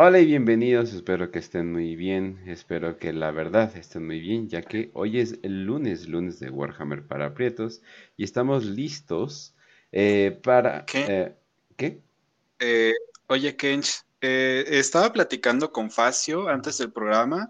Hola y bienvenidos, espero que estén muy bien, espero que la verdad estén muy bien, ya que hoy es el lunes, lunes de Warhammer para aprietos, y estamos listos eh, para... ¿Qué? eh, ¿Qué? Eh, oye, Kench, estaba platicando con Facio antes del programa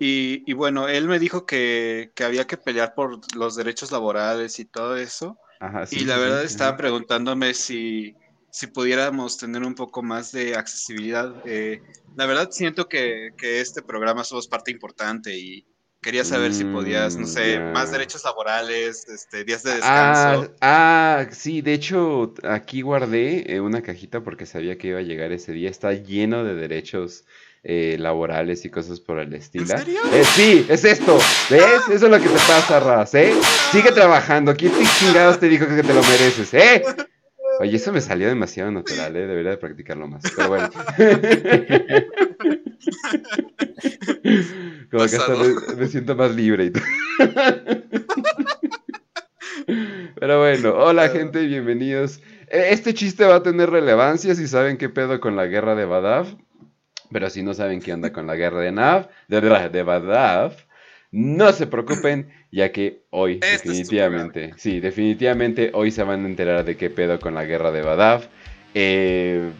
y, y bueno, él me dijo que, que había que pelear por los derechos laborales y todo eso. Ajá, sí, Y la sí, verdad sí, estaba preguntándome si, si pudiéramos tener un poco más de accesibilidad. Eh, la verdad siento que, que este programa somos parte importante y quería saber si podías, no Mm, sé, más derechos laborales, este, días de Ah, descanso. ah, sí, de hecho aquí guardé eh, una cajita porque sabía que iba a llegar ese día. Está lleno de derechos eh, laborales y cosas por el estilo. ¿En serio? Eh, sí, es esto. ¿Ves? Eso es lo que te pasa, Raz, ¿eh? Sigue trabajando. ¿Quién te chingados te dijo que te lo mereces, eh? Oye, eso me salió demasiado natural, ¿eh? Debería de practicarlo más. Pero bueno. Como que hasta me, me siento más libre y todo. Pero bueno, hola gente, bienvenidos. Eh, Este chiste va a tener relevancia si saben qué pedo con la guerra de Badav. Pero si no saben qué onda con la guerra de Nav, de, de, de Badav, no se preocupen, ya que hoy, Este definitivamente, sí, definitivamente hoy se van a enterar de qué pedo con la guerra de Badav. Eh,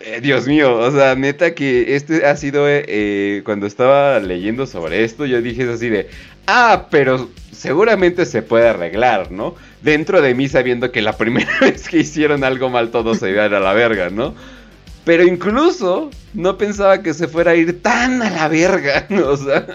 eh, Dios mío, o sea, neta que este ha sido, eh, cuando estaba leyendo sobre esto, yo dije así de, ah, pero seguramente se puede arreglar, ¿no? Dentro de mí sabiendo que la primera vez que hicieron algo mal todo se iba a la verga, ¿no? Pero incluso no pensaba que se fuera a ir tan a la verga, ¿no? O sea,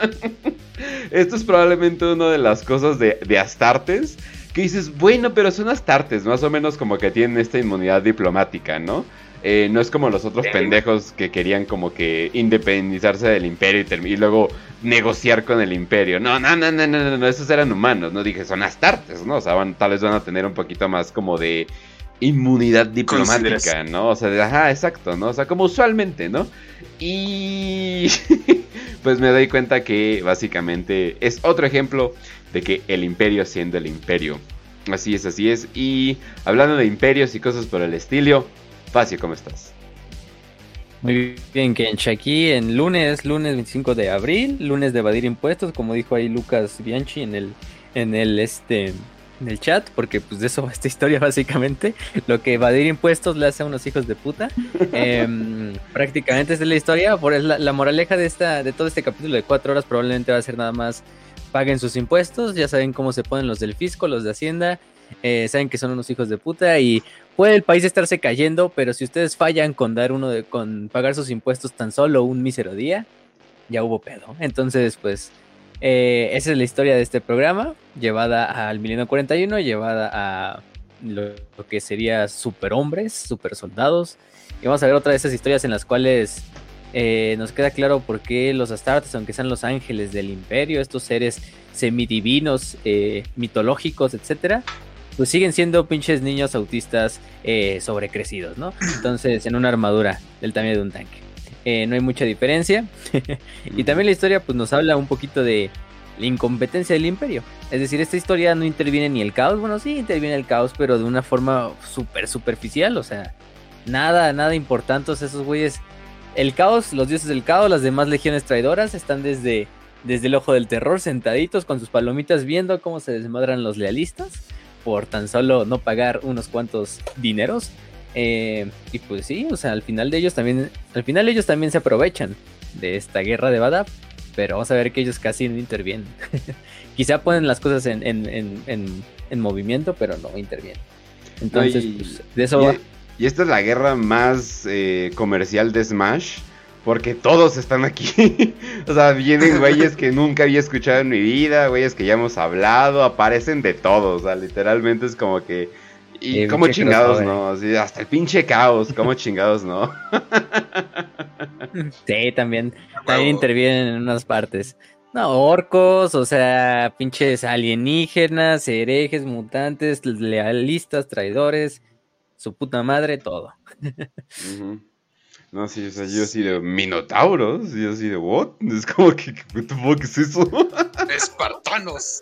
esto es probablemente una de las cosas de, de Astartes que dices, bueno, pero son Astartes, más o menos como que tienen esta inmunidad diplomática, ¿no? Eh, no es como los otros pendejos que querían como que independizarse del imperio y, luego negociar con el imperio. No, no, no, no, no, no, no, esos eran humanos, ¿no? Dije, son astartes, ¿no? O sea, van- tal vez van a tener un poquito más como de inmunidad diplomática. ¿no? O sea, de- ajá, exacto, ¿no? O sea, como usualmente, ¿no? Y pues me doy cuenta que básicamente es otro ejemplo de que el imperio siendo el imperio. Así es, así es. Y hablando de imperios y cosas por el estilo, Facio, ¿cómo estás? Muy bien, Kench. Aquí en lunes, lunes 25 de abril, lunes de evadir impuestos, como dijo ahí Lucas Bianchi en el, en el este, en el chat, porque pues de eso va esta historia básicamente. Lo que evadir impuestos le hace a unos hijos de puta. Em, prácticamente esta es la historia. Por la, la moraleja de esta, de todo este capítulo de cuatro horas probablemente va a ser nada más paguen sus impuestos. Ya saben cómo se ponen los del fisco, los de Hacienda. eh, saben que son unos hijos de puta y puede el país estarse cayendo, pero si ustedes fallan con dar uno de, con pagar sus impuestos tan solo un mísero día, ya hubo pedo. Entonces, pues, eh, esa es la historia de este programa, llevada al milenio 41, llevada a lo, que sería superhombres, super soldados. Y vamos a ver otra de esas historias en las cuales eh, nos queda claro por qué los Astartes, aunque sean los ángeles del imperio, estos seres semidivinos, eh, mitológicos, etcétera, pues siguen siendo pinches niños autistas sobrecrecidos, ¿no? Entonces, en una armadura del tamaño de un tanque. Eh, no hay mucha diferencia. y también la historia, pues nos habla un poquito de la incompetencia del imperio. Es decir, esta historia no interviene ni el caos. Bueno, sí interviene el caos, pero de una forma súper superficial. O sea, nada, nada importante. O esos güeyes. El caos, los dioses del caos, las demás legiones traidoras están desde, desde el ojo del terror, sentaditos con sus palomitas, viendo cómo se desmadran los lealistas por tan solo no pagar unos cuantos dineros. Eh, y pues sí, o sea, al final de ellos también, al final ellos también se aprovechan de esta guerra de Badab, pero vamos a ver que ellos casi no intervienen. Quizá ponen las cosas en, en, en, en, en movimiento, pero no intervienen. Entonces, y, pues, de eso va. Y, esta es la guerra más eh, comercial de Smash. Porque todos están aquí. o sea, vienen güeyes que nunca había escuchado en mi vida, güeyes que ya hemos hablado, aparecen de todos. O sea, literalmente es como que. Y Eh, como pinche chingados, crossover. ¿no? Así, hasta el pinche caos, como chingados, ¿no? Sí, también, también intervienen en unas partes. No, orcos, o sea, pinches alienígenas, herejes, mutantes, lealistas, traidores, su puta madre, todo. No, sí, o sea, yo así de minotauros, yo así de what? Es como que, ¿qué fuck es eso? Espartanos.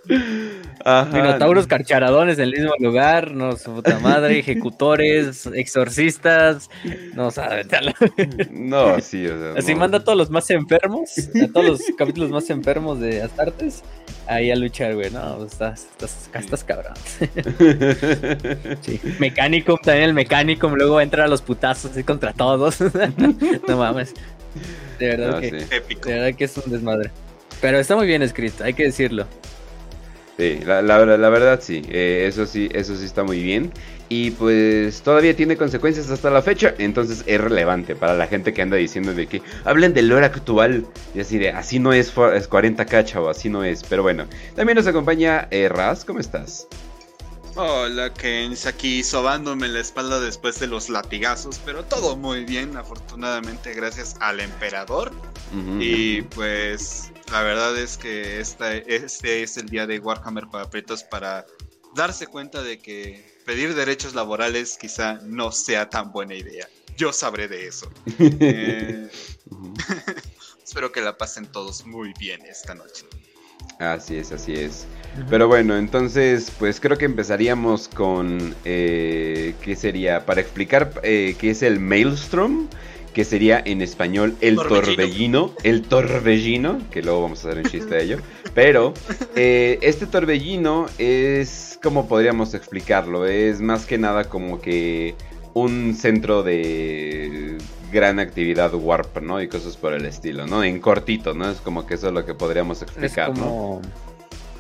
Ajá. Minotauros carcharadones en el mismo lugar, no, su puta madre, ejecutores, exorcistas, no saben. No, sí, o sea. Así manda a todos los más enfermos, a todos los capítulos más enfermos de Astartes, ahí a luchar, güey, no, estás, estás, estás cabrón. sí. Mecánico, también el mecánico, luego va a los putazos así contra todos. no mames. De verdad, que, de verdad que es un desmadre. Pero está muy bien escrito, hay que decirlo. Sí, la, verdad sí, eh, eso sí, eso sí está muy bien. Y pues todavía tiene consecuencias hasta la fecha, entonces es relevante para la gente que anda diciendo de que hablen del lore actual. Y así de, así no es, es 40k, o así no es. Pero bueno, también nos acompaña eh, Raz, ¿cómo estás? Hola, Kens, aquí sobándome la espalda después de los latigazos, pero todo muy bien, afortunadamente, gracias al emperador. Y pues, la verdad es que esta, este es el día de Warhammer para Pretos para darse cuenta de que pedir derechos laborales quizá no sea tan buena idea. Yo sabré de eso. Eh, espero que la pasen todos muy bien esta noche. Así es, así es. Pero bueno, entonces, pues creo que empezaríamos con, eh, ¿qué sería? Para explicar eh, qué es el Maelstrom, que sería en español el torbellino, el torbellino, que luego vamos a hacer un chiste de ello. Pero eh, este torbellino es, ¿cómo podríamos explicarlo? Es más que nada como que un centro de gran actividad warp, ¿no? Y cosas por el estilo, ¿no? En cortito, ¿no? Es como que eso es lo que podríamos explicar, es como, ¿no?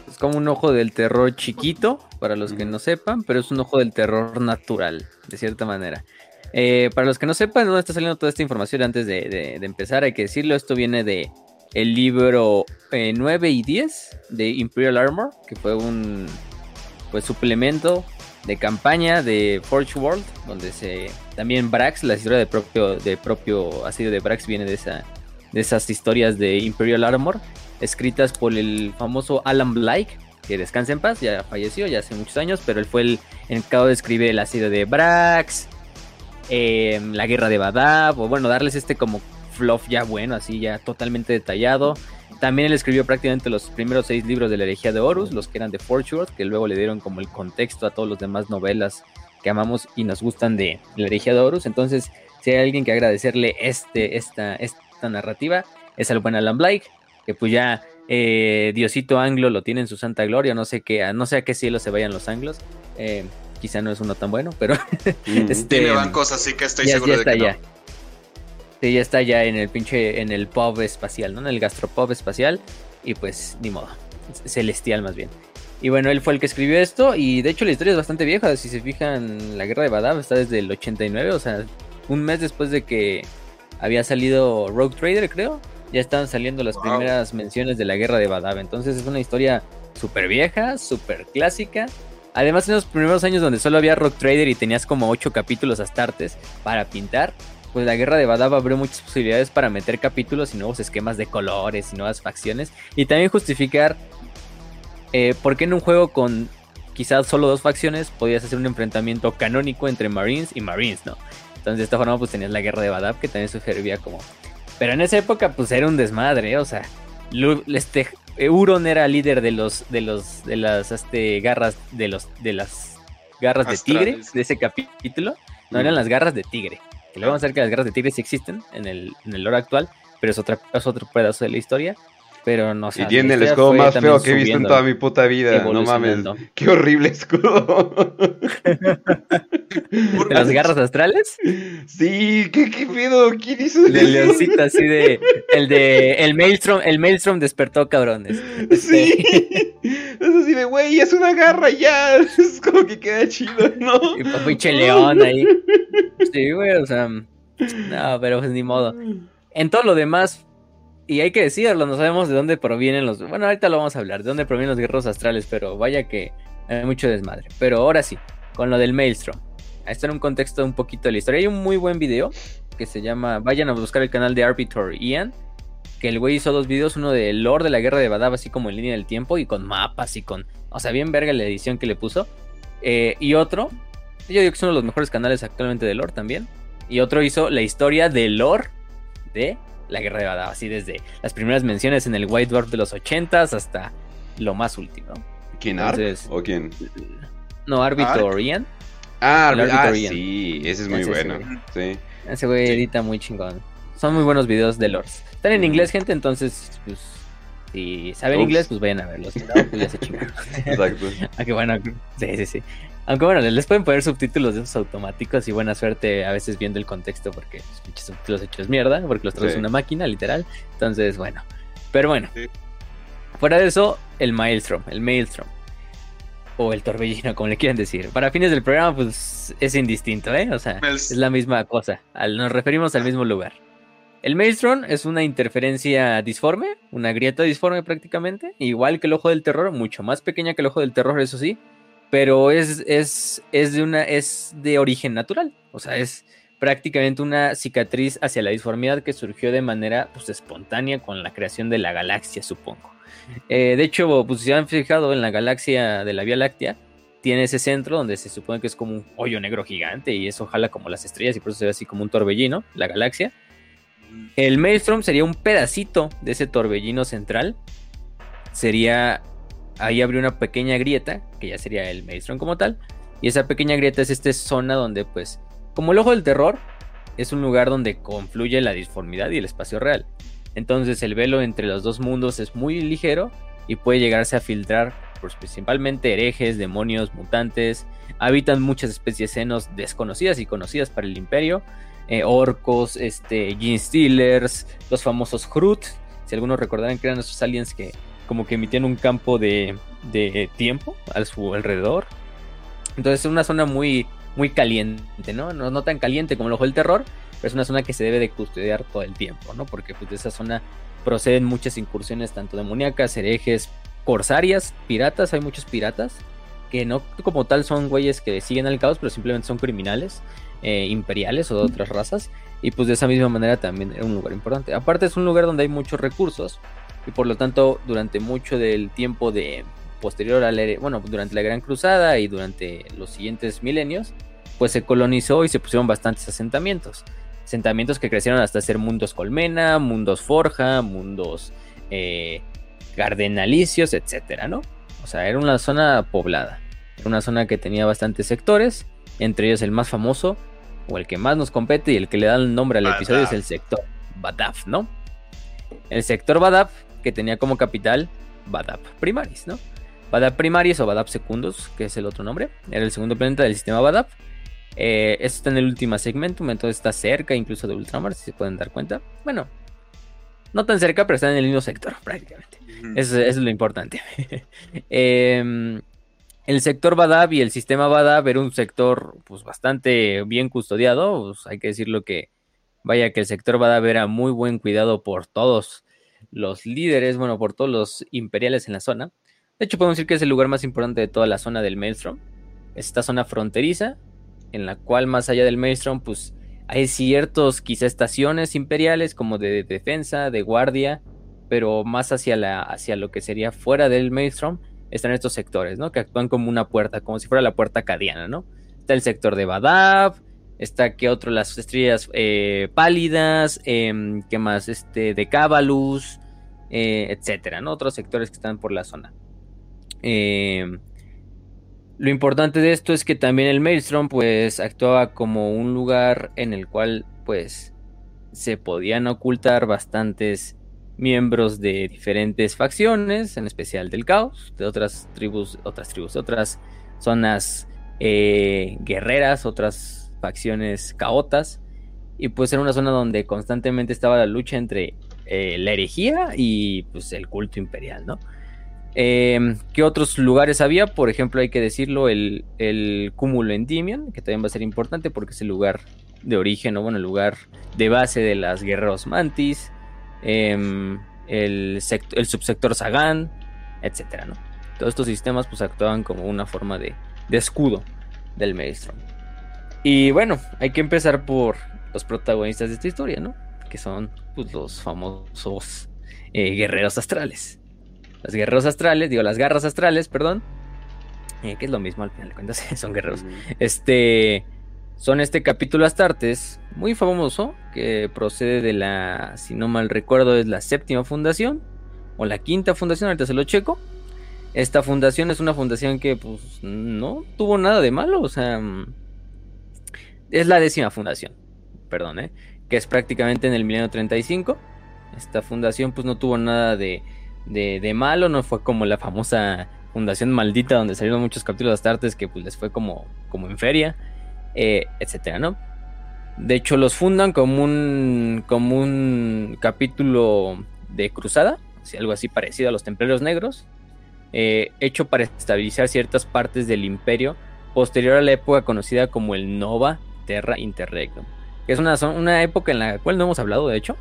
Es como un ojo del terror chiquito, para los que no sepan, pero es un ojo del terror natural, de cierta manera. Eh, para los que no sepan dónde está saliendo toda esta información antes de, empezar, hay que decirlo, esto viene de el libro 9 eh, y 10 de Imperial Armor, que fue un pues suplemento de campaña de Forge World, donde se también Brax, la historia de propio de propio asedio de Brax viene de esa de esas historias de Imperial Armor escritas por el famoso Alan Blake, que descansa en paz, ya falleció ya hace muchos años, pero él fue el encargado de escribir el asedio de Brax, em, la guerra de Badab, o bueno, darles este como fluff ya bueno, así ya totalmente detallado. También él escribió prácticamente los primeros seis libros de la herejía de Horus, los que eran de Fortune, que luego le dieron como el contexto a todos los demás novelas que amamos y nos gustan de la herejía de Horus. Entonces, si hay alguien que agradecerle este, esta, esta narrativa, es al buen Alan Blake, que pues ya eh, Diosito Anglo lo tiene en su santa gloria, no sé qué, no sé a qué cielo se vayan los anglos. Eh, quizá no es uno tan bueno, pero este, tiene bancos, así que estoy seguro de que ya. Sí, ya está ya en el pinche, en el pub espacial, ¿no? En el gastropub espacial. Y pues, ni modo. Celestial más bien. Y bueno, él fue el que escribió esto. Y de hecho la historia es bastante vieja. Si se fijan, la guerra de Badab está desde el 89. O sea, un mes después de que había salido Rogue Trader, creo. Ya estaban saliendo las primeras menciones de la guerra de Badab. Entonces es una historia súper vieja, súper clásica. Además, en los primeros años donde solo había Rock Trader y tenías como 8 capítulos astartes para pintar, pues la guerra de Badab abrió muchas posibilidades para meter capítulos y nuevos esquemas de colores y nuevas facciones. Y también justificar eh, por qué en un juego con quizás solo dos facciones podías hacer un enfrentamiento canónico entre Marines y Marines, ¿no? Entonces de esta forma pues tenías la guerra de Badab que también servía como... Pero en esa época pues era un desmadre, o sea, este, Euron era líder de los de los de las este, garras de los de las garras de tigre de ese capítulo, no eran las garras de tigre. Que luego vamos a ver que las guerras de tigres sí existen en el, en el lore actual, pero es, otra, es otro pedazo de la historia. Pero no sé. Y tiene el escudo más feo que he visto en toda mi puta vida. No mames. Qué horrible escudo. las garras astrales? Sí, ¿qué, qué pedo? ¿Quién hizo eso? El leoncito así de. El de. El Maelstrom, el Maelstrom despertó, cabrones. Sí. Es así de, güey, es una garra ya. Es como que queda chido, ¿no? Y pinche león ahí. Sí, güey, o sea. No, pero pues ni modo. En todo lo demás, y hay que decirlo, no sabemos de dónde provienen los. Bueno, ahorita lo vamos a hablar, de dónde provienen los guerreros astrales, pero vaya que hay mucho desmadre. Pero ahora sí, con lo del Maelstrom. Esto en un contexto un poquito de la historia. Hay un muy buen video que se llama. Vayan a buscar el canal de Arbitor Ian. Que el güey hizo dos videos, uno de lore de la guerra de Badab, así como en línea del tiempo, y con mapas y con. O sea, bien verga la edición que le puso. Eh, y otro, yo digo que es uno de los mejores canales actualmente de lore también Y otro hizo la historia del lore de la Guerra de Badab, así desde las primeras menciones en el White Dwarf de los 80s hasta lo más último. ¿Quién Ark o quién? No, Arbitorian. Ah, ah sí, ese es muy bueno. Sí. Ese güey edita muy chingón. Son muy buenos videos de lores. Están en inglés, gente, entonces, pues, si saben inglés, pues vayan a verlos. pues ya se chingan. Exacto. Aunque bueno, sí, sí, sí. Aunque bueno, les pueden poner subtítulos de esos automáticos y buena suerte a veces viendo el contexto porque los pinches subtítulos hechos mierda, porque los traes una máquina, literal. Entonces, bueno. Pero bueno. Fuera de eso, el Maelstrom, el Maelstrom. O el torbellino, como le quieran decir. Para fines del programa, pues es indistinto, ¿eh? O sea, es la misma cosa. nos referimos al mismo lugar. El Maelstrom es una interferencia disforme, una grieta disforme prácticamente, igual que el ojo del terror, mucho más pequeña que el ojo del terror, eso sí, pero es, es, es, de, una, es de origen natural, o sea, es prácticamente una cicatriz hacia la disformidad que surgió de manera pues, espontánea con la creación de la galaxia, supongo. Eh, de hecho, pues, si han fijado en la galaxia de la Vía Láctea, tiene ese centro donde se supone que es como un hoyo negro gigante y eso jala como las estrellas y por eso se ve así como un torbellino, la galaxia. El Maelstrom sería un pedacito de ese torbellino central. Sería ahí abrió una pequeña grieta, que ya sería el Maelstrom como tal. Y esa pequeña grieta es esta zona donde, pues, como el ojo del terror, es un lugar donde confluye la disformidad y el espacio real. Entonces el velo entre los dos mundos es muy ligero y puede llegarse a filtrar pues, principalmente herejes, demonios, mutantes. Habitan muchas especies senos desconocidas y conocidas para el imperio. Eh, orcos, este, Gene Stealers, los famosos Hrut. Si algunos recordarán que eran esos aliens que como que emitían un campo de, tiempo a su alrededor. Entonces es una zona muy, muy caliente, ¿no? ¿no? tan caliente como el ojo del terror, pero es una zona que se debe de custodiar todo el tiempo, ¿no? Porque pues, de esa zona proceden muchas incursiones, tanto demoníacas, herejes, corsarias, piratas, hay muchos piratas, que no como tal son güeyes que siguen al caos, pero simplemente son criminales, eh, imperiales o de otras razas, y pues de esa misma manera también es un lugar importante. Aparte es un lugar donde hay muchos recursos, y por lo tanto durante mucho del tiempo de posterior a la, bueno, durante la Gran Cruzada y durante los siguientes milenios, pues se colonizó y se pusieron bastantes asentamientos. Asentamientos que crecieron hasta ser mundos colmena, mundos forja, mundos eh, cardenalicios, etcétera, ¿no? O sea, era una zona poblada. Era una zona que tenía bastantes sectores, entre ellos el más famoso, o el que más nos compete y el que le da el nombre al episodio es el sector Badaf, ¿no? El sector Badaf que tenía como capital Badab Primaris, ¿no? Badab Primaris o Badab Secundus, que es el otro nombre, era el segundo planeta del sistema Badab. Eh, esto está en el último segmento, entonces está cerca incluso de Ultramar, si se pueden dar cuenta. Bueno, no tan cerca, pero está en el mismo sector prácticamente. eso, es lo importante. Em, el sector Badab y el sistema Badab era un sector pues, bastante bien custodiado. Pues, hay que decirlo que, vaya que el sector Badab era muy buen cuidado por todos los líderes, bueno, por todos los imperiales en la zona. De hecho, podemos decir que es el lugar más importante de toda la zona del Maelstrom. Esta zona fronteriza, en la cual más allá del Maelstrom, pues hay ciertos quizá estaciones imperiales como de defensa, de guardia, pero más hacia, la, hacia lo que sería fuera del Maelstrom están estos sectores, ¿no? Que actúan como una puerta, como si fuera la puerta cadiana, ¿no? Está el sector de Badab, Está que otro, las estrellas eh, pálidas, eh, ¿qué más? Este, de Cabalus, eh, etcétera, ¿no? Otros sectores que están por la zona. Em, lo importante de esto es que también el Maelstrom, pues, actuaba como un lugar en el cual, pues, se podían ocultar bastantes miembros de diferentes facciones, en especial del caos, de otras tribus, otras tribus, otras zonas eh, guerreras, otras facciones caotas. Y pues era una zona donde constantemente estaba la lucha entre eh, la herejía y pues el culto imperial, ¿no? Em, ¿Qué otros lugares había? Por ejemplo, hay que decirlo, el, el cúmulo Endymion, que también va a ser importante porque es el lugar de origen, o bueno, el lugar de base de las guerreros mantis, em, el, el, subsector Sagan, etcétera, ¿no? Todos estos sistemas pues actuaban como una forma de, de escudo del Maelstrom. Y bueno, hay que empezar por los protagonistas de esta historia, ¿no? Que son pues, los famosos eh, guerreros astrales. Los guerreros astrales, digo, las garras astrales, perdón. Eh, que es lo mismo al final de cuentas, son guerreros. Este. son este capítulo Astartes, muy famoso, que procede de la, si no mal recuerdo, es la séptima fundación, o la quinta fundación, ahorita se lo checo. Esta fundación es una fundación que pues no tuvo nada de malo, o sea, es la décima fundación, perdón, ¿eh? que es prácticamente en el milenio 35. Esta fundación pues no tuvo nada de, de, malo, no fue como la famosa fundación maldita donde salieron muchos capítulos de Astartes que pues les fue como, como en feria, eh, etcétera, ¿no? De hecho los fundan como un, como un capítulo de cruzada, algo así parecido a los templarios negros, eh, hecho para estabilizar ciertas partes del imperio posterior a la época conocida como el Nova Terra Interregnum, es una, una época en la cual no hemos hablado, de hecho.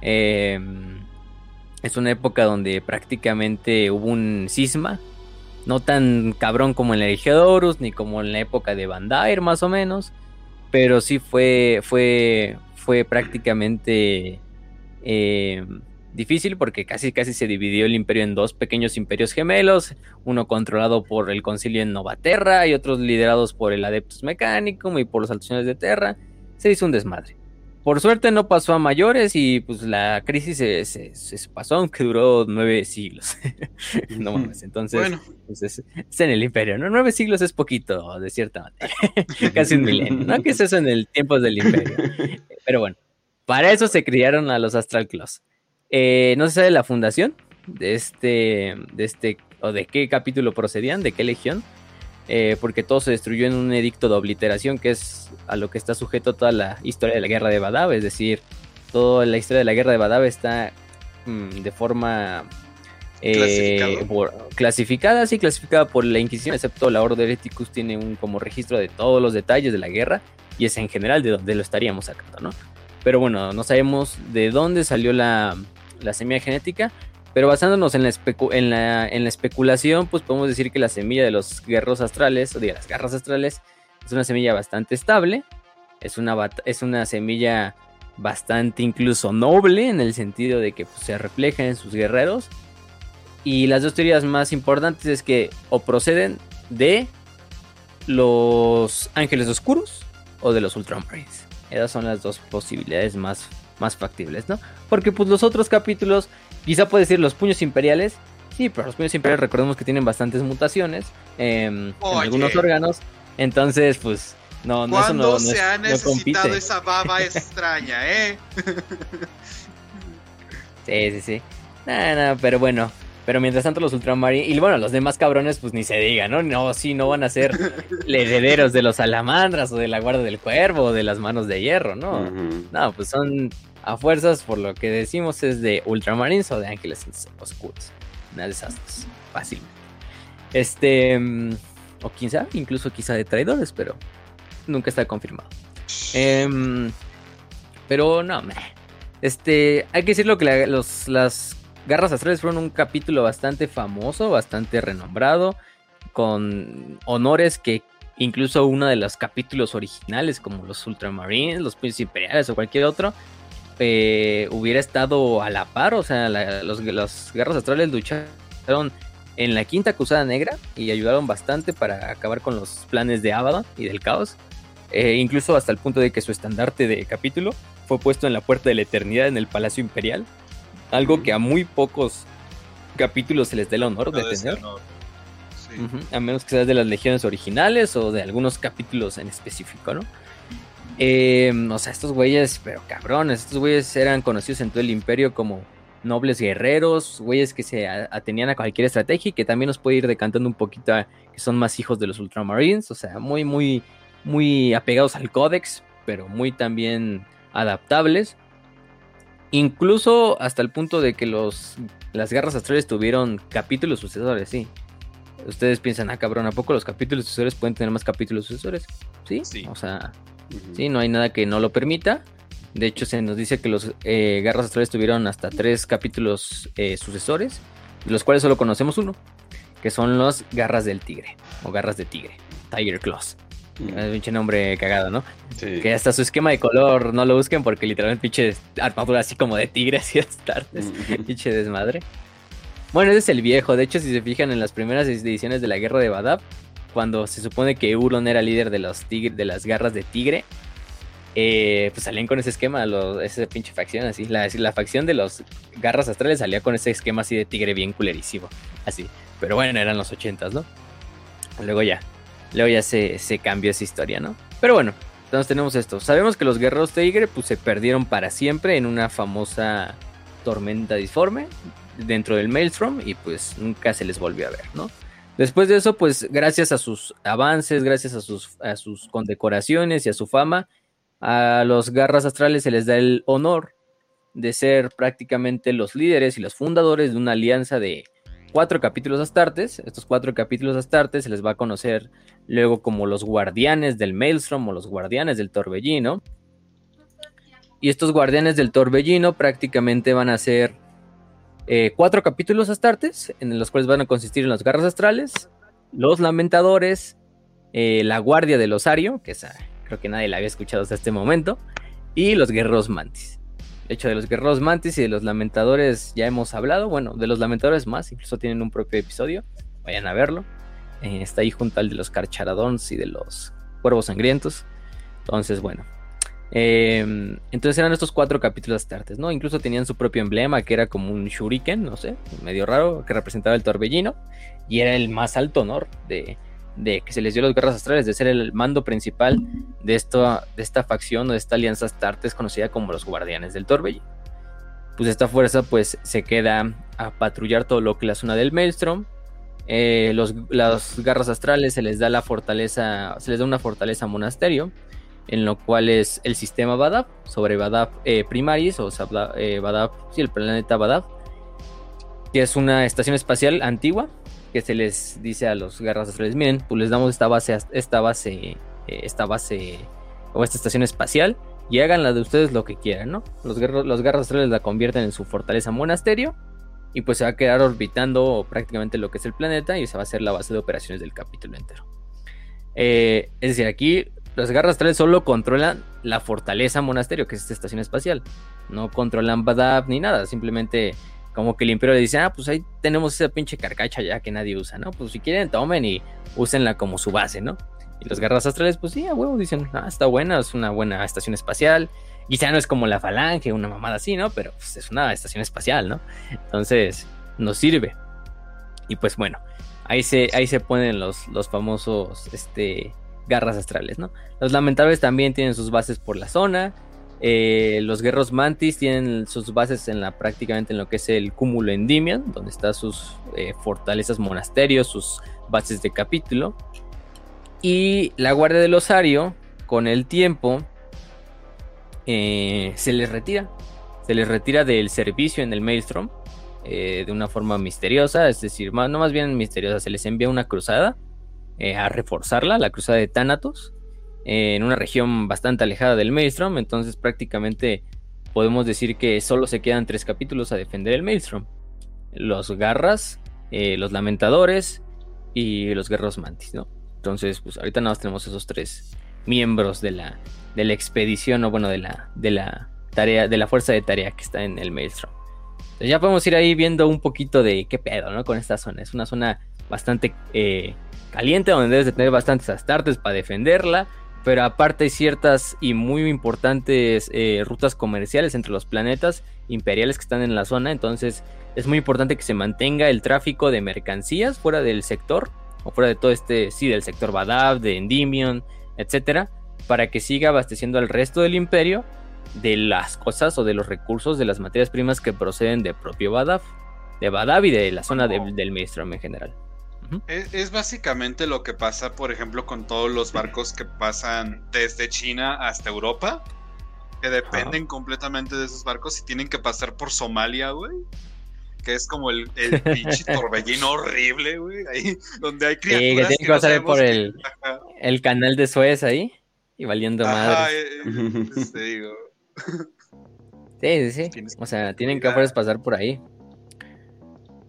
Em, es una época donde prácticamente hubo un cisma, no tan cabrón como en la Horus, ni como en la época de Bandair, más o menos, pero sí fue, fue, fue prácticamente eh, difícil porque casi casi se dividió el imperio en dos pequeños imperios gemelos, uno controlado por el concilio en Novaterra y otros liderados por el Adeptus Mechanicum y por los Altos de Terra. Se hizo un desmadre. Por suerte no pasó a mayores y pues la crisis se, pasó, aunque duró nueve siglos. no mames, entonces bueno. Pues, es, en el imperio, ¿no? Nueve siglos es poquito, de cierta manera. Casi un milenio, ¿no? Que es eso en el tiempo del imperio. Pero bueno, para eso se criaron a los Astral Claws. Eh, no se sabe la fundación de este, de este, o de qué capítulo procedían, de qué legión, eh, porque todo se destruyó en un edicto de obliteración, que es a lo que está sujeto toda la historia de la guerra de Badab, es decir, toda la historia de la guerra de Badab está mm, de forma eh, clasificada, sí, clasificada por la Inquisición, excepto la Ordo Hereticus tiene un como registro de todos los detalles de la guerra y es en general de donde lo estaríamos sacando, ¿no? Pero bueno, no sabemos de dónde salió la, la semilla genética. Pero basándonos en la, especulación, pues podemos decir que la semilla de los guerros astrales, o de las garras astrales, es una semilla bastante estable. Es una, es una semilla bastante incluso noble, en el sentido de que pues, se refleja en sus guerreros. Y las dos teorías más importantes es que o proceden de los ángeles oscuros o de los ultramarines. Esas son las dos posibilidades más más factibles, ¿no? Porque pues los otros capítulos, quizá puede decir los puños imperiales, sí, pero los puños imperiales recordemos que tienen bastantes mutaciones em, en algunos órganos, entonces pues no, no eso no, se ha necesitado esa baba extraña, eh? sí, sí, sí. Nada, pero bueno, pero mientras tanto los Ultramarines, y bueno, los demás cabrones, pues ni se diga, ¿no? No, sí, no van a ser herederos de los salamandras o de la guarda del cuervo o de las manos de hierro, ¿no? No, pues son a fuerzas, por lo que decimos, es de Ultramarines o de Ángeles Oscuros. Una de esas dos, fácil. Este, mm, o quizá, incluso quizá de traidores, pero nunca está confirmado. Em, pero no. Este, hay que decirlo que los, las Garras Astrales fueron un capítulo bastante famoso, bastante renombrado, con honores que incluso uno de los capítulos originales, como los Ultramarines, los Puños Imperiales o cualquier otro, eh, hubiera estado a la par. O sea, los, los Garras Astrales lucharon en la Quinta Cruzada Negra y ayudaron bastante para acabar con los planes de Abaddon y del caos. Eh, incluso hasta el punto de que su estandarte de capítulo fue puesto en la Puerta de la Eternidad en el Palacio Imperial algo que a muy pocos capítulos se les dé el honor de tener. a menos que sea de las legiones originales o de algunos capítulos en específico, ¿no? Em, o sea, estos güeyes, pero cabrones, estos güeyes eran conocidos en todo el imperio como nobles guerreros, güeyes que se atenían a cualquier estrategia y que también nos puede ir decantando un poquito a que son más hijos de los Ultramarines, o sea, muy, muy, muy apegados al códex, pero muy también adaptables. Incluso hasta el punto de que los, las guerras astrales tuvieron capítulos sucesores, sí. Ustedes piensan, ah, cabrón, ¿a poco los capítulos sucesores pueden tener más capítulos sucesores? Sí, sí. o sea, sí, no hay nada que no lo permita. De hecho, se nos dice que los eh, Guerras Astrales tuvieron hasta tres capítulos eh, sucesores, de los cuales solo conocemos uno, que son los Garras del Tigre, o Garras de Tigre, Tiger Claws. Mm. Es un pinche nombre cagado, ¿no? Sí. Que hasta su esquema de color no lo busquen porque literalmente pinche armadura así como de tigres y astartes. Mm. pinche desmadre. Bueno, ese es el viejo. De hecho, si se fijan en las primeras ediciones de la Guerra de Badab, cuando se supone que Euron era líder de, los de las garras de tigre, eh, pues salían con ese esquema, esa pinche facción así. La, facción de los garras astrales salía con ese esquema así de tigre bien culerísimo. Así. Pero bueno, eran los ochentas, ¿no? Luego ya. Luego ya se, se cambió esa historia, ¿no? Pero bueno, entonces tenemos esto. Sabemos que los guerreros tigre pues se perdieron para siempre en una famosa tormenta disforme dentro del Maelstrom y pues nunca se les volvió a ver, ¿no? Después de eso, pues gracias a sus avances, gracias a sus, condecoraciones y a su fama, a los garras astrales se les da el honor de ser prácticamente los líderes y los fundadores de una alianza de cuatro capítulos astartes. Estos cuatro capítulos astartes se les va a conocer luego como los guardianes del Maelstrom o los guardianes del Torbellino. Y estos guardianes del Torbellino prácticamente van a ser eh, cuatro capítulos astartes, en los cuales van a consistir en los garras astrales, los lamentadores, eh, la guardia del osario, que creo que nadie la había escuchado hasta este momento, y los guerreros mantis. De hecho, de los guerreros mantis y de los lamentadores ya hemos hablado. Bueno, de los lamentadores más, incluso tienen un propio episodio. Vayan a verlo. Eh, está ahí junto al de los carcharadons y de los cuervos sangrientos. Entonces, bueno, Em, entonces eran estos cuatro capítulos astartes, ¿no? Incluso tenían su propio emblema, que era como un shuriken, no sé, medio raro, que representaba el torbellino, y era el más alto honor de, que se les dio a los guerras astrales, de ser el mando principal de, esta facción o de esta alianza astartes conocida como los guardianes del torbellino. Pues esta fuerza pues se queda a patrullar todo lo que es la zona del Maelstrom, eh, los, las garras astrales se les da la fortaleza, se les da una fortaleza monasterio, en lo cual es el sistema Badab sobre Badab eh, Primaris, o sea, eh, Badab, sí, el planeta Badab, que es una estación espacial antigua, que se les dice a los guerras astrales, miren, pues les damos esta base, esta base, eh, esta base, o esta estación espacial, y hagan la de ustedes lo que quieran, ¿no? Los, los guerras astrales la convierten en su fortaleza monasterio, y pues se va a quedar orbitando prácticamente lo que es el planeta, y se va a hacer la base de operaciones del capítulo entero. es decir, aquí los garras astrales solo controlan la fortaleza monasterio, que es esta estación espacial. No controlan Badab ni nada, simplemente como que el imperio le dice, ah, pues ahí tenemos esa pinche carcacha ya que nadie usa, ¿no? Pues si quieren tomen y úsenla como su base, ¿no? Y los garras astrales, pues sí, a huevo, dicen, ah, está buena, es una buena estación espacial. Quizá no es como la falange, una mamada así, ¿no? Pero pues, es una estación espacial, ¿no? Entonces, nos sirve. Y pues bueno, ahí se, ahí se ponen los, los famosos, este, garras astrales, ¿no? Los lamentables también tienen sus bases por la zona. Eh, los guerros mantis tienen sus bases en la prácticamente en lo que es el cúmulo Endymion, donde están sus eh, fortalezas monasterios, sus bases de capítulo. Y la guardia del osario, con el tiempo, eh, se les retira. Se les retira del servicio en el Maelstrom de una forma misteriosa, es decir, no más bien misteriosa, se les envía una cruzada eh, a reforzarla, la cruzada de Thanatos, eh, en una región bastante alejada del Maelstrom. Entonces, prácticamente podemos decir que solo se quedan tres capítulos a defender el Maelstrom: los Garras, eh, los Lamentadores y los Guerreros Mantis, ¿no? Entonces, pues ahorita nada más tenemos esos tres miembros de la, de la expedición, o bueno, de la, de la tarea, de la fuerza de tarea que está en el Maelstrom. Entonces ya podemos ir ahí viendo un poquito de qué pedo, ¿no? Con esta zona. Es una zona bastante caliente, donde debes de tener bastantes astartes para defenderla. Pero aparte hay ciertas y muy importantes eh, rutas comerciales entre los planetas imperiales que están en la zona. Entonces es muy importante que se mantenga el tráfico de mercancías fuera del sector. O fuera de todo este, sí, del sector Badab, de Endymion, etcétera. Para que siga abasteciendo al resto del imperio de las cosas o de los recursos de las materias primas que proceden de propio Badab. De Badab y de la zona del Maelstrom en general es, básicamente lo que pasa, por ejemplo, con todos los barcos que pasan desde China hasta Europa, que dependen completamente de esos barcos y tienen que pasar por Somalia, güey. Que es como el, el pinche torbellino horrible, güey. Ahí donde hay criaturas. que tienen que, pasar por el, el, canal de Suez ahí y valiendo madre. Eh, eh, digo. Sí, sí, sí. O sea, tienen que pasar por ahí.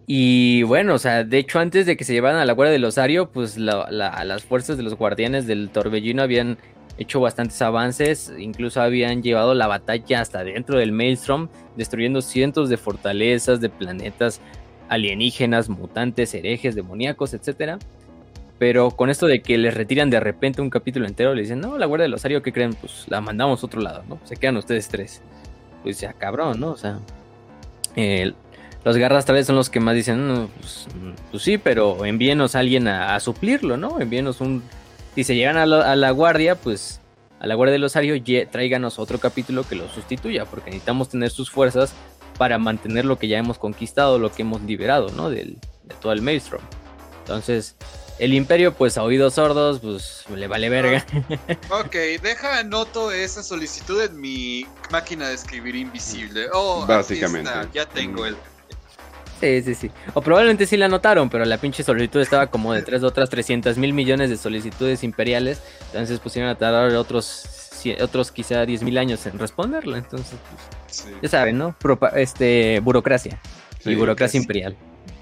Y bueno, o sea, de hecho antes de que se llevaran a la guardia del osario, pues las fuerzas de los guardianes del torbellino habían hecho bastantes avances, incluso habían llevado la batalla hasta dentro del Maelstrom, destruyendo cientos de fortalezas, de planetas alienígenas, mutantes, herejes, demoníacos, etc. Pero con esto de que les retiran de repente un capítulo entero, le dicen, no, la Guardia del Osario, ¿qué creen? Pues la mandamos a otro lado, ¿no? Se quedan ustedes tres. Pues ya, cabrón, ¿no? O sea, los garras tal vez son los que más dicen, pues, pues, sí, pero envíenos a alguien a, suplirlo, ¿no? Envíenos un... Si se llegan a la, Guardia, pues a la Guardia del Osario, tráiganos otro capítulo que lo sustituya, porque necesitamos tener sus fuerzas para mantener lo que ya hemos conquistado, lo que hemos liberado, ¿no? Del, de todo el Maelstrom. Entonces, el imperio, pues a oídos sordos, pues le vale verga. ok, deja anoto esa solicitud en mi máquina de escribir invisible. Oh, básicamente. ya tengo el. Sí, sí, sí. O probablemente sí la anotaron, pero la pinche solicitud estaba como de tres otras 300 mil millones de solicitudes imperiales. Entonces pusieron a tardar otros, otros quizá 10 mil años en responderla. Entonces, pues, ya saben, ¿no? este, burocracia. y burocracia imperial.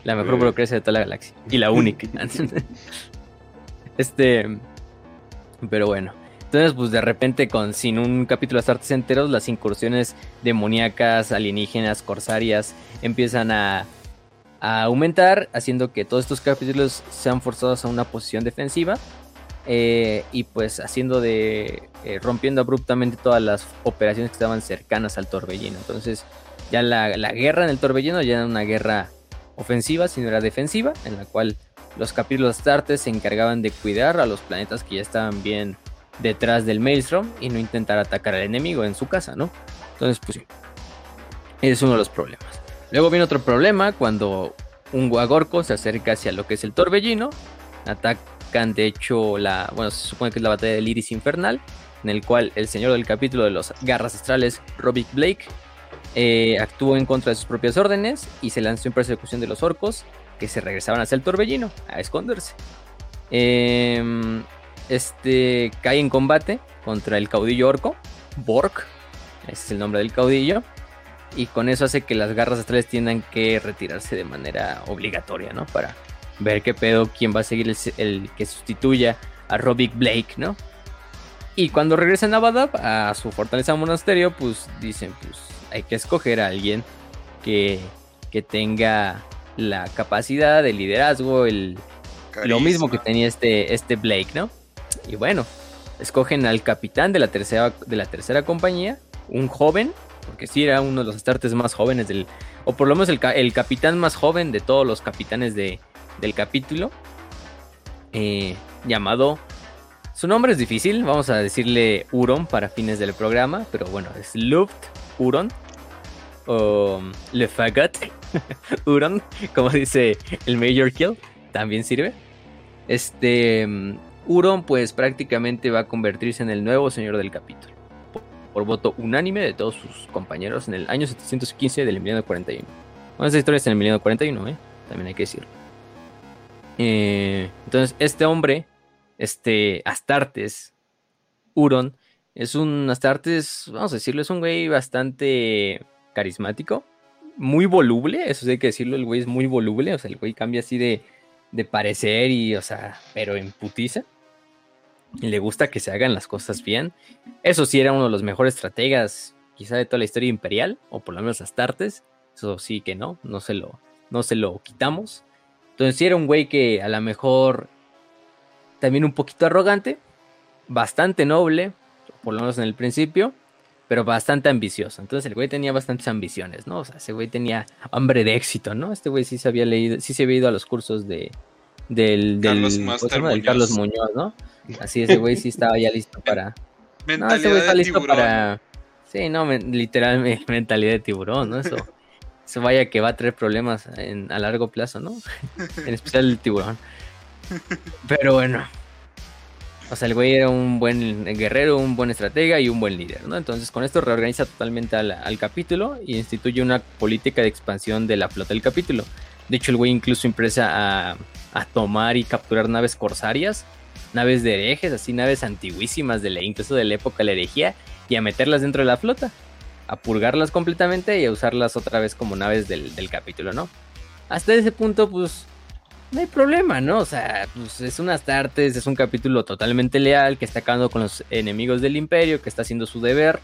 La mejor burocracia de toda la galaxia. Y la única. este. Pero bueno. Entonces, pues de repente, con sin un capítulo de artes enteros, las incursiones demoníacas, alienígenas, corsarias empiezan a, a aumentar, haciendo que todos estos capítulos sean forzados a una posición defensiva. Eh, y pues haciendo de. Eh, rompiendo abruptamente todas las operaciones que estaban cercanas al torbellino. Entonces, ya la, la guerra en el torbellino ya era una guerra ofensiva, sino era defensiva, en la cual los capítulos Astartes se encargaban de cuidar a los planetas que ya estaban bien detrás del Maelstrom y no intentar atacar al enemigo en su casa, ¿no? Entonces, pues es uno de los problemas. Luego viene otro problema cuando un Guagorco se acerca hacia lo que es el Torbellino, atacan de hecho la, bueno, se supone que es la batalla del Iris Infernal, en el cual el señor del capítulo de los Garras Astrales, Robic Blake, eh, actuó en contra de sus propias órdenes y se lanzó en persecución de los orcos que se regresaban hacia el torbellino a esconderse. Em, este cae en combate contra el caudillo orco, Bork, ese es el nombre del caudillo, y con eso hace que las garras astrales tengan que retirarse de manera obligatoria, ¿no? Para ver qué pedo, quién va a seguir el, que sustituya a Robic Blake, ¿no? Y cuando regresan a Badab, a su fortaleza monasterio, pues dicen, pues hay que escoger a alguien que, tenga la capacidad, de liderazgo, el, lo mismo que tenía este, este Blake, ¿no? Y bueno, escogen al capitán de la tercera, de la tercera compañía, un joven, porque sí era uno de los starters más jóvenes del, o por lo menos el, capitán más joven de todos los capitanes de, del capítulo, eh, llamado, su nombre es difícil, vamos a decirle Uron para fines del programa, pero bueno, es Luft Uron o Le Fagot Uron, como dice el Major Kill, también sirve. Este Uron pues prácticamente va a convertirse en el nuevo señor del capítulo. Por, voto unánime de todos sus compañeros en el año 715 del milenio 41. Bueno, esta historia está en el milenio 41, ¿eh? También hay que decirlo. Eh, entonces, este hombre, este Astartes, Uron, es un Astartes, vamos a decirlo, es un güey bastante carismático, muy voluble, eso sí hay que decirlo, el güey es muy voluble, o sea, el güey cambia así de, de parecer y, o sea, pero en putiza. Y le gusta que se hagan las cosas bien. Eso sí era uno de los mejores estrategas, quizá de toda la historia imperial, o por lo menos Astartes. Eso sí que no, no se lo, no se lo quitamos. Entonces sí era un güey que a lo mejor también un poquito arrogante, bastante noble, por lo menos en el principio, pero bastante ambicioso. Entonces el güey tenía bastantes ambiciones, ¿no? O sea, ese güey tenía hambre de éxito, ¿no? Este güey sí se había leído, sí se había ido a los cursos de del, Carlos, Carlos Muñoz, ¿no? Así ese güey sí estaba ya listo para mentalidad no, ese güey está listo tiburón. para Sí, no, literalmente mentalidad de tiburón, ¿no? Eso eso vaya que va a traer problemas a largo plazo, ¿no? en especial el tiburón. Pero bueno, o sea, el güey era un buen guerrero, un buen estratega y un buen líder, ¿no? Entonces con esto reorganiza totalmente al, capítulo y instituye una política de expansión de la flota del capítulo. De hecho, el güey incluso empieza a, tomar y capturar naves corsarias, naves de herejes, así naves antiguísimas de la, incluso de la época de la herejía, y a meterlas dentro de la flota, a purgarlas completamente y a usarlas otra vez como naves del, del capítulo, ¿no? Hasta ese punto, pues no hay problema, ¿no? O sea, pues es unas tartes, es un capítulo totalmente leal, que está acabando con los enemigos del imperio, que está haciendo su deber.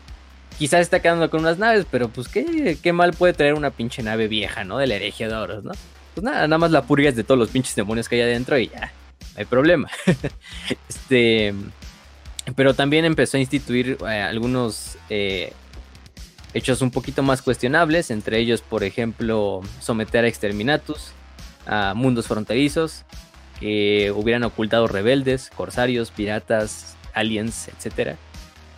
Quizás está quedando con unas naves, pero pues qué, qué mal puede traer una pinche nave vieja, ¿no? De la herejía de oros, ¿no? Pues nada, nada más la purgas de todos los pinches demonios que hay adentro y ya. hay problema. este, pero también empezó a instituir eh, algunos eh, hechos un poquito más cuestionables, entre ellos, por ejemplo, someter a exterminatus, a mundos fronterizos, que hubieran ocultado rebeldes, corsarios, piratas, aliens, etcétera,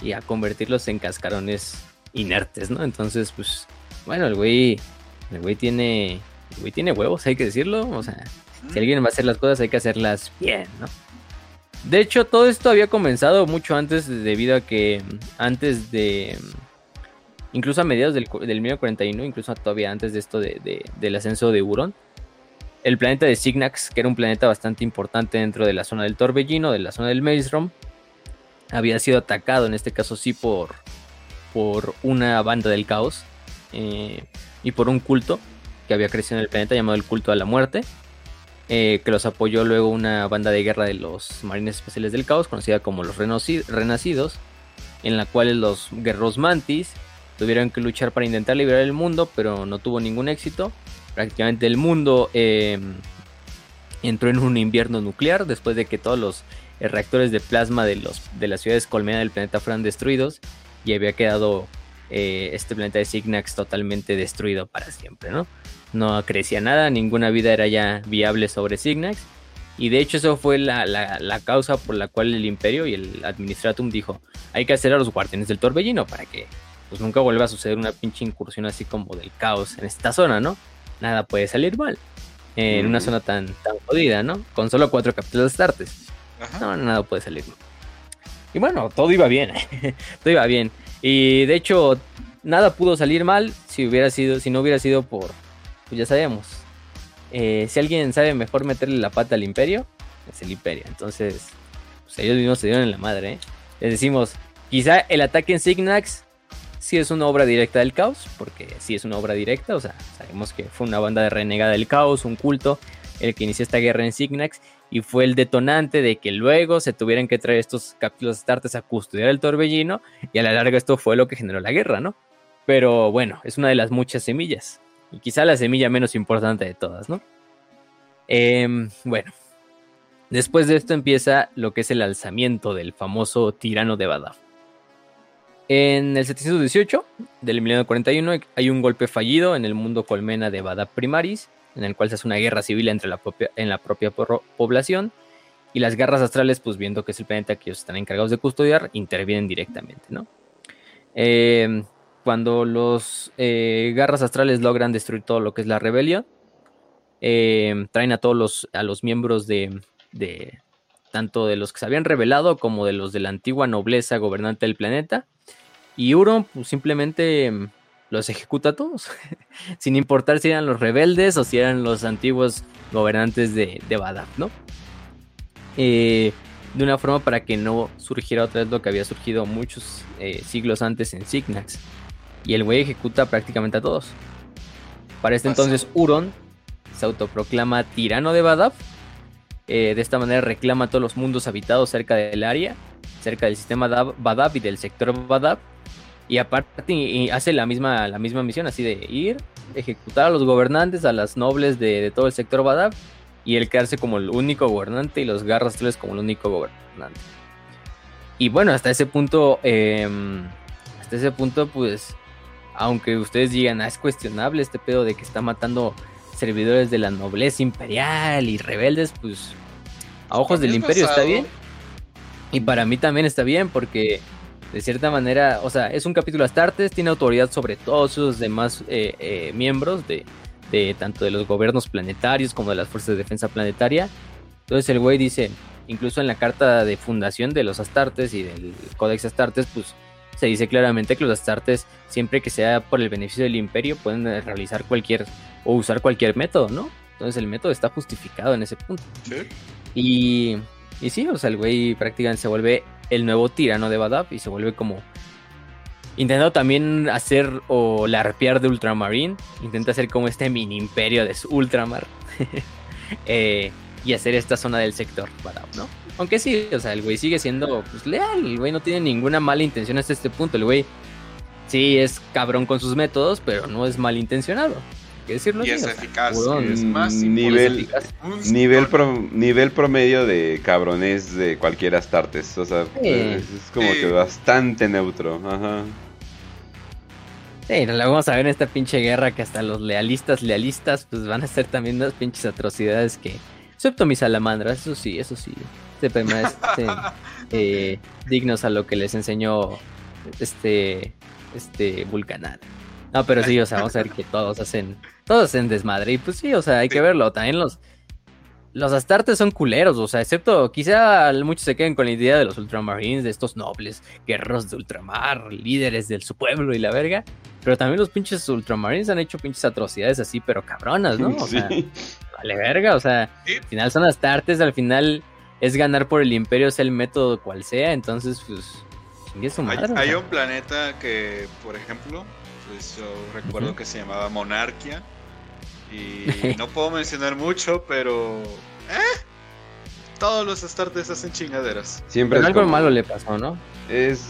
y a convertirlos en cascarones inertes, ¿no? Entonces, pues, bueno, el güey, el güey tiene, güey tiene huevos, hay que decirlo, o sea, si alguien va a hacer las cosas hay que hacerlas bien, ¿no? De hecho, todo esto había comenzado mucho antes debido a que antes de... Incluso a mediados del, del 1941, incluso todavía antes de esto de, del ascenso de Huron, el planeta de Signax, que era un planeta bastante importante dentro de la zona del Torbellino, de la zona del Maelstrom, había sido atacado, en este caso sí, por, por una banda del caos eh, y por un culto que había crecido en el planeta llamado el culto a la muerte, eh, que los apoyó luego una banda de guerra de los marines especiales del caos, conocida como los Renacidos, en la cual los guerreros mantis tuvieron que luchar para intentar liberar el mundo, pero no tuvo ningún éxito. Prácticamente el mundo em, entró en un invierno nuclear después de que todos los eh, reactores de plasma de, los, de las ciudades colmena del planeta fueran destruidos y había quedado eh, este planeta de Signax totalmente destruido para siempre, ¿no? no crecía nada, ninguna vida era ya viable sobre Signax. Y de hecho eso fue la, causa por la cual el imperio y el administratum dijo, hay que hacer a los guardianes del torbellino para que pues nunca vuelva a suceder una pinche incursión así como del caos en esta zona, ¿no? Nada puede salir mal en una zona tan, tan jodida, ¿no? Con solo cuatro capítulos de artes. No, nada puede salir mal. Y bueno, todo iba bien, todo iba bien. Y de hecho, nada pudo salir mal si hubiera sido, si no hubiera sido por pues ya sabemos. Eh, si alguien sabe mejor meterle la pata al imperio, es el imperio. Entonces, pues ellos mismos se dieron en la madre. ¿eh? Les decimos, quizá el ataque en Signax sí es una obra directa del caos, porque sí es una obra directa, o sea, sabemos que fue una banda de renegada del caos, un culto, el que inició esta guerra en Signax, y fue el detonante de que luego se tuvieran que traer estos capítulos astartes a custodiar el torbellino, y a la larga esto fue lo que generó la guerra, ¿no? Pero bueno, es una de las muchas semillas. Y quizá la semilla menos importante de todas, ¿no? Em, bueno, después de esto empieza lo que es el alzamiento del famoso tirano de Badaf. En el 718 del 1941 hay un golpe fallido en el mundo colmena de Badab Primaris, en el cual se hace una guerra civil entre la propia, en la propia población. Y las garras astrales, pues viendo que es el planeta que ellos están encargados de custodiar, intervienen directamente, ¿no? Eh, cuando los eh, garras astrales logran destruir todo lo que es la rebelión, eh, traen a todos los, a los miembros de, tanto de los que se habían rebelado como de los de la antigua nobleza gobernante del planeta. Y Uro pues, simplemente mm, los ejecuta a todos, sin importar si eran los rebeldes o si eran los antiguos gobernantes de, de ¿no? Eh, de una forma para que no surgiera otra vez lo que había surgido muchos siglos antes en Signax y el güey ejecuta prácticamente a todos. Para este entonces Huron se autoproclama tirano de Badab. Eh, de esta manera reclama todos los mundos habitados cerca del área, cerca del sistema Badab y del sector Badab. Y aparte hace la misma, la misma misión, así de ir, ejecutar a los gobernantes, a las nobles de, todo el sector Badab, y él quedarse como el único gobernante y los garras como el único gobernante. Y bueno, hasta ese punto, em, hasta ese punto, pues aunque ustedes digan, ah, es cuestionable este pedo de que está matando servidores de la nobleza imperial y rebeldes, pues a ojos del imperio está bien. Y para mí también está bien porque de cierta manera, o sea, es un capítulo Astartes, tiene autoridad sobre todos sus demás eh, eh, miembros de, de tanto de los gobiernos planetarios como de las fuerzas de defensa planetaria. Entonces el güey dice, incluso en la carta de fundación de los Astartes y del Codex Astartes, pues se dice claramente que los astartes, siempre que sea por el beneficio del imperio, pueden realizar cualquier o usar cualquier método, ¿no? Entonces el método está justificado en ese punto. ¿Sí? Y, y sí, o sea, el güey prácticamente se vuelve el nuevo tirano de Badab y se vuelve como intentando también hacer o larpear de Ultramarine, intenta hacer como este mini imperio de su Ultramar eh, y hacer esta zona del sector Badab, ¿no? Aunque sí, o sea, el güey sigue siendo pues, leal. El güey no tiene ninguna mala intención hasta este punto. El güey sí es cabrón con sus métodos, pero no es malintencionado. Que decirlo Y así, es o sea, eficaz, Hurón es más nivel, eficaz. Nivel, montón. pro- nivel promedio de cabrones de cualquier Astartes. O sea, Sí. es, es como Sí. que bastante neutro. Ajá. Sí, lo vamos a ver en esta pinche guerra que hasta los lealistas, lealistas, pues van a hacer también unas pinches atrocidades que. Excepto mis salamandras, eso sí, eso sí. Se permanecen eh, dignos a lo que les enseñó este. Este Vulcanar. No, pero sí, o sea, vamos a ver que todos hacen. Todos hacen desmadre. Y pues sí, o sea, hay que verlo. También los. Los astartes son culeros, o sea, excepto quizá muchos se queden con la idea de los ultramarines, de estos nobles guerreros de ultramar, líderes de su pueblo y la verga. Pero también los pinches ultramarines han hecho pinches atrocidades así, pero cabronas, ¿no? O sea, vale verga, o sea, al final son astartes, al final es ganar por el imperio, sea el método cual sea, entonces, pues, su madre. hay un planeta que, por ejemplo, pues yo recuerdo que se llamaba Monarquia. Y no puedo mencionar mucho, pero. ¿eh? Todos los Astartes hacen chingaderas. Siempre Pero es algo como- malo le pasó, ¿no? Es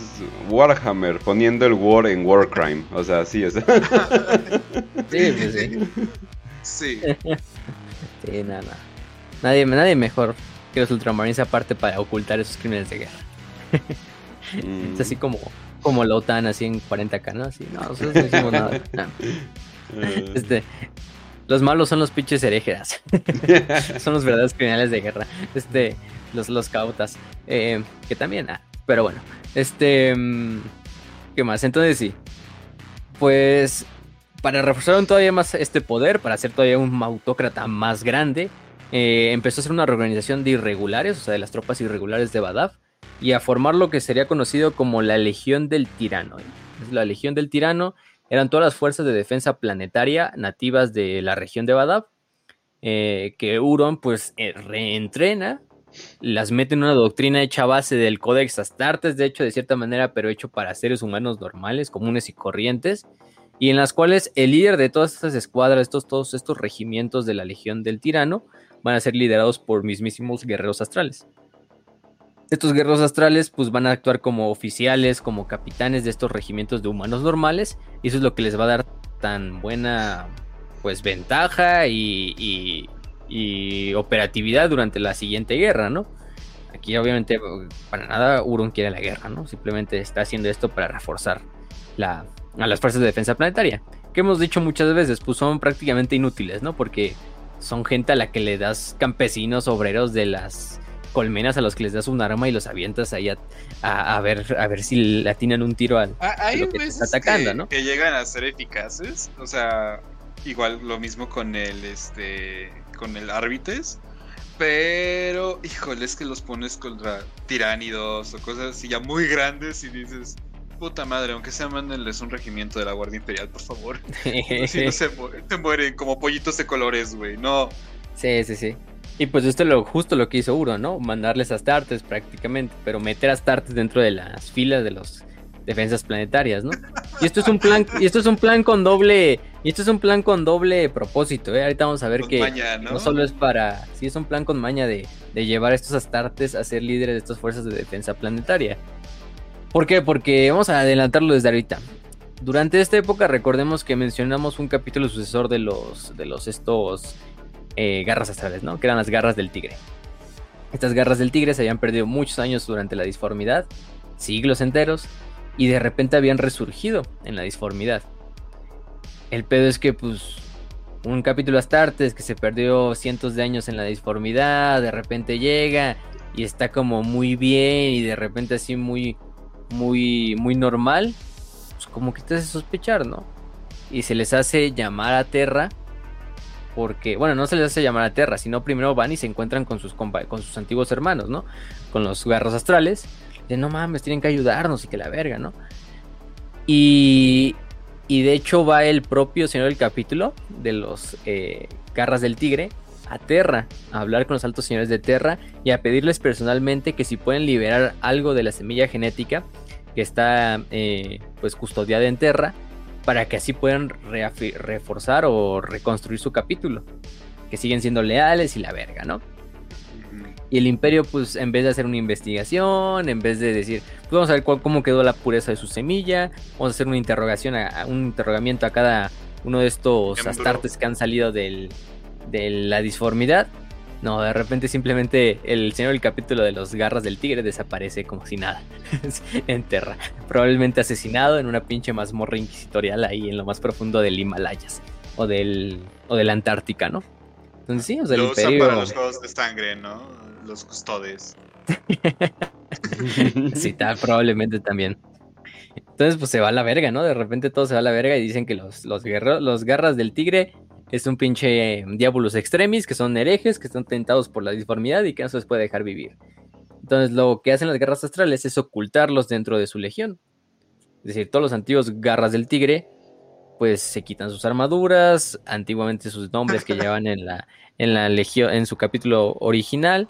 Warhammer poniendo el war en Warcrime. O sea, sí, o sea. Sí, pues sí. Sí. Sí, nada, nada. Nadie, nadie mejor que los ultramarines aparte para ocultar esos crímenes de guerra. mm, Es así como, como la OTAN, así en 40k, ¿no? Así, no, nosotros no hicimos nada. No. eh, Este, los malos son los pinches herejes. son los verdaderos criminales de guerra. Este, los, los cautas. Eh, que también, ah, pero bueno. Este, mm, ¿qué más? Entonces sí. Pues, para reforzar aún todavía más este poder, para hacer todavía un autócrata más grande, eh, empezó a hacer una reorganización de irregulares, o sea, de las tropas irregulares de Badaf, y a formar lo que sería conocido como la Legión del Tirano. ¿eh? La Legión del Tirano eran todas las fuerzas de defensa planetaria nativas de la región de Badab, eh, que Huron pues eh, reentrena, las mete en una doctrina hecha a base del Codex Astartes, de hecho de cierta manera, pero hecho para seres humanos normales, comunes y corrientes, y en las cuales el líder de todas estas escuadras, estos, todos estos regimientos de la Legión del Tirano, van a ser liderados por mismísimos guerreros astrales. Estos guerreros astrales pues van a actuar como oficiales, como capitanes de estos regimientos de humanos normales y eso es lo que les va a dar tan buena pues ventaja y, y- operatividad durante la siguiente guerra, ¿no? Aquí obviamente para nada Huron quiere la guerra, ¿no? Simplemente está haciendo esto para reforzar a las fuerzas de defensa planetaria. Que hemos dicho muchas veces, pues son prácticamente inútiles, ¿no? Porque son gente a la que le das campesinos, obreros de las colmenas a los que les das un arma y los avientas ahí a, a- a ver a ver si le atinan un tiro al, Hay lo que te está atacando, que, ¿no? que llegan a ser eficaces. O sea, igual lo mismo con el este con el Árbites. Pero, híjole, es que los pones contra tiránidos o cosas así ya muy grandes y dices, puta madre, aunque sea mándenles un regimiento de la Guardia Imperial, por favor. Si no se, mu- se mueren como pollitos de colores, güey. No. Sí, sí, sí. Y pues esto es lo, justo lo que hizo Uro, ¿no? Mandarles Astartes prácticamente, pero meter Astartes dentro de las filas de los defensas planetarias, ¿no? Y esto es un plan, y esto es un plan con doble, y esto es un plan con doble propósito, ¿eh? Ahorita vamos a ver Con que maña, ¿no? no solo es para, sí es un plan con maña de, de llevar a estos Astartes a ser líderes de estas fuerzas de defensa planetaria. ¿Por qué? Porque vamos a adelantarlo desde ahorita. Durante esta época recordemos que mencionamos un capítulo sucesor de los de los estos eh, garras astrales, ¿no? Que eran las garras del tigre. Estas garras del tigre se habían perdido muchos años durante la disformidad, siglos enteros, y de repente habían resurgido en la disformidad. El pedo es que, pues, un capítulo Astartes que se perdió cientos de años en la disformidad, de repente llega y está como muy bien y de repente así muy, muy, muy normal, pues como que te hace sospechar, ¿no? Y se les hace llamar a Terra porque, bueno, no se les hace llamar a Terra, sino primero van y se encuentran con sus, con sus antiguos hermanos, ¿no? Con los garros astrales. De no mames, tienen que ayudarnos y que la verga, ¿no? Y, y de hecho va el propio señor del capítulo de los eh, garras del tigre a Terra, a hablar con los altos señores de Terra y a pedirles personalmente que si pueden liberar algo de la semilla genética que está eh, pues custodiada en Terra para que así puedan reforzar o reconstruir su capítulo. Que siguen siendo leales y la verga, ¿no? Y el imperio, pues, en vez de hacer una investigación, en vez de decir, pues vamos a ver cuál- cómo quedó la pureza de su semilla, vamos a hacer una interrogación, a, un interrogamiento a cada uno de estos astartes que han salido del, de la disformidad. No, de repente simplemente el señor del capítulo de los garras del tigre desaparece como si nada. Enterra. Probablemente asesinado en una pinche mazmorra inquisitorial ahí en lo más profundo del Himalayas. O del. o de la Antártica, ¿no? Entonces sí, o sea, Lo usan para los juegos de sangre, ¿no? Los custodes. Sí, tal, probablemente también. Entonces, pues se va a la verga, ¿no? De repente todo se va a la verga y dicen que los, los, los garras del tigre es un pinche diabolus extremis, que son herejes, que están tentados por la disformidad y que no se les puede dejar vivir. Entonces, lo que hacen las garras astrales es ocultarlos dentro de su legión. Es decir, todos los antiguos garras del tigre, pues se quitan sus armaduras, antiguamente sus nombres que llevan en la, en la legión, en su capítulo original,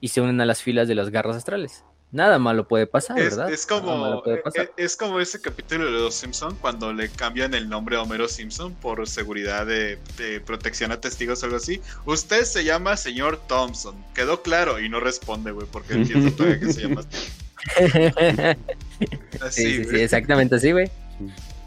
y se unen a las filas de las garras astrales. Nada malo puede pasar, Es, ¿verdad? es como, puede es, pasar. es como ese capítulo de Los Simpson cuando le cambian el nombre a Homero Simpson por seguridad de, de protección a testigos o algo así. Usted se llama señor Thompson. Quedó claro y no responde, güey, porque él piensa todavía que se llama así. sí, sí, sí, exactamente así, güey.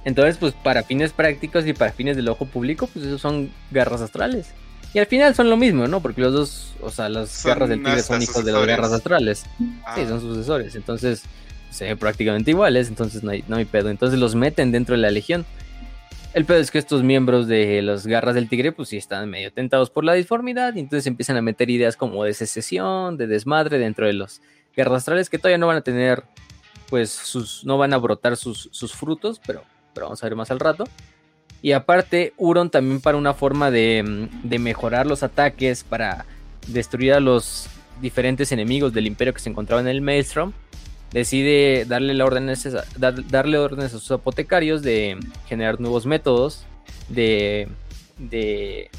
Entonces, pues para fines prácticos y para fines del ojo público, pues esos son garras astrales. Y al final son lo mismo, ¿no? Porque los dos, o sea, las Son garras del tigre son hijos de las garras astrales. Ah, Sí, son sucesores. Entonces, se ven prácticamente iguales. Entonces, no hay, no hay pedo. Entonces, los meten dentro de la legión. El pedo es que estos miembros de las garras del tigre, pues sí están medio tentados por la disformidad. Y entonces empiezan a meter ideas como de secesión, de desmadre dentro de los garras astrales que todavía no van a tener, pues, sus. No van a brotar sus, sus frutos, pero, pero vamos a ver más al rato. Y aparte, Huron también para una forma de, de mejorar los ataques, para destruir a los diferentes enemigos del imperio que se encontraban en el Maelstrom, decide darle, la órdenes darle órdenes a sus apotecarios de generar nuevos métodos de, de-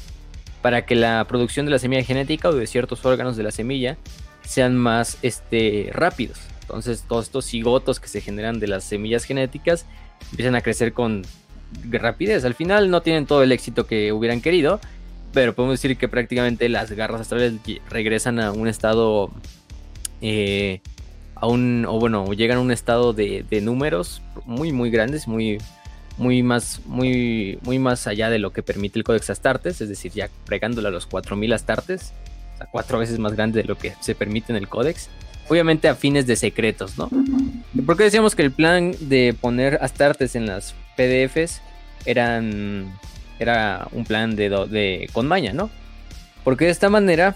para que la producción de la semilla genética o de ciertos órganos de la semilla sean más este, rápidos. Entonces todos estos cigotos que se generan de las semillas genéticas empiezan a crecer con rapidez. Al final no tienen todo el éxito que hubieran querido, pero podemos decir que prácticamente las garras astrales regresan a un estado, eh, a un, o bueno, llegan a un estado de, de números muy, muy grandes, muy, muy más, muy, muy más allá de lo que permite el Codex Astartes, es decir, ya fregándole a los 4000 Astartes, o sea, cuatro veces más grande de lo que se permite en el Codex. Obviamente a fines de secretos, ¿no? ¿Y por qué decíamos que el plan de poner Astartes en las PDFs eran era un plan de, con maña, ¿no? Porque de esta manera,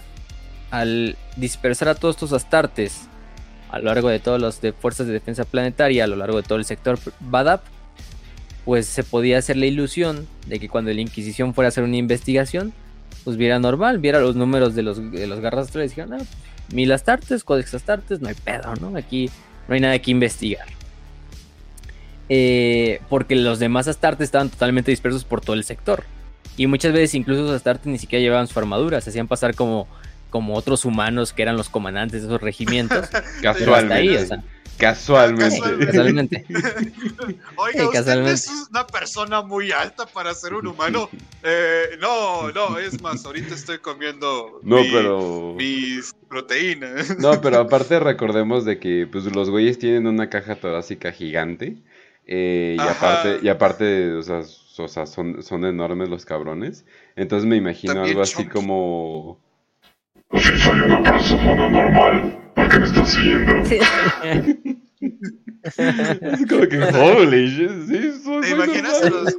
al dispersar a todos estos astartes a lo largo de todas las de fuerzas de defensa planetaria, a lo largo de todo el sector Badap, pues se podía hacer la ilusión de que cuando la Inquisición fuera a hacer una investigación, pues viera normal, viera los números de los, de los garras astrales y dijeran, ah, mil astartes, códex astartes, no hay pedo, ¿no? Aquí no hay nada que investigar. Eh, porque los demás astartes estaban totalmente dispersos por todo el sector. Y muchas veces incluso los astartes ni siquiera llevaban su armadura, se hacían pasar como, como otros humanos que eran los comandantes de esos regimientos. Hasta ahí, Casualmente. o sea, Casualmente. casualmente. Oiga, Sí, usted casualmente. es una persona muy alta para ser un humano. Eh, no, no, es más, ahorita estoy comiendo No, mi- pero. mis proteínas. No, pero aparte recordemos de que pues los güeyes tienen una caja torácica gigante. Eh, y Ajá. aparte, y aparte, o sea, o sea, son, son enormes los cabrones. Entonces me imagino También algo así chunky. como. Si soy una persona normal, ¿por qué me estás siguiendo? Es como que, holy shit, sí, soy ¿Te imaginas, a normal". los,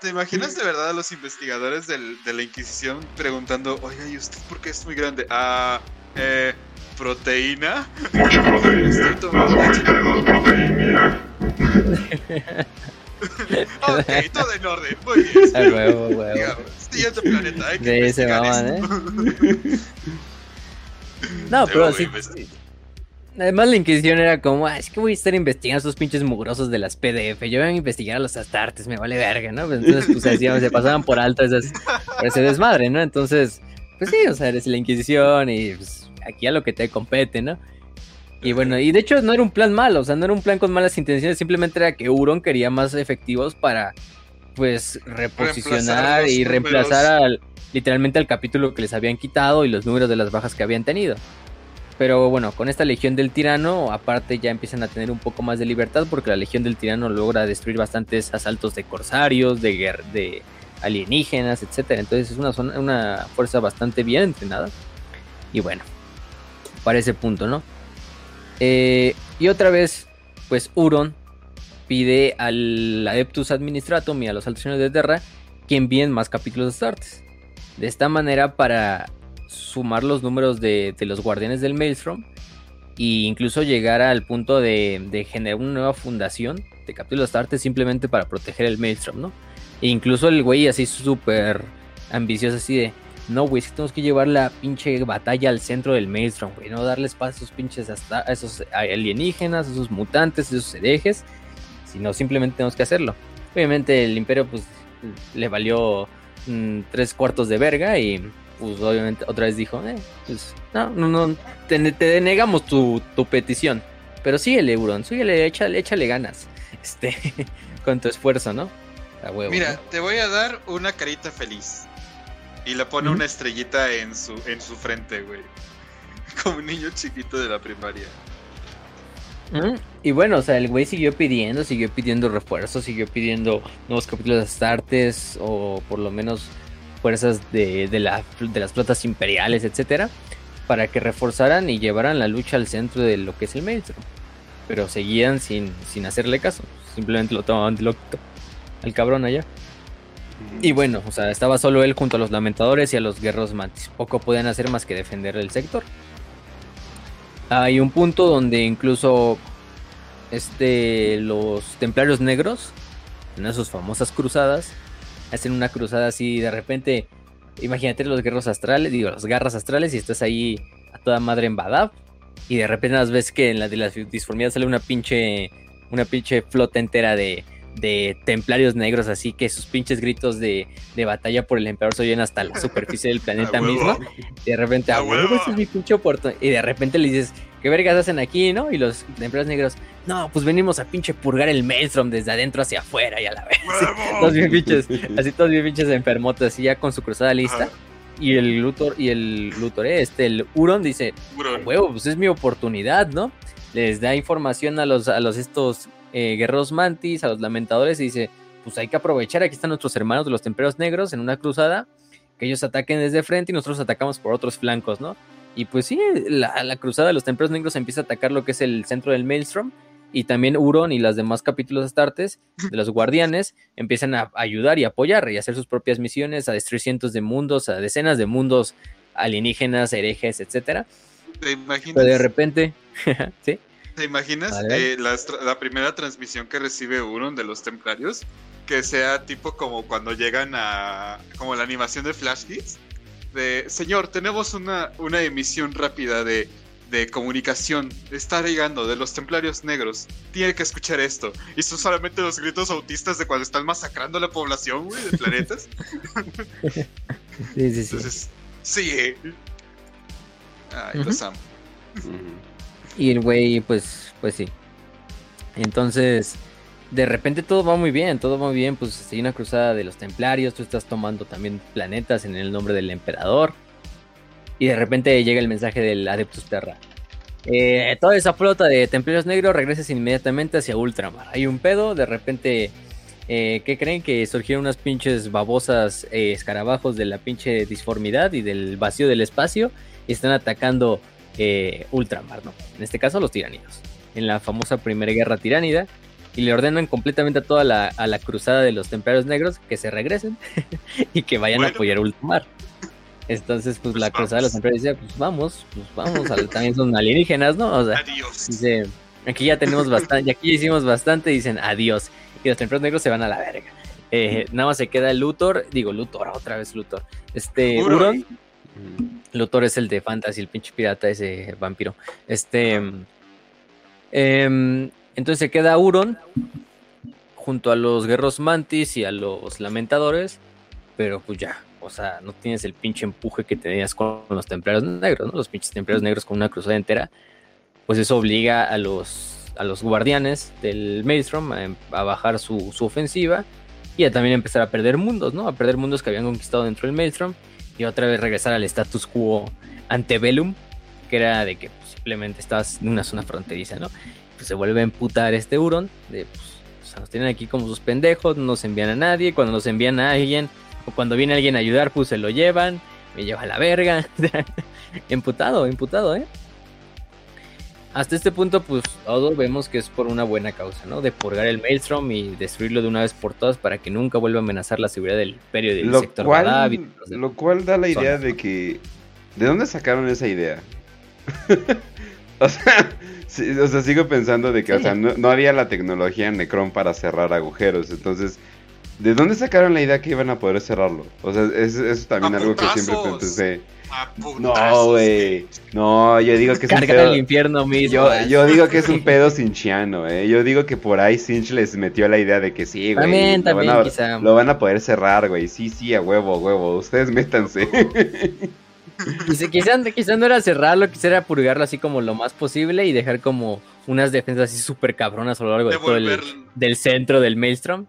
¿Te imaginas de verdad a los investigadores del- de la Inquisición preguntando, oiga, ¿y usted por qué es muy grande? Ah, eh, proteína. Mucha proteína, las leche. 42 proteína. Ok, todo en orden. Muy bien. A huevo, huevo. Digamos, Siguiente planeta. Hay que De ese maman, esto. No, pero sí. Además la Inquisición era como, "Ah, es que voy a estar investigando a esos pinches mugrosos de las PDF. Yo voy a investigar a los astartes, me vale verga, ¿no? Pues entonces, pues hacían- se pasaban por alto esas, por ese desmadre, ¿no? Entonces, pues sí, o sea, eres la Inquisición y pues, aquí a lo que te compete, ¿no? Y bueno, y de hecho no era un plan malo, o sea, no era un plan con malas intenciones, simplemente era que Euron quería más efectivos para, pues, reposicionar y reemplazar al, literalmente al capítulo que les habían quitado y los números de las bajas que habían tenido. Pero bueno, con esta Legión del Tirano, aparte ya empiezan a tener un poco más de libertad porque la Legión del Tirano logra destruir bastantes asaltos de corsarios, de, alienígenas, etcétera. Entonces es una, zona- una fuerza bastante bien entrenada. Y bueno, para ese punto, ¿no? Eh, y otra vez, pues Huron pide al Adeptus Administratum y a los Altos Señores de Terra que envíen más capítulos de Astartes. De esta manera, para sumar los números de, los Guardianes del Maelstrom e incluso llegar al punto de, de generar una nueva fundación de capítulos de Astartes simplemente para proteger el Maelstrom, ¿no? E incluso el güey así súper ambicioso, así de. No, güey, es que tenemos que llevar la pinche batalla al centro del Maelstrom, güey. No darle espacio a esos pinches hasta a esos alienígenas, a esos mutantes, a esos herejes. Sino simplemente tenemos que hacerlo. Obviamente el Imperio, pues, le valió mm, tres cuartos de verga y, pues, obviamente otra vez dijo, eh, pues, no, no, no, te, te denegamos tu, tu petición. Pero síguele, Euron, síguele, échale, échale ganas. Este, con tu esfuerzo, ¿no? A huevo. Mira, ¿no? te voy a dar una carita feliz. Y le pone una estrellita en su, en su frente, güey. Como un niño chiquito de la primaria. Y bueno, o sea, el güey siguió pidiendo, siguió pidiendo refuerzos, siguió pidiendo nuevos capítulos de Astartes o por lo menos fuerzas de, de, la- de las flotas imperiales, etcétera, para que reforzaran y llevaran la lucha al centro de lo que es el Maelstrom. Pero seguían sin, sin hacerle caso, simplemente lo tomaban de loquito al cabrón allá. Y bueno, o sea, estaba solo él junto a los lamentadores y a los guerreros mantis. Poco podían hacer más que defender el sector. Hay un punto donde incluso este los templarios negros, en sus famosas cruzadas, hacen una cruzada así de repente. Imagínate los guerreros astrales, digo, los garras astrales, y estás ahí a toda madre en Badab. Y de repente las ves que en la de las disformidades sale una pinche. Una pinche flota entera de, de templarios negros, así que sus pinches gritos de, de batalla por el emperador se oyen hasta la superficie del planeta A mismo. Y de repente, A ah, huevo, huevo. es mi pinche oportunidad. Y de repente le dices, ¿qué vergas hacen aquí, no? Y los templarios negros, no, pues venimos a pinche purgar el Maelstrom desde adentro hacia afuera y a la vez. Todos bien pinches, así todos bien pinches enfermotes, así ya con su cruzada lista. Ajá. Y el Luthor, y el Luthor, eh, este, el Huron dice, huevo, pues es mi oportunidad, ¿no? Les da información a los, a los estos eh, guerreros mantis, a los lamentadores, y dice, pues hay que aprovechar, aquí están nuestros hermanos de los templarios negros en una cruzada, que ellos ataquen desde frente y nosotros atacamos por otros flancos, ¿no? Y pues sí, la, la cruzada de los templarios negros empieza a atacar lo que es el centro del Maelstrom, y también Huron y las demás capítulos astartes de los guardianes empiezan a ayudar y apoyar y hacer sus propias misiones, a destruir cientos de mundos, a decenas de mundos alienígenas, herejes, etcétera. ¿te imaginas? Pero de repente, ¿sí? ¿Te imaginas Vale. eh, la, primera transmisión que recibe uno de los templarios? Que sea tipo como cuando llegan a. como la animación de Flash Hits. De. Señor, tenemos una, una emisión rápida de, de comunicación. Está llegando de los templarios negros. Tiene que escuchar esto. Y son solamente los gritos autistas de cuando están masacrando a la población, güey, de planetas. Sí, sí, sí. Entonces, sigue. Ay, los amo. Ujú. Y el güey, pues, pues sí. Entonces, de repente todo va muy bien, todo va muy bien. Pues hay una cruzada de los templarios, tú estás tomando también planetas en el nombre del emperador. Y de repente llega el mensaje del Adeptus Terra. Eh, toda esa flota de templarios negros regreses inmediatamente hacia Ultramar. Hay un pedo, de repente, eh, ¿qué creen? Que surgieron unas pinches babosas eh, escarabajos de la pinche disformidad y del vacío del espacio y están atacando eh, Ultramar, ¿no? En este caso, los tiranidos. En la famosa Primera Guerra Tiránida. Y le ordenan completamente a toda la, a la cruzada de los templarios negros que se regresen y que vayan a apoyar a Ultramar. Entonces, pues, Pues la cruzada de los templarios decía, pues vamos, pues vamos, también son alienígenas, ¿no? O sea, Adiós. dice, aquí ya tenemos bastante, aquí ya hicimos bastante, dicen adiós. Y los templarios negros se van a la verga. Eh, nada más se queda Luthor, digo Luthor, otra vez Luthor. Este, Huron. Huron, Ujú. Luthor es el de Fantasy, el pinche pirata, ese vampiro. Este. em, entonces se queda Huron junto a los guerreros mantis y a los lamentadores. Pero pues ya, o sea, no tienes el pinche empuje que tenías con los templarios negros. Los pinches templarios negros con una cruzada entera. Pues eso obliga a los, a los guardianes del Maelstrom a, em- a bajar su, su ofensiva y a también empezar a perder mundos, ¿no? A perder mundos que habían conquistado dentro del Maelstrom y otra vez regresar al status quo antebellum que era de que pues, simplemente estabas en una zona fronteriza, ¿no? Pues se vuelve a emputar este Huron, de pues, o sea, nos tienen aquí como sus pendejos, no nos envían a nadie, cuando nos envían a alguien, o cuando viene alguien a ayudar, pues se lo llevan, me lleva a la verga. emputado, emputado, ¿eh? Hasta este punto, pues todo vemos que es por una buena causa, ¿no? De purgar el Maelstrom y destruirlo de una vez por todas para que nunca vuelva a amenazar la seguridad del imperio y del Lo sector cual, Badab y lo cual da la idea zonas. de que... ¿De dónde sacaron esa idea? o, sea, sí, o sea, sigo pensando de que, o sea, no, no había la tecnología en Necron para cerrar agujeros. Entonces, ¿de dónde sacaron la idea que iban a poder cerrarlo? O sea, es, es también A algo que siempre pensé. No, güey. No, yo digo que es un pedo... el infierno mismo. Yo, yo digo que es un pedo cinchiano, eh. Yo digo que por ahí Cinch les metió la idea de que sí, güey. También, lo también, van a- quizá. Lo van a poder cerrar, güey. Sí, sí, a huevo, a huevo. Ustedes métanse. Quizá, quizá, quizá no era cerrarlo, quizá era purgarlo así como lo más posible y dejar como unas defensas así súper cabronas a lo largo de todo el, del centro del Maelstrom.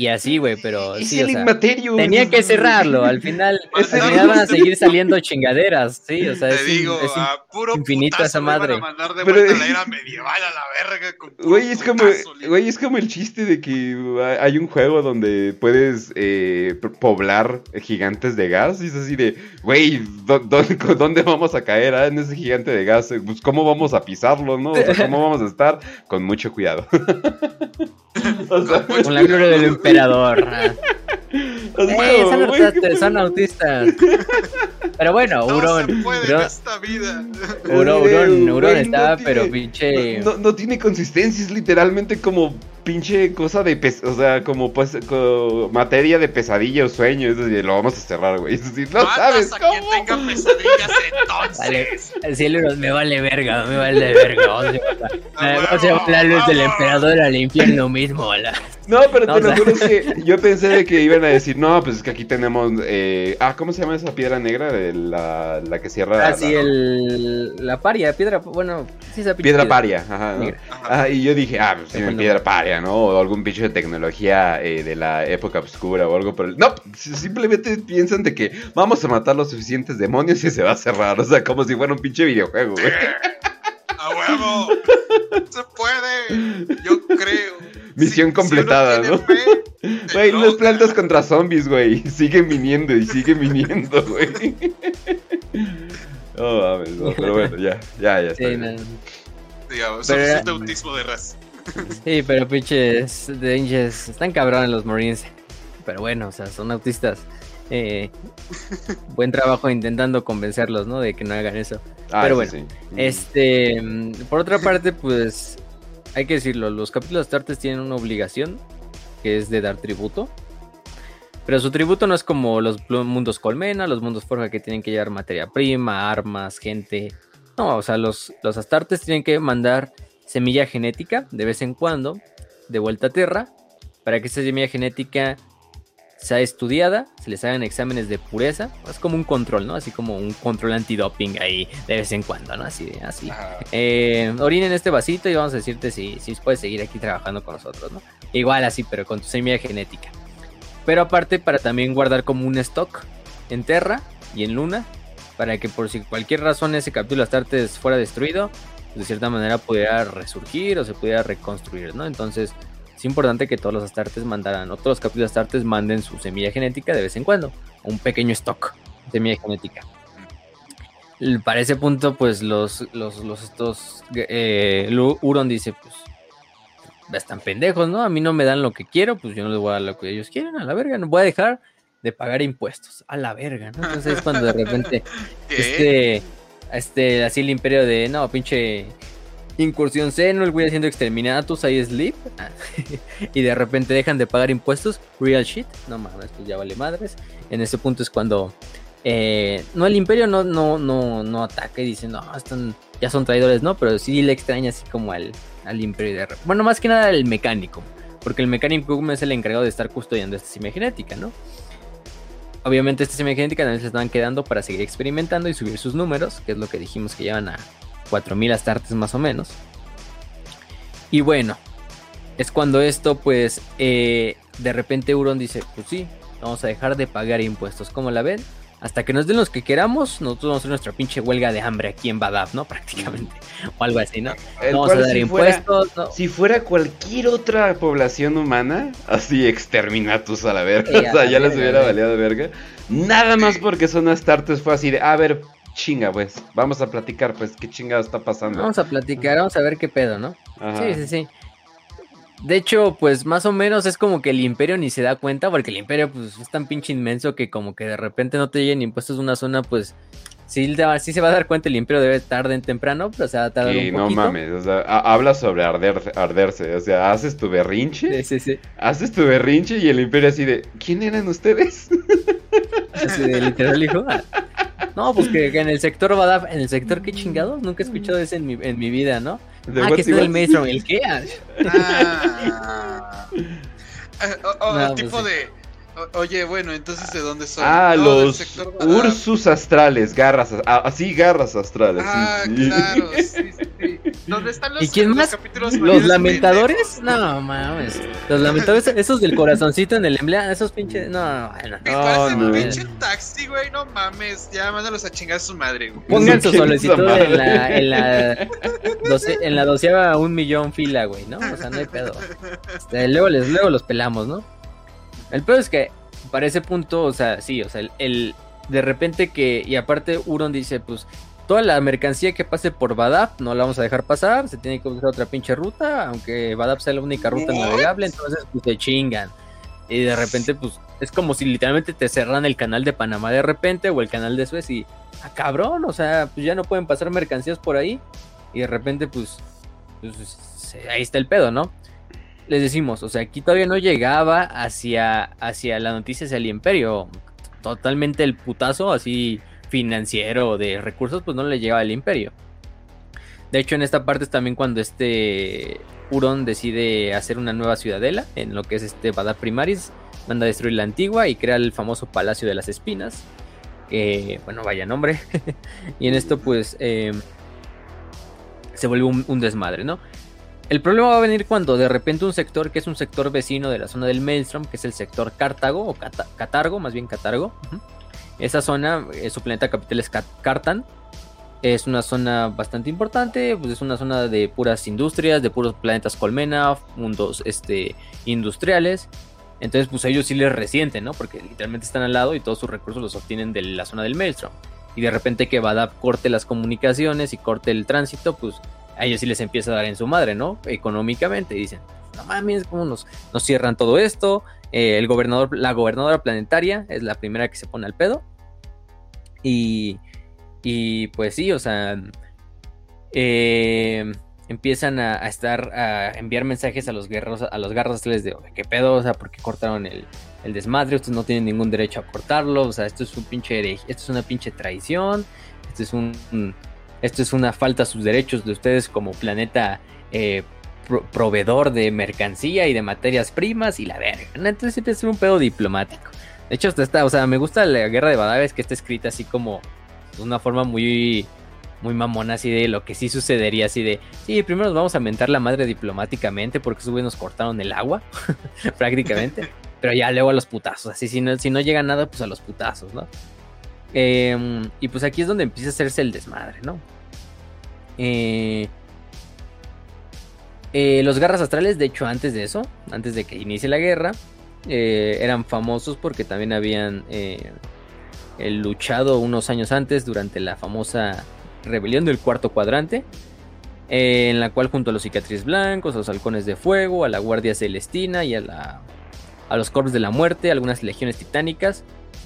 Y así, güey, pero es sí, el o sea, tenía que cerrarlo. Al final, al final van a seguir saliendo chingaderas, sí, o sea, Te es, digo, es un- a puro infinito esa me madre. a mandar de Pero- vuelta a la era medieval a la verga. con puro Güey, es como, güey, es como el chiste de que hay un juego donde puedes eh, poblar gigantes de gas. Y es así de, güey, ¿dó- dónde, ¿dónde vamos a caer ah, en ese gigante de gas? Pues, ¿cómo vamos a pisarlo, no? O sea, ¿cómo vamos a estar? Con mucho cuidado. o sea, con la gloria del emperador. Ah. Eh, son, autistas, ¿qué son autistas. Pero bueno, No Huron, se puede Huron, en esta vida. Huron, Güey, Huron, güey, Huron no estaba, tiene- pero pinche. No, no- tiene consistencia, es literalmente como pinche cosa de pes o sea, como pues co- materia de pesadilla o sueño, es decir, lo vamos a cerrar, güey. Es decir, no sabes a cómo. quien tenga pesadillas entonces. Vale, el cielo me vale verga, me vale verga. Vamos a llevar A la, llevar la luz del emperador al infierno mismo. la- No, pero No, te lo sea- juro es que yo pensé de que iban a decir, no, pues es que aquí tenemos, eh, ah, ¿cómo se llama esa piedra negra? De la, la que cierra Ah, la- sí, el, la paria, piedra, bueno, sí, esa pinche piedra paria, ajá, ¿no? Negra. Ajá. Ah, y yo dije, ah, pues bueno. piedra paria, ¿no? O algún pinche de tecnología eh, de la época oscura o algo por el... No, simplemente piensan de que vamos a matar los suficientes demonios y se va a cerrar. O sea, como si fuera un pinche videojuego, güey. A huevo. Se puede. Yo creo. Misión completada, ¿no? fe, Güey, no logra. plantas contra zombies, güey. Siguen viniendo y siguen viniendo, güey. No mames, no, pero bueno, ya, ya, ya está. Sí, no. Digamos, Pero suficiente autismo de raza. Sí, pero pinches Dangers están cabrones los Marines. Pero bueno, o sea, son autistas. Eh, buen trabajo intentando convencerlos, ¿no? De que no hagan eso. Ah, pero sí, bueno, sí. Este, mm, por otra parte, pues hay que decirlo, los capítulos Astartes tienen una obligación, que es de dar tributo. Pero su tributo no es como los mundos colmena, los mundos forja que tienen que llevar materia prima, armas, gente. No, o sea, los, los Astartes tienen que mandar semilla genética de vez en cuando de vuelta a Tierra para que esa semilla genética sea estudiada, se les hagan exámenes de pureza. Es como un control, ¿no? Así como un control antidoping ahí de vez en cuando, ¿no? Así, así. Ajá. Eh, orina en este vasito y vamos a decirte si, si puedes seguir aquí trabajando con nosotros, ¿no? Igual así, pero con tu semilla genética. Pero aparte para también guardar como un stock en Terra y en Luna, para que por si cualquier razón ese capítulo Astartes fuera destruido, de cierta manera pudiera resurgir o se pudiera reconstruir, ¿no? Entonces es importante que todos los Astartes mandaran, o todos los capítulos Astartes manden su semilla genética de vez en cuando, un pequeño stock de semilla genética. Para ese punto, pues los, los, los estos, eh, Huron dice, pues, están pendejos, ¿no? A mí no me dan lo que quiero, pues yo no les voy a dar lo que ellos quieren, a la verga, no voy a dejar de pagar impuestos, a la verga, ¿no? Entonces es cuando de repente ¿Qué? este, este, así el imperio de, no, pinche incursión seno, el güey haciendo exterminatus, ahí sleep, ah, y de repente dejan de pagar impuestos, real shit, no mames, pues ya vale madres. En ese punto es cuando, eh, no, el imperio no, no, no, no ataca y dice, no, están, ya son traidores, no, pero sí le extraña así como al, al imperio de, bueno, más que nada el mecánico, porque el mecánico es el encargado de estar custodiando esta genética, ¿no? Obviamente esta genética también se estaban quedando para seguir experimentando y subir sus números, que es lo que dijimos que llevan a 4000 astartes más o menos. Y bueno, es cuando esto pues eh, de repente Euron dice, pues sí, vamos a dejar de pagar impuestos. ¿Cómo la ven? hasta que nos den los que queramos, nosotros vamos a hacer nuestra pinche huelga de hambre aquí en Badaf, ¿no? Prácticamente. O algo así, ¿no? El vamos a dar si impuestos, fuera, ¿no? Si fuera cualquier otra población humana, así exterminatus a la verga. Sí, a o sea, la ya les hubiera valido verga. Nada más porque son astartes fue así de, a ver, chinga, pues, vamos a platicar, pues, qué chingado está pasando. Vamos a platicar, vamos a ver qué pedo, ¿no? Ajá. Sí, sí, sí. De hecho, pues más o menos es como que el imperio ni se da cuenta, porque el imperio pues es tan pinche inmenso que como que de repente no te lleguen impuestos de una zona, pues sí, sí se va a dar cuenta el imperio debe tarde en temprano, pero se va a tardar Y un no poquito. mames, o sea, ha- habla sobre arder- arderse, o sea, haces tu berrinche, Sí, sí, sí. haces tu berrinche y el imperio así de, ¿quién eran ustedes? Así de literal, hijo. Ah. No, pues que, que en el sector Badaf, en el sector qué chingados, nunca he escuchado eso en mi, en mi vida, ¿no? Ah, que está el what. Maelstrom, ¿el qué? Ah, Ah. Ah, o- o No, tipo pues sí. de. O- Oye, bueno, entonces ¿de dónde son? Ah, No, los. Ursus astrales, garras, as- ah, así garras astrales. Ah, sí. claro, sí, sí, sí. ¿Dónde están los, ¿Y quién los más? capítulos ¿Los lamentadores? pendejos? No, mames. Los lamentadores, esos del corazoncito en el emblema, esos pinches. No, bueno. Me No, parece no. un pinche taxi, güey, no mames. Ya, mándalos a chingar a su madre, güey. Pongan su ¿Quién es solicitud en la, en la, doce- en la doceava un millón fila, güey, ¿no? O sea, no hay pedo. Este, luego, les, luego los pelamos, ¿no? El pedo es que para ese punto, o sea, sí, o sea, el, el- de repente que, y aparte Uron dice, pues, toda la mercancía que pase por Badab no la vamos a dejar pasar, se tiene que buscar otra pinche ruta, aunque Badab sea la única ruta navegable, entonces pues se chingan. Y de repente, pues, es como si literalmente te cerran el canal de Panamá de repente o el canal de Suez y, ah, cabrón, o sea, pues ya no pueden pasar mercancías por ahí. Y de repente, pues, pues, ahí está el pedo, ¿no? Les decimos, o sea, aquí todavía no llegaba hacia, hacia la noticia hacia el imperio. Totalmente el putazo así financiero de recursos, pues no le llegaba al imperio. De hecho, en esta parte es también cuando este Huron decide hacer una nueva ciudadela en lo que es este Badab Primaris, manda a destruir la antigua y crea el famoso Palacio de las Espinas. Que, bueno, vaya nombre. y en esto, pues, eh, se vuelve un desmadre, ¿no? El problema va a venir cuando de repente un sector que es un sector vecino de la zona del Maelstrom, que es el sector Cartago o Cata- Catargo, más bien Catargo. Esa zona, eh, su planeta capital es Cat- Cartan. Es una zona bastante importante, pues es una zona de puras industrias, de puros planetas colmena, mundos este, industriales. Entonces, pues a ellos sí les resienten, ¿no? Porque literalmente están al lado y todos sus recursos los obtienen de la zona del Maelstrom. Y de repente que Badab corte las comunicaciones y corte el tránsito, pues a ellos sí les empieza a dar en su madre, ¿no? Económicamente. Dicen, no mames, ¿cómo nos, nos cierran todo esto? Eh, el gobernador, la gobernadora planetaria es la primera que se pone al pedo. Y, y pues sí, o sea, eh, empiezan a, estar, a enviar mensajes a los guerreros, a los garras astrales de, "Oye, ¿qué pedo? O sea, ¿por qué cortaron el, el desmadre? Ustedes no tienen ningún derecho a cortarlo. O sea, esto es un pinche esto es una pinche traición. Esto es un- esto es una falta a sus derechos de ustedes como planeta eh, pro- proveedor de mercancía y de materias primas y la verga. Entonces a ser un pedo diplomático. De hecho, hasta está, o sea, me gusta la guerra de Badaves que está escrita así como de una forma muy muy mamona así de lo que sí sucedería así de sí primero nos vamos a mentar la madre diplomáticamente porque güeyes nos cortaron el agua prácticamente pero ya luego a los putazos así si no si no llega nada pues a los putazos no Eh, y pues aquí es donde empieza a hacerse el desmadre no Eh, eh, los garras astrales de hecho antes de eso antes de que inicie la guerra eh, eran famosos porque también habían luchado unos años antes durante la famosa rebelión del cuarto cuadrante, en la cual junto a los cicatrices blancos, a los halcones de fuego, a la guardia celestina y a, la, a los corpos de la muerte, algunas legiones titánicas,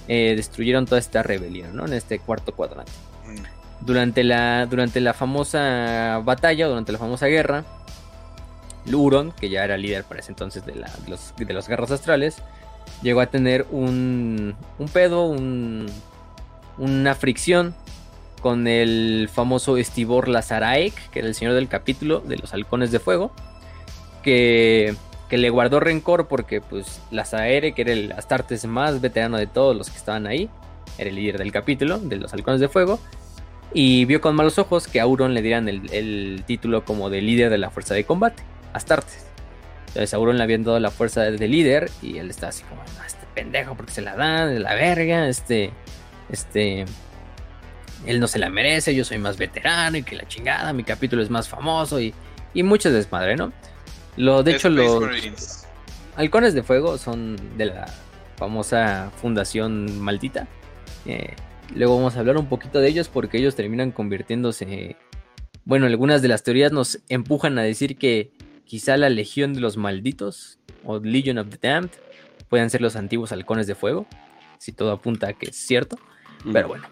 eh, destruyeron toda esta rebelión ¿no? en este cuarto cuadrante. Mm. Durante la, durante la famosa batalla, durante la famosa guerra, Luron, que ya era líder para ese entonces de, la- de los, de los guerras astrales, llegó a tener un, un pedo, un- una fricción con el famoso Estibor Lazaraek, que era el señor del capítulo de los halcones de fuego, que, que le guardó rencor porque pues Lazaraek, que era el Astartes más veterano de todos los que estaban ahí, era el líder del capítulo de los halcones de fuego, y vio con malos ojos que a Auron le dieran el, el título como de líder de la fuerza de combate, Astartes. Entonces Auron le habían dado la fuerza de líder y él está así como, "No, este pendejo porque se la dan, de la verga, este... este, él no se la merece, yo soy más veterano y que la chingada, mi capítulo es más famoso y, y mucho desmadre, ¿no? Lo, de hecho, Space los Marines. halcones de fuego son de la famosa fundación maldita. Eh, luego vamos a hablar un poquito de ellos porque ellos terminan convirtiéndose... Bueno, algunas de las teorías nos empujan a decir que quizá la Legión de los Malditos o Legion of the Damned puedan ser los antiguos halcones de fuego, si todo apunta a que es cierto. Pero bueno,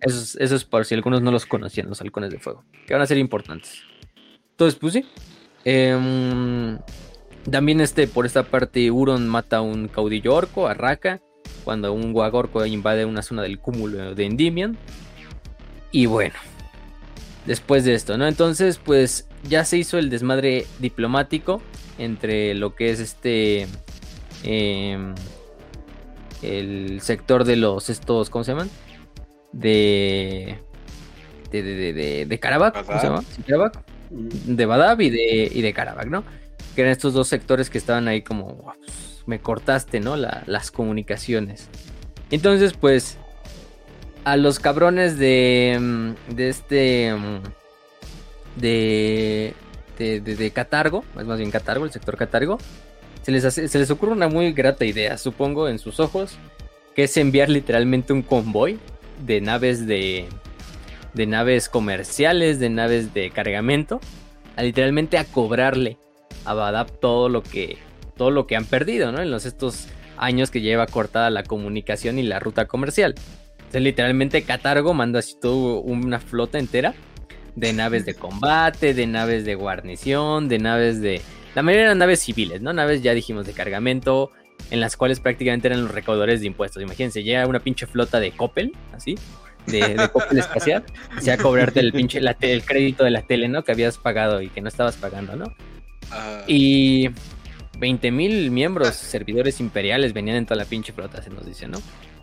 eso es, eso es por si algunos no los conocían, los halcones de fuego, que van a ser importantes. Entonces, pues sí. Em, también este, por esta parte, Uron mata a un caudillo orco, a Raka, cuando un guagorco invade una zona del cúmulo de Endymion. Y bueno, después de esto, ¿no? Entonces, pues ya se hizo el desmadre diplomático entre lo que es este... em, el sector de los estos, ¿cómo se llaman? De... De, de, de, de, Karabakh, ¿cómo se llama? Sí, Karabakh de Badab y de, y de Karabakh, ¿no? Que eran estos dos sectores que estaban ahí como, "Guau, pues, me cortaste, ¿no? La- las comunicaciones. Entonces, pues, a los cabrones de, mm, de este, mm, de, de, de, Catargo, es más bien Catargo, el sector Catargo, se les, se les ocurre una muy grata idea, supongo, en sus ojos, que es enviar literalmente un convoy de naves de, de naves comerciales, de naves de cargamento, a literalmente a cobrarle a Badab todo lo que todo lo que han perdido, ¿no? En los estos años que lleva cortada la comunicación y la ruta comercial. Entonces, literalmente Catargo manda así toda una flota entera de naves de combate, de naves de guarnición, de naves de la mayoría eran naves civiles, ¿no? Naves ya dijimos de cargamento, en las cuales prácticamente eran los recaudadores de impuestos. Imagínense, llega una pinche flota de Coppel, así, de, de Coppel espacial, y a cobrarte el pinche la te- el crédito de la tele, ¿no? Que habías pagado y que no estabas pagando, ¿no? Ah, Y 20.000 miembros, servidores imperiales venían en toda la pinche flota, se nos dice, ¿no?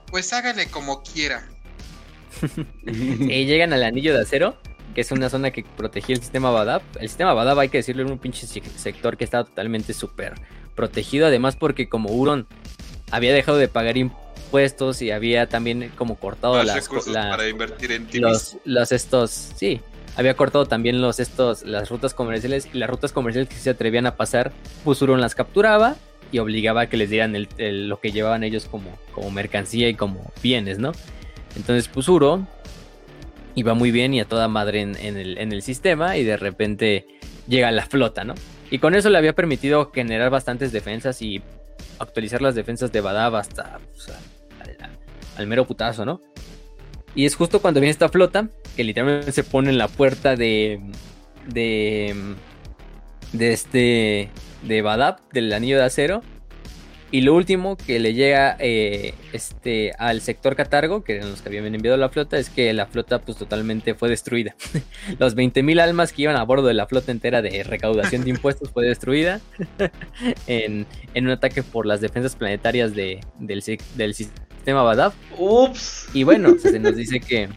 Pues hágale como quiera. Y llegan al anillo de acero, que es una zona que protegía el sistema Badab. El sistema Badab, hay que decirlo, era un pinche se- sector que estaba totalmente súper protegido. Además, porque como Huron había dejado de pagar impuestos y había también como cortado Más las, recursos la- para invertir en ti los, los estos, sí, había cortado también los estos, las rutas comerciales y las rutas comerciales que se atrevían a pasar, pues Huron las capturaba y obligaba a que les dieran el- el- lo que llevaban ellos como, como mercancía y como bienes, ¿no? Entonces, pues Huron iba muy bien y a toda madre en, en el, en el sistema y de repente llega la flota, ¿no? Y con eso le había permitido generar bastantes defensas y actualizar las defensas de Badab hasta pues, al, al- mero putazo, ¿no? Y es justo cuando viene esta flota que literalmente se pone en la puerta de de de este de Badab del anillo de acero y lo último que le llega eh, este al sector Catargo que eran los que habían enviado la flota es que la flota pues totalmente fue destruida los 20.000 almas que iban a bordo de la flota entera de recaudación de impuestos fue destruida en, en un ataque por las defensas planetarias de, del, del sistema Badab Ups. y bueno, se nos dice que.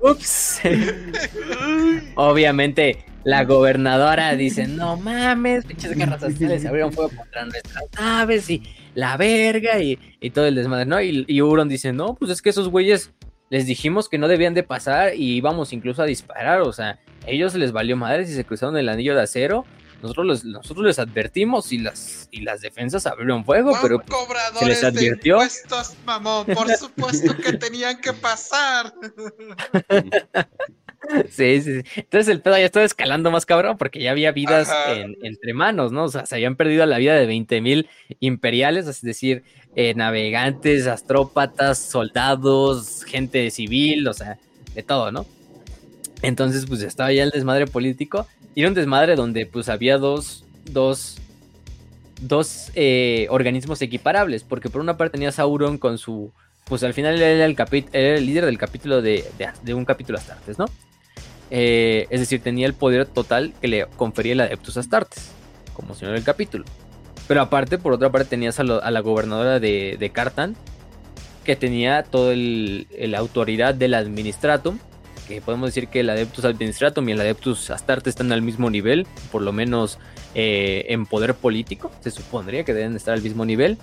Ups. Obviamente, la gobernadora dice: No mames, pinches guerras astrales se abrieron fuego contra nuestras naves y la verga y, y todo el desmadre, ¿no? Y, y Euron dice: No, pues es que esos güeyes les dijimos que no debían de pasar y íbamos incluso a disparar, o sea, ellos les valió madre si se cruzaron el anillo de acero. Nosotros les, nosotros les advertimos y las, y las defensas abrieron fuego, pero se les advirtió. de impuestos, mamón. Por supuesto que tenían que pasar. Sí, sí, sí. Entonces el pedo ya estaba escalando más cabrón porque ya había vidas en- entre manos, ¿no? O sea, se habían perdido la vida de 20.000 imperiales, es decir, eh, navegantes, astrópatas, soldados, gente civil, o sea, de todo, ¿no? Entonces, pues estaba ya el desmadre político y era un desmadre donde pues había dos, dos, dos eh, organismos equiparables, porque por una parte tenías a Sauron con su, pues al final era el, el líder del capítulo de, de, un capítulo Astartes, ¿no? Eh, es decir, tenía el poder total que le confería el Adeptus Astartes, como señor del capítulo. Pero aparte, por otra parte, tenías a, a la gobernadora de, de Cartan, que tenía toda la autoridad del Administratum, que podemos decir que el Adeptus Administratum y el Adeptus Astartes están al mismo nivel, por lo menos eh, en poder político, se supondría que deben estar al mismo nivel.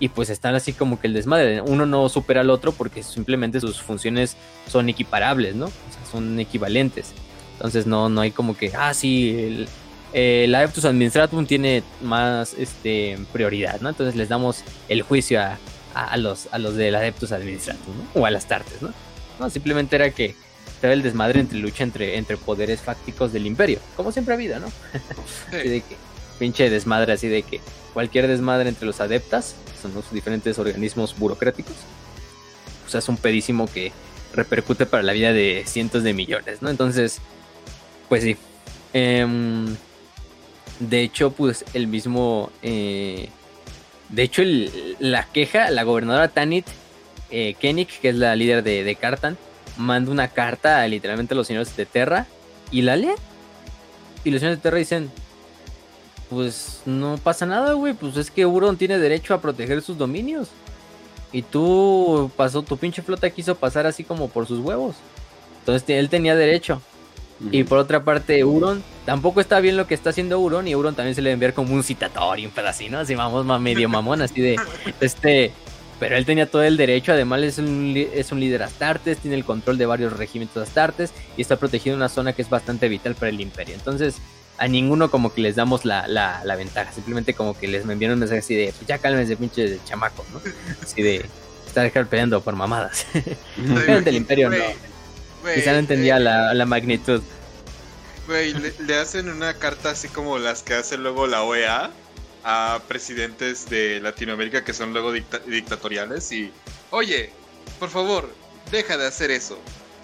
y pues están así como que el desmadre. Uno no supera al otro porque simplemente sus funciones son equiparables, ¿no? O sea, son equivalentes. Entonces no, no hay como que, ah, sí, el, el Adeptus Administratum tiene más este, prioridad, ¿no? Entonces les damos el juicio a, a, los, a los del Adeptus Administratum, ¿no? O a las Tartes. No, simplemente era que estaba el desmadre entre lucha entre, entre poderes fácticos del imperio, como siempre ha habido, ¿no? Así de que, pinche desmadre así de que cualquier desmadre entre los adeptas, son los diferentes organismos burocráticos, o sea, es un pedísimo que repercute para la vida de cientos de millones, ¿no? Entonces, pues sí. Em, de hecho, pues el mismo... eh, de hecho, el- la queja, la gobernadora Tanit eh, Koenig, que es la líder de, de Cartan, manda una carta a literalmente a los señores de Terra y la leen. Y los señores de Terra dicen, pues no pasa nada, güey, pues es que Euron tiene derecho a proteger sus dominios. Y tú pasó, tu pinche flota quiso pasar así como por sus huevos. Entonces él tenía derecho. Y por otra parte, Euron tampoco está bien lo que está haciendo Euron. Y Euron también se le va a enviar como un citatorio, un pedacito, así vamos, medio mamón, así de este. Pero él tenía todo el derecho, además es un, es un líder astartes, tiene el control de varios regimientos astartes y está protegido en una zona que es bastante vital para el imperio. Entonces, a ninguno como que les damos la, la, la ventaja, simplemente como que les envían un mensaje así de, pues ya cálmense pinche chamaco, ¿no? Así de estar peleando por mamadas. Gente del imperio no. Güey, Quizá no entendía eh, la, la magnitud. Güey, le, le hacen una carta así como las que hace luego la OEA a presidentes de Latinoamérica que son luego dicta- dictatoriales y, oye, por favor, deja de hacer eso.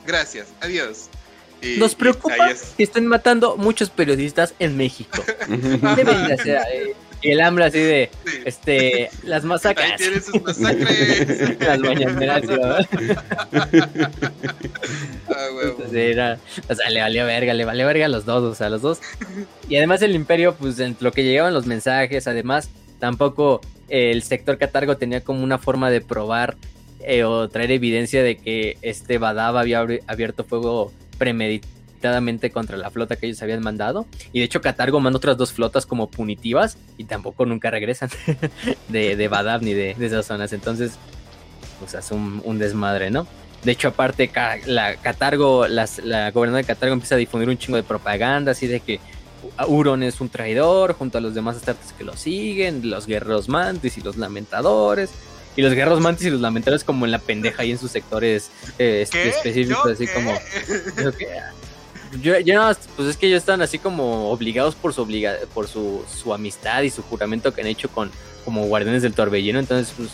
Gracias, adiós. Y- Nos preocupa es- que estén matando muchos periodistas en México. Eh, y el hambre así de sí, este las ahí masacres. tienen sus masacres. las mañaneras. Ah, huevo. Era, o sea, le valía verga, le valía verga a los dos, o sea, a los dos. Y además el imperio, pues en lo que llegaban los mensajes, además, tampoco el sector catargo tenía como una forma de probar eh, o traer evidencia de que este Badab había abierto fuego contra la flota que ellos habían mandado. Y de hecho Catargo manda otras dos flotas como punitivas y tampoco nunca regresan de, de Badab ni de, de esas zonas. Entonces, pues es un, un desmadre, ¿no? De hecho, aparte, la Catargo, las- la gobernadora de Catargo empieza a difundir un chingo de propaganda, así de que Euron es un traidor, junto a los demás astartes que lo siguen, los guerreros mantis y los lamentadores. Y los guerreros mantis y los lamentadores como en la pendeja ahí en sus sectores eh, específicos, ¿Yo así como... Yo Yo, más, pues es que ellos están así como obligados por su obliga por su, su amistad y su juramento que han hecho con como guardianes del torbellino, entonces pues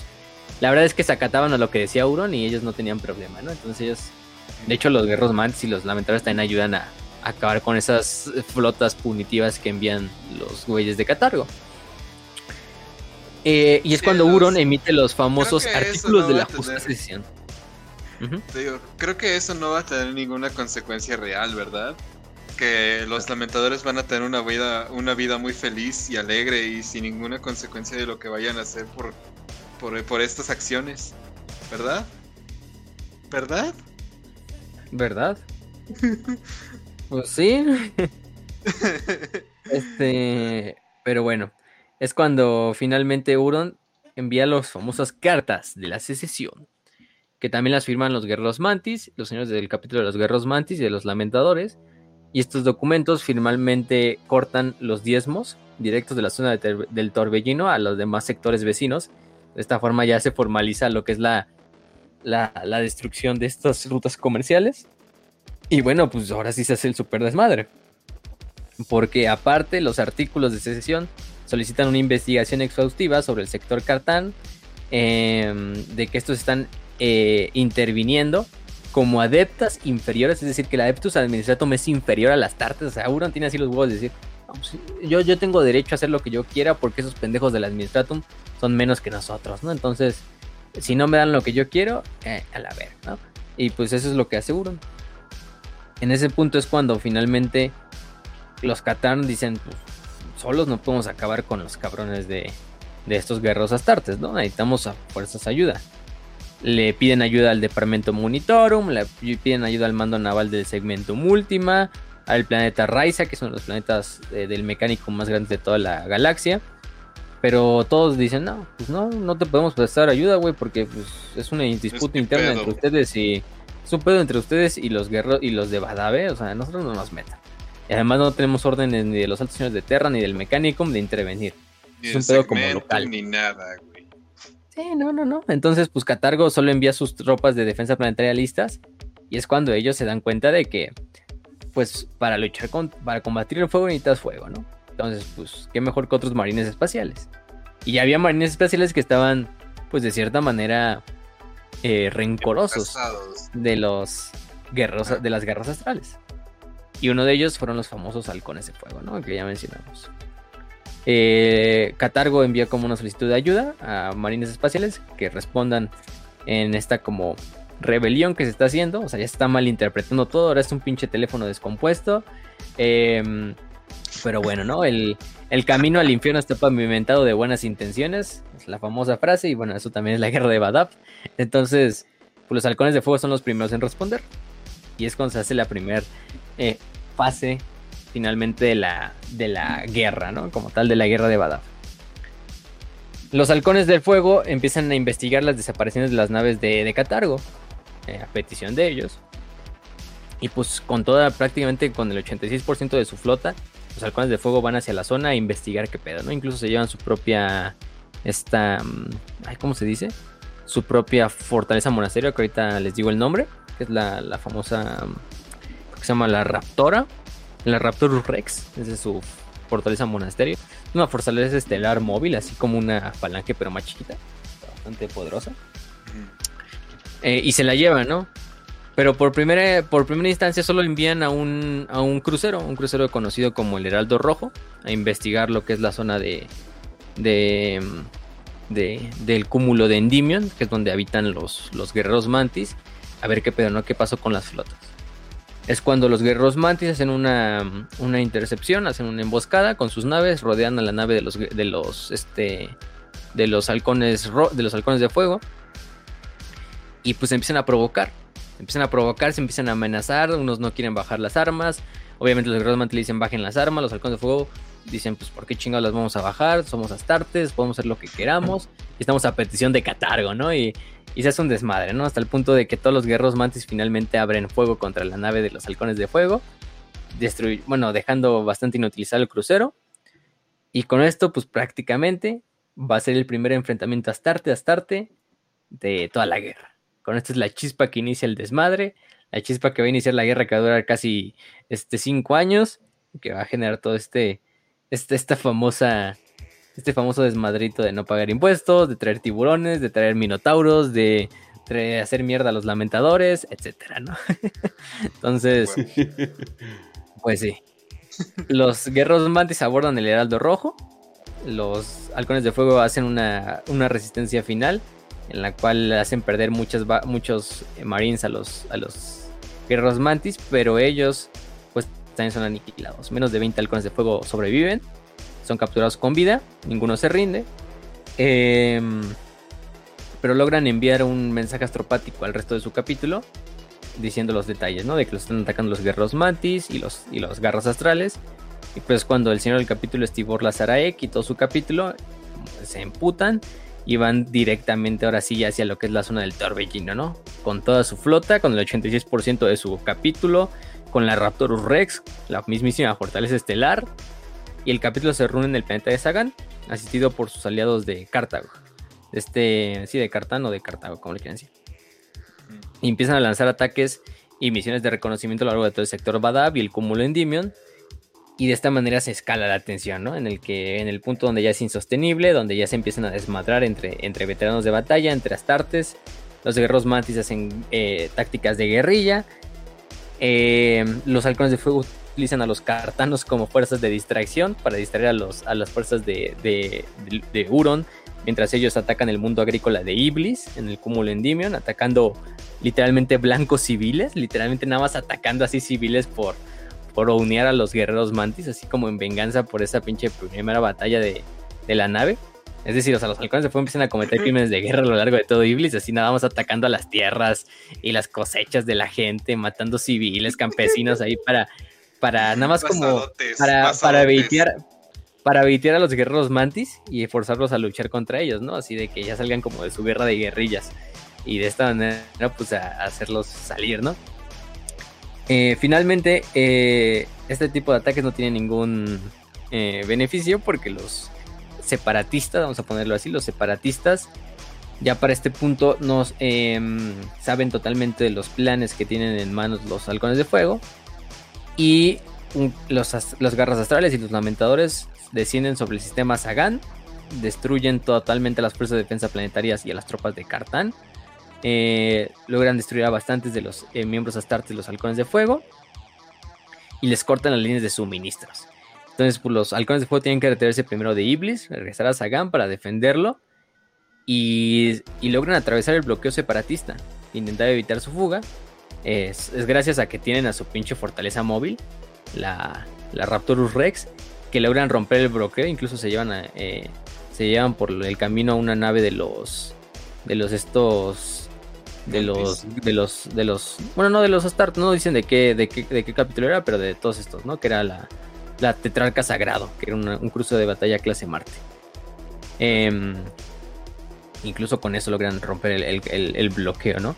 la verdad es que se acataban a lo que decía Euron y ellos no tenían problema, ¿no? Entonces ellos, de hecho los guerreros mantis y los lamentadores también ayudan a, a acabar con esas flotas punitivas que envían los güeyes de Catargo. Eh, y es Sí, cuando Euron emite los famosos artículos no de la a tener- Te digo, creo que eso no va a tener ninguna consecuencia real, ¿verdad? Que los lamentadores van a tener una vida, una vida muy feliz y alegre y sin ninguna consecuencia de lo que vayan a hacer por, por, por estas acciones, ¿verdad? ¿Verdad? ¿Verdad? pues sí. este, pero bueno, es cuando finalmente Euron envía las famosas cartas de la secesión, que también las firman los guerreros mantis, los señores del capítulo de los guerreros mantis y de los lamentadores, y estos documentos finalmente cortan los diezmos directos de la zona del torbellino a los demás sectores vecinos. De esta forma ya se formaliza lo que es la, la, la destrucción de estas rutas comerciales. Y bueno, pues ahora sí se hace el super desmadre. Porque aparte los artículos de secesión solicitan una investigación exhaustiva sobre el sector Cartán, em, de que estos están eh, interviniendo como adeptas inferiores, es decir, que el adeptus administratum es inferior a las tartas. O sea, Euron tiene así los huevos de decir, "Vamos, yo, yo tengo derecho a hacer lo que yo quiera porque esos pendejos del administratum son menos que nosotros, ¿no? Entonces, si no me dan lo que yo quiero, eh, a la ver, ¿no? Y pues eso es lo que aseguran. En ese punto es cuando finalmente los Catán dicen, pues, solos no podemos acabar con los cabrones de, de estos guerreros astartes, ¿no? Necesitamos a fuerzas ayuda. Le piden ayuda al Departamento Monitorum, le piden ayuda al mando naval del segmento Múltima, al planeta Raiza, que es uno de los planetas eh, del mecánico más grandes de toda la galaxia. Pero todos dicen, no, pues no, no te podemos prestar ayuda, güey, porque pues, es una disputa que interna pedo. entre ustedes y... Es un pedo entre ustedes y los guerreros y los de Badave, o sea, nosotros no nos metan. Y además no tenemos órdenes ni de los altos señores de Terra ni del Mechanicum de intervenir. Ni Es un pedo como local. Ni nada, güey. Sí, no, no, no. Entonces, pues Catargo solo envía sus tropas de defensa planetaria listas. Y es cuando ellos se dan cuenta de que, pues, para luchar con, para combatir el fuego necesitas fuego, ¿no? Entonces, pues, qué mejor que otros marines espaciales. Y ya había marines espaciales que estaban, pues, de cierta manera, eh, rencorosos de los guerreros, de las guerras astrales. Y uno de ellos fueron los famosos halcones de fuego, ¿no? Que ya mencionamos. Eh, Catargo envía como una solicitud de ayuda a marines espaciales que respondan en esta como rebelión que se está haciendo. O sea, ya se está malinterpretando todo. Ahora es un pinche teléfono descompuesto. Em, pero bueno, ¿no? El, el camino al infierno está pavimentado de buenas intenciones. Es la famosa frase. Y bueno, eso también es la guerra de Badab. Entonces, pues los halcones de fuego son los primeros en responder. Y es cuando se hace la primera fase finalmente de la, de la guerra, ¿no? Como tal, de la guerra de Badab. Los halcones del fuego empiezan a investigar las desapariciones de las naves de, de Catargo, eh, a petición de ellos. Y pues con toda, prácticamente con el 86% de su flota, los halcones de fuego van hacia la zona a investigar qué pedo, ¿no? Incluso se llevan su propia, esta, mm, ay, ¿cómo se dice? Su propia fortaleza monasterio, que ahorita les digo el nombre, que es la, la famosa, mm, que se llama la Raptora, la Raptorus Rex, esa es su fortaleza monasterio. Una fortaleza estelar móvil, así como una falange, pero más chiquita, bastante poderosa. Eh, y se la llevan, ¿no? Pero por primera, por primera instancia solo envían a un, a un crucero, un crucero conocido como el Heraldo Rojo, a investigar lo que es la zona de, de, de- del cúmulo de Endymion, que es donde habitan los, los guerreros mantis, a ver qué pedo, ¿no? ¿Qué pasó con las flotas? Es cuando los guerreros mantis hacen una, una intercepción, hacen una emboscada con sus naves, rodean a la nave de los, de los, este, de los halcones, de los halcones de fuego, y pues empiezan a provocar. Empiezan a provocar, se empiezan a amenazar, unos no quieren bajar las armas, obviamente los guerreros mantis dicen bajen las armas, los halcones de fuego dicen pues por qué chingados las vamos a bajar, somos astartes, podemos hacer lo que queramos, estamos a petición de Catargo, ¿no? Y, y se hace un desmadre, ¿no? Hasta el punto de que todos los guerreros mantis finalmente abren fuego contra la nave de los halcones de fuego, destruy- bueno, dejando bastante inutilizado el crucero, y con esto pues prácticamente va a ser el primer enfrentamiento astarte-astarte de toda la guerra. Con esto es la chispa que inicia el desmadre, la chispa que va a iniciar la guerra que va a durar casi este cinco años, que va a generar todo este, este esta famosa, este famoso desmadrito de no pagar impuestos, de traer tiburones, de traer minotauros, de traer- hacer mierda a los lamentadores, etcétera, ¿no? Entonces, pues sí. Los guerreros mantis abordan el Heraldo Rojo. Los halcones de fuego hacen una, una resistencia final en la cual hacen perder muchos eh, marines a los, a los guerreros mantis, pero ellos pues también son aniquilados. Menos de 20 halcones de fuego sobreviven, son capturados con vida, ninguno se rinde. Em, pero logran enviar un mensaje astropático al resto de su capítulo diciendo los detalles, ¿no? De que los están atacando los guerreros mantis y los, y los garras astrales. Y pues cuando el señor del capítulo Stibor Lazaraek y todo su capítulo se emputan y van directamente ahora sí hacia lo que es la zona del torbellino, ¿no? Con toda su flota, con el 86% de su capítulo, con la Raptorus Rex, la mismísima fortaleza estelar. Y el capítulo se reúne en el planeta de Sagan, asistido por sus aliados de Cartago. Este, sí, de Cartano o de Cartago, como le quieran decir. Y empiezan a lanzar ataques y misiones de reconocimiento a lo largo de todo el sector Badab y el cúmulo Endymion. Y de esta manera se escala la tensión, ¿no? En el que, en el punto donde ya es insostenible, donde ya se empiezan a desmadrar entre, entre veteranos de batalla, entre astartes. Los guerreros mantis hacen eh, tácticas de guerrilla. Eh, los halcones de fuego utilizan a los cartanos como fuerzas de distracción para distraer a, los, a las fuerzas de, de, de- de Huron. Mientras ellos atacan el mundo agrícola de Iblis en el cúmulo Endymion, atacando literalmente blancos civiles, literalmente nada más atacando así civiles por, por unear a los guerreros mantis, así como en venganza por esa pinche primera batalla de, de la nave. Es decir, o sea, los halcones de fuego empiezan a cometer crímenes de guerra a lo largo de todo Iblis, así nada más atacando a las tierras y las cosechas de la gente, matando civiles, campesinos ahí para, para nada más como para, para baitear, para evitar a los guerreros mantis y forzarlos a luchar contra ellos, ¿no? Así de que ya salgan como de su guerra de guerrillas y de esta manera pues a, hacerlos salir, ¿no? Eh, finalmente, eh, este tipo de ataques no tiene ningún eh, beneficio porque los separatistas, vamos a ponerlo así, los separatistas ya para este punto nos em, saben totalmente de los planes que tienen en manos los halcones de fuego y los, garras astrales y los lamentadores descienden sobre el sistema Sagan, destruyen totalmente las fuerzas de defensa planetarias y a las tropas de Cartán. Eh, logran destruir a bastantes de los eh, miembros astartes de los halcones de fuego y les cortan las líneas de suministros. Entonces, pues, los halcones de fuego tienen que retirarse primero de Iblis, regresar a Sagan para defenderlo y, logran atravesar el bloqueo separatista, intentar evitar su fuga. Es, gracias a que tienen a su pinche fortaleza móvil, la, la Raptorus Rex, que logran romper el bloqueo, incluso se llevan eh, se llevan por el camino a una nave de los de los estos de los de los de los bueno no de los Astart no dicen de qué de qué, de qué capítulo era pero de todos estos no que era la la tetrarca sagrado que era un cruce de batalla clase Marte. Em, incluso con eso logran romper el, el, bloqueo no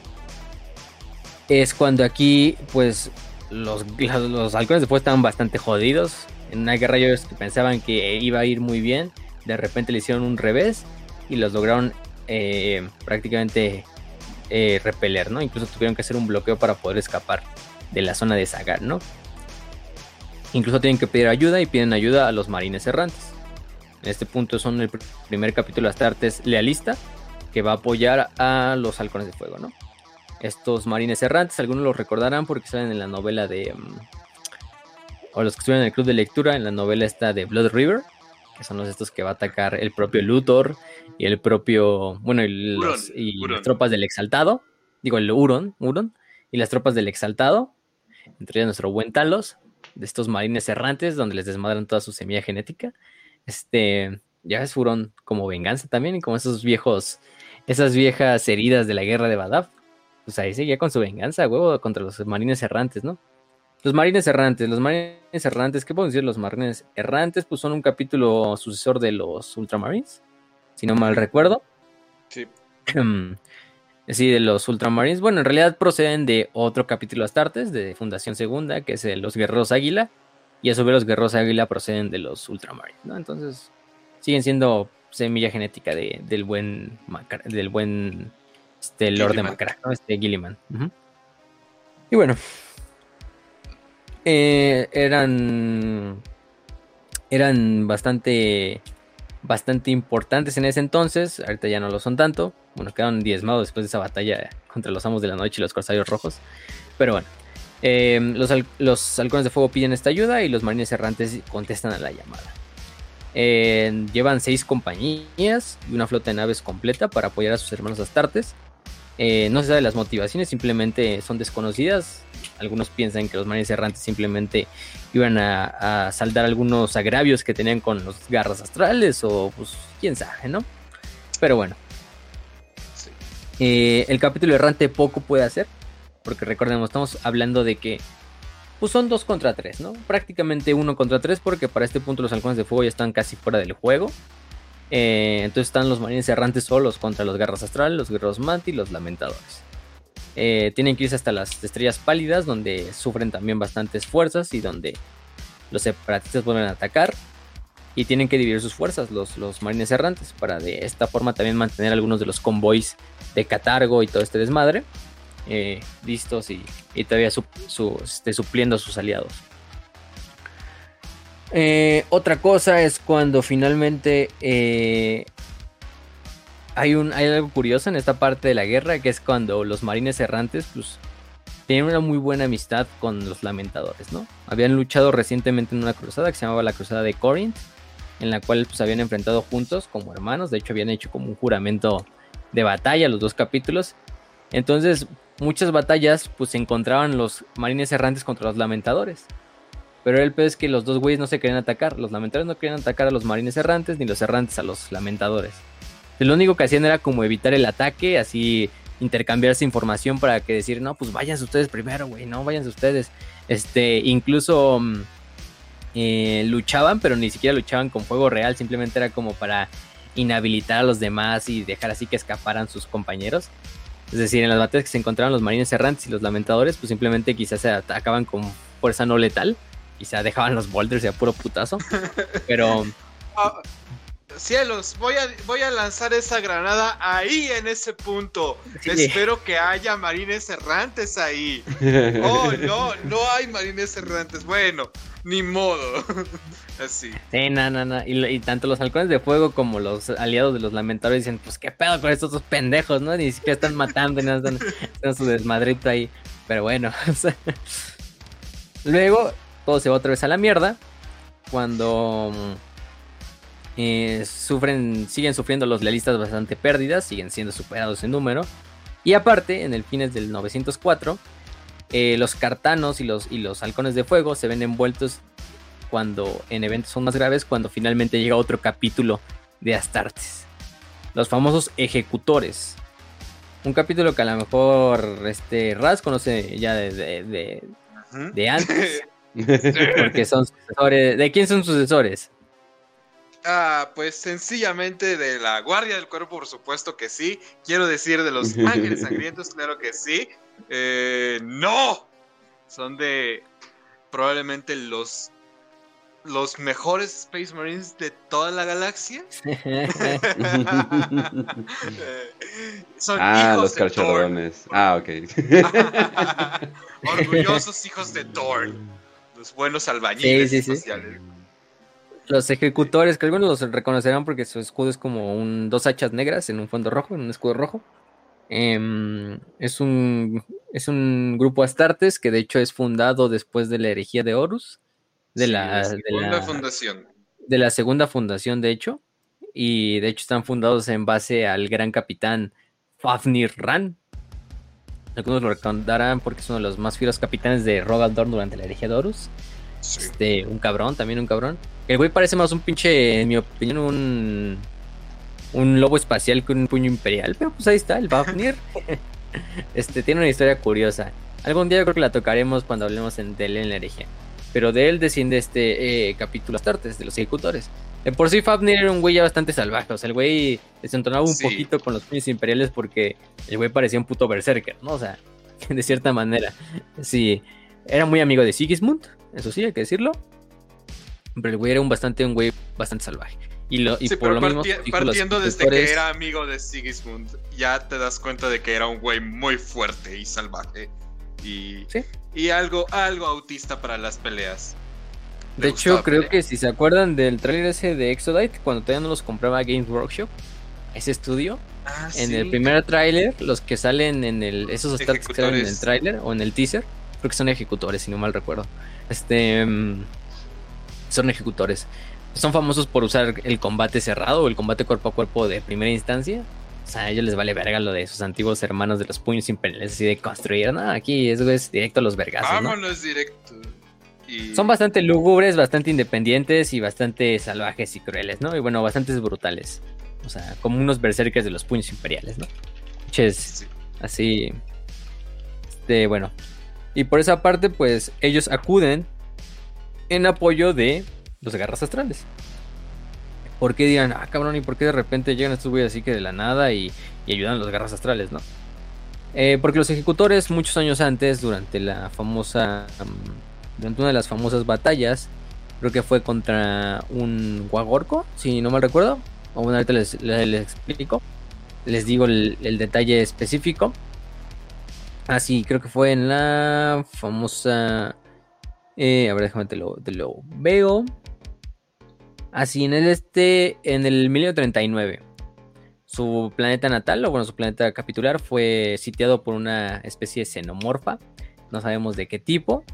es cuando aquí pues los, los halcones después estaban bastante jodidos en una guerra ellos pensaban que iba a ir muy bien, de repente le hicieron un revés y los lograron eh, prácticamente eh, repeler, ¿no? Incluso tuvieron que hacer un bloqueo para poder escapar de la zona de Sagar, ¿no? Incluso tienen que pedir ayuda y piden ayuda a los marines errantes. En este punto son el primer capítulo Astartes lealista que va a apoyar a los halcones de fuego, ¿no? Estos marines errantes, algunos los recordarán porque salen en la novela de mm, o los que estuvieron en el club de lectura, en la novela está de Blood River, que son los estos que va a atacar el propio Luthor y el propio, bueno, y, las tropas del Exaltado, digo el Huron, Huron, y las tropas del Exaltado, entre ellos nuestro buen Talos, de estos marines errantes, donde les desmadran toda su semilla genética. Este, ya ves Huron como venganza también, y como esos viejos, esas viejas heridas de la guerra de Badaf. Pues ahí seguía con su venganza, huevo, contra los marines errantes, ¿no? Los marines errantes, los marines errantes, ¿qué puedo decir? Los marines errantes, pues son un capítulo sucesor de los Ultramarines, si no mal recuerdo. Sí. sí, de los Ultramarines. Bueno, en realidad proceden de otro capítulo Astartes, de Fundación Segunda, que es de los Guerreros Águila. Y a su vez los Guerreros Águila proceden de los Ultramarines, ¿no? Entonces, siguen siendo semilla genética de, del buen del buen este, Lord de Macra, ¿no? Este Gilliman. Y bueno, eh, eran eran bastante bastante importantes en ese entonces, ahorita ya no lo son tanto, bueno, quedaron diezmados después de esa batalla contra los amos de la noche y los corsarios rojos, pero bueno, eh, los, los, halcones de fuego piden esta ayuda y los marines errantes contestan a la llamada. Eh, llevan seis compañías y una flota de naves completa para apoyar a sus hermanos astartes. No se sabe las motivaciones, simplemente son desconocidas algunos piensan que los marines errantes simplemente iban a, saldar algunos agravios que tenían con los garras astrales o pues quién sabe, ¿no? Pero bueno. Eh, el capítulo errante poco puede hacer, porque recordemos, estamos hablando de que pues son dos contra tres, ¿no? Prácticamente uno contra tres porque para este punto los halcones de fuego ya están casi fuera del juego. Eh, entonces están los marines errantes solos contra los garras astrales, los guerreros manti y los lamentadores. Eh, tienen que irse hasta las estrellas pálidas, donde sufren también bastantes fuerzas y donde los separatistas vuelven a atacar. Y tienen que dividir sus fuerzas, los, los marines errantes, para de esta forma también mantener algunos de los convoys de Catargo y todo este desmadre eh, listos y, todavía este, supliendo a sus aliados. Eh, otra cosa es cuando finalmente hay, un, hay algo curioso en esta parte de la guerra, que es cuando los marines errantes, pues, tienen una muy buena amistad con los lamentadores, ¿no? Habían luchado recientemente en una cruzada que se llamaba la Cruzada de Corinth, en la cual pues habían enfrentado juntos como hermanos, de hecho habían hecho como un juramento de batalla los dos capítulos. Entonces, muchas batallas pues se encontraban los marines errantes contra los lamentadores. Pero el peor es que los dos güeyes no se querían atacar, los lamentadores no querían atacar a los marines errantes ni los errantes a los lamentadores. Lo único que hacían era como evitar el ataque, así intercambiarse información para que decir, no, pues váyanse ustedes primero, güey, no, váyanse ustedes. Este, incluso mm, eh, luchaban, pero ni siquiera luchaban con fuego real, simplemente era como para inhabilitar a los demás y dejar así que escaparan sus compañeros. Es decir, en las batallas que se encontraban los marines errantes y los lamentadores, pues simplemente quizás se atacaban con fuerza no letal, quizás dejaban los boulders y a puro putazo, pero... Ah, cielos, voy a, voy a lanzar esa granada ahí en ese punto. Sí. Espero que haya marines errantes ahí. Oh, no, no hay marines errantes. Bueno, ni modo. Así. Sí, no, no, no. Y, y tanto los halcones de fuego como los aliados de los lamentadores dicen, pues qué pedo con estos dos pendejos, ¿no? Ni siquiera están matando y nada, están haciendo su desmadrito ahí. Pero bueno, o sea. Luego, todo se va otra vez a la mierda. Cuando eh, sufren, siguen sufriendo los lealistas bastante pérdidas, siguen siendo superados en número. Y aparte, en el fines del 904, eh, los cartanos y los, y los halcones de fuego se ven envueltos cuando en eventos son más graves, cuando finalmente llega otro capítulo de Astartes. Los famosos ejecutores. Un capítulo que a lo mejor este Raz conoce ya de, de- de antes, porque son sucesores. ¿De quién son sucesores? Ah, pues sencillamente de la Guardia del Cuerpo, por supuesto que sí. Quiero decir de los Ángeles Sangrientos, claro que sí. Eh, no, son de probablemente los los mejores Space Marines de toda la galaxia. Eh, son ah, hijos los de. Ah, ok. Orgullosos hijos de Thor. Los buenos albañiles Sí, sí. Los ejecutores, que algunos los reconocerán porque su escudo es como un, dos hachas negras en un fondo rojo, en un escudo rojo. Em, es, un, es un grupo Astartes que de hecho es fundado después de la herejía de Horus. De, la, de, segunda la, fundación. de la segunda fundación, de hecho. Y de hecho están fundados en base al gran capitán Fafnir Ran. Algunos lo recordarán porque es uno de los más fieros capitanes de Rogaldorn durante la herejía de Horus. Sí. Este, un cabrón, también un cabrón. El güey parece más un pinche, en mi opinión, un. Un lobo espacial con un puño imperial. Pero pues ahí está, el Fafnir. este, tiene una historia curiosa. Algún día yo creo que la tocaremos cuando hablemos en, de él en la herejía. Pero de él desciende este eh, capítulo Astartes, de los ejecutores. De por sí Fafnir era un güey ya bastante salvaje. O sea, el güey desentonaba un Sí. poquito con los puños imperiales porque el güey parecía un puto berserker, ¿no? O sea, de cierta manera. Sí, era muy amigo de Sigismund, eso sí, hay que decirlo. Pero el güey era un bastante, un güey bastante salvaje. Y, lo, y Sí, por lo mismo, partiendo desde que era amigo de Sigismund, ya te das cuenta de que era un güey muy fuerte y salvaje. Y, Sí. y algo, algo autista para las peleas. De hecho, creo pelear. que si se acuerdan del tráiler ese de Exodite, cuando todavía no los compraba Games Workshop, ese estudio, Ah, en sí. el primer tráiler, los que salen en el, esos stats que salen en el tráiler o en el teaser, creo que son ejecutores, si no mal recuerdo. Este, mm, son ejecutores. Son famosos por usar el combate cerrado o el combate cuerpo a cuerpo de primera instancia. O sea, a ellos les vale verga lo de sus antiguos hermanos de los puños imperiales, así de construir. No, aquí es, es directo a los vergazos, ¿no? Vámonos directo. Y- Son bastante lúgubres, bastante independientes y bastante salvajes y crueles, ¿no? Y bueno, bastante brutales. O sea, como unos berserkers de los puños imperiales, ¿no? Sí. así. Este, bueno. Y por esa parte, pues ellos acuden en apoyo de los garras astrales. ¿Por qué dirán, ah, cabrón, y por qué de repente llegan estos güeyes así que de la nada y, y ayudan a los garras astrales, no? Eh, porque los ejecutores, muchos años antes, durante la famosa. mm, durante una de las famosas batallas, creo que fue contra un Guagorco, si no mal recuerdo. O bueno, ahorita les, les- explico. Les digo el, detalle específico. Así, creo que fue en la famosa. eh, a ver, déjame te lo, te lo veo. Así, en el este. En el 1039. Su planeta natal, o bueno, su planeta capitular, fue sitiado por una especie de xenomorfa. No sabemos de qué tipo.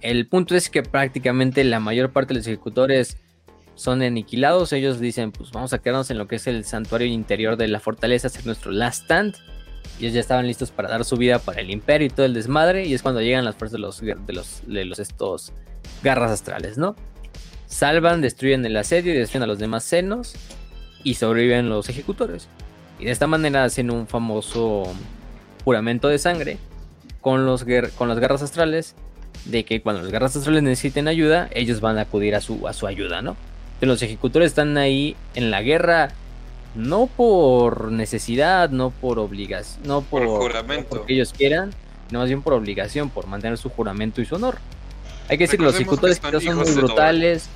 El punto es que prácticamente la mayor parte de los ejecutores son aniquilados. Ellos dicen, pues vamos a quedarnos en lo que es el santuario interior de la fortaleza, hacer nuestro last stand. Ellos ya estaban listos para dar su vida para el imperio y todo el desmadre. Y es cuando llegan las fuerzas de los, de los, de los estos garras astrales, ¿no? Salvan, destruyen el asedio y destruyen a los demás senos. Y sobreviven los ejecutores. Y de esta manera hacen un famoso juramento de sangre con, los con las garras astrales de que cuando los garras astrales necesiten ayuda, ellos van a acudir a su, a su ayuda, ¿no? Pero los ejecutores están ahí en la guerra no por necesidad, no por obligación, no por, Por juramento. porque ellos quieran, no más bien por obligación, por mantener su juramento y su honor. Hay que decir que los Recordemos que ejecutores son muy brutales.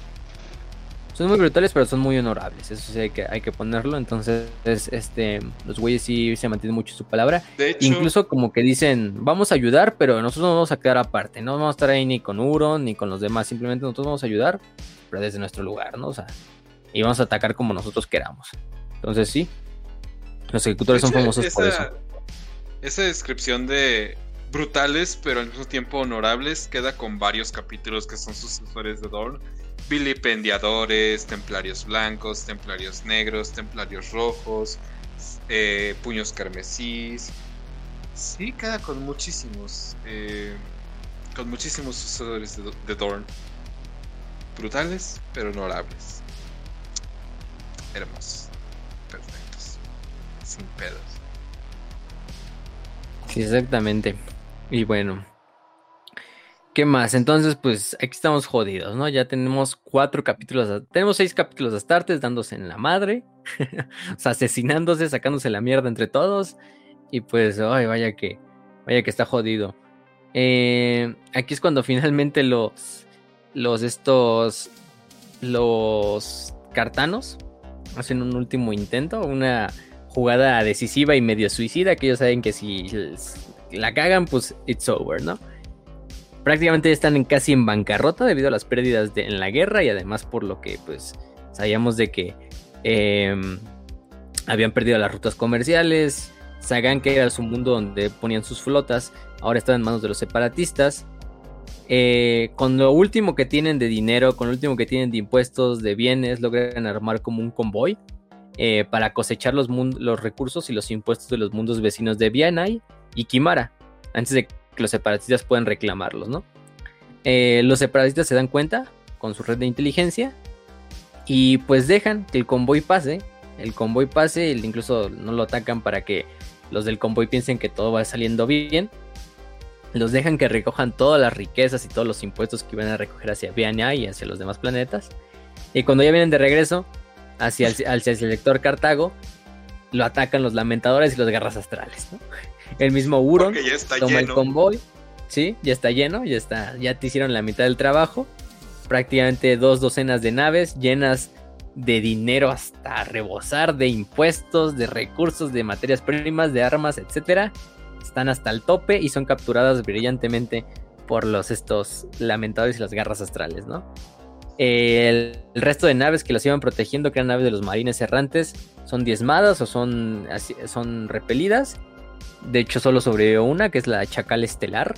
Son muy brutales, pero son muy honorables. Eso sí hay que, hay que ponerlo. Entonces, este, los güeyes sí se mantienen mucho su palabra. De hecho, Incluso como que dicen, vamos a ayudar, pero nosotros no vamos a quedar aparte. No vamos a estar ahí ni con Uron ni con los demás. Simplemente nosotros vamos a ayudar, pero desde nuestro lugar, ¿no? O sea, y vamos a atacar como nosotros queramos. Entonces sí, los ejecutores son famosos por eso. Esa descripción de brutales, pero al mismo tiempo honorables, queda con varios capítulos que son sucesores de Dorn. Vilipendiadores, templarios blancos, templarios negros, templarios rojos, eh, puños carmesís. Sí, queda con muchísimos. eh, con muchísimos sucesores de, de Dorn. Brutales, pero honorables. Hermosos. Perfectos. Sin pedos. Sí, exactamente. Y bueno. ¿Qué más? Entonces, pues aquí estamos jodidos, ¿no? Ya tenemos cuatro capítulos, tenemos seis capítulos de Astartes dándose en la madre, o sea, asesinándose, sacándose la mierda entre todos. Y pues, ay, vaya que, vaya que está jodido. Eh, aquí es cuando finalmente los, los estos, los cartanos hacen un último intento, una jugada decisiva y medio suicida, que ellos saben que si la cagan, pues it's over, ¿no? Prácticamente están en, casi en bancarrota debido a las pérdidas de- en la guerra y además por lo que pues sabíamos de que eh, habían perdido las rutas comerciales, Sagan que era su mundo donde ponían sus flotas, ahora está en manos de los separatistas. Eh, con lo último que tienen de dinero, con lo último que tienen de impuestos, de bienes, logran armar como un convoy eh, para cosechar los, los recursos y los impuestos de los mundos vecinos de Vianai y Kimara, antes de que los separatistas puedan reclamarlos, ¿no? Eh, los separatistas se dan cuenta con su red de inteligencia y pues dejan que el convoy pase, el convoy pase, incluso no lo atacan para que los del convoy piensen que todo va saliendo bien. Los dejan que recojan todas las riquezas y todos los impuestos que iban a recoger hacia Vianai y hacia los demás planetas. Y cuando ya vienen de regreso hacia el, hacia el sector Cartago, lo atacan los lamentadores y los garras astrales. ¿no? El mismo ya está toma el lleno. convoy. Sí, ya está lleno, ya está, ya te hicieron la mitad del trabajo. Prácticamente dos docenas de naves llenas de dinero hasta rebosar, de impuestos, de recursos, de materias primas, de armas, etcétera. Están hasta el tope y son capturadas brillantemente por los estos lamentadores y las garras astrales, ¿no? El, el resto de naves que las iban protegiendo, que eran naves de los marines errantes, son diezmadas o son, son repelidas. De hecho, solo sobrevivió una, que es la Chacal Estelar,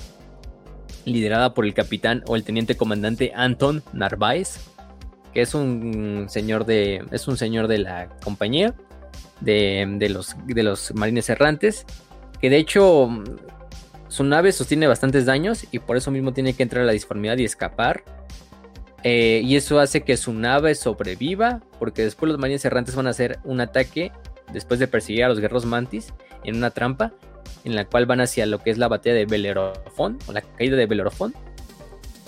liderada por el capitán o el teniente comandante Anton Narváez, que es un señor de, es un señor de la compañía de, de los, de los marines errantes, que de hecho su nave sostiene bastantes daños y por eso mismo tiene que entrar a la disformidad y escapar. Eh, y eso hace que su nave sobreviva, porque después los marines errantes van a hacer un ataque después de perseguir a los guerreros mantis en una trampa en la cual van hacia lo que es la batalla de Belerofón o la caída de Belerofón,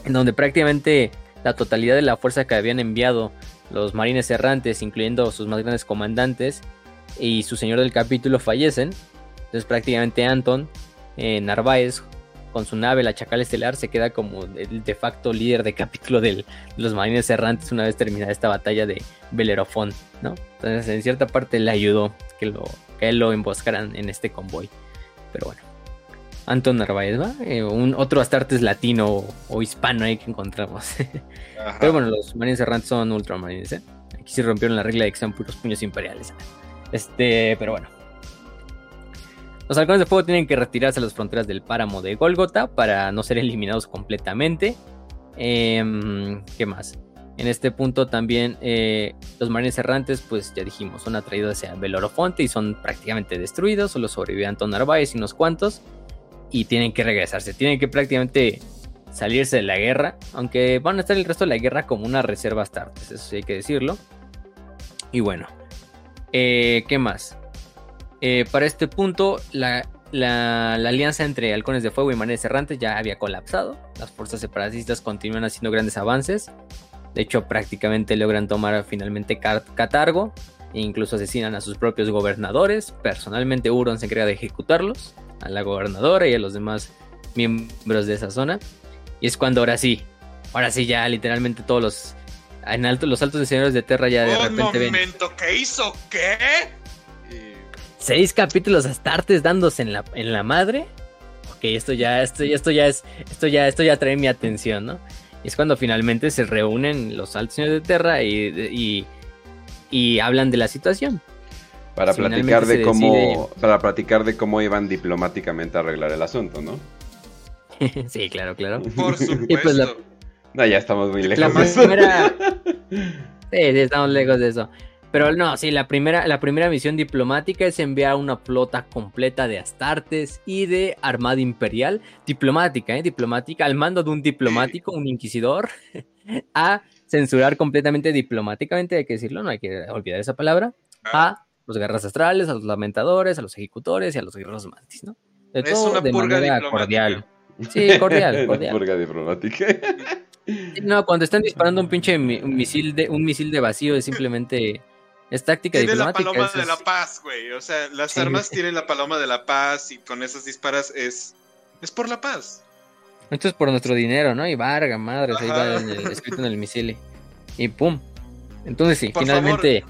en donde prácticamente la totalidad de la fuerza que habían enviado los marines errantes, incluyendo sus más grandes comandantes y su señor del capítulo fallecen. Entonces prácticamente Anton eh, Narváez con su nave, la Chacal Estelar, se queda como el de facto líder de capítulo del- de los marines errantes una vez terminada esta batalla de Belerofón, ¿no? Entonces en cierta parte le ayudó que, lo, que él lo emboscaran en este convoy. Pero bueno. Anton Narváez, ¿va? Eh, un otro Astartes latino o, o hispano ahí que encontramos. Pero bueno, los marines errantes son ultramarines, ¿eh? Aquí sí rompieron la regla de que sean puros puños imperiales. Este, pero bueno. Los halcones de fuego tienen que retirarse a las fronteras del páramo de Golgota para no ser eliminados completamente. Em, ¿Qué más? En este punto también eh, los marines errantes, pues ya dijimos, son atraídos hacia Belorofonte y son prácticamente destruidos. Solo sobrevive Anton Narváez y unos cuantos. Y tienen que regresarse. Tienen que prácticamente salirse de la guerra. Aunque van a estar el resto de la guerra como una reserva Astartes. Eso sí hay que decirlo. Y bueno. eh, ¿Qué más? Eh, para este punto, la la, la alianza entre halcones de fuego y manes errantes ya había colapsado. Las fuerzas separatistas continúan haciendo grandes avances. De hecho, prácticamente logran tomar finalmente Catargo e incluso asesinan a sus propios gobernadores. Personalmente, Euron se encarga de ejecutarlos, a la gobernadora y a los demás miembros de esa zona. Y es cuando ahora sí, ahora sí, ya literalmente todos los, en alto, los altos señores de Terra ya de Un repente ven momento, ¿qué hizo qué? Seis capítulos astartes dándose en la, en la madre. Ok, esto ya, esto, esto ya es, esto ya, esto ya trae mi atención, ¿no? Y es cuando finalmente se reúnen los altos señores de Terra y, y, y hablan de la situación. Para platicar de cómo, decide- para platicar de cómo iban diplomáticamente a arreglar el asunto, ¿no? sí, claro, claro. Por supuesto. Y pues la- No, ya estamos muy La lejos de eso. primera. Sí, sí, estamos lejos de eso. Pero no, sí, la primera, la primera misión diplomática es enviar una flota completa de astartes y de armada imperial. Diplomática, ¿eh? Diplomática, al mando de un diplomático, un inquisidor, a censurar completamente diplomáticamente, hay que decirlo, no hay que olvidar esa palabra, Ah, a los guerras astrales, a los lamentadores, a los ejecutores y a los guerreros mantis, ¿no? De es todo una de purga manera diplomática. cordial. Sí, cordial, Una cordial. purga diplomática. No, cuando están disparando un pinche misil de un misil de vacío es simplemente es táctica Tiene la diplomática. paloma eso de es- la paz, güey. O sea, las Sí. armas tienen la paloma de la paz y con esas disparas es. Es por la paz. Esto es por nuestro dinero, ¿no? Y varga, madres, ahí va en el- escrito en el misil. Y pum. Entonces sí, Por finalmente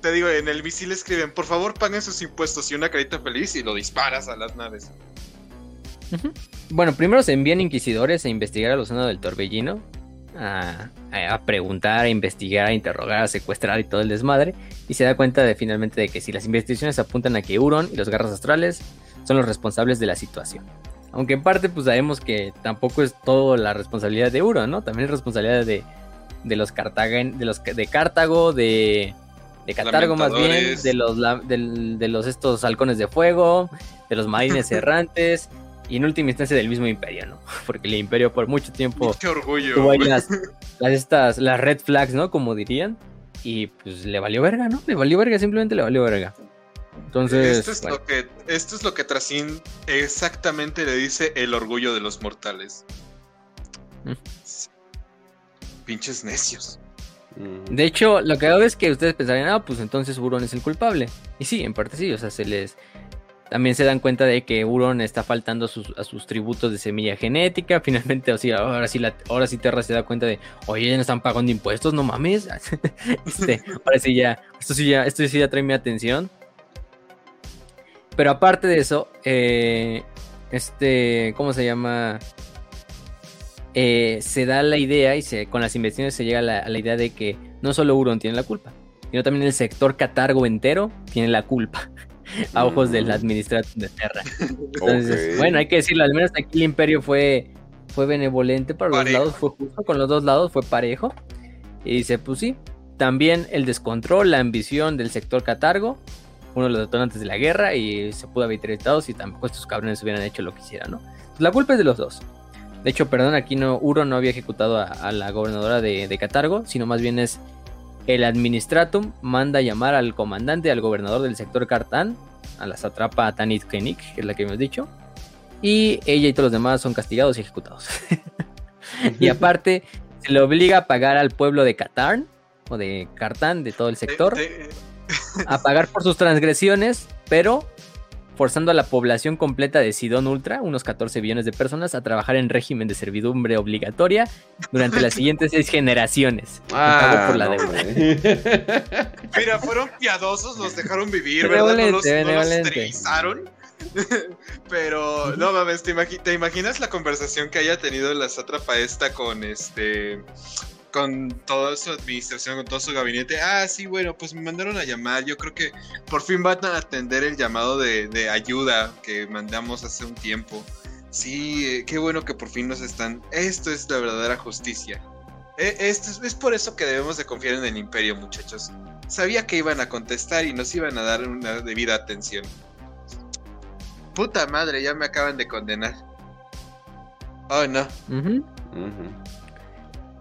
Te digo, en el misil escriben, por favor paguen sus impuestos y una carita feliz y lo disparas a las naves. Bueno, primero se envían inquisidores a investigar a los del torbellino. A, preguntar, a investigar, a interrogar, a secuestrar y todo el desmadre. Y se da cuenta de finalmente de que si las investigaciones apuntan a que Euron y los garras astrales son los responsables de la situación. Aunque en parte pues sabemos que tampoco es todo la responsabilidad de Euron, ¿no? También es responsabilidad de, de los Cartagen, de los de Cartago, de, de Catargo más bien, de los del- de los estos halcones de fuego, de los marines errantes y en última instancia del mismo imperio, ¿no? Porque el imperio por mucho tiempo Qué orgullo. tuvo ahí las, las estas, las red flags, ¿no? Como dirían. Y pues le valió verga, ¿no? Le valió verga, simplemente le valió verga. Entonces, esto, es bueno, lo que, esto es lo que Tracín exactamente le dice el orgullo de los mortales. Mm. Pinches necios. Ujú. de hecho, lo que hago es que ustedes pensarían, ah, pues entonces Euron es el culpable. Y sí, en parte sí, o sea, se les... También se dan cuenta de que Euron está faltando a sus, tributos de semilla genética. Finalmente, o sea, ahora sí, ahora sí Terra se da cuenta de, oye, ya no están pagando impuestos, no mames. Este, ahora sí ya, esto sí ya, esto sí ya trae mi atención. Pero aparte de eso, eh, este, ¿cómo se llama? Eh, se da la idea y se, con las investigaciones se llega a la, a la idea de que no solo Euron tiene la culpa, sino también el sector catargo entero tiene la culpa a ojos de la administración de Terra. Entonces, Ok. bueno, hay que decirlo, al menos aquí el imperio fue, fue benevolente para los Parejo. lados, fue justo con los dos lados, fue parejo. Y dice, pues sí, también el descontrol, la ambición del sector catargo, uno de los detonantes de la guerra y se pudo haber evitado si tampoco estos cabrones hubieran hecho lo que hicieran, ¿no? Pues la culpa es de los dos. De hecho, perdón, aquí no, Uro no había ejecutado a, a la gobernadora de, de Catargo, sino más bien es el administratum manda llamar al comandante, al gobernador del sector Cartán, a la satrapa Tanit Kenik, que es la que hemos dicho, y ella y todos los demás son castigados y ejecutados. y aparte, se le obliga a pagar al pueblo de Catarn, o de Cartán, de todo el sector, a pagar por sus transgresiones, pero forzando a la población completa de Sidón Ultra, unos 14 billones de personas, a trabajar en régimen de servidumbre obligatoria durante las siguientes seis generaciones. Ah, por la no, deuda. hombre. Mira, fueron piadosos, los dejaron vivir, ¿verdad? No los, no los benevolente. esterilizaron. Pero, no mames, ¿te, imagi- te imaginas la conversación que haya tenido la sátrapa esta con este. Con toda su administración, con todo su gabinete? Ah, sí, bueno, pues me mandaron a llamar. Yo creo que por fin van a atender el llamado de, de ayuda que mandamos hace un tiempo. Sí, eh, qué bueno que por fin nos están. Esto es la verdadera justicia. Eh, Esto es, es por eso que debemos de confiar en el imperio, muchachos. Sabía que iban a contestar y nos iban a dar una debida atención. Puta madre, ya me acaban de condenar. Oh, no.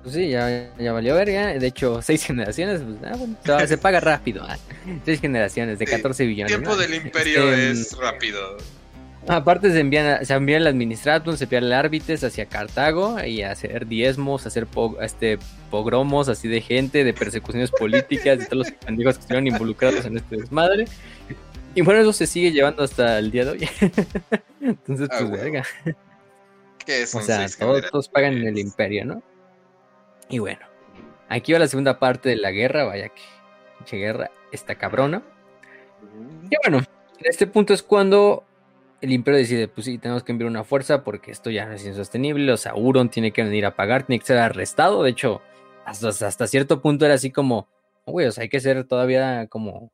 Pues sí, ya, ya valió verga. De hecho, seis generaciones, pues, ah, bueno, se, va- se paga rápido. ah. Seis generaciones de Sí, 14 billones. Tiempo ¿no? del imperio Este, es rápido. Aparte se envían, se envían el administratum, se envían el árbitres hacia Cartago y a hacer diezmos, a hacer po- este, pogromos así de gente, de persecuciones políticas, de todos los pendejos que estuvieron involucrados en este desmadre. Y bueno, eso se sigue llevando hasta el día de hoy. Entonces, Ah, pues, verga. ¿Qué es O sea, todos pagan en el imperio, ¿no? Y bueno, aquí va la segunda parte de la guerra, vaya que pinche guerra está cabrona. Y bueno, en este punto es cuando el imperio decide, pues sí, tenemos que enviar una fuerza porque esto ya no es insostenible, o sea, Euron tiene que venir a pagar, tiene que ser arrestado, de hecho, hasta, hasta cierto punto era así como, güey, o sea, hay que ser todavía como,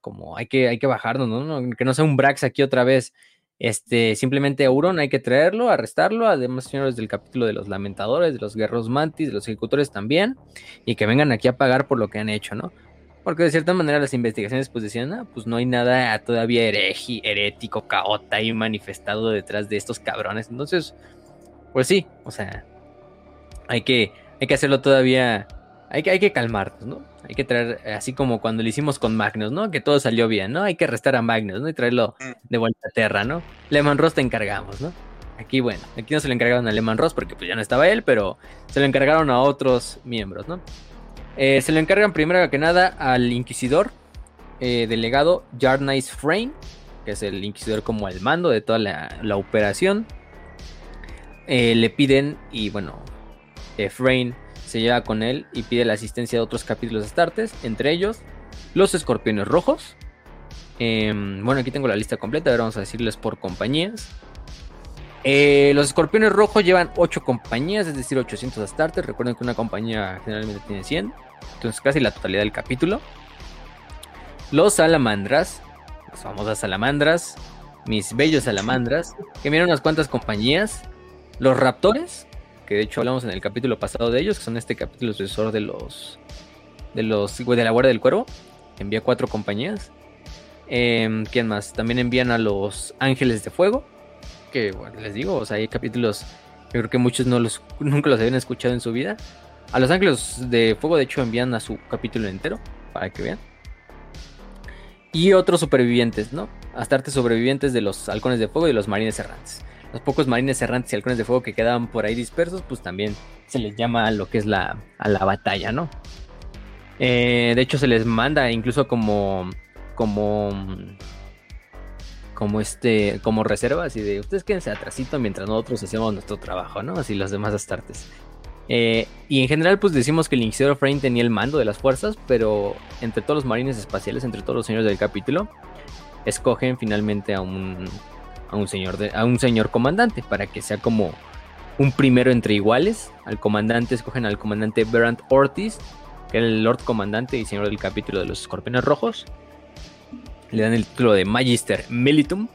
como, hay que, hay que bajarnos, ¿no? No, Que no sea un Brax aquí otra vez. Este, simplemente Euron hay que traerlo, arrestarlo, además señores del capítulo de los lamentadores, de los guerreros mantis, de los ejecutores también, y que vengan aquí a pagar por lo que han hecho, ¿no? Porque de cierta manera las investigaciones pues decían, ah, pues no hay nada todavía heregi, herético, caota y manifestado detrás de estos cabrones. Entonces, pues sí, o sea, hay que, hay que hacerlo todavía, hay que, hay que calmarnos, ¿no? Hay que traer, así como cuando lo hicimos con Magnus, ¿no? Que todo salió bien, ¿no? Hay que arrestar a Magnus, ¿no? Y traerlo de vuelta a Terra, ¿no? Lehman Ross te encargamos, ¿no? Aquí, bueno, aquí no se lo encargaron a Lehman Ross porque pues ya no estaba él, pero se lo encargaron a otros miembros, ¿no? Eh, se lo encargan primero que nada al inquisidor eh, delegado Jarnais Frame, que es el inquisidor como al mando de toda la, la operación. Eh, le piden, y bueno, eh, Frame se lleva con él y pide la asistencia de otros capítulos astartes, entre ellos los escorpiones rojos. Em, bueno, aquí tengo la lista completa, ahora vamos a decirles por compañías. Eh, los escorpiones rojos llevan 8 compañías, es decir, 800 astartes. Recuerden que una compañía generalmente tiene 100, entonces casi la totalidad del capítulo. Los salamandras, las famosas salamandras, mis bellos salamandras, que miran unas cuantas compañías. Los raptores, que de hecho hablamos en el capítulo pasado de ellos, que son este capítulo sucesor de los de los de la Guardia del Cuervo. Envía cuatro compañías. Em, ¿Quién más? También envían a los Ángeles de Fuego. Que bueno, les digo, o sea, hay capítulos. Yo creo que muchos no los, nunca los habían escuchado en su vida. A los Ángeles de Fuego, de hecho, envían a su capítulo entero. Para que vean. Y otros supervivientes, ¿no? Astartes sobrevivientes de los halcones de fuego y los marines errantes. Los pocos marines errantes y halcones de fuego que quedaban por ahí dispersos, pues también se les llama a lo que es la, a la batalla, ¿no? Eh, de hecho, se les manda incluso como. como. como este. como reserva, así de ustedes quédense atrasito mientras nosotros hacemos nuestro trabajo, ¿no? Así los demás astartes. Eh, y en general, pues decimos que el Inquisidor Frame tenía el mando de las fuerzas, pero entre todos los marines espaciales, entre todos los señores del capítulo, escogen finalmente a un, a un, señor, de, a un señor comandante para que sea como un primero entre iguales. Al comandante escogen al comandante Berant Ortiz, que era el Lord Comandante y señor del capítulo de los Escorpiones Rojos. Le dan el título de Magister Militum,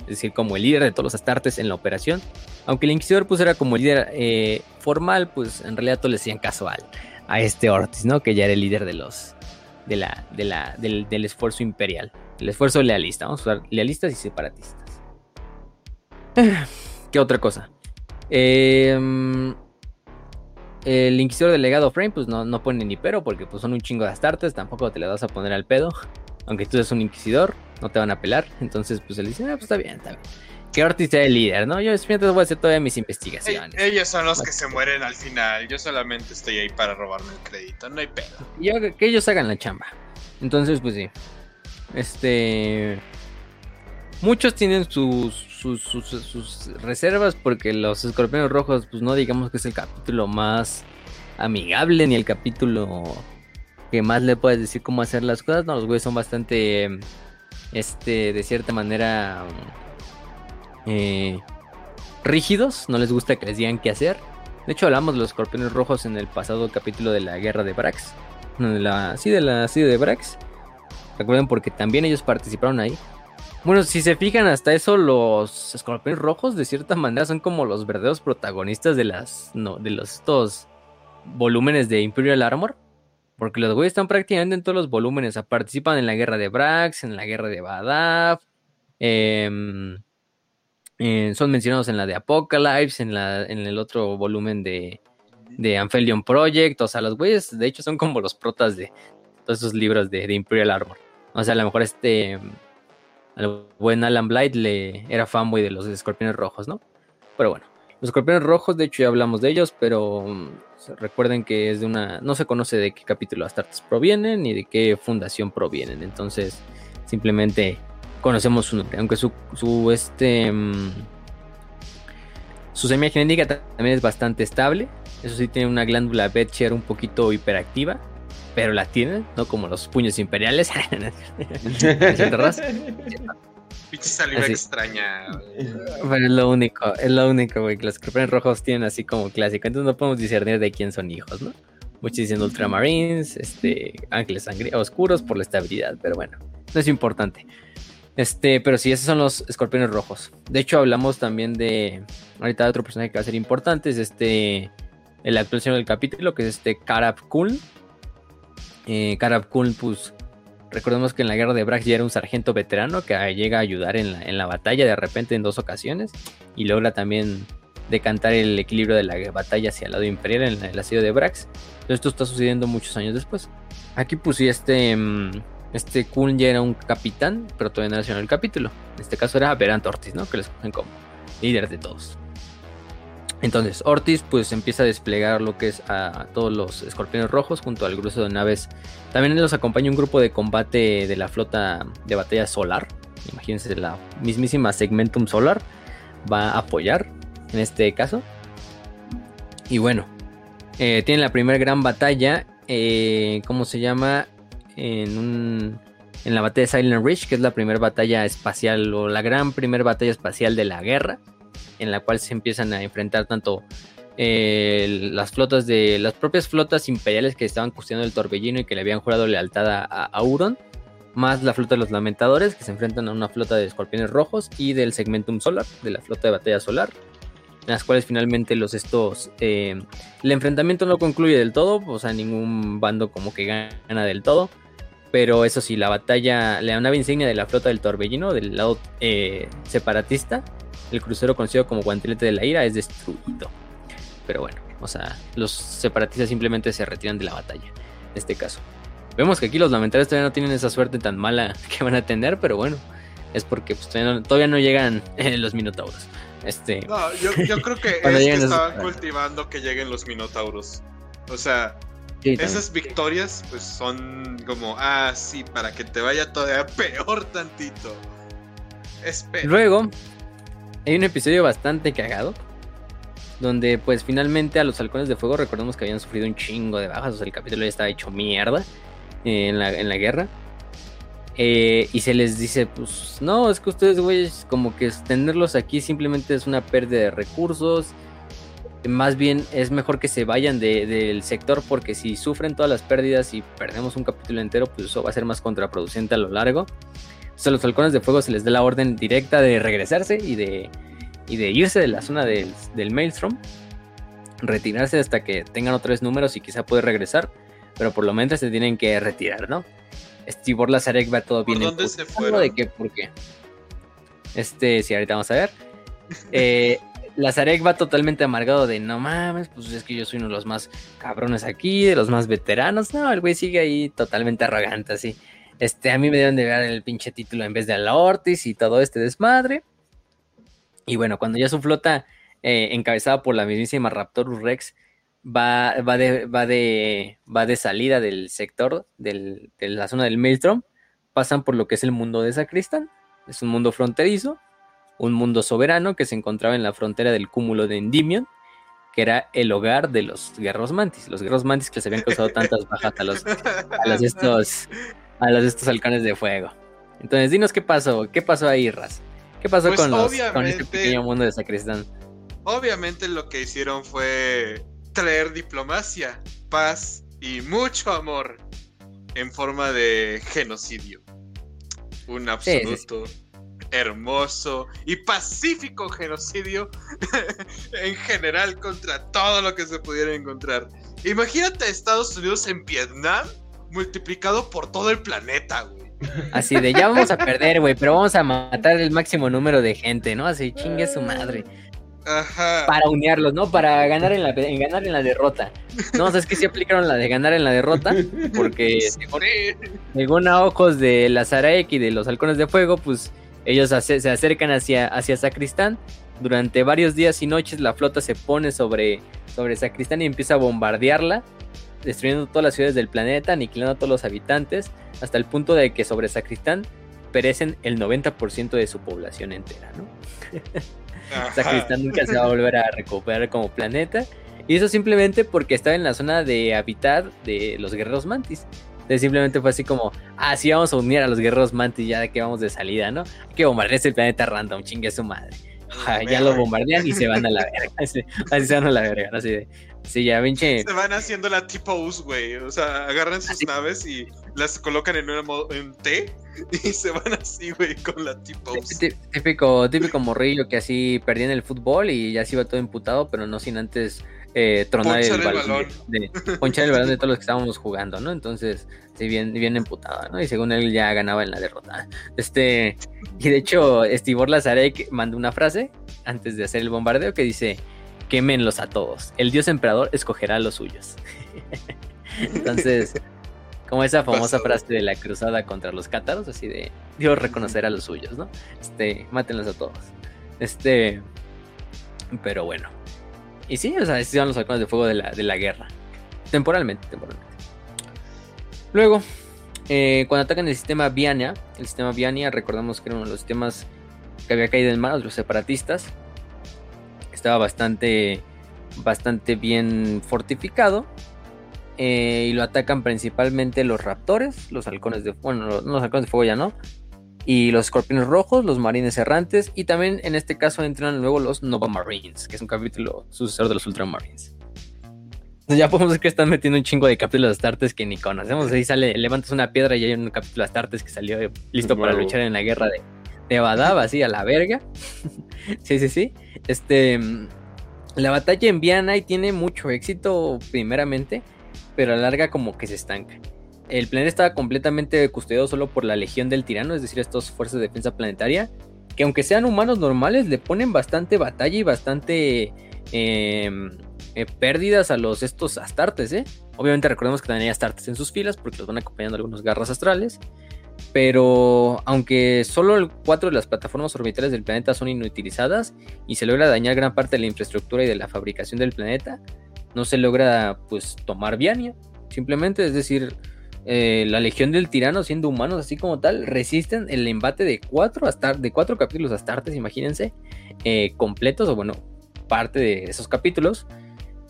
es decir, como el líder de todos los astartes en la operación. Aunque el Inquisidor pues era como el líder eh, formal, pues en realidad todos le hacían caso al, a este Ortiz, ¿no? Que ya era el líder de los de la, de la, del, del esfuerzo imperial, el esfuerzo lealista. Vamos a usar lealistas y separatistas. ¿Qué otra cosa? Eh, el Inquisidor delegado Frame, pues no, no pone ni pero, porque pues son un chingo de astartes, tampoco te le vas a poner al pedo. Aunque tú eres un Inquisidor, no te van a pelar. Entonces, pues él dice, ah, pues está bien, está bien. Que Ortiz sea el líder, ¿no? Yo mientras voy a hacer todavía mis investigaciones. Ell- Ellos son los que se mueren al final. Yo solamente estoy ahí para robarme el crédito. No hay pedo. Y yo- que ellos hagan la chamba. Entonces, pues sí. Este. Muchos tienen sus, sus, reservas porque los escorpiones rojos, pues no digamos que es el capítulo más amigable ni el capítulo que más le puedes decir cómo hacer las cosas. No, los güeyes son bastante, este, de cierta manera, eh, rígidos. No les gusta que les digan qué hacer. De hecho, hablamos de los escorpiones rojos en el pasado capítulo de la guerra de Brax. De la, sí, de la de Brax. Recuerden porque también ellos participaron ahí. Bueno, si se fijan hasta eso, los escorpiones rojos de cierta manera son como los verdaderos protagonistas de las no, de los estos volúmenes de Imperial Armor. Porque los güeyes están prácticamente en todos los volúmenes. Participan en la guerra de Brax, en la guerra de Badaf. em, eh, son mencionados en la de Apocalypse, en, la, en el otro volumen de, de Amphelion Project. O sea, los güeyes, de hecho, son como los protas de todos esos libros de, de Imperial Armor. O sea, a lo mejor este. Al buen Alan Blight le era fanboy de los escorpiones rojos, ¿no? Pero bueno, los escorpiones rojos, de hecho ya hablamos de ellos, pero mm, recuerden que es de una, no se conoce de qué capítulo Astartes provienen ni de qué fundación provienen, entonces simplemente conocemos su nombre, aunque su, su este mm, su semilla genética también es bastante estable, eso sí tiene una glándula Betcher un poquito hiperactiva, pero la tienen, no como los puños imperiales. Pinche saliva extraña. Pero es lo único, es lo único, güey, que los escorpiones rojos tienen así como clásico. Entonces no podemos discernir de quién son hijos, ¿no? Muchos diciendo ultramarines, este, ángeles oscuros por la estabilidad, pero bueno, no es importante. Este, pero sí, esos son los escorpiones rojos. De hecho, hablamos también de. Ahorita de otro personaje que va a ser importante. Es este. El actuación del capítulo, que es este Karab Kun. Eh, Karab Kun, pues. Recordemos que en la guerra de Brax ya era un sargento veterano que llega a ayudar en la, en la batalla de repente en dos ocasiones. Y logra también decantar el equilibrio de la batalla hacia el lado imperial en el asedio de Brax. Esto está sucediendo muchos años después. Aquí puse este. Mm, este Kun ya era un capitán, pero todavía no era el capítulo. En este caso era Verant Ortiz, ¿no? Que les cogen como líder de todos. Entonces, Ortiz pues empieza a desplegar lo que es a todos los escorpiones rojos junto al grueso de naves. También los acompaña un grupo de combate de la flota de batalla solar. Imagínense, la mismísima Segmentum Solar va a apoyar en este caso. Y bueno, eh, tiene la primera gran batalla. Eh, ¿Cómo se llama? en, en la batalla de Silent Ridge, que es la primera batalla espacial o la gran primera batalla espacial de la guerra, en la cual se empiezan a enfrentar tanto eh, las flotas de las propias flotas imperiales que estaban custodiando el torbellino y que le habían jurado lealtad a, Auron, más la flota de los lamentadores que se enfrentan a una flota de escorpiones rojos y del segmentum solar, de la flota de batalla solar, en las cuales finalmente los estos eh, el enfrentamiento no concluye del todo, o sea ningún bando como que gana del todo, pero eso sí, la batalla, la nave insignia de la flota del Torbellino, del lado eh, separatista, el crucero conocido como Guantelete de la Ira, es destruido. Pero bueno, o sea, los separatistas simplemente se retiran de la batalla, en este caso. Vemos que aquí los lamentarios todavía no tienen esa suerte tan mala que van a tener, pero bueno, es porque pues, todavía, no, llegan los minotauros. Este, no, yo, creo que es que estaban cultivando que lleguen los minotauros. O sea, esas victorias, pues son como, ah, sí, para que te vaya todavía peor tantito. Espera. Luego, hay un episodio bastante cagado. Donde, pues finalmente a los halcones de fuego, recordemos que habían sufrido un chingo de bajas. O sea, el capítulo ya estaba hecho mierda eh, en, la, en la guerra. Eh, y se les dice, pues no, es que ustedes, güeyes, como que tenerlos aquí simplemente es una pérdida de recursos más bien es mejor que se vayan del sector porque si sufren todas las pérdidas y perdemos un capítulo entero, pues eso va a ser más contraproducente a lo largo. O sea, los halcones de fuego se les dé la orden directa de regresarse y de, y de irse de la zona del, del Maelstrom, retirarse hasta que tengan otros números y quizá puede regresar, pero por lo menos se tienen que retirar, ¿no? Steve Lazarek va todo bien. ¿Por dónde se fueron? ¿De qué? ¿Por qué? Este, sí, ahorita vamos a ver. Eh, Lazarek va totalmente amargado de no mames, pues es que yo soy uno de los más cabrones aquí, de los más veteranos. No, el güey sigue ahí totalmente arrogante, así. Este, a mí me dieron de dar el pinche título en vez de a la Ortiz y todo este desmadre. Y bueno, cuando ya su flota, eh, encabezada por la mismísima Raptorus Rex, va, va, de, va, de, va de salida del sector de la zona del Maelstrom, pasan por lo que es el mundo de Sacristán. Es un mundo fronterizo un mundo soberano que se encontraba en la frontera del cúmulo de Endymion, que era el hogar de los guerros mantis, los guerros mantis que se habían causado tantas bajas a los, estos a los estos halcones de fuego. Entonces, dinos qué pasó, qué pasó ahí, Raz. ¿Qué pasó pues con, los, con este pequeño mundo de Sacristán? Obviamente lo que hicieron fue traer diplomacia, paz y mucho amor en forma de genocidio. Un absoluto hermoso y pacífico genocidio en general contra todo lo que se pudiera encontrar. Imagínate a Estados Unidos en Vietnam multiplicado por todo el planeta, güey. Así de ya vamos a perder, güey, pero vamos a matar el máximo número de gente, ¿no? Así chingue su madre. Ajá. Para unirlos, ¿no? Para ganar en la, en ganar en la derrota. No, o sea, es que sí aplicaron la de ganar en la derrota, porque según, a ojos de Lazarek y de los halcones de fuego, pues Ellos se acercan hacia, hacia Sacristán. Durante varios días y noches la flota se pone sobre, sobre Sacristán y empieza a bombardearla, destruyendo todas las ciudades del planeta, aniquilando a todos los habitantes, hasta el punto de que sobre Sacristán perecen el 90% de su población entera, ¿no? Sacristán nunca se va a volver a recuperar como planeta. Y eso simplemente porque estaba en la zona de hábitat de los guerreros mantis. Entonces simplemente fue así como, ah, sí, vamos a unir a los guerreros mantis ya de que vamos de salida, ¿no? Hay que bombardear ese planeta random, chingue a su madre. Ya lo bombardean y se van a la verga. Así, así se van a la verga, así de. Sí, ya, pinche. Se van haciendo la T-pose, güey. O sea, agarran sus Así. naves y las colocan en una en T y se van así, güey, con la T-pose. tí- Típico, típico morrillo que así perdía en el fútbol y ya se iba todo imputado, pero no sin antes eh, tronar el, balón. balón. De, de- ponchar el balón de todos los que estábamos jugando, ¿no? Entonces, sí, bien, bien emputado, ¿no? Y según él ya ganaba en la derrota. Este, y de hecho, Stibor Lazarek mandó una frase antes de hacer el bombardeo que dice: quémenlos a todos. El dios emperador escogerá a los suyos. Entonces, como esa famosa Pasado. frase de la cruzada contra los cátaros, así de Dios reconocerá a los suyos, ¿no? Este, mátenlos a todos. Este, pero bueno. Y sí, o sea, estos son los halcones de fuego de la, de la guerra. Temporalmente, temporalmente. Luego, eh, cuando atacan el sistema Viania, el sistema Viania, recordamos que era uno de los sistemas que había caído en manos de los separatistas. Estaba bastante, bastante bien fortificado. eh, y lo atacan principalmente los raptores, los halcones de bueno, no, los halcones de fuego ya no. Y los escorpiones rojos, los marines errantes. Y también en este caso entran luego los Nova Marines, que es un capítulo sucesor de los Ultramarines. Entonces ya podemos ver que están metiendo un chingo de capítulos de Astartes que ni conocemos. Ahí sale, levantas una piedra y hay un capítulo de Astartes que salió eh, listo para Nuevo. luchar en la guerra de, de Badab, así a la verga. sí, sí, sí. Este. La batalla en Viana y tiene mucho éxito, primeramente, pero a la larga como que se estanca. El planeta estaba completamente custodiado solo por la Legión del Tirano, es decir, estas fuerzas de defensa planetaria, que aunque sean humanos normales, le ponen bastante batalla y bastante eh, eh, pérdidas a los estos astartes, ¿eh? Obviamente recordemos que también hay astartes en sus filas, porque los van acompañando algunos garras astrales. Pero aunque solo cuatro de las plataformas orbitales del planeta son inutilizadas y se logra dañar gran parte de la infraestructura y de la fabricación del planeta, no se logra pues tomar Viania. Simplemente, es decir, eh, la Legión del Tirano, siendo humanos así como tal, resisten el embate de cuatro, Astar- de cuatro capítulos astartes, imagínense, eh, completos, o bueno, parte de esos capítulos,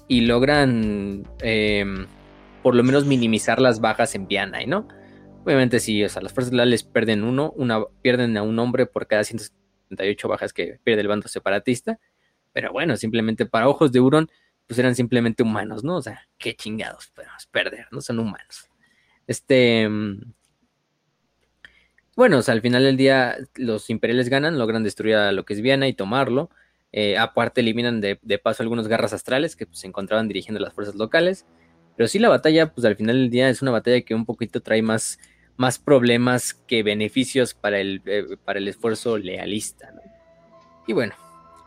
y logran eh, por lo menos minimizar las bajas en Viana, ¿no? Obviamente sí, o sea, las fuerzas leales pierden uno, una, pierden a un hombre por cada 178 bajas que pierde el bando separatista, pero bueno, simplemente para ojos de Euron, pues eran simplemente humanos, ¿no? O sea, qué chingados podemos perder, no son humanos. Este. mm, Bueno, o sea, al final del día los imperiales ganan, logran destruir a lo que es Viana y tomarlo. Eh, aparte eliminan de, de paso algunos garras astrales que pues, se encontraban dirigiendo las fuerzas locales. Pero sí la batalla, pues al final del día es una batalla que un poquito trae más, más problemas que beneficios para el, eh, para el esfuerzo lealista. ¿no? Y bueno,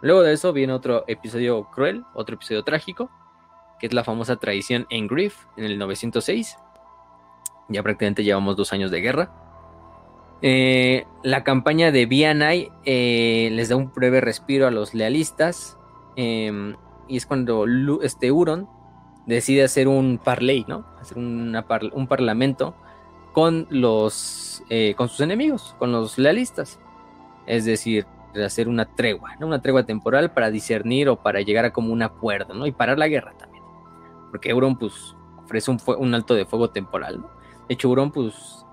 luego de eso viene otro episodio cruel, otro episodio trágico, que es la famosa traición en Griff en el 906. Ya prácticamente llevamos dos años de guerra. Eh, la campaña de Vianai eh, les da un breve respiro a los lealistas. eh, y es cuando este Euron decide hacer un. Hacer un parlamento con los eh, con sus enemigos, con los lealistas. Es decir, hacer una tregua, ¿no? Una tregua temporal para discernir o para llegar a como un acuerdo, ¿no? Y parar la guerra también. Porque Euron, pues, ofrece un, un alto de fuego temporal, ¿no? De hecho, Euron, pues.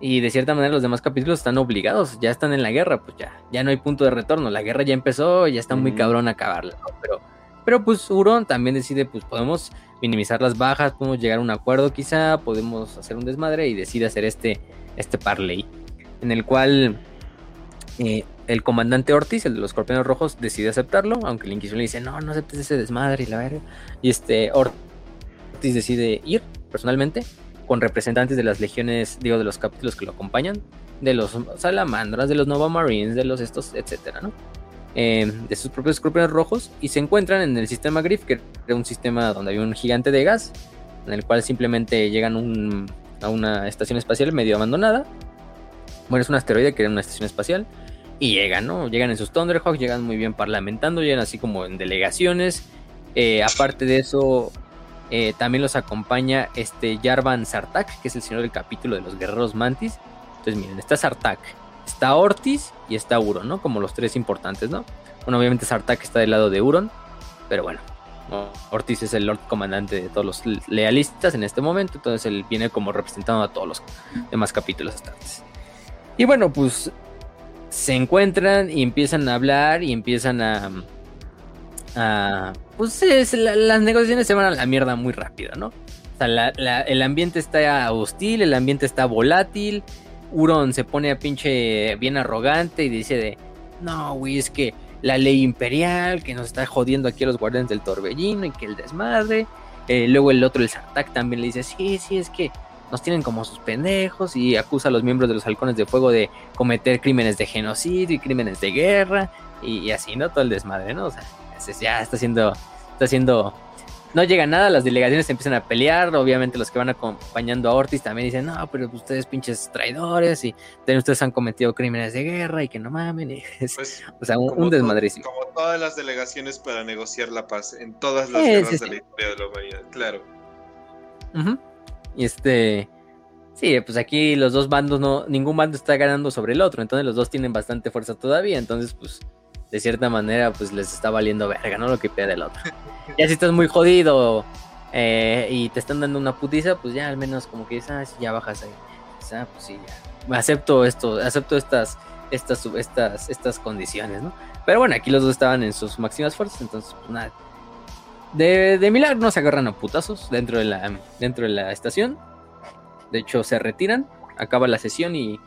Y de cierta manera los demás capítulos están obligados, ya están en la guerra, pues ya, ya no hay punto de retorno, la guerra ya empezó, ya está muy Ujú. cabrón acabarla, ¿no? Pero, pero pues Euron también decide, pues podemos minimizar las bajas, podemos llegar a un acuerdo quizá, podemos hacer un desmadre y decide hacer este, este parley, en el cual eh, el comandante Ortiz, el de los escorpiones rojos, decide aceptarlo, aunque la Inquisición le dice, no, no aceptes ese desmadre y la verga. Y este Ortiz decide ir personalmente con representantes de las legiones, digo, de los capítulos que lo acompañan, de los salamandras, de los Nova Marines, de los estos, etcétera, ¿no? Eh, de sus propios escorpiones rojos y se encuentran en el sistema Griff, que era un sistema donde había un gigante de gas, en el cual simplemente llegan a una estación espacial medio abandonada Bueno, es un asteroide que era una estación espacial. Y llegan, ¿no? Llegan en sus Thunderhawks, llegan muy bien parlamentando, llegan así como en delegaciones. Eh, aparte de eso, eh, también los acompaña este Jarvan Sartak, que es el señor del capítulo de los guerreros mantis. Entonces, miren, está Sartak, está Ortiz y está Uron, ¿no? Como los tres importantes, ¿no? Bueno, obviamente Sartak está del lado de Uron, pero bueno, ¿no? Ortiz es el Lord Comandante de todos los lealistas en este momento, entonces él viene como representando a todos los demás capítulos. Y bueno, pues se encuentran y empiezan a hablar y empiezan a... pues es- la- las negociaciones se van a la mierda muy rápido, ¿no? O sea, el ambiente está hostil, el ambiente está volátil. Uron se pone a pinche bien arrogante y dice de, no, güey, es que la ley imperial que nos está jodiendo aquí a los guardianes del torbellino y que el desmadre. Eh, luego el otro, el Sartak, también le dice, sí, sí, es que nos tienen como sus pendejos y acusa a los miembros de los halcones de fuego de cometer crímenes de genocidio y crímenes de guerra y, así, ¿no? Todo el desmadre, ¿no? O sea, ya está haciendo, está haciendo, no llega nada, las delegaciones se empiezan a pelear, obviamente los que van acompañando a Ortiz también dicen, no, pero ustedes pinches traidores y ustedes han cometido crímenes de guerra y que no mamen, y es- Pues, o sea, un, un. Como todas las delegaciones para negociar la paz en todas las Sí, guerras sí, de sí. la historia de la humanidad, claro. Y este. Sí, pues aquí los dos bandos no. Ningún bando está ganando sobre el otro. Entonces los dos tienen bastante fuerza todavía. Entonces, pues. De cierta manera, pues les está valiendo verga, ¿no? Lo que pide el otro. Ya si estás muy jodido. eh, y te están dando una putiza, pues ya al menos como que ah, sí, ya bajas ahí. Dices, ah, pues sí, ya. Acepto esto, acepto estas, estas, estas, estas condiciones, ¿no? Pero bueno, aquí los dos estaban en sus máximas fuerzas, entonces, pues nada. De, de milagro no se agarran a putazos dentro de la, dentro de la estación. De hecho, se retiran, acaba la sesión y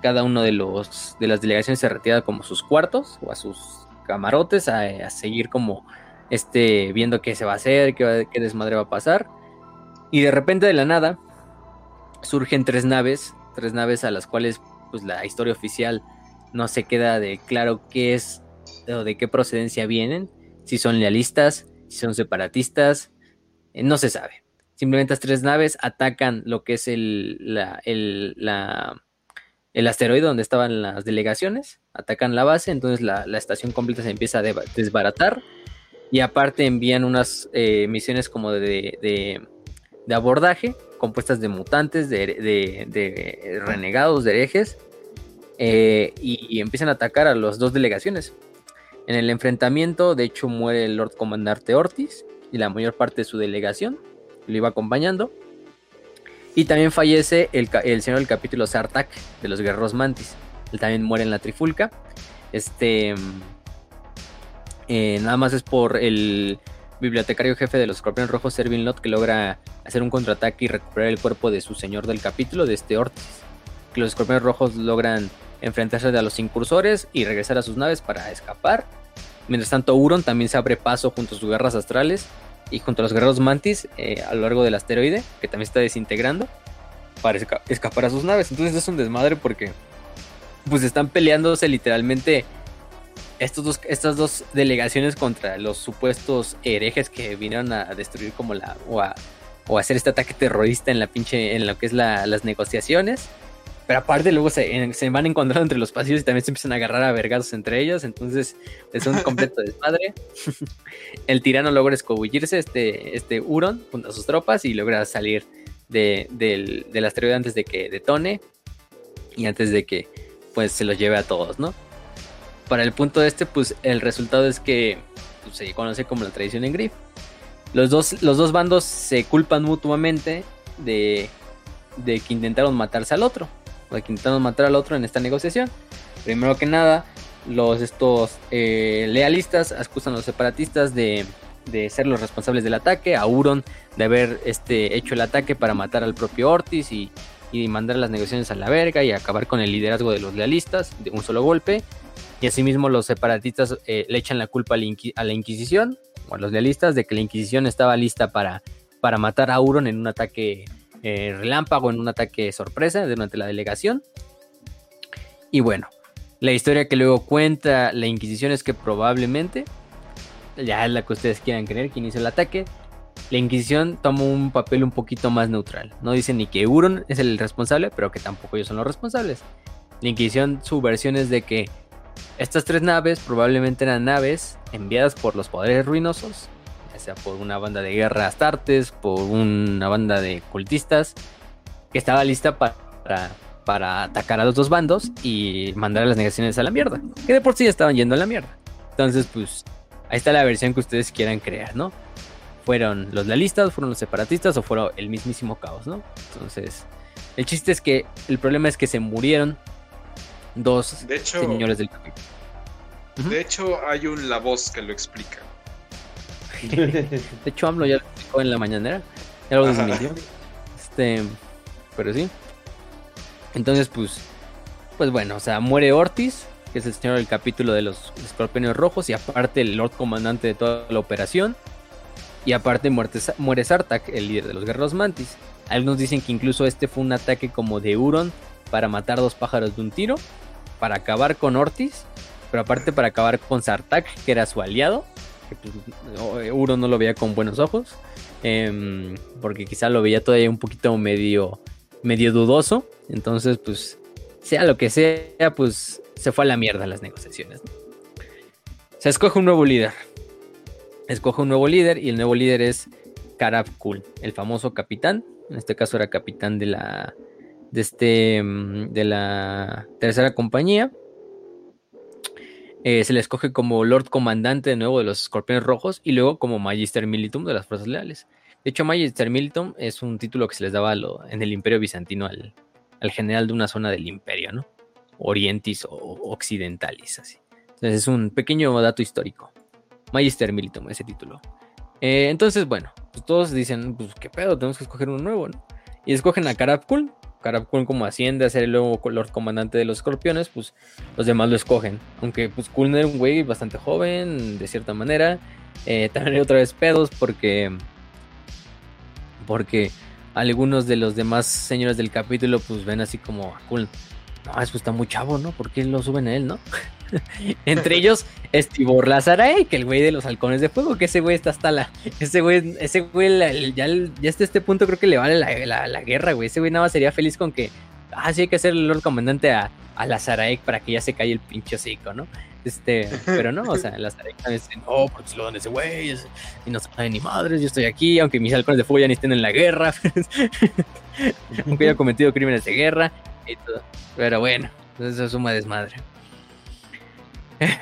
cada uno de los de las delegaciones se retira como sus cuartos o a sus camarotes a, seguir como este viendo qué se va a hacer, qué, desmadre va a pasar. Y de repente de la nada surgen tres naves, tres naves a las cuales pues la historia oficial no se queda de claro qué es o de qué procedencia vienen, si son lealistas, si son separatistas, eh, no se sabe. Simplemente las tres naves atacan lo que es el, la- el asteroide donde estaban las delegaciones, atacan la base, entonces la, estación completa se empieza a desbaratar y aparte envían unas eh, misiones como de, de- abordaje compuestas de mutantes, de renegados, de herejes, eh, y, y empiezan a atacar a las dos delegaciones. En el enfrentamiento, de hecho, muere el Lord Comandante Ortiz y la mayor parte de su delegación lo iba acompañando. Y también fallece el, señor del capítulo Sartak de los Guerreros Mantis. Él también muere en la trifulca. Este. eh, nada más es por el bibliotecario jefe de los Escorpiones Rojos, Servin Lot, que logra hacer un contraataque y recuperar el cuerpo de su señor del capítulo, de este Ortiz. Que los Escorpiones Rojos logran enfrentarse a los incursores y regresar a sus naves para escapar. Mientras tanto, Uron también se abre paso junto a sus guerras astrales y junto a los guerreros mantis eh, a lo largo del asteroide, que también está desintegrando, para esca- escapar a sus naves. Entonces es un desmadre porque pues están peleándose literalmente estos dos, estas dos delegaciones contra los supuestos herejes que vinieron a destruir como la o a, o hacer este ataque terrorista en la pinche en lo que es la- las negociaciones. Pero aparte luego se, en- se van encontrando entre los pasillos y también se empiezan a agarrar a vergados entre ellos. Entonces es un completo desmadre. El tirano logra escobullirse, este, este Huron, junto a sus tropas y logra salir de- del, del asteroide antes de que detone y antes de que pues se los lleve a todos, ¿no? Para el punto este, pues el resultado es que pues, se conoce como la tradición en Griff. Los dos, los dos bandos se culpan mutuamente de, de que intentaron matarse al otro, o intentaron matar al otro en esta negociación. Primero que nada, los estos eh, lealistas acusan a los separatistas de, de ser los responsables del ataque, a Huron de haber este, hecho el ataque para matar al propio Ortiz y, y mandar las negociaciones a la verga y acabar con el liderazgo de los lealistas de un solo golpe. Y asimismo los separatistas eh, le echan la culpa a la, Inqui- a la Inquisición o a los lealistas de que la Inquisición estaba lista para, para matar a Huron en un ataque eh, relámpago, en un ataque sorpresa durante la delegación. Y bueno, la historia que luego cuenta la Inquisición es que probablemente, ya es la que ustedes quieran creer, que inició el ataque, la Inquisición tomó un papel un poquito más neutral. No dicen ni que Euron es el responsable, pero que tampoco ellos son los responsables. La Inquisición, su versión es de que estas tres naves probablemente eran naves enviadas por los poderes ruinosos, ya sea por una banda de guerra astartes, por una banda de cultistas, que estaba lista para, para atacar a los dos bandos y mandar a las negaciones a la mierda, que de por sí ya estaban yendo a la mierda. Entonces, pues, ahí está la versión que ustedes quieran crear, ¿no? Fueron los lealistas, fueron los separatistas o fueron el mismísimo caos, ¿no? Entonces, el chiste es que el problema es que se murieron dos De hecho, señores del capítulo. De hecho, hay un La Voz que lo explica. De hecho, AMLO ya lo explicó en la mañanera. Ya lo desmintió. Este, pero sí. Entonces, pues, pues bueno, o sea, muere Ortiz, que es el señor del capítulo de los escorpiones rojos, y aparte el Lord Comandante de toda la operación. Y aparte muerte- muere Sartak, el líder de los guerreros mantis. Algunos dicen que incluso este fue un ataque como de Euron para matar dos pájaros de un tiro, para acabar con Ortiz, pero aparte para acabar con Sartak, que era su aliado que pues, no, Euron no lo veía con buenos ojos. em, porque quizá lo veía todavía un poquito medio, medio dudoso. Entonces, pues, sea lo que sea, pues se fue a la mierda las negociaciones. Se escoge un nuevo líder. Escoge un nuevo líder y el nuevo líder es Karab Kul, el famoso capitán. En este caso era capitán de la de este mm, de la tercera compañía. Eh, se le escoge como Lord Comandante de nuevo de los Escorpiones Rojos y luego como Magister Militum de las Fuerzas Leales. De hecho, Magister Militum es un título que se les daba en el Imperio Bizantino al, al general de una zona del Imperio, ¿no? Orientis o Occidentalis, así. Entonces es un pequeño dato histórico. Magister Militum, ese título. Eh, entonces, bueno, pues todos dicen, pues qué pedo, tenemos que escoger uno nuevo, ¿no? Y escogen a Karab. Karab Kul como asciende a ser el nuevo Lord Comandante de los Escorpiones, pues los demás lo escogen. Aunque pues Kul era un güey bastante joven, de cierta manera. Eh, también hay otra vez pedos porque... Porque algunos de los demás señores del capítulo pues ven así como a Kul. No, es pues está muy chavo, ¿no? ¿Por qué lo suben a él, no? Entre ellos, Estibor Lazarae, que el güey de los halcones de fuego, que ese güey está hasta la. Ese güey, ese güey, ya, ya hasta este punto creo que le vale la, la- guerra, güey. Ese güey nada más sería feliz con que. Ah, sí, hay que hacer el Lord Comandante a, a Lazarae para que ya se calle el pinche hocico, ¿no? Este, pero no, o sea, Lazarae también dice, no, porque se lo dan ese güey, y no sabe ni madres, yo estoy aquí, aunque mis halcones de fuego ya ni estén en la guerra, aunque haya cometido crímenes de guerra y todo. Pero bueno, eso es suma desmadre.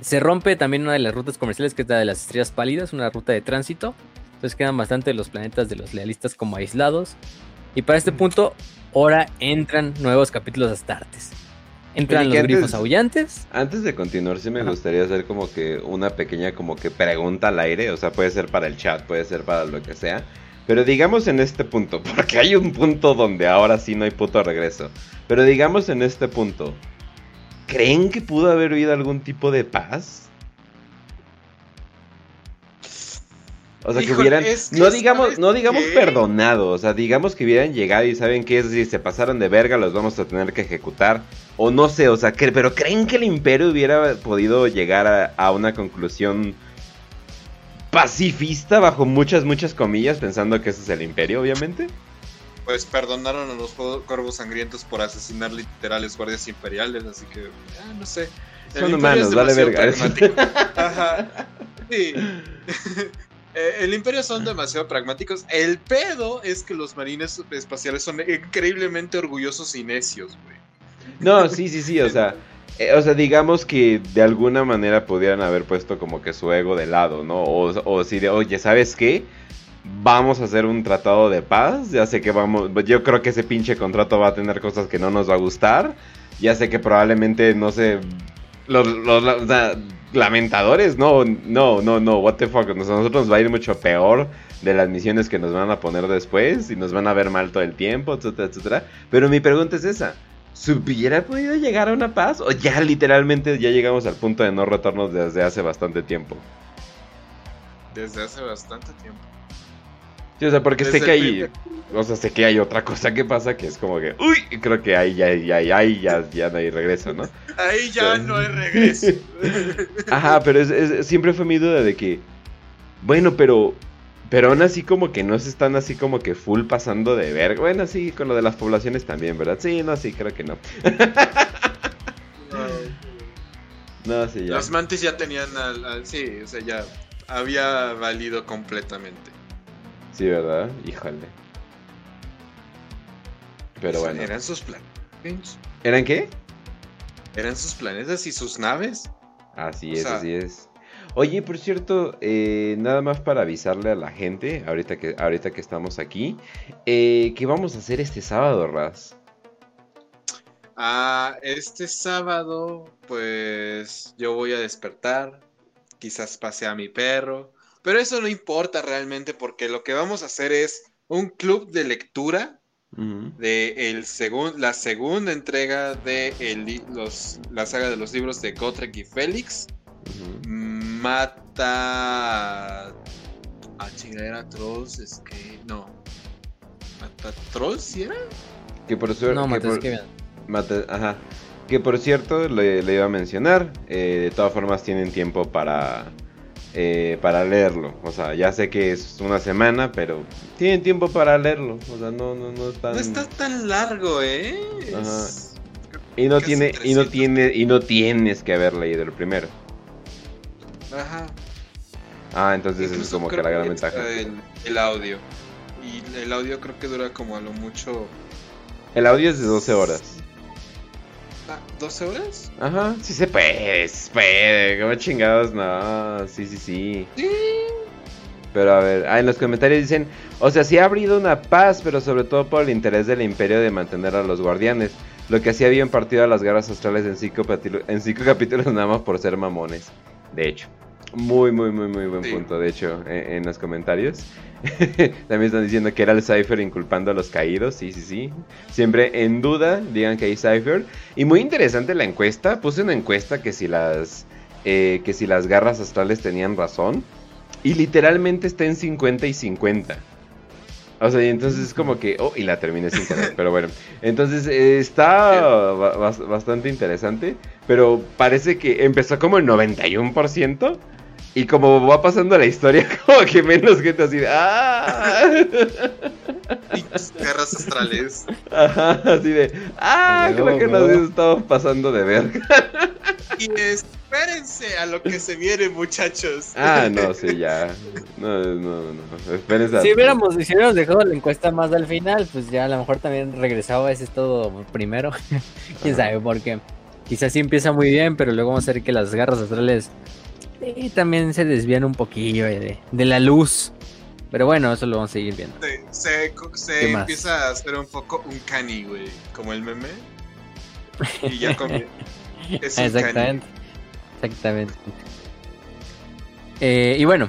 Se rompe también una de las rutas comerciales que es la de las estrellas pálidas, una ruta de tránsito. Entonces quedan bastante los planetas de los lealistas como aislados. Y para este punto, ahora entran nuevos capítulos astartes. Entran Oye, los grifos antes- aullantes. Antes de continuar, sí me Ajá. gustaría hacer como que una pequeña como que pregunta al aire, o sea, puede ser para el chat, puede ser para lo que sea, pero digamos en este punto, porque hay un punto donde ahora sí no hay puto regreso, pero digamos en este punto, ¿creen que pudo haber habido algún tipo de paz? O sea, que hubieran, es que no ¿sabes digamos, no digamos qué? perdonado, o sea, digamos que hubieran llegado y saben que si se pasaron de verga los vamos a tener que ejecutar, o no sé, o sea, que- pero ¿creen que el imperio hubiera podido llegar a, a una conclusión pacifista bajo muchas, muchas comillas, pensando que ese es el imperio, obviamente? Pues perdonaron a los Cuer- cuervos sangrientos por asesinar literales guardias imperiales, así que, ah, no sé. El Son imperio humanos, vale verga. Ajá. Sí. Eh, El imperio son demasiado pragmáticos. El pedo es que los marines espaciales son increíblemente orgullosos y necios, güey. No, sí, sí, sí, o sea, eh, o sea, digamos que de alguna manera pudieran haber puesto como que su ego de lado, ¿no? O, o si de, oye, ¿sabes qué? Vamos a hacer un tratado de paz, ya sé que vamos, yo creo que ese pinche contrato va a tener cosas que no nos va a gustar, ya sé que probablemente, no sé, los, lamentadores, no, no, no, no, what the fuck, a nosotros nos va a ir mucho peor de las misiones que nos van a poner después y nos van a ver mal todo el tiempo, etcétera, etcétera. Pero mi pregunta es esa. ¿Se hubiera podido llegar a una paz? ¿O ya literalmente ya llegamos al punto de no retorno desde hace bastante tiempo? Desde hace bastante tiempo. Sí, o sea, porque sé que hay... primer- O sea, sé que hay otra cosa que pasa que es como que... Uy, creo que ahí ya, ya, ya, ahí ya, ya no hay regreso, ¿no? Ahí ya no hay regreso. Ajá, pero es- es- siempre fue mi duda de que... Bueno, pero... Pero aún así como que no se están así como que full pasando de verga. Bueno, sí, con lo de las poblaciones también, ¿verdad? Sí, no, sí, creo que no. no, sí, ya. Las mantis ya tenían al, al- Sí, o sea, ya había valido completamente. Sí, ¿verdad? Híjole. Pero O sea, bueno. Eran sus planetas. ¿Eran qué? Eran sus planetas y sus naves. Así O es, sea- así es. Oye, por cierto, eh, nada más para avisarle a la gente, ahorita que, ahorita que estamos aquí, eh, ¿qué vamos a hacer este sábado, Raz? Ah, este sábado, pues yo voy a despertar. Quizás pase a mi perro. Pero eso no importa realmente porque lo que vamos a hacer es un club de lectura de el segun- la segunda entrega de el los, la saga de los libros de Gotrek y Félix. Mata. Ah, chinga, era Trolls, es que. No. ¿Mata Trolls, ¿sí era? Que por suerte... No, que por- que ajá. Por cierto, le, le iba a mencionar, eh, de todas formas tienen tiempo para, eh, para leerlo. O sea, ya sé que es una semana, pero tienen tiempo para leerlo. O sea, no, no, no. No está tan largo, ¿eh? Es- Y no casi tiene, y no 300. tiene, y no tienes que haber leído el primero. Ajá. Ah, entonces eso es como que la gran ventaja. El, el audio. Y el audio creo que dura como a lo mucho. El audio es de 12 horas. Ah, ¿12 horas? Ajá, sí se puede, se puede. Como chingados, no. Sí, sí, sí. Pero a ver, ah, en los comentarios dicen, o sea, sí ha habido una paz, pero sobre todo por el interés del imperio de mantener a los guardianes. Lo que sí habían partido a las guerras astrales en cinco, en cinco capítulos nada más por ser mamones. De hecho. Muy, muy, muy, muy buen Sí. punto, de hecho, en, en los comentarios. También están diciendo que era el Cypher inculpando a los caídos. Sí, sí, sí. Siempre en duda, digan que hay Cypher. Y muy interesante la encuesta. Puse una encuesta que si las, eh, que si las garras astrales tenían razón. Y literalmente está en 50 y 50. O sea, y entonces es como que... Oh, y la terminé sin querer, pero bueno. Entonces eh, está ba- bas- bastante interesante. Pero parece que empezó como el 91%. Y como va pasando la historia, como que menos gente así de... ¡Ah! Guerras astrales. Ajá, así de... ¡Ah! Creo que nos luego. estamos pasando de verga. Y espérense a lo que se viene, muchachos. Ah, no, sí, ya. No, no, no. Espérense. a- Si hubiéramos, si hubiéramos dejado la encuesta más al final, pues ya a lo mejor también regresaba ese todo primero. Quién Ajá. sabe, porque quizás sí empieza muy bien, pero luego vamos a ver que las garras astrales eh, también se desvían un poquillo eh, de, de la luz. Pero bueno, eso lo vamos a seguir viendo. Se, se, se ¿Qué más? empieza a hacer un poco un cani, güey. Como el meme. Y ya comienza. Es un Exactamente. Exactamente. Eh, y bueno,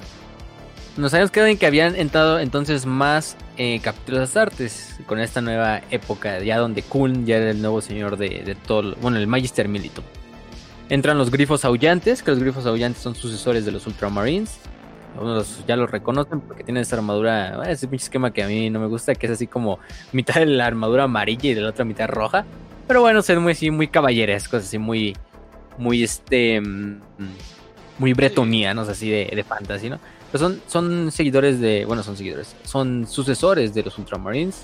nos habíamos quedado en que habían entrado entonces más eh, capítulos de artes con esta nueva época, ya donde Kuln ya era el nuevo señor de, de todo, lo- bueno, el Magister Militum. Entran los grifos aullantes, que los grifos aullantes son sucesores de los Ultramarines. Algunos ya los reconocen porque tienen esa armadura, ese pinche esquema que a mí no me gusta, que es así como mitad de la armadura amarilla y de la otra mitad roja. Pero bueno, son muy, así, muy caballerescos, así muy, muy este, mm, muy bretonianos, así de, de fantasy, ¿no? Pero son, son seguidores de, bueno, son seguidores, son sucesores de los Ultramarines.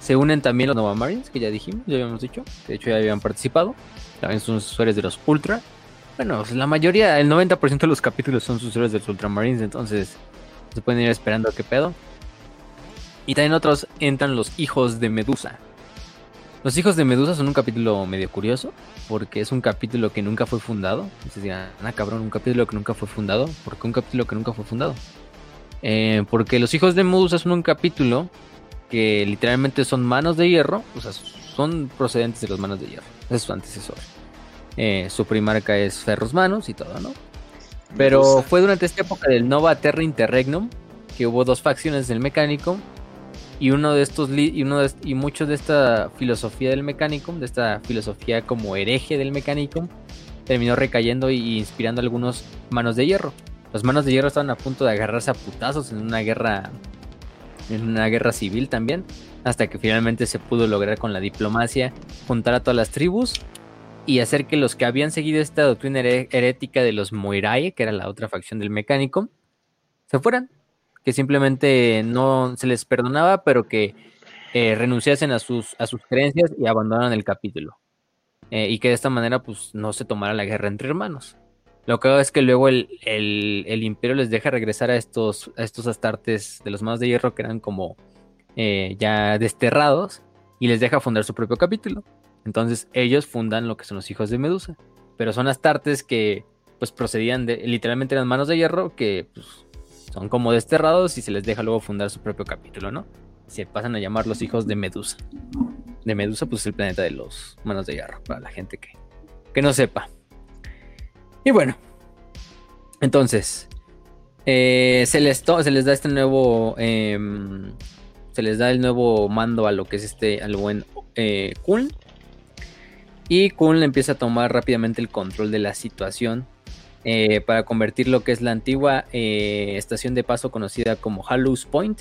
Se unen también los Nova Marines, que ya dijimos, ya habíamos dicho, de hecho ya habían participado. También son sucesores de los Ultra. Bueno, pues la mayoría, el 90% de los capítulos son sucesores de los Ultramarines, entonces se pueden ir esperando qué pedo. Y también otros entran los hijos de Medusa. Los hijos de Medusa son un capítulo medio curioso, porque es un capítulo que nunca fue fundado. Entonces dirán, ah, cabrón, un capítulo que nunca fue fundado. ¿Por qué un capítulo que nunca fue fundado? Eh, porque los hijos de Medusa son un capítulo que literalmente son manos de hierro, o sea, son procedentes de las manos de hierro. Es su antecesor. Eh, su primarca es Ferros Manos y todo, ¿no? Pero fue durante esta época del Nova Terra Interregnum que hubo dos facciones del mecánico y uno de estos y uno de y mucho de esta filosofía del Mechanicum, de esta filosofía como hereje del Mechanicum, terminó recayendo y inspirando a algunos manos de hierro. Los manos de hierro estaban a punto de agarrarse a putazos en una guerra en una guerra civil también, hasta que finalmente se pudo lograr con la diplomacia juntar a todas las tribus y hacer que los que habían seguido esta doctrina herética de los Moirai, que era la otra facción del Mechanicum, se fueran que simplemente no se les perdonaba, pero que eh, renunciasen a sus, a sus creencias y abandonaran el capítulo. Eh, y que de esta manera pues no se tomara la guerra entre hermanos. Lo que hago es que luego el, imperio les deja regresar a estos, a estos astartes de los manos de hierro que eran como eh, ya desterrados y les deja fundar su propio capítulo. Entonces ellos fundan lo que son los hijos de Medusa. Pero son astartes que pues procedían de, literalmente eran manos de hierro que pues, son como desterrados y se les deja luego fundar su propio capítulo, ¿no? Se pasan a llamar los hijos de Medusa. De Medusa, pues es el planeta de los manos de hierro, para la gente que, que no sepa. Y bueno, entonces, eh, se, les da este nuevo, em, se les da el nuevo mando a lo que es este, al buen eh. Y Kun empieza a tomar rápidamente el control de la situación eh, para convertir lo que es la antigua eh, estación de paso conocida como Hallows Point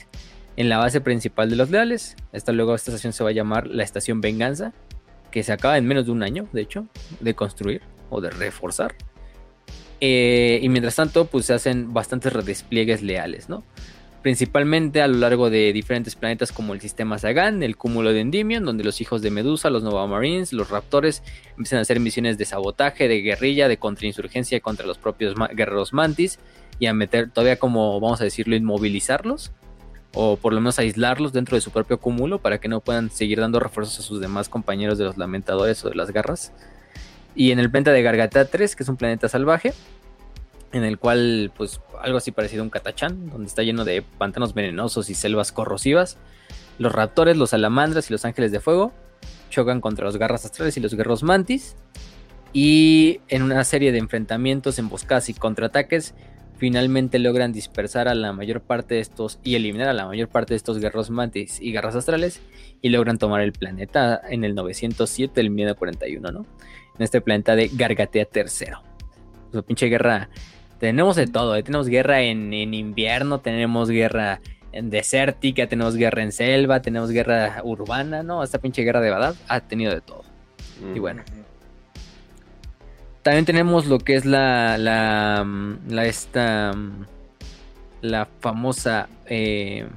en la base principal de los leales. Esta luego esta estación se va a llamar la estación Venganza, que se acaba en menos de un año, de hecho, de construir o de reforzar. Eh, y mientras tanto, pues se hacen bastantes redespliegues leales, ¿no? Principalmente a lo largo de diferentes planetas como el sistema Sagan, el cúmulo de Endymion, donde los hijos de Medusa, los Nova Marines, los Raptores empiezan a hacer misiones de sabotaje, de guerrilla, de contrainsurgencia contra los propios guerreros Mantis y a meter todavía como, vamos a decirlo, inmovilizarlos o por lo menos aislarlos dentro de su propio cúmulo para que no puedan seguir dando refuerzos a sus demás compañeros de los lamentadores o de las garras. Y en el planeta de Gargata 3, que es un planeta salvaje, en el cual, pues, algo así parecido a un catachán, donde está lleno de pantanos venenosos y selvas corrosivas. Los raptores, los salamandras y los ángeles de fuego chocan contra los garras astrales y los guerros mantis. Y en una serie de enfrentamientos, emboscadas y contraataques, finalmente logran dispersar a la mayor parte de estos y eliminar a la mayor parte de estos guerros mantis y garras astrales y logran tomar el planeta en el 907 del 1941, ¿no? En este planeta de Gargatea III. Pues, pinche guerra tenemos de todo, ¿eh? tenemos guerra en, invierno, tenemos guerra en desértica, tenemos guerra en selva, tenemos guerra urbana, ¿no? Esta pinche guerra de verdad ha tenido de todo. Y bueno. También tenemos lo que es la, la, la esta, la famosa eh,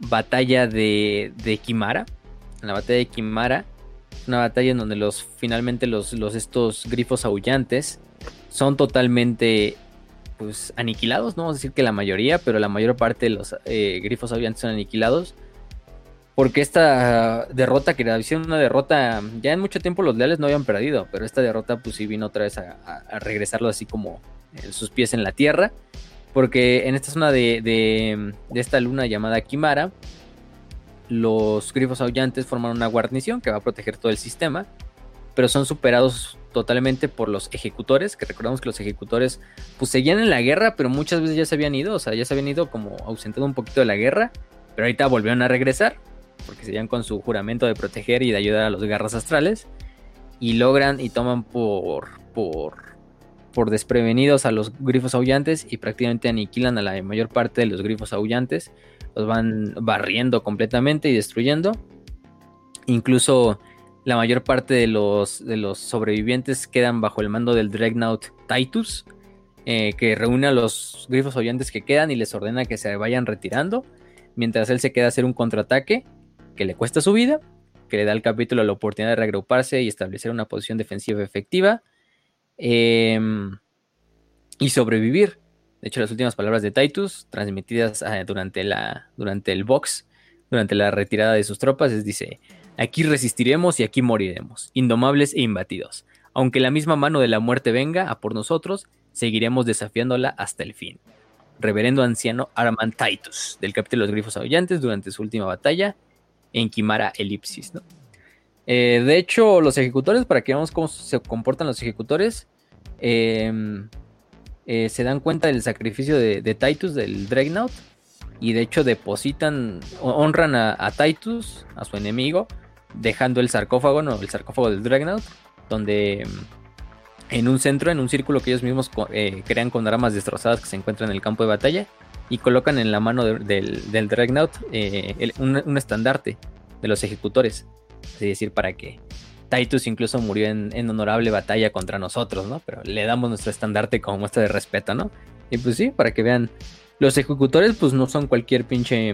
batalla de, de Kimara. La batalla de Kimara, una batalla en donde los, finalmente los, los estos grifos aullantes son totalmente pues aniquilados, no vamos a decir que la mayoría, pero la mayor parte de los eh, grifos aviantes son aniquilados. Porque esta derrota, que era una derrota, ya en mucho tiempo los leales no habían perdido, pero esta derrota pues sí vino otra vez a, regresarlo así como sus pies en la tierra. Porque en esta zona de, de, de esta luna llamada Kimara, los grifos aullantes forman una guarnición que va a proteger todo el sistema, pero son superados totalmente por los ejecutores, que recordamos que los ejecutores pues seguían en la guerra, pero muchas veces ya se habían ido, o sea, ya se habían ido como ausentado un poquito de la guerra, pero ahorita volvieron a regresar, porque seguían con su juramento de proteger y de ayudar a los garras astrales, y logran y toman por, por, por desprevenidos a los grifos aullantes y prácticamente aniquilan a la mayor parte de los grifos aullantes, los van barriendo completamente y destruyendo. Incluso la mayor parte de los, de los sobrevivientes quedan bajo el mando del Dreadnought Titus, eh, que reúne a los grifos oyentes que quedan y les ordena que se vayan retirando, mientras él se queda a hacer un contraataque que le cuesta su vida, que le da al capítulo la oportunidad de reagruparse y establecer una posición defensiva efectiva em, y sobrevivir. De hecho, las últimas palabras de Titus, transmitidas ah, durante, la, durante el box, durante la retirada de sus tropas, es dice, Aquí resistiremos y aquí moriremos, indomables e imbatidos. Aunque la misma mano de la muerte venga a por nosotros, seguiremos desafiándola hasta el fin. Reverendo anciano Armand Titus, del capítulo de los Grifos Aullantes, durante su última batalla en Quimara Elipsis. Eh, de hecho, los ejecutores, para que veamos cómo se comportan los ejecutores, em, eh, se dan cuenta del sacrificio de, de Titus, del Dreadnought, y de hecho depositan, honran a Titus, a su enemigo, dejando el sarcófago, no, el sarcófago del Dreadnought, donde mm, en un centro, en un círculo que ellos mismos eh, crean con armas destrozadas que se encuentran en el campo de batalla, y colocan en la mano del, del eh, un, estandarte de los ejecutores. Es decir, para que Titus incluso murió en, honorable batalla contra nosotros, ¿no? Pero le damos nuestro estandarte como muestra de respeto, ¿no? Y pues sí, para que vean Los ejecutores, pues no son cualquier pinche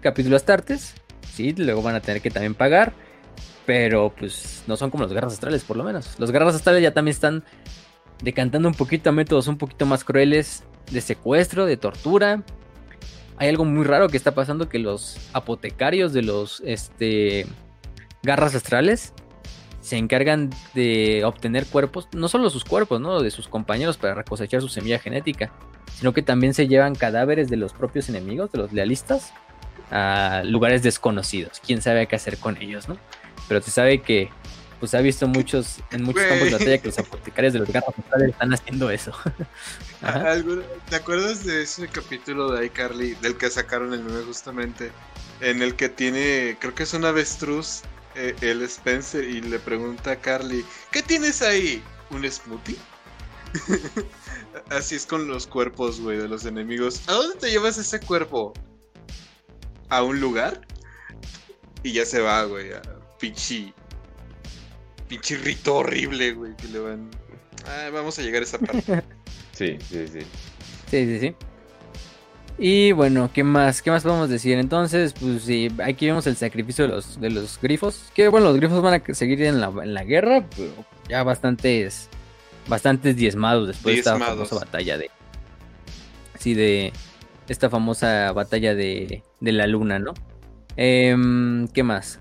capítulo Astartes. Sí, luego van a tener que también pagar. Pero pues no son como los guerras astrales, por lo menos. Los guerras astrales ya también están decantando un poquito a métodos un poquito más crueles de secuestro, de tortura. Hay algo muy raro que está pasando que los apotecarios de los este, garras astrales se encargan de obtener cuerpos, no solo sus cuerpos, ¿no? De sus compañeros para cosechar su semilla genética, sino que también se llevan cadáveres de los propios enemigos, de los lealistas, a lugares desconocidos. Quién sabe qué hacer con ellos, ¿no? Pero se sabe que pues ha visto muchos en muchos campos de batalla que los apotecarios de los garras están haciendo eso. ¿Te acuerdas de ese capítulo de iCarly del que sacaron el meme justamente? En el que tiene, creo que es un avestruz, eh, el Spencer, y le pregunta a Carly, ¿qué tienes ahí? ¿Un smoothie? Así es con los cuerpos, güey, de los enemigos. ¿A dónde te llevas ese cuerpo? ¿A un lugar? Y ya se va, güey, a pinche... Pinche rito horrible, güey, que le van... Ah, vamos a llegar a esa parte. sí, sí, sí. Sí, sí, sí. Y bueno, ¿qué más? ¿Qué más podemos decir? Entonces, pues sí, aquí vemos el sacrificio de los, de los grifos. Que bueno, los grifos van a seguir en la, en la guerra, pero ya bastantes bastantes diezmados después de esta famosa batalla de. Sí, de. Esta famosa batalla de, de la luna, ¿no? Em, ¿Qué más?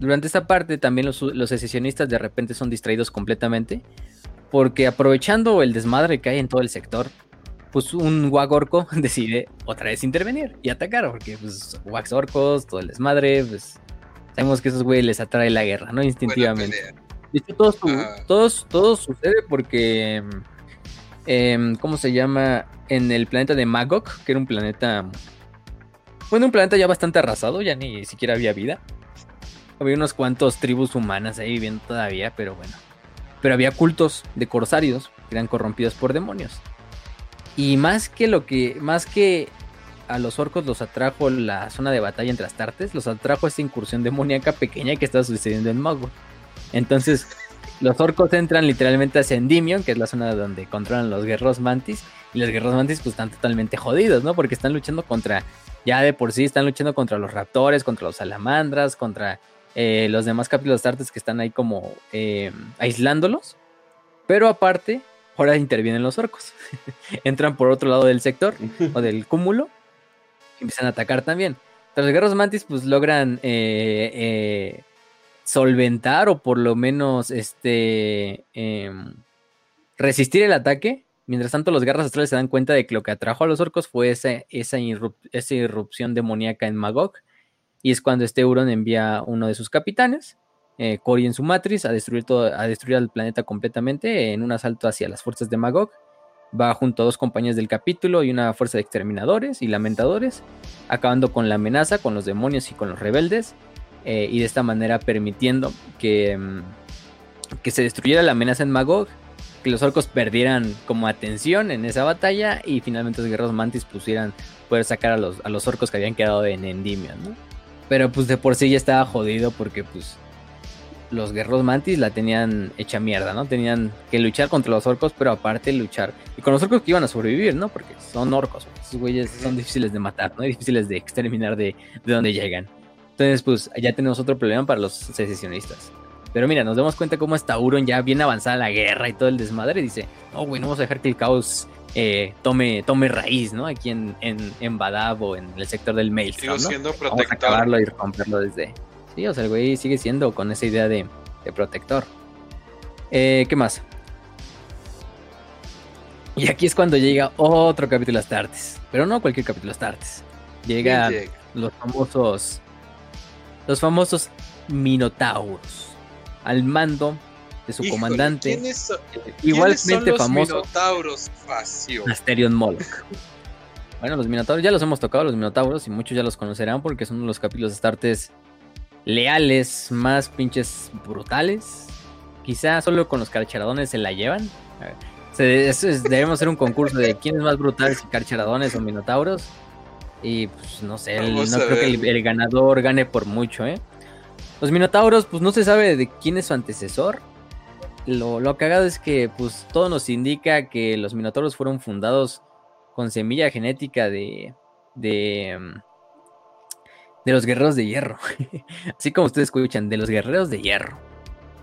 Durante esta parte también los, los secesionistas de repente son distraídos completamente. Porque aprovechando el desmadre que hay en todo el sector, pues un Wagorco decide otra vez intervenir y atacar. Porque pues Wax Orcos, todo el desmadre, pues sabemos que esos güeyes les atrae la guerra, ¿no? Instintivamente. De hecho, todo, ah. todo, sucede porque. Em, ¿Cómo se llama? En el planeta de Magog, que era un planeta. Bueno, un planeta ya bastante arrasado, ya ni siquiera había vida. Había unos cuantos tribus humanas ahí viviendo todavía, pero bueno. Pero había cultos de corsarios que eran corrompidos por demonios. Y más que lo que. Más que a los orcos los atrajo la zona de batalla entre Astartes, los atrajo esta incursión demoníaca pequeña que estaba sucediendo en Magog. Entonces, los orcos entran literalmente hacia Endymion, que es la zona donde controlan los guerreros mantis. Y los guerreros mantis, pues están totalmente jodidos, ¿no? Porque están luchando contra. Ya de por sí están luchando contra los raptores, contra los salamandras, contra eh, los demás capítulos artes que están ahí como eh, aislándolos. Pero aparte, ahora intervienen los orcos. Entran por otro lado del sector o del cúmulo y empiezan a atacar también. los guerreros mantis, pues logran eh, solventar o por lo menos este em, resistir el ataque. Mientras tanto, los guerras astrales se dan cuenta de que lo que atrajo a los orcos fue esa, esa, irrupción demoníaca en Magog. Y es cuando este Euron envía uno de sus capitanes, eh, Cory en su matriz, a destruir, todo, a destruir al planeta completamente en un asalto hacia las fuerzas de Magog. Va junto a dos compañías del capítulo y una fuerza de exterminadores y lamentadores, acabando con la amenaza, con los demonios y con los rebeldes eh, y de esta manera permitiendo que, mm, que se destruyera la amenaza en Magog, que los orcos perdieran como atención en esa batalla y finalmente los guerreros mantis pusieran poder sacar a los, a los orcos que habían quedado en Endymion, ¿no? Pero pues de por sí ya estaba jodido porque pues los guerreros mantis la tenían hecha mierda, ¿no? Tenían que luchar contra los orcos, pero aparte luchar. Y con los orcos que iban a sobrevivir, ¿no? Porque son orcos, esos güeyes son difíciles de matar, ¿no? Difíciles de exterminar de, de donde llegan. Entonces, pues ya tenemos otro problema para los secesionistas. Pero mira, nos damos cuenta cómo está Uron ya bien avanzada la guerra y todo el desmadre. Dice, no, güey, no vamos a dejar que el caos eh, tome, tome raíz, ¿no? Aquí en, en, en Badab o en el sector del mail. Sigo siendo protector. Vamos a acabarlo y romperlo desde... Sí, o sea, el güey sigue siendo con esa idea de, de protector. Eh, ¿Qué más? Y aquí es cuando llega otro capítulo Astartes. Pero no cualquier capítulo Astartes. Llega los famosos los famosos Minotauros, al mando de su comandante, igualmente famoso Minotauros, Facio? Asterion Moloch. Bueno, los Minotauros ya los hemos tocado, los Minotauros, y muchos ya los conocerán porque son uno de los capítulos de Astartes leales, más pinches brutales. Quizá solo con los carcharadones se la llevan. debemos hacer un concurso de quién es más brutal, si carcharadones o minotauros. Y pues no sé, no creo que el, ganador gane por mucho, ¿eh? Los Minotauros, pues no se sabe de quién es su antecesor. Lo, lo cagado es que pues todo nos indica que los Minotauros fueron fundados con semilla genética de, de, mm, de los guerreros de hierro. Así como ustedes escuchan, de los guerreros de hierro.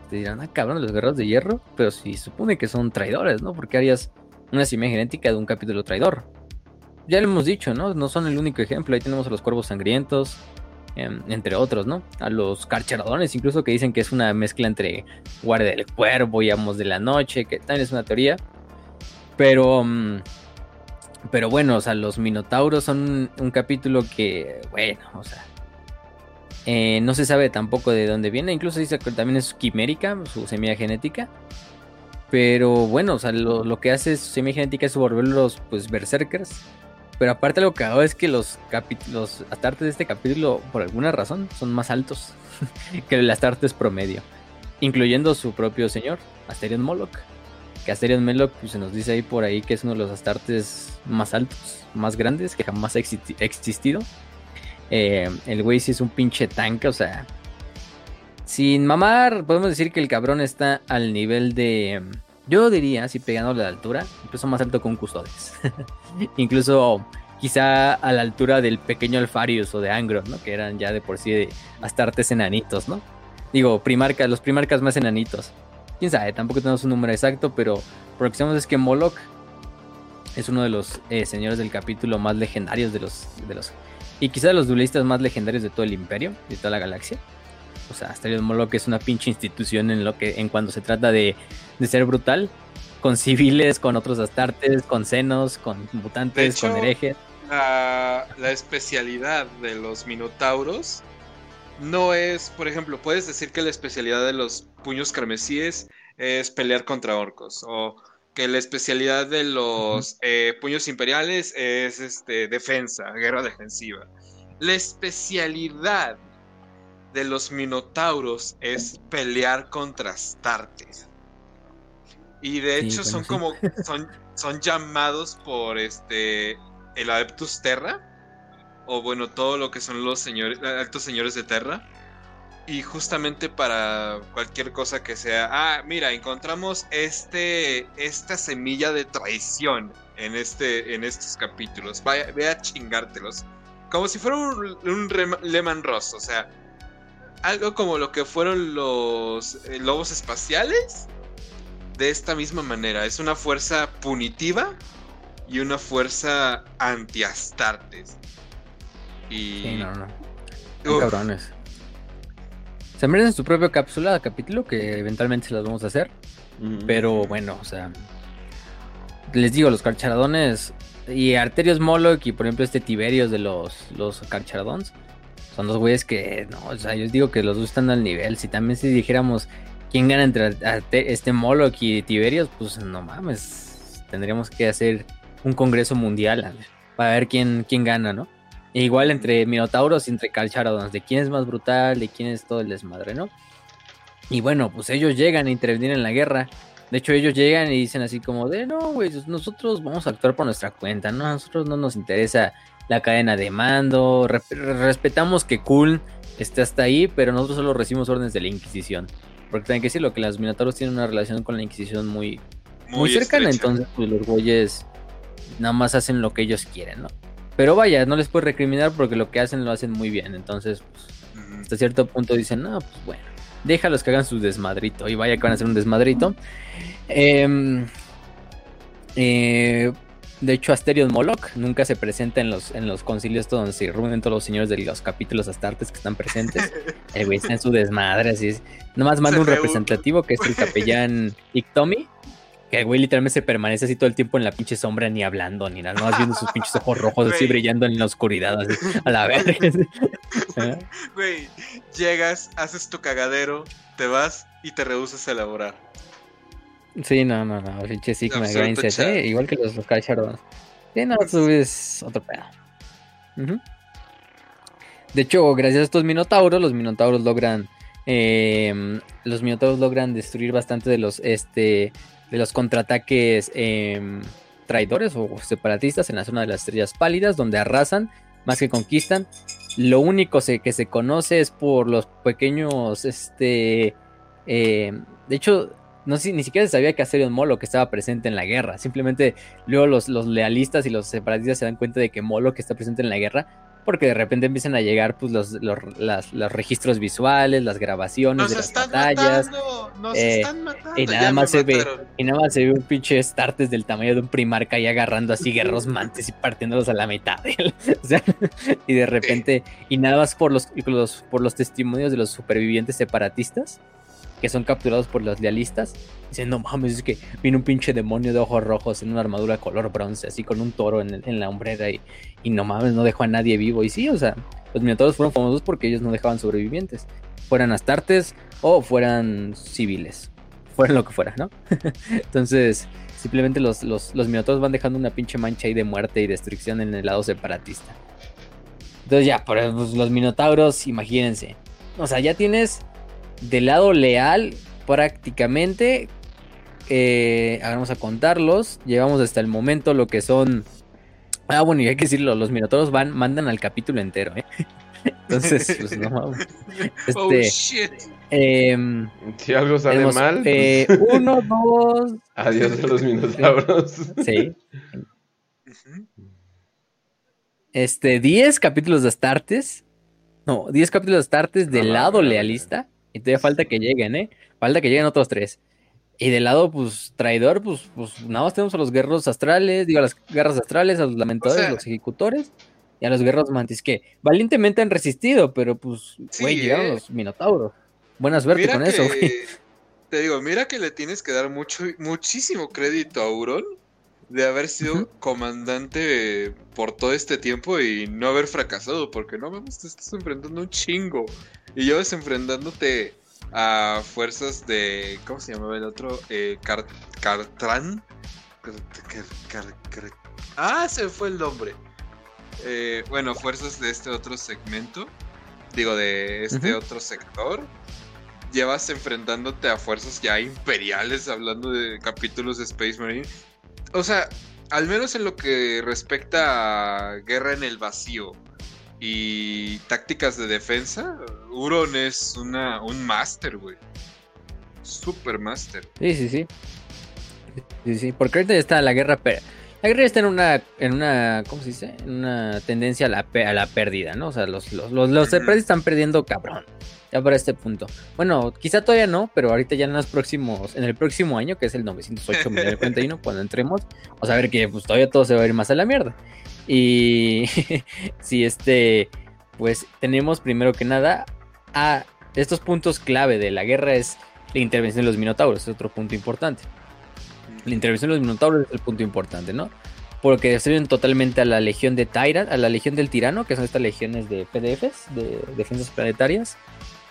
Te dirán, ah, cabrón, los guerreros de hierro. Pero si supone que son traidores, ¿no? Porque harías una semilla genética de un capítulo traidor. Ya lo hemos dicho, ¿no? No son el único ejemplo. Ahí tenemos a los cuervos sangrientos, em, entre otros, ¿no? A los carcharadones, incluso que dicen que es una mezcla entre guardia del cuervo y amos de la noche, que también es una teoría. Pero, mm, pero bueno, o sea, los minotauros son un capítulo que, bueno, o sea, eh, no se sabe tampoco de dónde viene. Incluso dice que también es quimérica, su semilla genética. Pero bueno, o sea, lo, que hace su semilla genética es volverlos, pues, berserkers. Pero aparte lo que hago es que los, los astartes de este capítulo, por alguna razón, son más altos que el astartes promedio. Incluyendo su propio señor, Asterion Moloch. Que Asterion Moloch pues, se nos dice ahí por ahí que es uno de los astartes más altos, más grandes que jamás ha existido. Eh, el güey sí es un pinche tanque, o sea. Sin mamar, podemos decir que el cabrón está al nivel de. Yo diría, si pegándole la altura, incluso más alto que un Custodes. incluso quizá a la altura del pequeño Alfarius o de Angron, ¿no? Que eran ya de por sí de astartes enanitos, ¿no? Digo, primarcas, los primarcas más enanitos. Quién sabe, tampoco tenemos un número exacto, pero lo que sabemos es que Moloch es uno de los eh, señores del capítulo más legendarios de los, de los y quizá de los duelistas más legendarios de todo el imperio, de toda la galaxia. O sea, Asterion Moloch es una pinche institución en lo que, en cuando se trata de, de ser brutal, con civiles, con otros astartes, con senos, con mutantes, con herejes. La, la especialidad de los minotauros no es, por ejemplo, puedes decir que la especialidad de los puños carmesíes es pelear contra orcos o que la especialidad de los eh, puños imperiales es este, defensa, guerra defensiva. La especialidad de los minotauros es pelear contra Astartes. Y de hecho son como son, son llamados por este el Adeptus Terra o bueno, todo lo que son los señores altos señores de Terra y justamente para cualquier cosa que sea, ah, mira, encontramos este, esta semilla de traición en, este, en estos capítulos. Vaya, ve a chingártelos. Como si fuera un, un Lehman Ross, o sea, algo como lo que fueron los eh, lobos espaciales. De esta misma manera, es una fuerza punitiva y una fuerza anti-astartes. Y. Sí, no, no. cabrones. Se merecen su propia cápsula, capítulo, que eventualmente se las vamos a hacer. Pero bueno, o sea. Les digo, los carcharadones y Arterios Moloch y por ejemplo este Tiberios de los, los carcharadons son dos güeyes que, no, o sea, yo digo que los dos están al nivel. Si también si dijéramos quién gana entre este Moloch y Tiberios, pues no mames, tendríamos que hacer un congreso mundial para ver quién, quién gana, ¿no? E igual entre Minotauros y entre Calcharodons, de quién es más brutal, de quién es todo el desmadre, ¿no? Y bueno, pues ellos llegan a intervenir en la guerra. De hecho, ellos llegan y dicen así como de, no, güey, pues nosotros vamos a actuar por nuestra cuenta, ¿no? A nosotros no nos interesa la cadena de mando, respetamos que Cool esté hasta ahí, pero nosotros solo recibimos órdenes de la Inquisición. Porque tienen que decirlo, que los Minotauros tienen una relación con la Inquisición muy, muy, cercana, entonces pues los güeyes nada más hacen lo que ellos quieren, ¿no? Pero vaya, no les puedes recriminar porque lo que hacen lo hacen muy bien. Entonces, pues, hasta cierto punto dicen, no, pues bueno, déjalos que hagan su desmadrito. Y vaya que van a hacer un desmadrito. Em, eh, de hecho, Asterion Moloch nunca se presenta en los, en los concilios donde se reúnen todos los señores de los capítulos astartes que están presentes. El güey está en su desmadre, así es. Nomás manda un representativo que es el capellán Ictomi que el güey literalmente se permanece así todo el tiempo en la pinche sombra, ni hablando, ni nada, más viendo sus pinches ojos rojos así brillando en la oscuridad, así, a la vez. Güey, llegas, haces tu cagadero, te vas y te rehusas a elaborar. Sí, no, no, no, pinche Sigma ¿eh? igual que los, los Sí, no, tú es otro pedo. De hecho, gracias a estos minotauros, los minotauros logran. Eh, los minotauros logran destruir bastante de los este de los contraataques em, traidores o separatistas en la zona de las estrellas pálidas, donde arrasan más que conquistan. Lo único que se conoce es por los pequeños, este, em, de hecho, no sé, ni siquiera se sabía que Asterion Moloch estaba presente en la guerra. Simplemente luego los, los lealistas y los separatistas se dan cuenta de que Moloch está presente en la guerra porque de repente empiezan a llegar pues los, los, las- los registros visuales, las grabaciones Nos de las están batallas. matando, nos eh, están matando. y nada más se ve-. Y nada más se ve un pinche Startes del tamaño de un primarca ahí agarrando así guerreros mantes y partiéndolos a la mitad. o sea, y de repente, y nada más por los, los- por los testimonios de los supervivientes separatistas que son capturados por los lealistas. Dicen, no mames, es que viene un pinche demonio de ojos rojos en una armadura color bronce, así con un toro en, la hombrera y, y no mames, no dejó a nadie vivo. Y sí, o sea, los minotauros fueron famosos porque ellos no dejaban sobrevivientes, fueran astartes o fueran civiles, fueran lo que fuera, ¿no? Entonces, simplemente los, los, los minotauros van dejando una pinche mancha ahí de muerte y destrucción en el lado separatista. Entonces ya, pues, los minotauros, imagínense. O sea, ya tienes del lado leal prácticamente. Eh, ahora vamos a contarlos. Llevamos hasta el momento lo que son... Ah, bueno, y hay que decirlo, los minotauros van, mandan al capítulo entero, ¿eh? Entonces, pues no mames. Oh Este, shit. em, Si algo sale tenemos, mal, pues, eh, uno, dos, adiós a los minotauros. sí. Este, 10 capítulos de Astartes. No, 10 capítulos de Astartes del No, lado no, no, lealista. Y todavía falta que lleguen, ¿eh? Falta que lleguen otros tres. Y del lado, pues, traidor, pues, pues nada más tenemos a los guerreros astrales, digo, a las guerras astrales, a los lamentadores, O sea- los ejecutores y a los guerreros mantis, que valientemente han resistido, pero pues, Sí, güey, llegaron ¿eh? los minotauros. Buena suerte Mira con que, eso, güey. te digo, mira que le tienes que dar mucho, muchísimo crédito a Auron de haber sido comandante por todo este tiempo y no haber fracasado, porque no mames, te estás enfrentando un chingo. Y llevas enfrentándote a fuerzas de. ¿Cómo se llamaba el otro? Eh, Car- Cartran. Car- Car- Car- Car- ah, se fue el nombre. Eh, bueno, fuerzas de este otro segmento. Digo, de este otro sector. Llevas enfrentándote a fuerzas ya imperiales, hablando de capítulos de Space Marine. O sea, al menos en lo que respecta a guerra en el vacío y tácticas de defensa, Huron es una, un máster, güey. Super máster. Sí, sí, sí. Sí, sí, porque ahorita está la guerra. La guerra está en una, en una, ¿cómo se dice? En una tendencia a la, a la pérdida, ¿no? O sea, los, los, los, los separatistas están perdiendo cabrón. Ya para este punto. Bueno, quizá todavía no, pero ahorita ya en los próximos, en el próximo año, que es el 908 41, cuando entremos, vamos a ver que pues todavía todo se va a ir más a la mierda. Y si este, pues tenemos primero que nada a estos puntos clave de la guerra es la intervención de los minotauros, es otro punto importante. La intervención de los minotauros es el punto importante, ¿no? Porque destruyen totalmente a la legión de Tyrant, a la legión del tirano, que son estas legiones de PDFs, de defensas planetarias,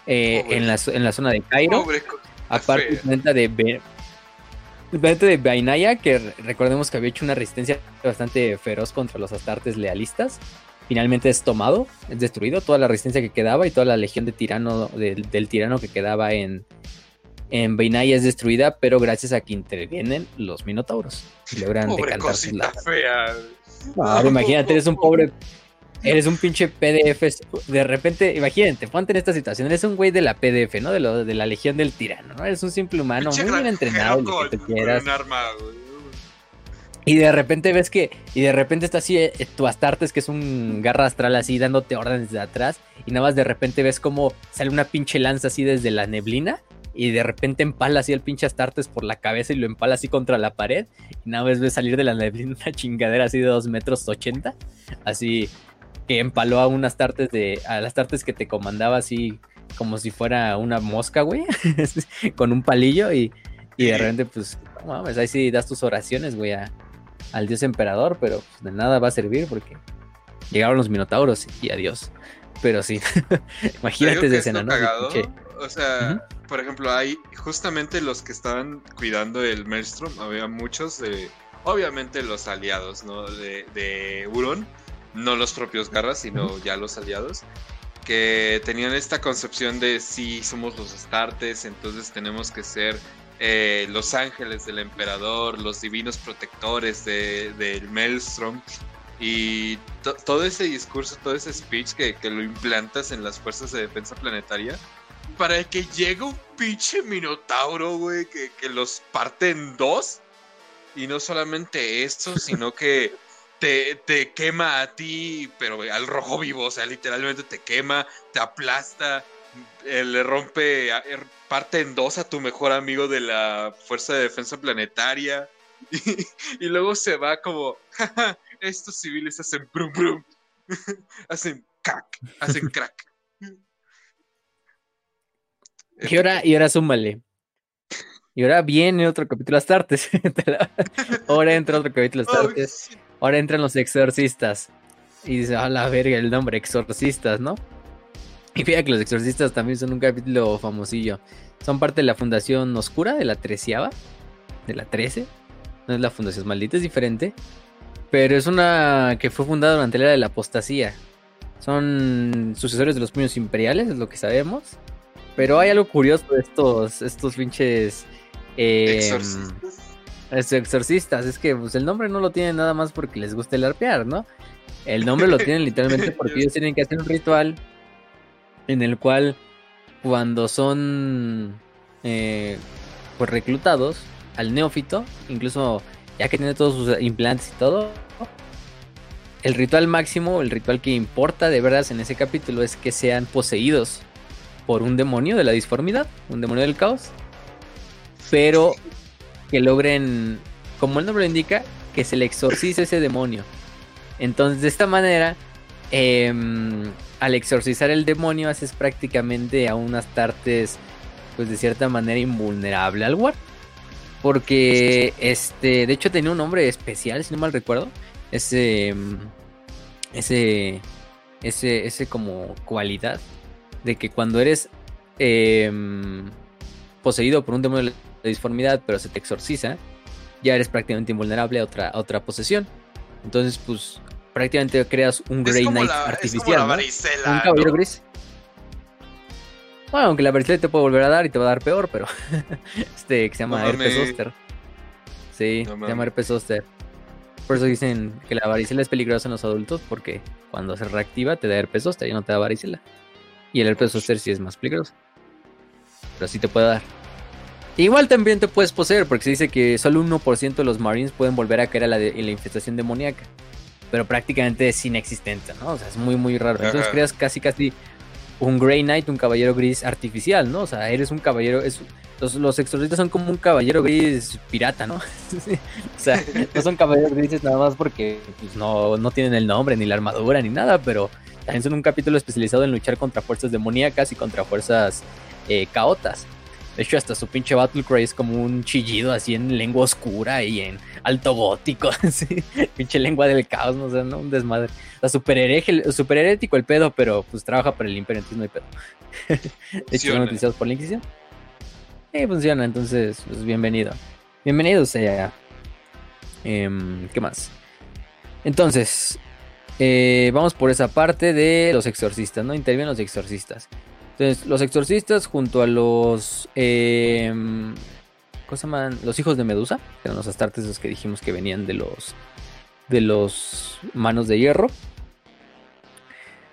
eh, en, la, en la zona de Cairo. Pobre Aparte, planeta de Be- el planeta de Bainaya, que re- recordemos que había hecho una resistencia bastante feroz contra los astartes lealistas. Finalmente es tomado, es destruido, toda la resistencia que quedaba y toda la legión de tirano, del, del tirano que quedaba en, en Bainaya es destruida, pero gracias a que intervienen los minotauros. Y logran Pobre decantar cosita fea. No, ahora imagínate, eres un pobre. Eres un pinche PDF. De repente, imagínate, ponte en esta situación. Eres un güey de la PDF, ¿no? De, lo, de la Legión del Tirano, ¿no? Eres un simple humano, Pinche muy bien entrenado, con- que tú con quieras. un arma. Y de repente ves que. Y de repente está así, eh, tu Astartes, que es un garra astral así, dándote órdenes de atrás. Y nada más de repente ves como sale una pinche lanza así desde la neblina. Y de repente empala así al pinche Astartes por la cabeza y lo empala así contra la pared. Y nada más ves salir de la neblina una chingadera así de 2 metros 80. Así que empaló a un Astartes de. A las Astartes que te comandaba así como si fuera una mosca, güey. con un palillo y. Y de repente, pues, no mames, ahí sí das tus oraciones, güey, a- al dios emperador, pero pues, de nada va a servir porque llegaron los minotauros y adiós. Pero sí, imagínate esa escena, es ¿no? cagado, O sea, por ejemplo, hay justamente los que estaban cuidando el Maelstrom, había muchos de, obviamente los aliados, ¿no? De, de Huron, no los propios garras, sino ya los aliados, que tenían esta concepción de si somos los astartes, entonces tenemos que ser eh, los ángeles del emperador, los divinos protectores de- del Maelstrom. Y to- todo ese discurso, todo ese speech que, que lo implantas en las fuerzas de defensa planetaria, para que llegue un pinche minotauro, güey, que, que los parte en dos. Y no solamente esto, sino que te, te quema a ti, pero al rojo vivo, o sea, literalmente te quema, te aplasta, eh, le rompe, er- parte en dos a tu mejor amigo de la Fuerza de Defensa Planetaria. Y, y luego se va como, "Jaja, estos civiles hacen brum brum, hacen crack, hacen crack. Y ahora, y ahora súmale. Y ahora viene otro capítulo Astartes. Ahora entra otro capítulo Oh, Astartes. shit. Ahora entran los exorcistas. Y dice, a la verga el nombre, exorcistas, ¿no? Y fíjate que los exorcistas también son un capítulo famosillo. Son parte de la fundación oscura de la treceava. De la trece. No es la fundación maldita, es diferente. Pero es una que fue fundada durante la era de la apostasía. Son sucesores de los puños imperiales, es lo que sabemos. Pero hay algo curioso de estos, estos pinches... eh, Exorcistas. Exorcistas, es que pues, el nombre no lo tienen nada más porque les gusta el arpear, ¿no? El nombre lo tienen literalmente porque ellos tienen que hacer un ritual en el cual cuando son eh, pues reclutados al neófito, incluso ya que tiene todos sus implantes y todo, el ritual máximo, el ritual que importa de verdad en ese capítulo es que sean poseídos por un demonio de la disformidad, un demonio del caos, pero que logren, como el nombre lo indica, que se le exorcice ese demonio. Entonces, de esta manera, em, al exorcizar el demonio, haces prácticamente a unas tartes, pues de cierta manera invulnerable al war. Porque, este, de hecho tenía un nombre especial, si no mal recuerdo. Ese, em, ese, ese, ese como cualidad de que cuando eres em, poseído por un demonio disformidad, pero se te exorciza, ya eres prácticamente invulnerable a otra, a otra posesión. Entonces, pues, prácticamente creas un Grey Knight la, artificial. la ¿no? varicela. Un caballero ¿no? gris. Bueno, aunque la varicela te puede volver a dar y te va a dar peor, pero este que se llama No herpes zóster. Sí, se llama herpes zóster. Por eso dicen que la varicela es peligrosa en los adultos porque cuando se reactiva te da herpes zóster y no te da varicela. Y el herpes zóster sí es más peligroso. Pero sí te puede dar. Igual también te puedes poseer porque se dice que solo un 1% de los Marines pueden volver a caer a la, de- en la infestación demoníaca. Pero prácticamente es inexistente, ¿no? O sea, es muy, muy raro. Entonces Ajá. creas casi, casi un Grey Knight, un caballero gris artificial, ¿no? O sea, eres un caballero. Es, los, los exorcistas son como un caballero gris pirata, ¿no? O sea, no son caballeros grises nada más porque pues, no, no tienen el nombre, ni la armadura, ni nada, pero también son un capítulo especializado en luchar contra fuerzas demoníacas y contra fuerzas eh, caotas. De hecho, hasta su pinche Battle Cry es como un chillido así en lengua oscura y en alto gótico, así. Pinche lengua del caos, no sé, ¿no? Un desmadre. O sea, super, hereje, super herético el pedo, pero pues trabaja para el imperio, entonces no hay pedo. De hecho, son utilizados por la Inquisición. Sí, funciona, entonces, pues bienvenido. Bienvenido sea. Em, ¿Qué más? Entonces, eh, vamos por esa parte de los exorcistas, ¿no? Intervienen los exorcistas. Entonces, los exorcistas junto a los... em, ¿Cómo se llaman? Los hijos de Medusa, que eran los astartes los que dijimos que venían de los... De los manos de hierro.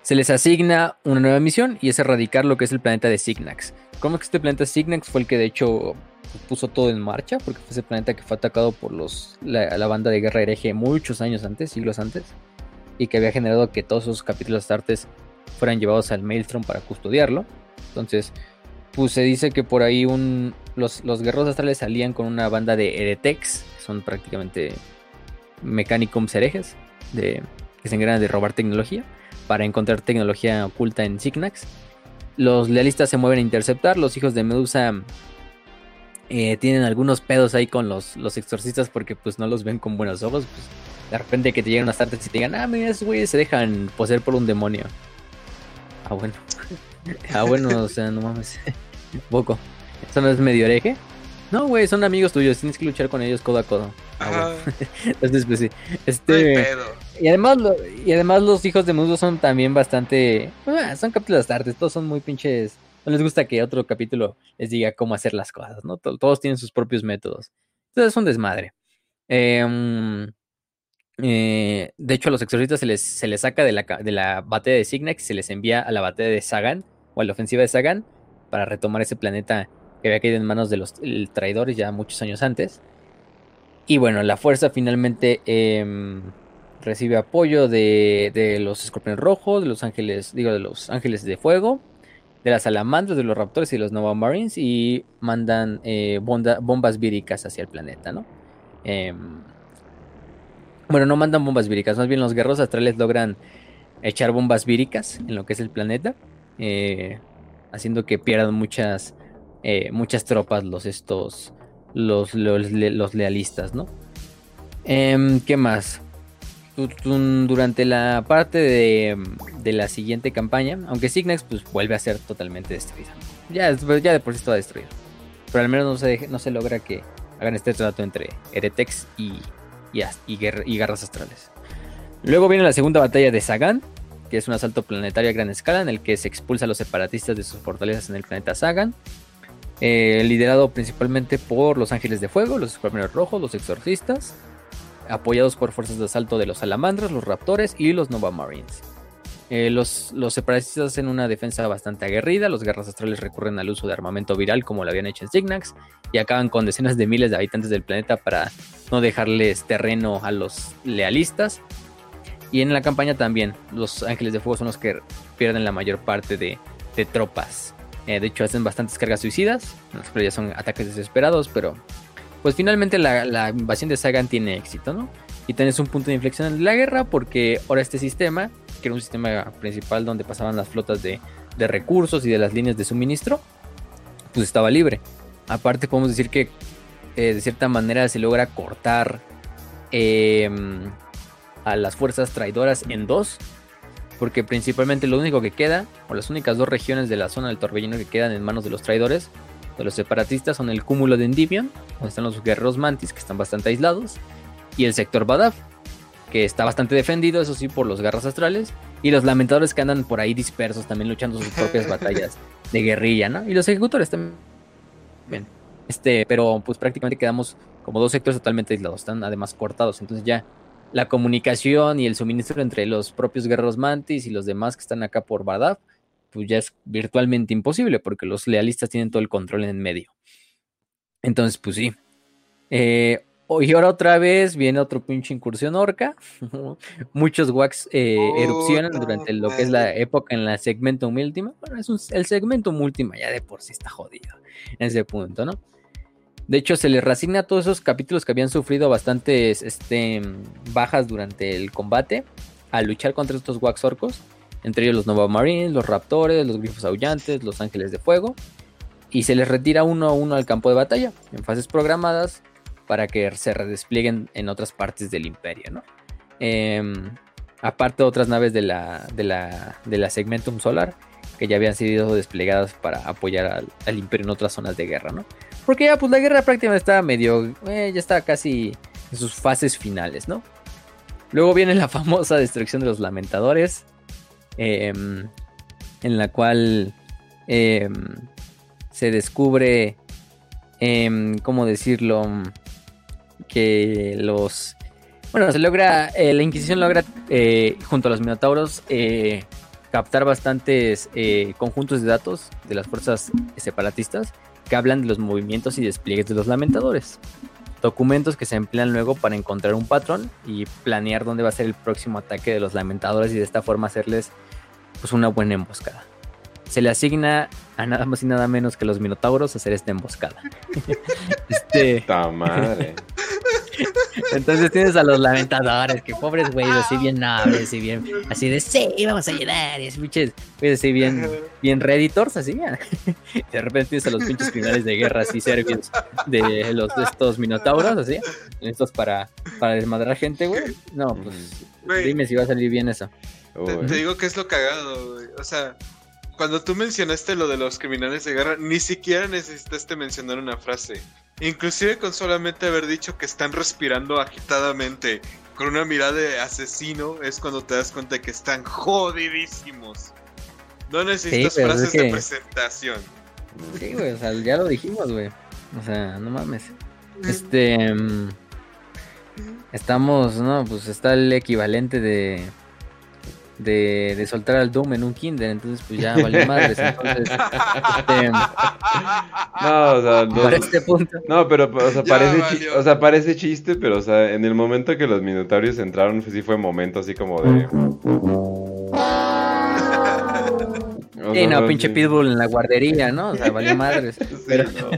Se les asigna una nueva misión y es erradicar lo que es el planeta de Signax. ¿Cómo que este planeta Signax fue el que de hecho puso todo en marcha? Porque fue ese planeta que fue atacado por los, la, la banda de guerra hereje muchos años antes, siglos antes, y que había generado que todos esos capítulos astartes fueran llevados al Maelstrom para custodiarlo. Entonces, pues se dice que por ahí un, los, los guerreros astrales salían con una banda de Heretex, que son prácticamente mecánicos herejes, de, que se encargan de robar tecnología, para encontrar tecnología oculta en Signax. Los lealistas se mueven a interceptar, los hijos de Medusa eh, tienen algunos pedos ahí con los, los exorcistas porque pues no los ven con buenos ojos. Pues, de repente que te lleguen unas tardes y te digan, ah, mira, esos güeyes se dejan poseer por un demonio. Ah, bueno. ah, bueno, o sea, no mames. Poco. ¿Eso no es medio hereje? No, güey, son amigos tuyos, tienes que luchar con ellos codo a codo. Ah. Entonces, pues sí. no Este, pedo. y además, lo- y además los hijos de Mundo son también bastante... son capítulos tardes, todos son muy pinches... No les gusta que otro capítulo les diga cómo hacer las cosas, ¿no? To- Todos tienen sus propios métodos. Entonces es un desmadre. Em, eh, de hecho, a los exorcistas se les, se les saca de la, de la batalla de Signax y se les envía a la batalla de Sagan o a la ofensiva de Sagan para retomar ese planeta que había caído en manos de los traidores ya muchos años antes. Y bueno, la fuerza finalmente em, recibe apoyo de, de, los escorpiones rojos, de los ángeles, digo, de los ángeles de fuego, de las salamandras, de los raptores y de los Nova Marines y mandan eh, bombas víricas hacia el planeta, ¿no? Bueno, no mandan bombas víricas, más bien los guerreros astrales logran echar bombas víricas en lo que es el planeta, eh, haciendo que pierdan muchas, eh, muchas tropas los estos, los, los, lealistas, ¿no? Em, ¿Qué más? Durante la parte de, de, la siguiente campaña, aunque Signax pues vuelve a ser totalmente destruida. Ya, ya de por sí está destruido. Pero al menos no se, no se logra que hagan este trato entre Eretex y, y, garras astrales. Luego viene la segunda batalla de Sagan, que es un asalto planetario a gran escala en el que se expulsa a los separatistas de sus fortalezas en el planeta Sagan. Eh, liderado principalmente por los Ángeles de Fuego, los Escuadrones Rojos, los Exorcistas, apoyados por fuerzas de asalto de los Salamandras, los Raptores y los Nova Marines. Eh, los, los, separatistas hacen una defensa bastante aguerrida, los guerras astrales recurren al uso de armamento viral como lo habían hecho en Signax y acaban con decenas de miles de habitantes del planeta para no dejarles terreno a los lealistas. Y en la campaña también los ángeles de fuego son los que pierden la mayor parte de, tropas. Eh, de hecho hacen bastantes cargas suicidas, pero ya son ataques desesperados, pero pues finalmente la, invasión de Sagan tiene éxito, ¿no? Y tenés un punto de inflexión en la guerra porque ahora este sistema, que era un sistema principal donde pasaban las flotas de, recursos y de las líneas de suministro, pues estaba libre. Aparte podemos decir que eh, de cierta manera se logra cortar em, a las fuerzas traidoras en dos. Porque principalmente lo único que queda, o las únicas dos regiones de la zona del torbellino que quedan en manos de los traidores, de los separatistas, son el cúmulo de Endymion, donde están los guerreros mantis que están bastante aislados, y el sector Badaf, que está bastante defendido, eso sí, por los garras astrales, y los lamentadores que andan por ahí dispersos, también luchando sus propias batallas de guerrilla, ¿no? Y los ejecutores también. Bien. Este, pero pues prácticamente quedamos como dos sectores totalmente aislados, están además cortados, entonces ya la comunicación y el suministro entre los propios guerreros mantis y los demás que están acá por Badaf, pues ya es virtualmente imposible porque los lealistas tienen todo el control en medio. Entonces, pues sí. Eh, y ahora otra vez viene otro pinche incursión orca. Muchos wax eh, erupcionan durante lo que es la época en la segmento última. Bueno, es el segmento última ya de por sí está jodido en ese punto, ¿no? De hecho, se les reasigna a todos esos capítulos que habían sufrido bastantes este, bajas durante el combate a luchar contra estos wax orcos. Entre ellos los Nova Marines, los Raptores, los Grifos Aullantes, los Ángeles de Fuego. Y se les retira uno a uno al campo de batalla en fases programadas para que se redesplieguen en otras partes del imperio, ¿no? Em, aparte otras naves de la, de la, de la Segmentum Solar que ya habían sido desplegadas para apoyar al, imperio en otras zonas de guerra, ¿no? Porque ya pues la guerra prácticamente estaba medio, eh, ya estaba casi en sus fases finales, ¿no? Luego viene la famosa destrucción de los lamentadores, em, en la cual em, se descubre, ¿cómo decirlo? Que los... Bueno, se logra, eh, la Inquisición logra, eh, junto a los Minotauros, captar bastantes conjuntos de datos de las fuerzas separatistas que hablan de los movimientos y despliegues de los lamentadores. Documentos que se emplean luego para encontrar un patrón y planear dónde va a ser el próximo ataque de los lamentadores y de esta forma hacerles pues una buena emboscada. Se le asigna a nada más y nada menos que los minotauros hacer esta emboscada. este... madre! Entonces tienes a los lamentadores, que pobres güeyes, así bien nobles y bien, así de sí, vamos a ayudar, y así pinches, así bien, bien redditors, así, de repente tienes a los pinches finales de guerra así serbios de los de estos minotauros, así, estos para, para desmadrar gente, güey. No, pues dime si va a salir bien eso. Te, digo que es lo cagado, güey. O sea, cuando tú mencionaste lo de los criminales de guerra, ni siquiera necesitaste mencionar una frase. Inclusive con solamente haber dicho que están respirando agitadamente con una mirada de asesino es cuando te das cuenta de que están jodidísimos. No necesitas frases de presentación. Sí, güey, o sea, ya lo dijimos, güey. O sea, no mames. Este... Estamos, no, pues está el equivalente de... de, de soltar al Doom en un Kinder, entonces pues ya valió madres. Entonces, este, No, o sea, no, para este punto. no, pero o sea, parece, chi- valió. o sea, parece chiste, pero o sea, en el momento que los minotaurios entraron, pues, sí fue momento así como de... O Sí, sea, no, fue pinche. Pitbull en la guardería, ¿no? O sea, valió madres. Sí, Pero- no.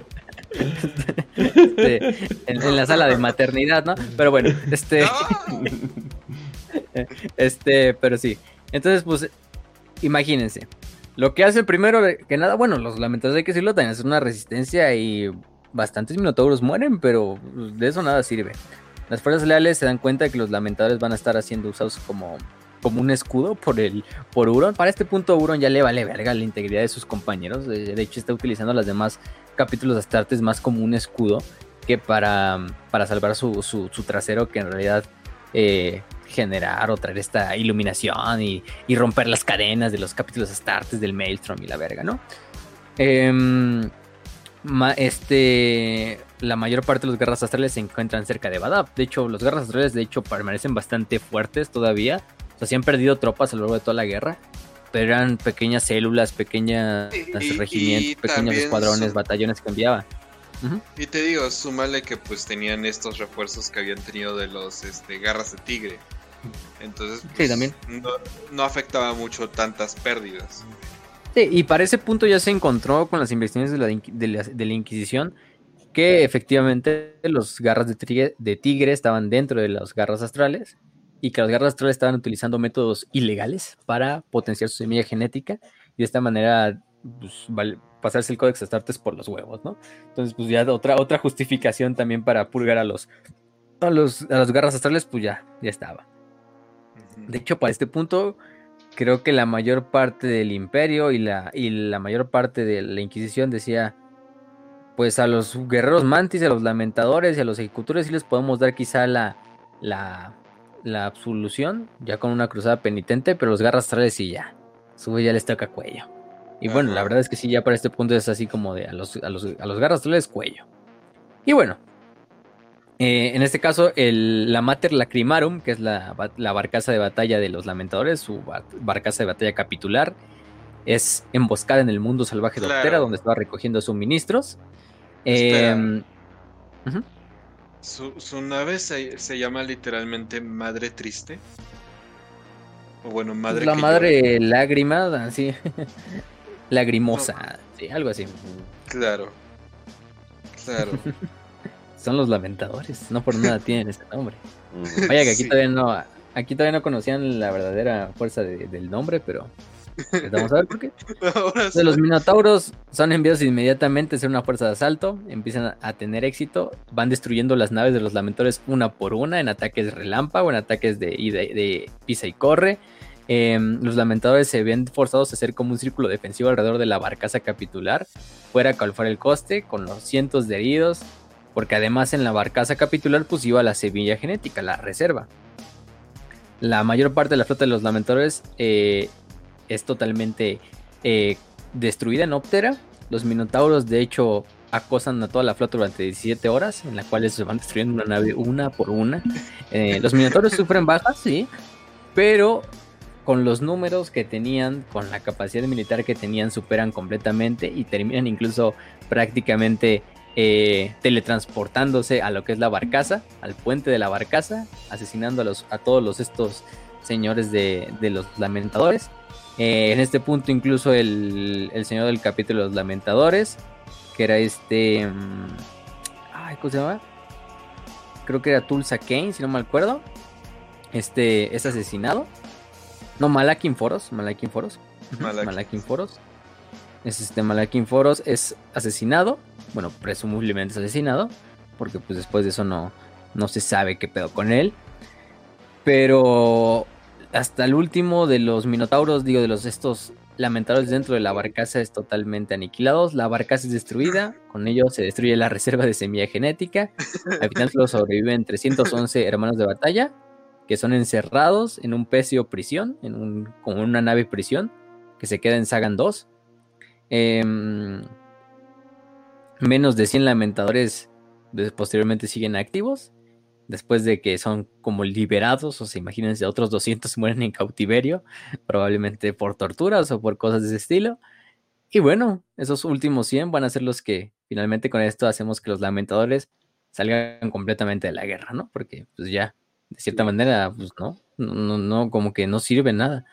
Este, en, en la sala de maternidad, ¿no? Pero bueno, este, este, pero sí. Entonces, pues, imagínense. Lo que hace primero que nada, bueno, los lamentadores hay que decirlo, también es una resistencia y bastantes minotauros mueren, pero pues, de eso nada sirve. Las fuerzas leales se dan cuenta de que los lamentadores van a estar siendo usados como, como un escudo por el por Euron. Para este punto Euron ya le vale verga la integridad de sus compañeros. De, hecho está utilizando las demás capítulos de Astartes más como un escudo que para, para salvar su, su- su trasero que en realidad eh, generar o traer esta iluminación y, y romper las cadenas de los capítulos Astartes del Maelstrom y la verga, ¿no? Em, ma- este, la mayor parte de los guerras astrales se encuentran cerca de Badab. De hecho, los guerras astrales de hecho permanecen bastante fuertes todavía. O sea, sí han perdido tropas a lo largo de toda la guerra. Pero eran pequeñas células, pequeñas Y- regimientos, y pequeños escuadrones, batallones que enviaba. Y te digo, súmale que pues tenían estos refuerzos que habían tenido de los este, garras de tigre. Entonces, pues, también. No, no afectaba mucho tantas pérdidas. Sí, y para ese punto ya se encontró con las investigaciones de la, de la- de la Inquisición que efectivamente los garras de tigre, de tigre estaban dentro de los garras astrales y que los garras astrales estaban utilizando métodos ilegales para potenciar su semilla genética y de esta manera pues, pasarse el Códex Astartes por los huevos, ¿no? Entonces, pues ya otra, otra justificación también para purgar a los, a los, a los garras astrales, pues ya, ya estaba. De hecho, para este punto, creo que la mayor parte del imperio y la, y la mayor parte de la Inquisición decía, pues a los guerreros mantis, a los lamentadores y a los ejecutores sí les podemos dar quizá la, la, la absolución, ya con una cruzada penitente, pero los garras astrales sí ya, sube ya les toca cuello. Y bueno, la verdad es que sí, ya para este punto es así como de a los, a los, a los garras astrales cuello. Y bueno, eh, en este caso, el, la Mater Lacrimarum, que es la, ba- la barcaza de batalla de los lamentadores, su ba- barcaza de batalla capitular, es emboscada en el mundo salvaje de Claro. Optera, donde estaba recogiendo suministros. Em, ujú. Su, su nave se, se llama literalmente Madre Triste. O bueno, Madre la madre lágrima, así. Lagrimosa, sí, algo así. Claro. Claro. Son los lamentadores, no por nada tienen ese nombre. Vaya que aquí Sí. todavía no, aquí todavía no conocían la verdadera fuerza de- del nombre, pero pues vamos a ver por qué. Entonces, los minotauros son enviados inmediatamente a ser una fuerza de asalto, empiezan a, a tener éxito, van destruyendo las naves de los lamentadores una por una en ataques relámpago, en ataques de, y de, de pisa y corre. Em, los lamentadores se ven forzados a hacer como un círculo defensivo alrededor de la barcaza capitular, fuera cual fuera el coste, con los cientos de heridos, porque además en la barcaza capitular pues iba la semilla genética, la reserva. La mayor parte de la flota de los lamentadores eh, es totalmente eh, destruida en Optera. Los minotauros, de hecho, acosan a toda la flota durante 17 horas, en la cual se van destruyendo una nave una por una. Eh, los minotauros sufren bajas, sí, pero con los números que tenían, con la capacidad militar que tenían, superan completamente y terminan incluso prácticamente eh, teletransportándose a lo que es la barcaza, al puente de la barcaza, asesinando a, los, a todos los, estos señores de, de los lamentadores. Eh, en este punto incluso el, el señor del capítulo de los lamentadores, que era este... mm, ay, ¿Cómo se llama? Creo que era Tulsa Kane, si no me acuerdo. Este es asesinado. No, Malakin Foros. Malakin Foros. Malakin. Malakin Foros. Es este Malakin Foros es asesinado. Bueno, presumiblemente es asesinado. Porque pues después de eso no, no se sabe qué pedo con él. Pero hasta el último de los minotauros, digo, de los estos lamentables dentro de la barcaza es totalmente aniquilados. La barcaza es destruida, con ello se destruye la reserva de semilla genética. Al final solo sobreviven 311 hermanos de batalla, que son encerrados en un pecio prisión, en un, como una nave prisión, que se queda en Sagan 2. Em, menos de 100 lamentadores de- posteriormente siguen activos. después de que son como liberados, o sea, imagínense, otros 200 mueren en cautiverio, probablemente por torturas o por cosas de ese estilo. Y bueno, esos últimos 100 van a ser los que finalmente con esto hacemos que los lamentadores salgan completamente de la guerra, ¿no? Porque pues ya, de cierta manera, pues no, no, no, como que no sirve nada.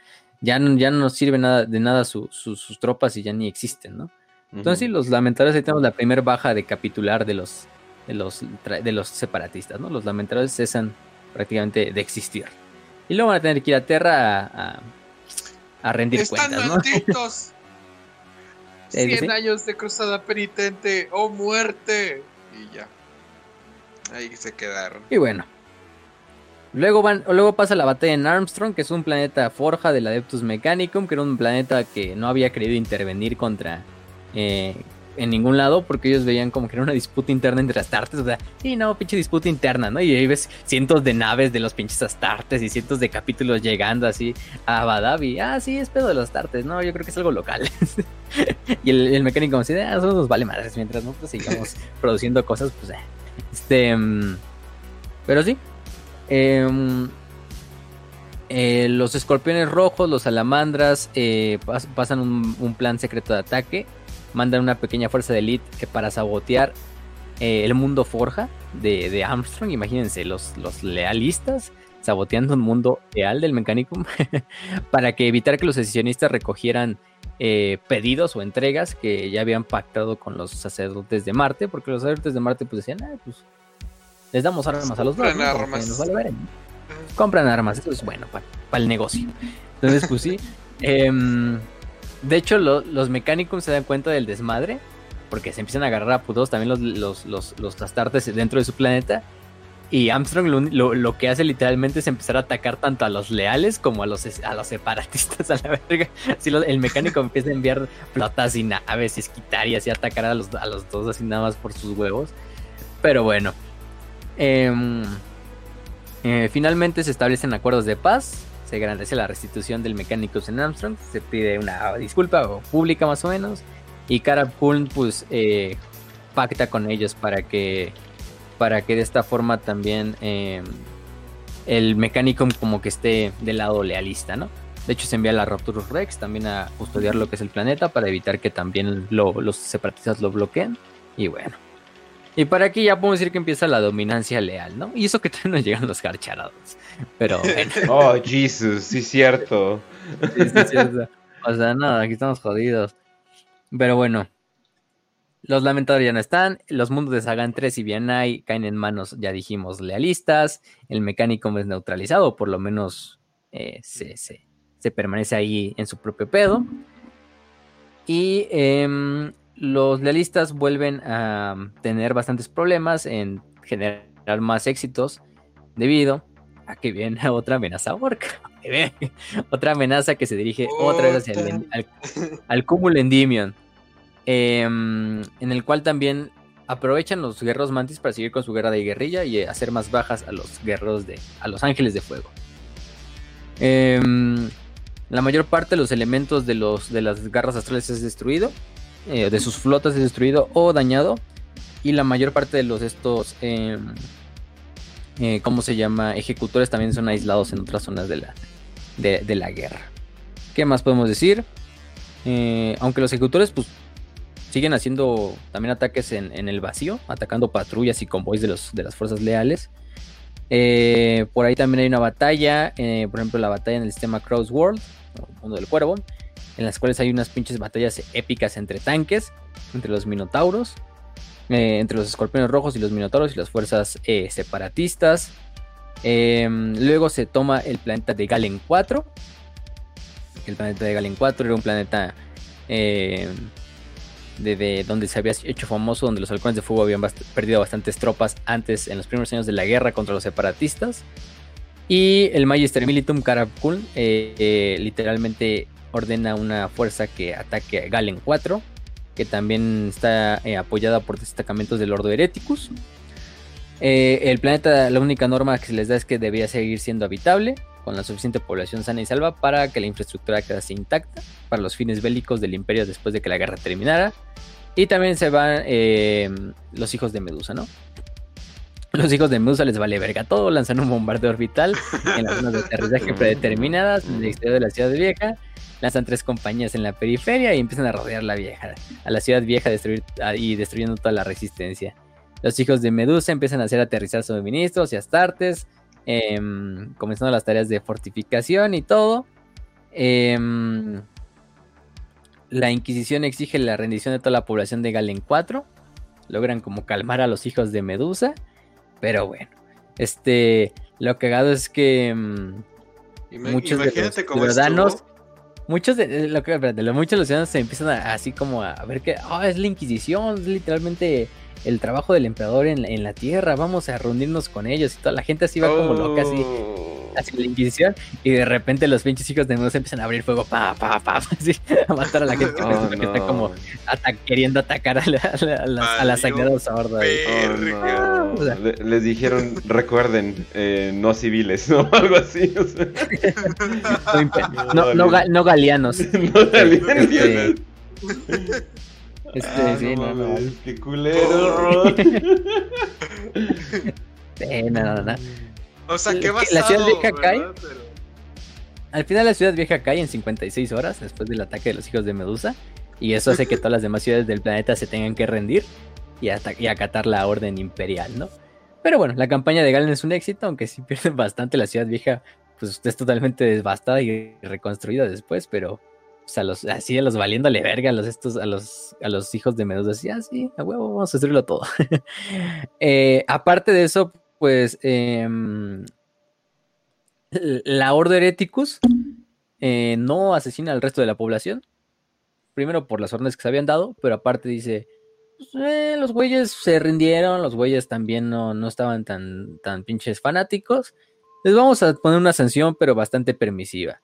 Ya, ya no sirve nada, de nada sus tropas y ya ni existen, ¿no? Entonces, sí, los lamentadores ahí tenemos la primera baja de capitular de los, de los, de los separatistas, ¿no? Los lamentadores cesan prácticamente de existir. Y luego van a tener que ir a Tierra a, a, rendir ¡Están cuentas, malditos! 100 años de cruzada penitente o muerte. Y ya. Ahí se quedaron. Y bueno. Luego, van, luego pasa la batalla en Armstrong, que es un planeta forja del Adeptus Mechanicum, que era un planeta que no había querido intervenir contra eh, en ningún lado, porque ellos veían como que era una disputa interna entre Astartes. O sea, sí, no, pinche disputa interna, ¿no? Y ahí ves cientos de naves de los pinches Astartes y cientos de capítulos llegando así a Badavi. Ah, sí, es pedo de los Astartes. No, yo creo que es algo local. y el, mecánico como ah, eso nos vale madres. Mientras nosotros sigamos produciendo cosas, pues, eh. Este. Mm, pero sí. Em, eh, los escorpiones rojos, los salamandras, eh, pasan un, plan secreto de ataque. Mandan una pequeña fuerza de elite para sabotear eh, el mundo forja de, Armstrong. Imagínense, los, los lealistas saboteando un mundo real del Mechanicum para que evitar que los secesionistas recogieran pedidos o entregas que ya habían pactado con los sacerdotes de Marte, porque los sacerdotes de Marte pues decían, ah, pues les damos armas a los dos. Compran armas, eso es bueno para el negocio. Entonces, pues sí. Em, de hecho, los mecánicos se dan cuenta del desmadre, porque se empiezan a agarrar a putos también los, los, los, los dentro de su planeta. Y Armstrong lo, que hace literalmente es empezar a atacar tanto a los leales como a los, a los separatistas a la verga. Así el mecánico empieza a enviar flotas y naves y esquitar y así atacar a los, a los dos así nada más por sus huevos. Pero bueno, Em, eh, finalmente se establecen acuerdos de paz, se agradece la restitución del mecánico en Armstrong, se pide una disculpa pública más o menos, y Karab pues eh, pacta con ellos para que, para que de esta forma también em, el mecánico como que esté del lado lealista, ¿no? De hecho, se envía a la Rapturus Rex también a custodiar lo que es el planeta para evitar que también los separatistas lo bloqueen. Y bueno, y para aquí ya podemos decir que empieza la dominancia leal, ¿no? Y eso que todavía no llegan los garcharados. Pero Oh, Jesus, sí cierto. Sí, sí, cierto. O sea, nada, aquí estamos jodidos. Pero bueno. Los lamentadores ya no están. Los mundos de Sagan 3 y Vianai caen en manos, ya dijimos, lealistas. El mecánico es neutralizado, por lo menos eh, se, se, permanece ahí en su propio pedo. Y eh, los lealistas vuelven a tener bastantes problemas en generar más éxitos debido a que viene otra amenaza orca. otra amenaza que se dirige otra vez hacia el, al, cúmulo Endymion. Em, en el cual también aprovechan los guerreros mantis para seguir con su guerra de guerrilla y hacer más bajas a los guerreros de. a los ángeles de fuego. Em, la mayor parte de los elementos de, los, de las garras astrales es destruido. Eh, de sus flotas es destruido o dañado. Y la mayor parte de los estos, em, eh, ¿cómo se llama? Ejecutores también son aislados en otras zonas de la, de, la guerra. ¿Qué más podemos decir? Eh, aunque los ejecutores pues siguen haciendo también ataques en, el vacío, atacando patrullas y convoys de, los, de las fuerzas leales. por ahí también hay una batalla, por ejemplo la batalla en el sistema Cross World, mundo del cuervo, en las cuales hay unas pinches batallas épicas entre tanques, entre los minotauros, eh, entre los escorpiones rojos y los minotauros y las fuerzas eh, separatistas. Em, luego se toma el planeta de Galen 4. El planeta de Galen 4 era un planeta em, de, donde se había hecho famoso, donde los halcones de fuego habían perdido bastantes tropas antes, en los primeros años de la guerra contra los separatistas. Y el Magister Militum Karakul eh, literalmente ordena una fuerza que ataque a Galen 4, que también está eh, apoyada por destacamentos del Ordo Hereticus. Eh, el planeta, la única norma que se les da es que debía seguir siendo habitable, con la suficiente población sana y salva para que la infraestructura quedase intacta para los fines bélicos del imperio después de que la guerra terminara. Y también se van eh, los hijos de Medusa, ¿no? Los hijos de Medusa les vale verga todo, lanzan un bombardeo orbital en las zonas de aterrizaje predeterminadas en el exterior de la ciudad vieja, lanzan tres compañías en la periferia y empiezan a rodear la vieja, a la ciudad vieja destruir, y destruyendo toda la resistencia. Los hijos de Medusa empiezan a hacer aterrizar suministros y astartes, em, comenzando las tareas de fortificación y todo. Em, la Inquisición exige la rendición de toda la población de Galen 4. Logran como calmar a los hijos de Medusa. Pero bueno, este, lo cagado es que em, muchos de los ciudadanos, muchos de, lo que, muchos de los ciudadanos se empiezan así como a, ver que, oh, es la Inquisición, es literalmente el trabajo del emperador en, la tierra, vamos a reunirnos con ellos y toda la gente así va como loca, así, oh. así la Inquisición, y de repente los pinches hijos de Medusa empiezan a abrir fuego, pa, pa, pa, así, a matar a la gente que, está como queriendo atacar a la, a la, a la oh, les dijeron, recuerden, eh, no civiles, ¿no? Algo así. no, no, no, galeanos. no galeanos. Este, este, ah, sí, no, no, Qué culero, sí, no, no, O sea, qué basado, La ciudad vieja cae. Al final la ciudad vieja cae en 56 horas después del ataque de los hijos de Medusa. Y eso hace que todas las demás ciudades del planeta se tengan que rendir y, y acatar la orden imperial, ¿no? Pero bueno, la campaña de Galen es un éxito, aunque sí pierden bastante la ciudad vieja, pues es totalmente devastada y reconstruida después, pero sea, los, así a los valiéndole verga a los, estos, a los, a los hijos de Medusa, así, ah, a huevo, vamos a destruirlo todo. Eh, aparte de eso, pues, em, la Order Hereticus eh, no asesina al resto de la población. Primero por las órdenes que se habían dado, pero aparte dice, pues, eh, los güeyes se rindieron, los güeyes también no, no estaban tan, tan pinches fanáticos. Les vamos a poner una sanción, pero bastante permisiva.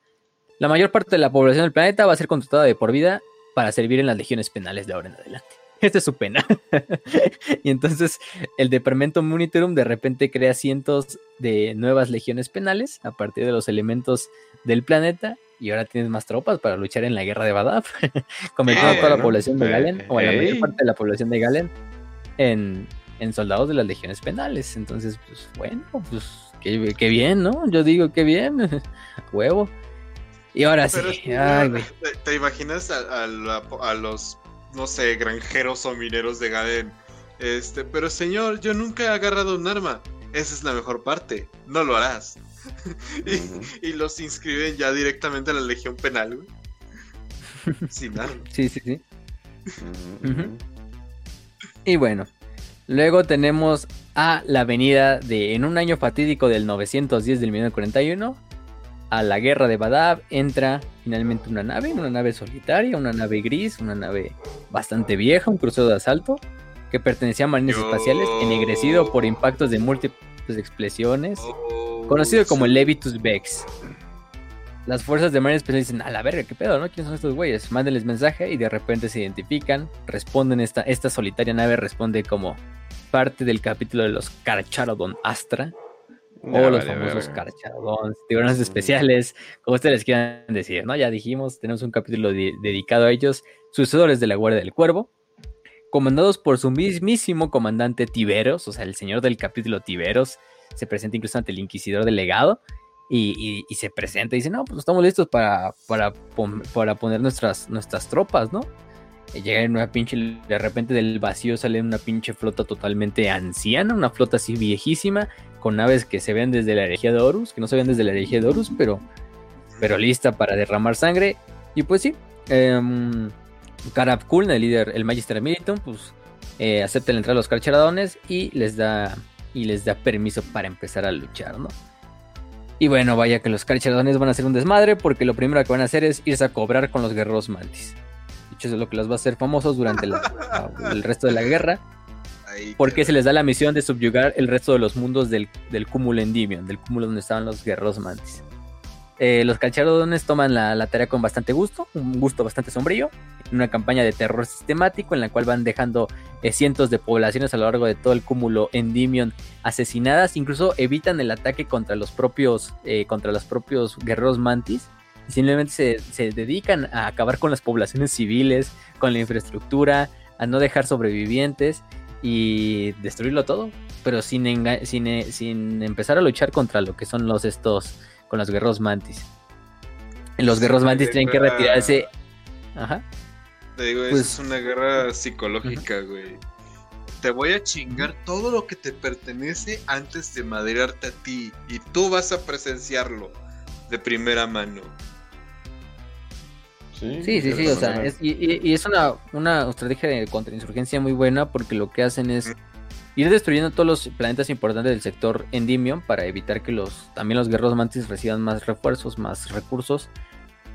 La mayor parte de la población del planeta va a ser contratada de por vida para servir en las legiones penales de ahora en adelante. Esta es su pena. y entonces el Departamento Monitorum de repente crea cientos de nuevas legiones penales a partir de los elementos del planeta y ahora tienes más tropas para luchar en la guerra de Badaf, convirtiendo a toda la población de Galen o a la mayor parte de la población de Galen en, soldados de las legiones penales. Entonces, pues bueno, pues qué, bien, ¿no? Yo digo qué bien, huevo. Y ahora sí. ¿te, imaginas a, los, no sé, granjeros o mineros de Gaden? Este, pero señor, yo nunca he agarrado un arma. Esa es la mejor parte. No lo harás. y, los inscriben ya directamente a la Legión Penal, güey. Sin arma. Sí, sí, sí. Y bueno, luego tenemos a la venida de en un año fatídico del 910 del 1941 a la guerra de Badab entra finalmente una nave, una nave solitaria, una nave gris, una nave bastante vieja, un crucero de asalto que pertenecía a marines espaciales, ennegrecido por impactos de múltiples explosiones, oh, conocido como el Levitus Vex. Las fuerzas de marines espaciales dicen, a la verga, qué pedo, ¿no? ¿Quiénes son estos güeyes? Mándenles mensaje y de repente se identifican, responden, esta, esta solitaria nave responde como parte del capítulo de los Carcharodon Astra, o los famosos carcharones, tiburones especiales, como ustedes quieran decir, ¿no? Ya dijimos, tenemos un capítulo dedicado a ellos, sucesores de la Guardia del Cuervo, comandados por su mismísimo comandante Tiberos, o sea, el señor del capítulo Tiberos, se presenta incluso ante el inquisidor delegado y, se presenta y dice, no, pues estamos listos para, para, para poner nuestras, nuestras tropas, ¿no? Llega en una pinche, de repente del vacío sale una pinche flota totalmente anciana, una flota así viejísima, con naves que se ven desde la herejía de Horus, que no se ven desde la herejía de Horus, pero, lista para derramar sangre. Y pues sí, eh, Karab el líder, el Magister Militum, pues eh, acepta la entrada de los carcheradones y les da y les da permiso para empezar a luchar, ¿no? Y bueno, vaya que los carcheradones van a hacer un desmadre porque lo primero que van a hacer es irse a cobrar con los guerreros mantis. Eso es lo que los va a hacer famosos durante el resto de la guerra. Porque se les da la misión de subyugar el resto de los mundos del, del cúmulo Endymion, del cúmulo donde estaban los guerreros mantis. Eh, los calcharodones toman la, tarea con bastante gusto, un gusto bastante sombrío, en una campaña de terror sistemático en la cual van dejando eh, cientos de poblaciones a lo largo de todo el cúmulo Endymion asesinadas, incluso evitan el ataque contra los propios, eh, contra los propios guerreros mantis, y simplemente se, se dedican a acabar con las poblaciones civiles, con la infraestructura, a no dejar sobrevivientes y destruirlo todo. pero sin, sin, eh, sin empezar a luchar contra lo que son los estos, con los guerreros mantis. Los una mantis tienen que retirarse. Ajá. Te digo, Pues- es una guerra psicológica, güey. Te voy a chingar todo lo que te pertenece antes de madrearte a ti. Y tú vas a presenciarlo de primera mano. Sí, Sí, sí, o sea, es, y, es una, una estrategia de contrainsurgencia muy buena porque lo que hacen es ir destruyendo todos los planetas importantes del sector Endymion para evitar que los también los guerreros mantis reciban más refuerzos, más recursos.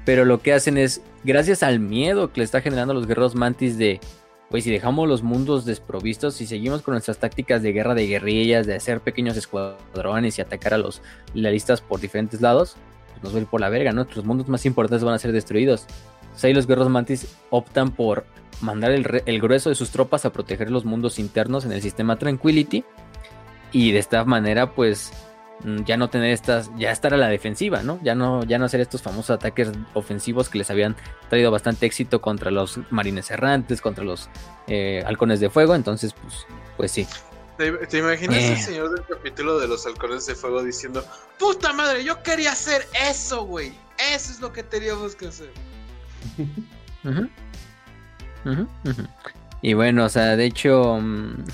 Pero lo que hacen es, gracias al miedo que le está generando a los guerreros mantis de, pues si dejamos los mundos desprovistos y seguimos con nuestras tácticas de guerra de guerrillas, de hacer pequeños escuadrones y atacar a los lealistas por diferentes lados, pues nos va a ir por la verga, ¿no? Nuestros mundos más importantes van a ser destruidos. Entonces ahí los guerreros mantis optan por mandar el, el grueso de sus tropas a proteger los mundos internos en el sistema Tranquility y de esta manera pues mm, ya no tener estas, ya estar a la defensiva, ¿no? Ya no, ya no hacer estos famosos ataques ofensivos que les habían traído bastante éxito contra los marines errantes, contra los eh, halcones de fuego, entonces pues, pues sí. ¿Te, te imaginas Eh. el señor del capítulo de los halcones de fuego diciendo: ¡Puta madre! Yo quería hacer eso, güey. Eso es lo que teníamos que hacer. Y bueno, o sea, de hecho, mm,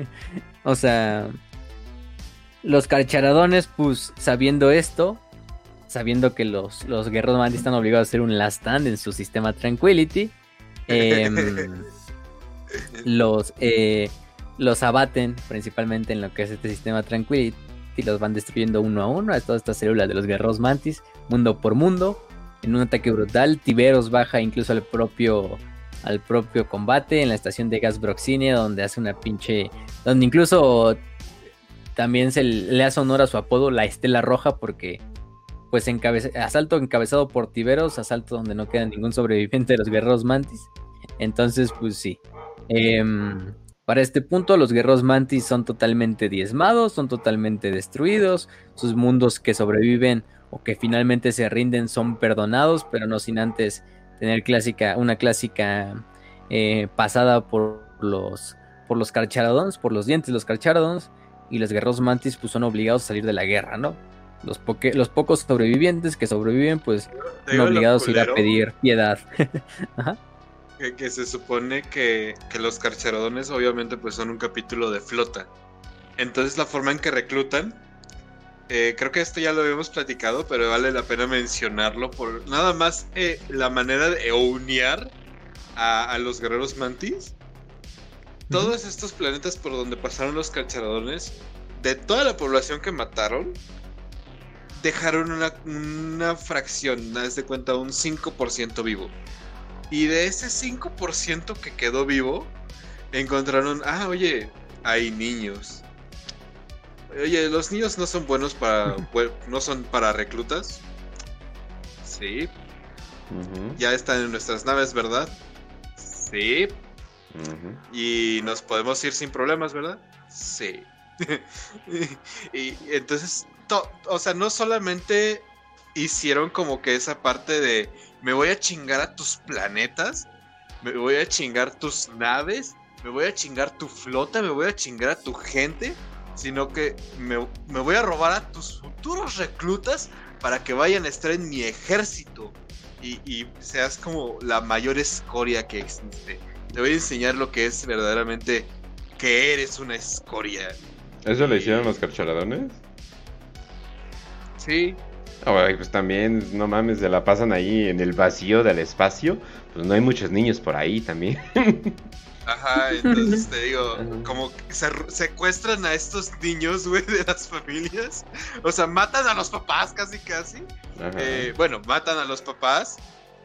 o sea, los carcharadones, pues sabiendo esto, sabiendo que los, los guerreros mantis están obligados a hacer un last stand en su sistema Tranquility, em, los, eh, los abaten principalmente en lo que es este sistema Tranquility y los van destruyendo uno a uno a todas estas células de los guerreros mantis, mundo por mundo. En un ataque brutal, Tiberos baja incluso al propio al propio combate en la estación de gas Broxinia, donde hace una pinche. donde incluso también se le hace honor a su apodo, la Estela Roja, porque pues asalto encabezado por Tiberos, asalto donde no queda ningún sobreviviente de los guerreros mantis. Entonces, pues sí. Em, para este punto, los guerreros mantis son totalmente diezmados, son totalmente destruidos. Sus mundos que sobreviven o que finalmente se rinden son perdonados, pero no sin antes tener clásica, una clásica eh, pasada por los por los carcharodons, por los dientes de los carcharodons, y los guerreros mantis pues son obligados a salir de la guerra, ¿no? Los, poque- los pocos sobrevivientes que sobreviven pues son obligados a ir a pedir piedad. Que, que se supone que, que los carcharodones, obviamente, pues son un capítulo de flota. Entonces, la forma en que reclutan. Eh, creo que esto ya lo habíamos platicado, pero vale la pena mencionarlo por nada más eh, la manera de eunear a, a los guerreros mantis. Todos estos planetas por donde pasaron los carcharodones, de toda la población que mataron, dejaron una, una fracción, haz de cuenta, un 5% vivo. Y de ese 5% que quedó vivo, encontraron, ah, oye, hay niños. Oye, los niños no son buenos para, no son para reclutas. Sí, ya están en nuestras naves, ¿verdad? Sí. Y nos podemos ir sin problemas, ¿verdad? Sí. y, y entonces, to- o sea, no solamente hicieron como que esa parte de me voy a chingar a tus planetas, me voy a chingar tus naves, me voy a chingar tu flota, me voy a chingar a tu gente, sino que me, me voy a robar a tus futuros reclutas para que vayan a estar en mi ejército y, y seas como la mayor escoria que existe. Te voy a enseñar lo que es verdaderamente que eres una escoria. ¿Eso le hicieron los carcharadones? Sí. Ah, pues también, no mames, se la pasan ahí en el vacío del espacio. Pues no hay muchos niños por ahí también. Ajá, entonces te digo, como que se secuestran a estos niños, güey, de las familias. O sea, matan a los papás casi, casi. Eh, bueno, matan a los papás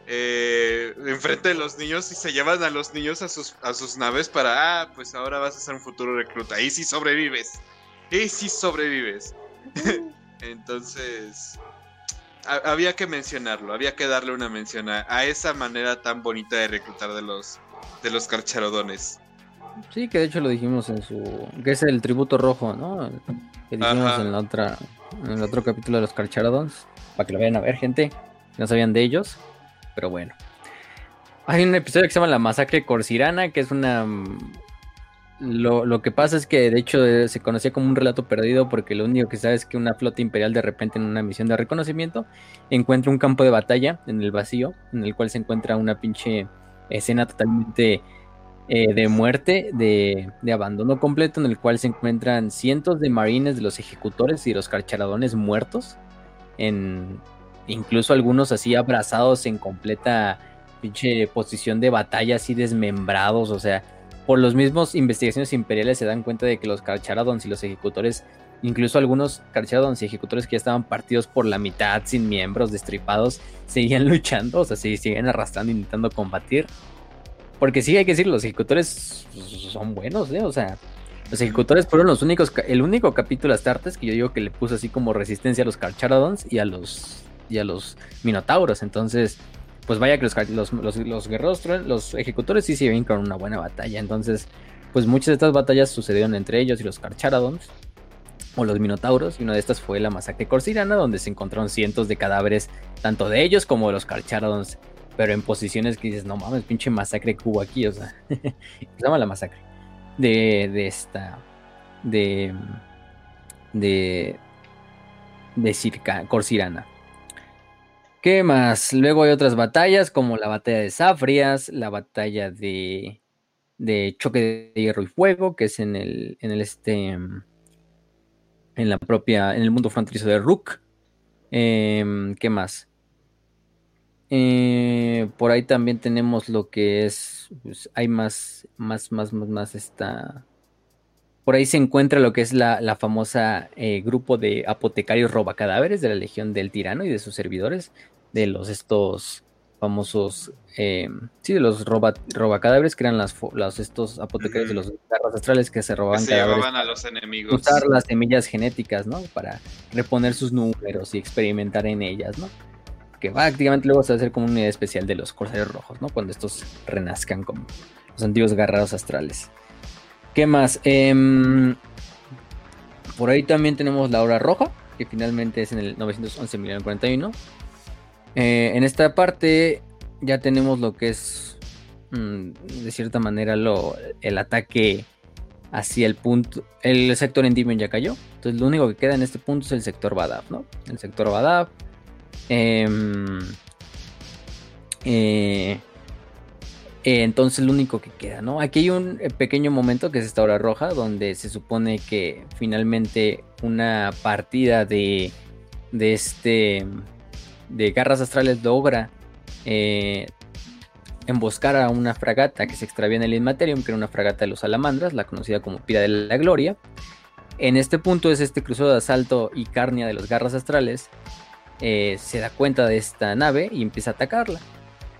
eh, enfrente de los niños y se llevan a los niños a sus, a sus naves para, ah, pues ahora vas a ser un futuro recluta. Y si sobrevives. Y si sobrevives. Entonces, ha- había que mencionarlo, había que darle una mención a, a esa manera tan bonita de reclutar de los, de los carcharodones. Sí, que de hecho lo dijimos en su. que es el tributo rojo, ¿no? Que dijimos Ajá. en la otra. En el otro capítulo de los Carcharodons. Para que lo vayan a ver, gente. No sabían de ellos. Pero bueno. Hay un episodio que se llama La Masacre Corsirana, que es una. mm, lo, lo, que pasa es que de hecho eh, se conocía como un relato perdido porque lo único que sabe es que una flota imperial de repente en una misión de reconocimiento encuentra un campo de batalla en el vacío en el cual se encuentra una pinche escena totalmente eh, de muerte, de, de, abandono completo en el cual se encuentran cientos de marines de los ejecutores y los carcharadones muertos, en, incluso algunos así abrazados en completa posición de batalla, así desmembrados, o sea, por los mismos investigaciones imperiales se dan cuenta de que los Carcharadons y los ejecutores, incluso algunos Carcharadons y ejecutores que ya estaban partidos por la mitad, sin miembros, destripados, seguían luchando, o sea, se siguen arrastrando, intentando combatir. Porque sí hay que decir, los ejecutores son buenos, ¿eh? O sea, los ejecutores fueron los únicos, el único capítulo Astartes que yo digo que le puso así como resistencia a los Carcharadons y a los, y a los Minotauros. Entonces, pues vaya que los, los, guerreros, los ejecutores sí se ven con una buena batalla. Entonces, pues muchas de estas batallas sucedieron entre ellos y los Carcharadons o los Minotauros. Y una de estas fue la masacre corsirana, donde se encontraron cientos de cadáveres, tanto de ellos como de los Carcharadons, pero en posiciones que dices, no mames, pinche masacre que hubo aquí, o sea, se llama la masacre de, de esta, de, de, de Circa, Corsirana. ¿Qué más? Luego hay otras batallas como la batalla de Zafrias, la batalla de, de choque de hierro y fuego, que es en el, en el este, la propia, en el mundo fronterizo de Rook. Em, ¿Qué más? Eh, por ahí también tenemos lo que es, pues, hay más, más, más, más, más esta... Por ahí se encuentra lo que es la, la famosa eh, grupo de apotecarios robacadáveres de la Legión del Tirano y de sus servidores, de los estos famosos, eh, sí, de los roba, robacadáveres, que eran las, estos apotecarios de los garras astrales que se robaban se a los enemigos. Usar las semillas genéticas, ¿no? Para reponer sus números y experimentar en ellas, ¿no? Que prácticamente luego se va a hacer como una unidad especial de los corsarios rojos, ¿no? Cuando estos renazcan como los antiguos guerreros astrales. ¿Qué más? Em, por ahí también tenemos la hora roja, que finalmente es en el 911 eh, en esta parte ya tenemos lo que es, mm, de cierta manera, el ataque hacia el punto. El sector Endymion ya cayó. Entonces lo único que queda en este punto es el sector Badab, ¿no? El sector Badab. Em, eh, eh, entonces lo único que queda, ¿no? Aquí hay un pequeño momento que es esta hora roja, donde se supone que finalmente una partida de, de este de garras astrales logra eh, emboscar a una fragata que se extravía en el Inmaterium, que era una fragata de los salamandras, la conocida como Pira de la Gloria. En este punto es este crucero de asalto y carnia de los garras astrales. Eh, se da cuenta de esta nave y empieza a atacarla.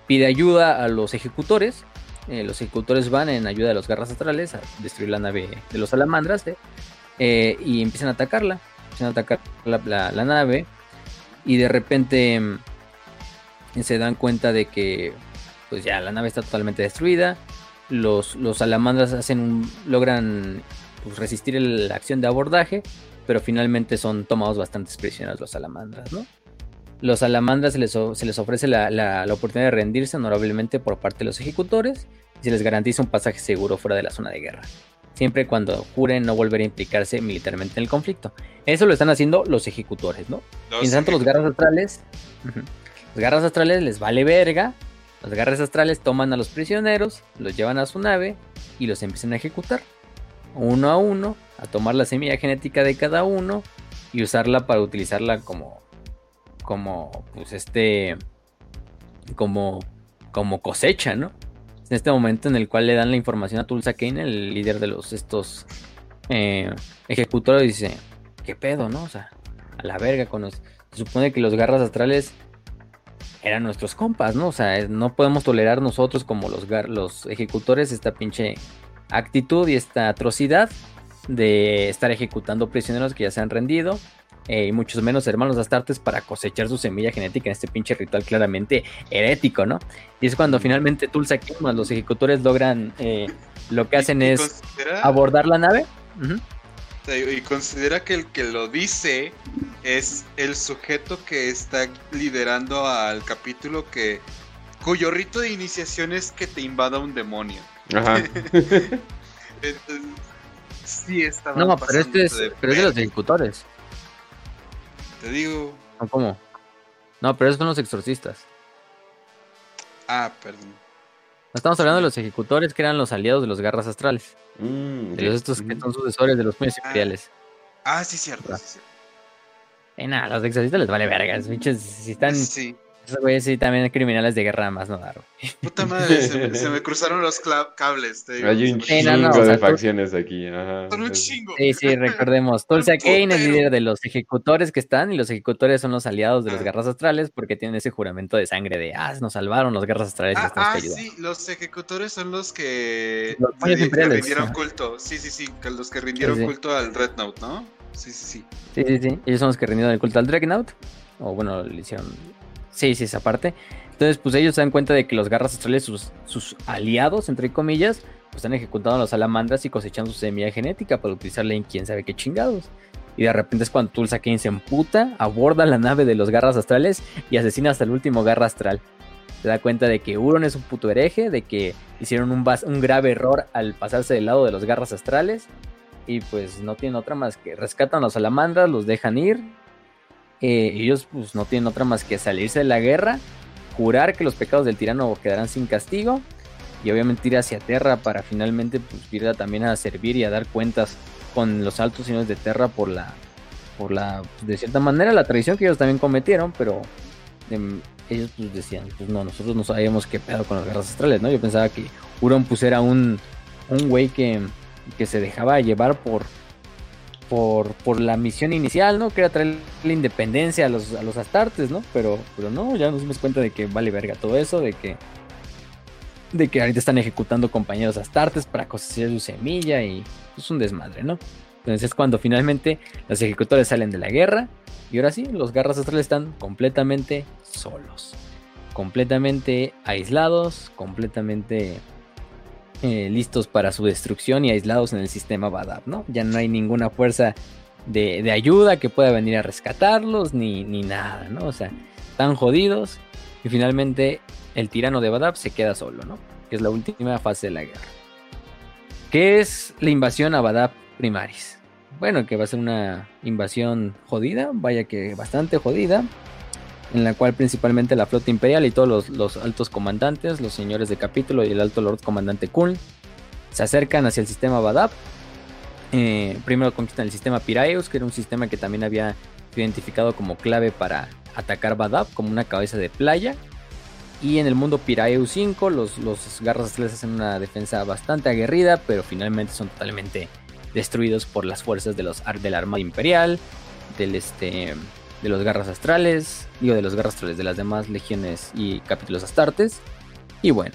Pide ayuda a los ejecutores. Eh, los ejecutores van en ayuda de los garras astrales a destruir la nave de los salamandras y empiezan a atacarla. Empiezan a atacar la nave y de repente mm, se dan cuenta de que pues ya la nave está totalmente destruida. Los, los salamandras hacen logran pues, resistir la acción de abordaje, pero finalmente son tomados bastantes prisioneros los salamandras, ¿no? Los salamandras se les, se les ofrece la, la, oportunidad de rendirse honorablemente por parte de los ejecutores y se les garantiza un pasaje seguro fuera de la zona de guerra siempre cuando juren no volver a implicarse militarmente en el conflicto. Eso lo están haciendo los ejecutores, ¿no? Los tanto, los garras astrales, los garras astrales les vale verga. Los garras astrales toman a los prisioneros, los llevan a su nave y los empiezan a ejecutar. Uno a uno, a tomar la semilla genética de cada uno y usarla para utilizarla como, como, pues este, como, como cosecha, ¿no? En este momento en el cual le dan la información a Tulsa Kane, el líder de los estos eh, ejecutores, dice, ¿qué pedo, no? O sea, a la verga con los... Se supone que los garras astrales eran nuestros compas, ¿no? O sea, no podemos tolerar nosotros como los, los ejecutores esta pinche actitud y esta atrocidad de estar ejecutando prisioneros que ya se han rendido eh, y muchos menos hermanos astartes para cosechar su semilla genética en este pinche ritual claramente herético, ¿no? Y es cuando finalmente Tulsa King, los ejecutores logran, eh, lo que hacen es abordar la nave. Y considera que el que lo dice es el sujeto que está liderando al capítulo que cuyo rito de iniciación es que te invada un demonio. Ajá. Eh, Sí, estaba. No, pero este es, pero es de los ejecutores. Te digo. ¿O cómo? No, pero esos son los exorcistas. Ah, perdón. No estamos hablando de los ejecutores que eran los aliados de los garras astrales. Mm, De los estos que son sucesores de los puños imperiales. Ah, sí, cierto. Sí, cierto. Eh, nada, los exorcistas les vale verga. esos pinches, si están. Sí. Esos güeyes sí también criminales de guerra más no dar. güey. Puta madre, se me, se me cruzaron los cables. Te digo, Hay un no, chingo no, o sea, de tú- facciones aquí. Ajá. Son un chingo. Sí, sí, recordemos. Tulsa Kane es líder de los ejecutores que están y los ejecutores son los aliados de los Ah. garras astrales porque tienen ese juramento de sangre de, ah, nos salvaron los garras astrales y Ah, ah, sí, los ejecutores son los que, Los que rindieron ajá. culto. Sí, sí, sí, los que rindieron Sí, sí. culto al Red Note, ¿no? Sí, sí, sí. Sí, sí, sí. Ellos son los que rindieron el culto al Dreadnought. O bueno, le hicieron. Sí, sí, esa parte. Entonces, pues ellos se dan cuenta de que los garras astrales, sus, sus aliados, entre comillas, pues están ejecutando a los salamandras y cosechando su semilla genética para utilizarla en quién sabe qué chingados. Y de repente es cuando Tulsa Kane se emputa, aborda la nave de los garras astrales y asesina hasta el último garra astral. Se da cuenta de que Huron es un puto hereje, de que hicieron un, un grave error al pasarse del lado de los garras astrales. Y pues no tienen otra más que rescatan a los salamandras, los dejan ir. Eh, ellos pues no tienen otra más que salirse de la guerra, jurar que los pecados del tirano quedarán sin castigo y obviamente ir hacia Terra para finalmente pues, ir a- también a servir y a dar cuentas con los altos señores de Terra por la, por la, pues, de cierta manera la traición que ellos también cometieron, pero em, ellos pues decían, pues no, nosotros no sabíamos qué pedo con las guerras astrales, ¿no? Yo pensaba que Huron pues era un, un güey que, que se dejaba llevar por, por, por la misión inicial, ¿no? Que era traer la independencia a los, a los astartes, ¿no? Pero, pero no, ya nos dimos cuenta de que vale verga todo eso, de que de que ahorita están ejecutando compañeros astartes para cosechar su semilla y es un desmadre, ¿no? Entonces es cuando finalmente los ejecutores salen de la guerra y ahora sí, los garras astrales están completamente solos, completamente aislados, completamente eh, listos para su destrucción y aislados en el sistema Badab, ¿no? Ya no hay ninguna fuerza de, de ayuda que pueda venir a rescatarlos ni, ni nada, ¿no? O sea, están jodidos y finalmente el tirano de Badab se queda solo, ¿no? Que es la última fase de la guerra. ¿Qué es la invasión a Badab Primaris? Bueno, que va a ser una invasión jodida, vaya que bastante jodida, en la cual principalmente la flota imperial y todos los, altos comandantes, los señores de capítulo y el alto lord comandante Kuln, se acercan hacia el sistema Badab. Eh, primero conquistan el sistema Piraeus, que era un sistema que también había identificado como clave para atacar Badab, como una cabeza de playa. Y en el mundo Piraeus 5, los, los garras astrales hacen una defensa bastante aguerrida, pero finalmente son totalmente destruidos por las fuerzas de los, de la Armada Imperial, del este, de los garras astrales, digo de los garras astrales, de las demás legiones y capítulos astartes. Y bueno,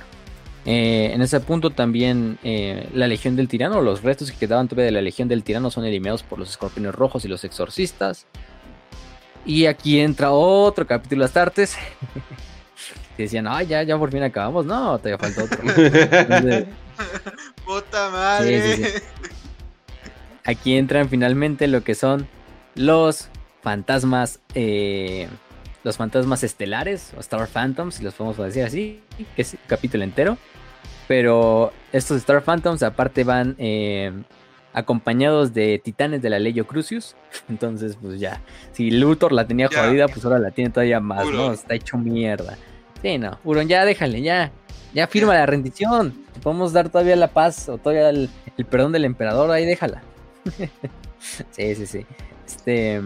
eh, en ese punto también eh, la Legión del Tirano, los restos que quedaban todavía de la Legión del Tirano son eliminados por los escorpiones rojos y los exorcistas. Y aquí entra otro capítulo astartes. que decían, ah, ya, ya por fin acabamos. No, todavía falta otro. Entonces, Puta madre. Sí, sí, aquí entran finalmente lo que son los fantasmas, eh, los fantasmas estelares, o Star Phantoms, si los podemos decir así, que es un capítulo entero. Pero estos Star Phantoms aparte van eh, acompañados de titanes de la Leyo Crucius. Entonces, pues ya, si Luthor la tenía Ya. jodida, pues ahora la tiene todavía más, ¿no? Está hecho mierda. Sí, no, Huron, ya déjale, ya. Ya firma la rendición. Te podemos dar todavía la paz o todavía el, el perdón del emperador, ahí déjala. sí, sí, sí. Este.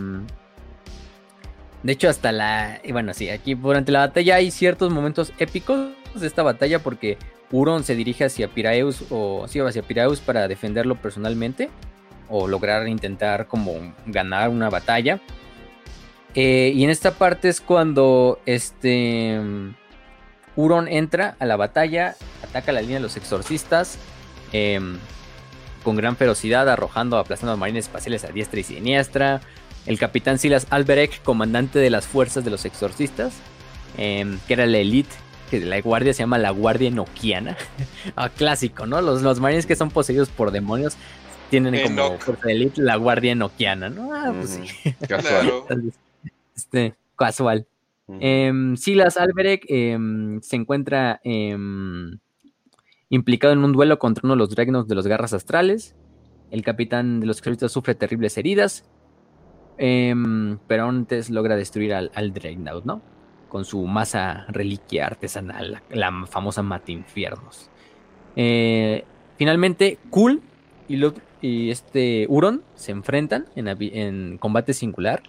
De hecho, hasta la. Bueno, sí, aquí durante la batalla hay ciertos momentos épicos de esta batalla porque Huron se dirige hacia Piraeus o sí, hacia Piraeus para defenderlo personalmente o lograr intentar como ganar una batalla. Eh, y en esta parte es cuando este Huron entra a la batalla, ataca la línea de los exorcistas em, con gran ferocidad, arrojando, aplastando a marines espaciales a diestra y siniestra. El capitán Silas Alberek, comandante de las fuerzas de los exorcistas, em, que era la elite, que de la guardia se llama la guardia enoquiana. ah, clásico, ¿no? Los, los marines que son poseídos por demonios tienen como fuerza de elite la guardia enoquiana, ¿no? Ah, pues sí. Casual. Este, casual. Em, Silas Alberek em, se encuentra implicado en un duelo contra uno de los Dreadnoughts de los Garras Astrales. El capitán de los ejércitos sufre terribles heridas, em, pero antes logra destruir al, al Dreadnought, ¿no? Con su masa reliquia artesanal, la, famosa Mata Infiernos. Eh, finalmente, Cool y, lo- y este Huron se enfrentan en, en combate singular.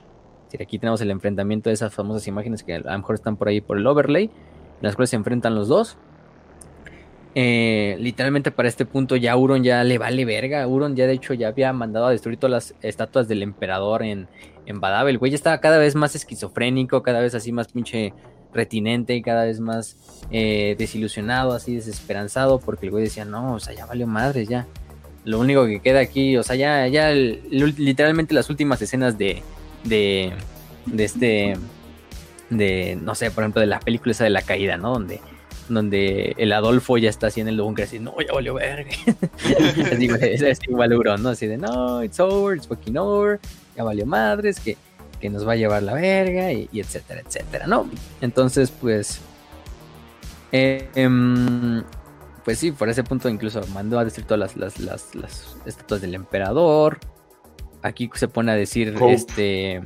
Aquí tenemos el enfrentamiento de esas famosas imágenes que a lo mejor están por ahí por el overlay, las cuales se enfrentan los dos. Eh, literalmente para este punto ya Huron ya le vale verga. Huron ya de hecho ya había mandado a destruir todas las estatuas del emperador en, en Badab. El güey ya estaba cada vez más esquizofrénico, cada vez así más pinche retinente y cada vez más eh, desilusionado, así desesperanzado, porque el güey decía, no, o sea, ya valió madres, ya. Lo único que queda aquí, o sea, ya, ya literalmente las últimas escenas de, de, de este, de, no sé, por ejemplo, de la película esa de la caída, ¿no? Donde, donde el Adolfo ya está así en el búnker, así, no, ya valió verga. así, es, es igual Huron, ¿no? Así de, no, it's over, it's fucking over, ya valió madres, que, que nos va a llevar la verga, y, y etcétera, etcétera, ¿no? Entonces, pues, eh, em, pues sí, por ese punto incluso mandó a decir todas las, las, las, las estatuas del emperador. Aquí se pone a decir, Cope. este,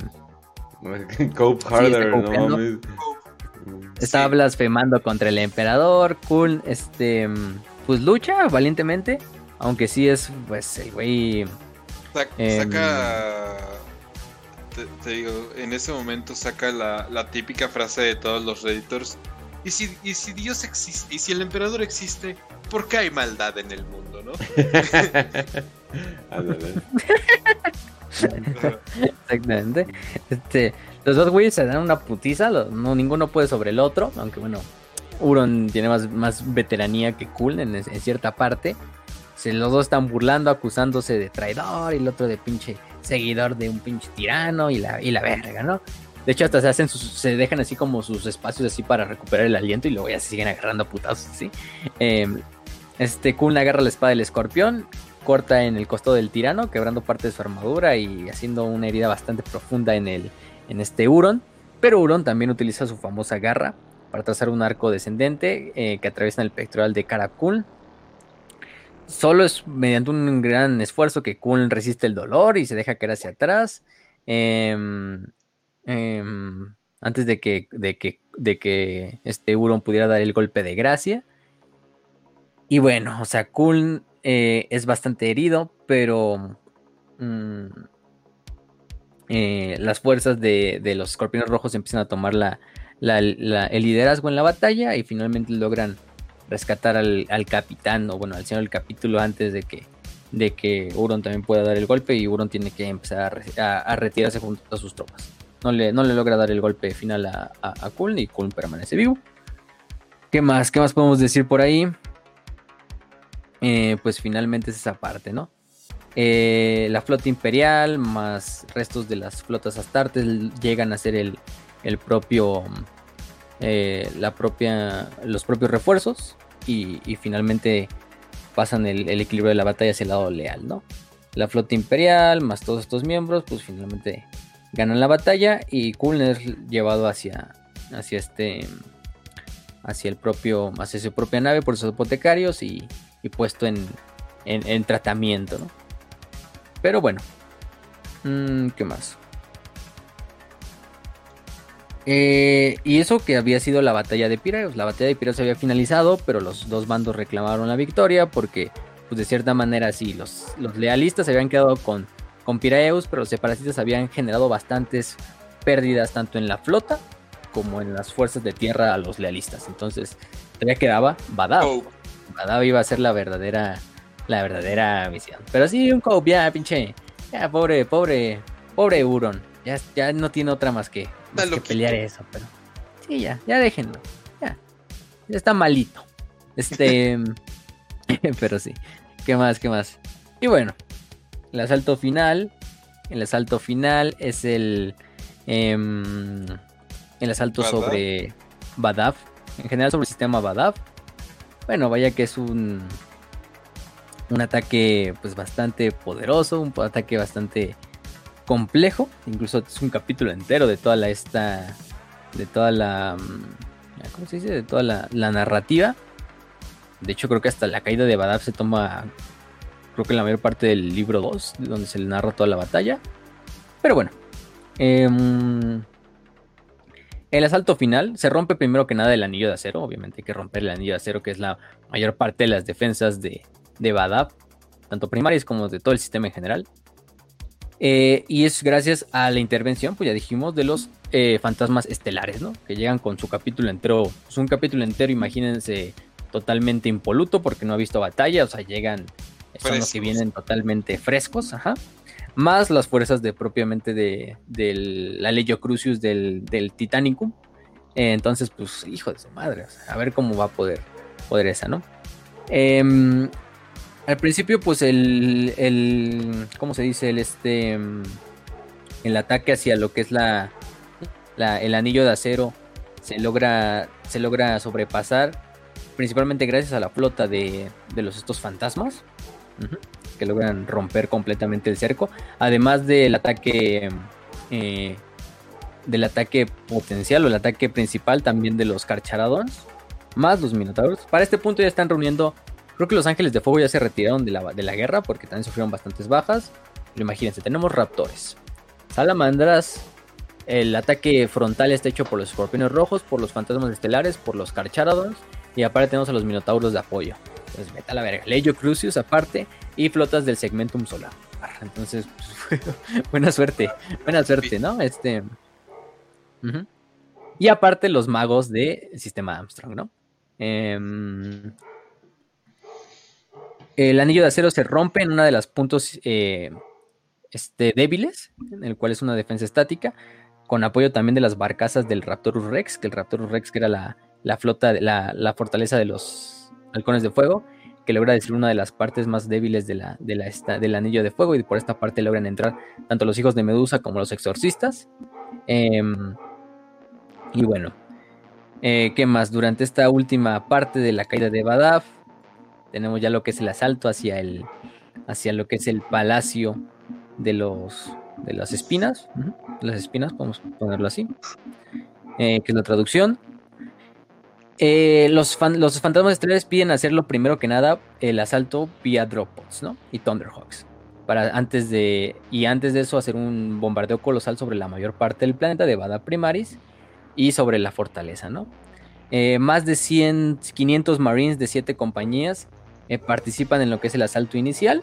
Cope harder, no copiando. Estaba Sí. blasfemando contra el emperador. Cool, este, pues lucha valientemente. Aunque sí es, pues, el güey. Sac- Em. saca. Te, te digo, en ese momento saca la, la típica frase de todos los Redditors. ¿Y si, y si Dios existe, y si el emperador existe, ¿por qué hay maldad en el mundo, no? Exactamente. Este, los dos güeyes se dan una putiza. no, ninguno puede sobre el otro. Aunque bueno, Huron tiene más, más veteranía que Cool en, cierta parte. Los dos están burlando, acusándose de traidor y el otro de pinche seguidor de un pinche tirano y la, y la verga, ¿no? De hecho, hasta se hacen sus, se dejan así como sus espacios así para recuperar el aliento y luego ya se siguen agarrando putazos, ¿sí? Em, este Kun agarra la espada del escorpión, corta en el costado del tirano, quebrando parte de su armadura y haciendo una herida bastante profunda en, el, en este Huron. Pero Huron también utiliza su famosa garra para trazar un arco descendente eh, que atraviesa el pectoral de Karakul. Solo es mediante un gran esfuerzo que Kun resiste el dolor y se deja caer hacia atrás. Em, em, antes de que, de que, de que este Huron pudiera dar el golpe de gracia. Y bueno, o sea, Kun eh, es bastante herido, pero mm, eh, las fuerzas de, de los escorpiones rojos empiezan a tomar la, la- el liderazgo en la batalla y finalmente logran rescatar al, al capitán, o bueno, al señor del capítulo antes de que, de que Euron también pueda dar el golpe y Euron tiene que empezar a, re- a- a retirarse junto a sus tropas. No le, no le logra dar el golpe final a, a, a Kuln y Kuln permanece vivo. ¿Qué más? ¿Qué más podemos decir por ahí? Eh, pues finalmente es esa parte, ¿no? Eh, la flota imperial más restos de las flotas astartes llegan a ser el, el propio eh, la propia los propios refuerzos y, finalmente pasan el, equilibrio de la batalla hacia el lado leal, ¿no? La flota imperial más todos estos miembros pues finalmente ganan la batalla y Kuln es llevado hacia hacia este hacia el propio hacia su propia nave por sus apotecarios y, y puesto en, en, en tratamiento, ¿no? Pero bueno. Mm, ¿Qué más? Eh, y eso que había sido la batalla de Piraeus. La batalla de Piraeus había finalizado, pero los dos bandos reclamaron la victoria porque, pues de cierta manera, sí, los, los lealistas se habían quedado con, con Piraeus, pero los separatistas habían generado bastantes pérdidas tanto en la flota como en las fuerzas de tierra a los lealistas. Entonces, todavía quedaba Badab. Oh, Badab iba a ser la verdadera la verdadera misión. Pero sí, un Cope, ya, pinche. Ya, pobre, pobre, pobre Euron. Ya, ya no tiene otra más que, más que loquito. pelear eso, pero. Sí, ya, ya déjenlo. Ya. Ya está malito. Este. pero sí. ¿Qué más? ¿Qué más? Y bueno. El asalto final. El asalto final es el. em, el asalto ¿Badab? sobre Badab. En general sobre el sistema Badab. Bueno, vaya que es un un ataque pues bastante poderoso, un ataque bastante complejo, incluso es un capítulo entero de toda la esta de toda la mm, ¿cómo se dice? de toda la, la narrativa. De hecho, creo que hasta la caída de Badab se toma, creo que la mayor parte del libro 2, donde se le narra toda la batalla. Pero bueno. Em, el asalto final se rompe primero que nada el anillo de acero. Obviamente hay que romper el anillo de acero, que es la mayor parte de las defensas de, de Badab, tanto primarias como de todo el sistema en general. Eh, y es gracias a la intervención, pues ya dijimos, de los eh, fantasmas estelares, ¿no? Que llegan con su capítulo entero. Pues un capítulo entero, imagínense, totalmente impoluto porque no ha visto batalla. O sea, llegan, son los que vienen totalmente frescos, ajá. Más las fuerzas de propiamente de, la Legio Crucius del, del Titanicum. Eh, entonces, pues, hijo de su madre. a ver cómo va a poder, poder esa, ¿no? Eh, al principio, pues el, el ¿cómo se dice? El este, el ataque hacia lo que es la, el anillo de acero se logra, se logra sobrepasar, principalmente gracias a la flota de, de los estos fantasmas, que logran romper completamente el cerco, además del ataque, eh, del ataque potencial o el ataque principal también de los Carcharadons, más los Minotauros. Para este punto ya están reuniendo Creo que los Ángeles de Fuego ya se retiraron de la, de la guerra porque también sufrieron bastantes bajas. Pero imagínense, tenemos raptores, salamandras, el ataque frontal está hecho por los escorpiones rojos, por los fantasmas estelares, por los carcharadons. Y aparte tenemos a los minotauros de apoyo. Entonces, meta la verga. Leyo Crucius aparte. Y flotas del segmentum solar. Entonces, pues, buena suerte. Buena suerte, ¿no? Este. Y aparte los magos del sistema Armstrong, ¿no? Eh, el anillo de acero se rompe en una de las puntos eh, este, débiles, en el cual es una defensa estática, con apoyo también de las barcazas del Raptorus Rex, que el Raptorus Rex que era la, flota, la, la, fortaleza de los halcones de fuego, que logra destruir una de las partes más débiles la, la del anillo de fuego, y por esta parte logran entrar tanto los hijos de Medusa como los exorcistas. Em, y bueno, eh, ¿qué más? Durante esta última parte de la caída de Badaf, tenemos ya lo que es el asalto hacia el hacia lo que es el palacio de los de las espinas, las espinas, podemos ponerlo así, eh, que es la traducción. Eh, los, los fantasmas estelares piden hacerlo primero que nada el asalto vía Dropbots, ¿no? Y Thunderhawks. Para antes de. Y antes de eso, hacer un bombardeo colosal sobre la mayor parte del planeta de Vada Primaris y sobre la fortaleza, ¿no? Eh, más de 100, 500 Marines de 7 compañías eh, participan en lo que es el asalto inicial,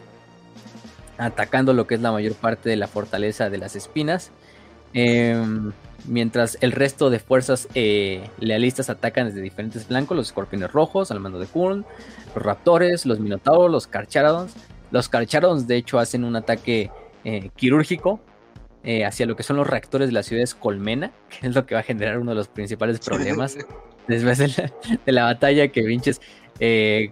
atacando lo que es la mayor parte de la fortaleza de las espinas. Em, mientras el resto de fuerzas eh, lealistas atacan desde diferentes flancos, los escorpiones rojos al mando de Kurn, los raptores, los minotauros, los carcharodons. Los carcharodons de hecho hacen un ataque eh, quirúrgico hacia lo que son los reactores de las ciudades Colmena, que es lo que va a generar uno de los principales problemas después de la, de la batalla que Vinches eh,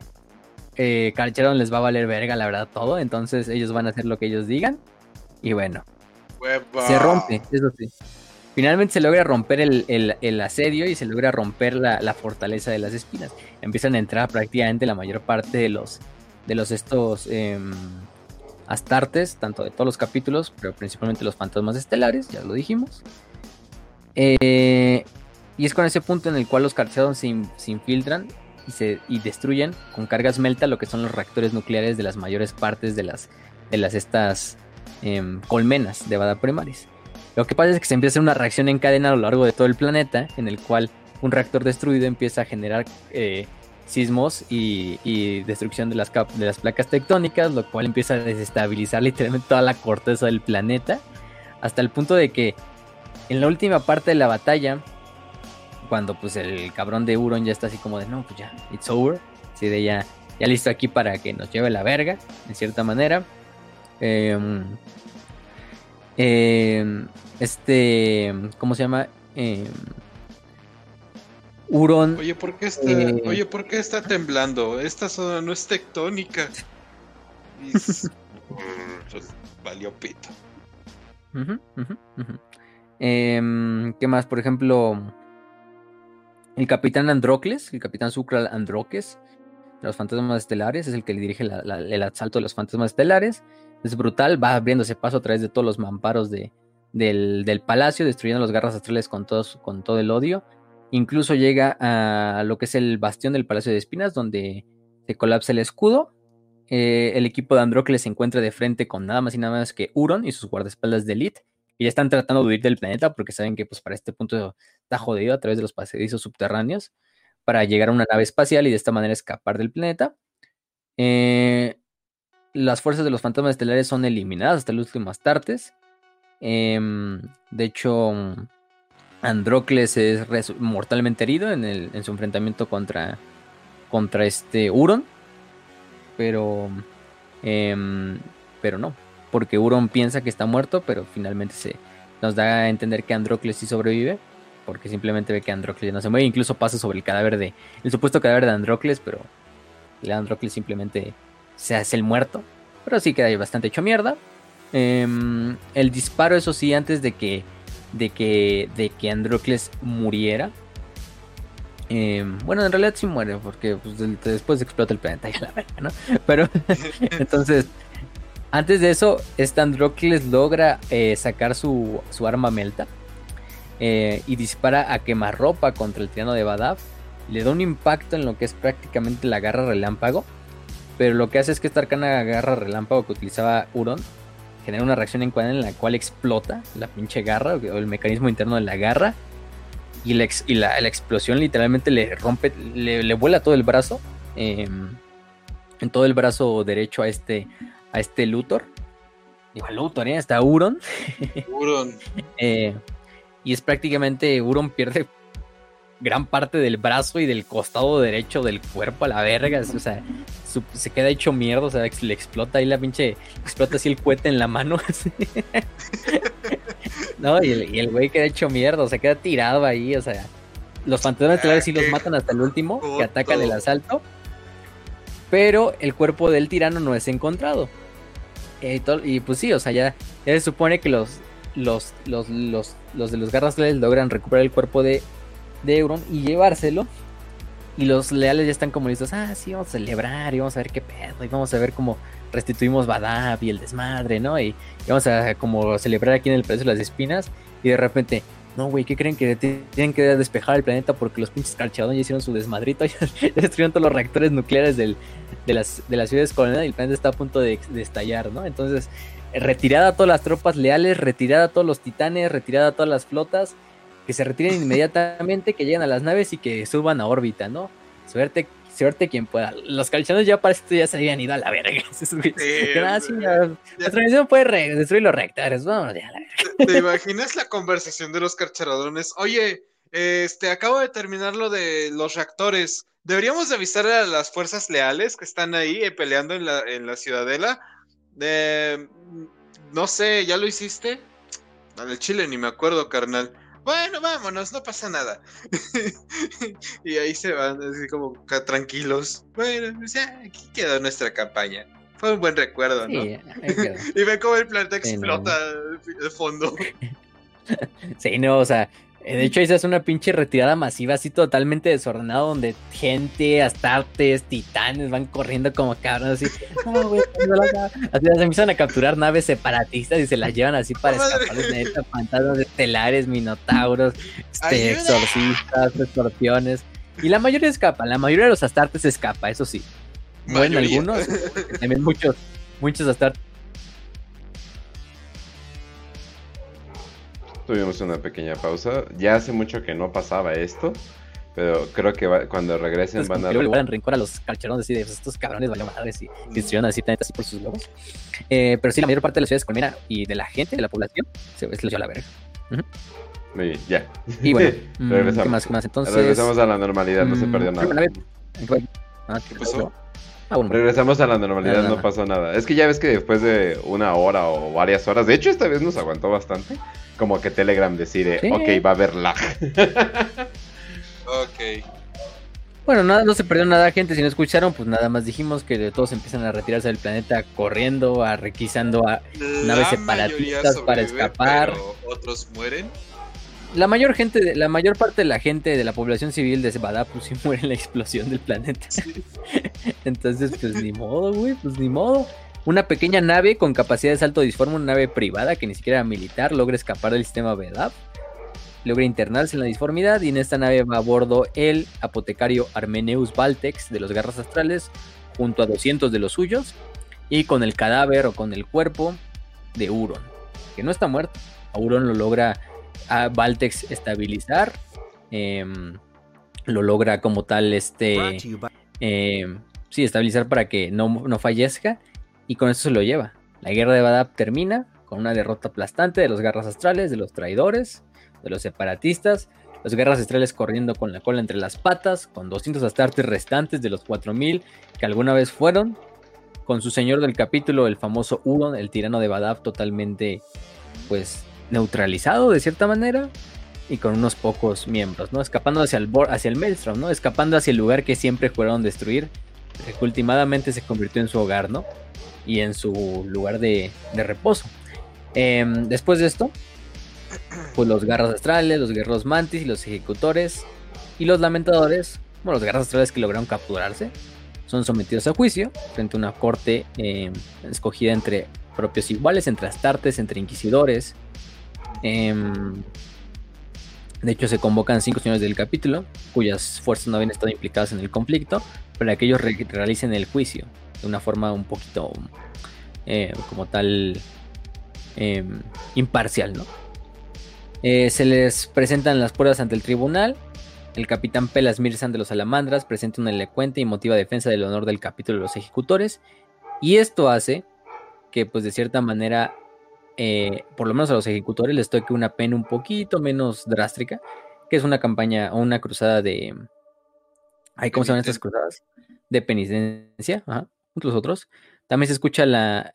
les va a valer verga, la verdad, todo. Entonces ellos van a hacer lo que ellos digan. Y bueno, se rompe, eso sí. Finalmente se logra romper el, asedio y se logra romper la, fortaleza de las espinas. Empiezan a entrar prácticamente la mayor parte de los, de los estos em, astartes, tanto de todos los capítulos, pero principalmente los fantasmas estelares, ya lo dijimos. Eh, y es con ese punto en el cual los carchados se, se infiltran y, se, y destruyen con cargas melta lo que son los reactores nucleares de las mayores partes de las, de las estas em, colmenas de Vada Primaris. Lo que pasa es que se empieza una reacción en cadena a lo largo de todo el planeta, en el cual un reactor destruido empieza a generar eh, sismos y, destrucción de las, de las placas tectónicas, lo cual empieza a desestabilizar literalmente toda la corteza del planeta, hasta el punto de que en la última parte de la batalla, cuando pues el cabrón de Euron ya está así como de, no, pues ya, it's over. Así de ya, ya listo aquí para que nos lleve la verga, en cierta manera. Em, em, este, ¿cómo se llama? Eh, Euron. Oye, ¿por qué está, eh, oye, ¿por qué está temblando? Esta zona no es tectónica. valió pito. ¿Qué más? Por ejemplo, el capitán Androcles, el capitán Sucral Androques, de los fantasmas estelares, es el que le dirige el asalto de los fantasmas estelares. Es brutal, va abriéndose paso a través de todos los mamparos de, del, palacio, destruyendo los garras astrales con, todos, con todo el odio. Incluso llega a lo que es el bastión del Palacio de Espinas, donde se colapsa el escudo. eh, el equipo de Andrócles se encuentra de frente con nada más y nada menos que Uron y sus guardaespaldas de Elite. Y ya están tratando de huir del planeta porque saben que pues para este punto está jodido a través de los pasadizos subterráneos para llegar a una nave espacial y de esta manera escapar del planeta. Eh, las fuerzas de los fantasmas estelares son eliminadas hasta el último Astartes. Em, de hecho, Andrócles es mortalmente herido en, el- en su enfrentamiento contra, contra este Uron. Pero, em, pero no, porque Uron piensa que está muerto, pero finalmente se nos da a entender que Andrócles sí sobrevive. Porque simplemente ve que Andrócles no se mueve. Incluso pasa sobre el cadáver de. El supuesto cadáver de Andrócles, pero el Andrócles simplemente se hace el muerto. Pero sí queda bastante hecho mierda. Em, el disparo, eso sí, antes de que. De que. De que Andrócles muriera. Em, bueno, en realidad sí muere. Porque pues, después explota el planeta y la verga, ¿no? Pero. entonces. Antes de eso, este Andrócles logra eh, sacar su, su arma Melta. Eh, y dispara a quemarropa contra el tirano de Badab. Le da un impacto en lo que es prácticamente la garra relámpago. Pero lo que hace es que esta arcana garra relámpago que utilizaba Uron genera una reacción en cadena en la cual explota la pinche garra o el mecanismo interno de la garra. Y, la, ex- y la, la explosión literalmente le rompe, le, le vuela todo el brazo. eh, en todo el brazo derecho a este, a este Luthor. Digo, Luthor, ¿eh? Hasta Uron. Uron. Eh, y es prácticamente Uron pierde gran parte del brazo y del costado derecho del cuerpo a la verga. O sea, su- se queda hecho mierda. O sea, le explota ahí la pinche. Explota así el cohete en la mano. así. no, y el, y el güey queda hecho mierda. O sea, queda tirado ahí. O sea, los fantasmas estelares sí los qué matan hasta el último. Que atacan el asalto. Pero el cuerpo del tirano no es encontrado. Eh, y, pues sí, o sea, ya, ya se supone que los, los, los, los, los de los garras leales logran recuperar el cuerpo de, de Euron y llevárselo. Y los leales ya están como listos. Ah, sí, vamos a celebrar y vamos a ver qué pedo. Y vamos a ver cómo restituimos Badab y el desmadre, ¿no? Y, vamos a como celebrar aquí en el Palacio de las Espinas. Y de repente, no, güey, ¿qué creen que tienen que despejar el planeta porque los pinches calchadones ya hicieron su desmadrito? Ya destruyeron todos los reactores nucleares del, de, las, de las ciudades coloniales y el planeta está a punto de, estallar, ¿no? Entonces, retirada a todas las tropas leales, retirada a todos los titanes, retirada a todas las flotas, que se retiren inmediatamente, que lleguen a las naves y que suban a órbita, ¿no? Suerte, suerte quien pueda. Los calchadones ya para esto ya se habían ido a la verga. Dijeron, "Ah, sí, la, la transmisión puede destruir los reactores, vámonos ya a la verga. ¿Te imaginas la conversación de los carcharadrones? Oye, este, acabo de terminar lo de los reactores. Deberíamos de avisar a las fuerzas leales que están ahí eh, peleando en la, en la ciudadela. Eh, no sé, ¿ya lo hiciste? Al chile ni me acuerdo, carnal. Bueno, vámonos, no pasa nada. y ahí se van, así como tranquilos. Bueno, pues ya, aquí quedó nuestra campaña. Fue un buen recuerdo, ¿no? Sí. Y ve cómo el planeta Sí, no. explota de fondo. Sí, no, o sea, de hecho ahí se hace una pinche retirada masiva así totalmente desordenada donde gente, astartes, titanes van corriendo como cabrones así. No, güey, no la haga. así se empiezan a capturar naves separatistas y se las llevan así para escapar planeta, fantasmas estelares, minotauros, este, exorcistas, escorpiones. Y la mayoría escapa, la mayoría de los astartes escapa, eso sí. Mayoría. algunos, también muchos, muchos astartes Tuvimos una pequeña pausa. Ya hace mucho que no pasaba esto. Pero creo que va- cuando regresen Entonces, van a... luego le guardan rencor a los calcharones así de "Pues, estos cabrones vale madres y y destruyeron así planetas así por sus lobos. Eh, pero sí, la mayor parte de las ciudades colmena y de la gente, de la población, se les dio a la verga. Muy bien, ya. Y bueno, mm, regresamos. ¿qué más? ¿Qué más? Entonces. Regresamos a la normalidad, no se mm, perdió nada. Ah, ¿qué pasó? Ah, bueno. Regresamos a la normalidad, no pasó nada. Es que ya ves que después de una hora o varias horas, de hecho esta vez nos aguantó bastante, como que Telegram decide, Sí. ok, va a haber lag. Ok. Bueno, nada, no se perdió nada, gente. Si no escucharon, pues nada más dijimos que todos empiezan a retirarse del planeta corriendo, a requisando a. Naves separatistas para escapar. pero otros mueren. La mayor gente, de- la mayor parte de la gente de la población civil de Badab pues sí muere en la explosión del planeta. Entonces, pues ni modo, güey, pues ni modo. Una pequeña nave con capacidad de salto disforme, una nave privada que ni siquiera era militar, logra escapar del sistema Bedab. logra internarse en la disformidad y en esta nave va a bordo el apotecario Armeneus Valtex de los Garras Astrales junto a 200 de los suyos y con el cadáver o con el cuerpo de Uron, que no está muerto. A Uron lo logra a Valtex estabilizar, em, lo logra como tal este... Em, sí, estabilizar para que no, no fallezca y con eso se lo lleva. La guerra de Badab termina con una derrota aplastante de los garras astrales, de los traidores, de los separatistas, los guerras astrales corriendo con la cola entre las patas, con 200 astartes restantes de los 4000 que alguna vez fueron, con su señor del capítulo, el famoso Uron, el tirano de Badab, totalmente pues neutralizado de cierta manera y con unos pocos miembros, ¿no? Escapando hacia el, hacia el Maelstrom, ¿no? Escapando hacia el lugar que siempre juraron destruir, que últimamente se convirtió en su hogar, ¿no? Y en su lugar de, reposo. Em, después de esto, pues los garras astrales, los guerreros mantis y los ejecutores y los lamentadores, bueno, los garras astrales que lograron capturarse, son sometidos a juicio frente a una corte em, escogida entre propios iguales, entre astartes, entre inquisidores. Em, de hecho, se convocan cinco señores del capítulo, cuyas fuerzas no habían estado implicadas en el conflicto, para que ellos realicen el juicio de una forma un poquito eh, como tal em, imparcial, ¿no? Eh, se les presentan las pruebas ante el tribunal. El capitán Pelas Mirsan de los Salamandras presenta una elocuente y emotiva defensa del honor del capítulo de los ejecutores. Y esto hace que, pues, de cierta manera, eh, por lo menos a los ejecutores les toque una pena un poquito menos drástica, que es una campaña o una cruzada de. ¿Cómo se llaman estas cruzadas? De penitencia, ajá, los otros. También se escucha la,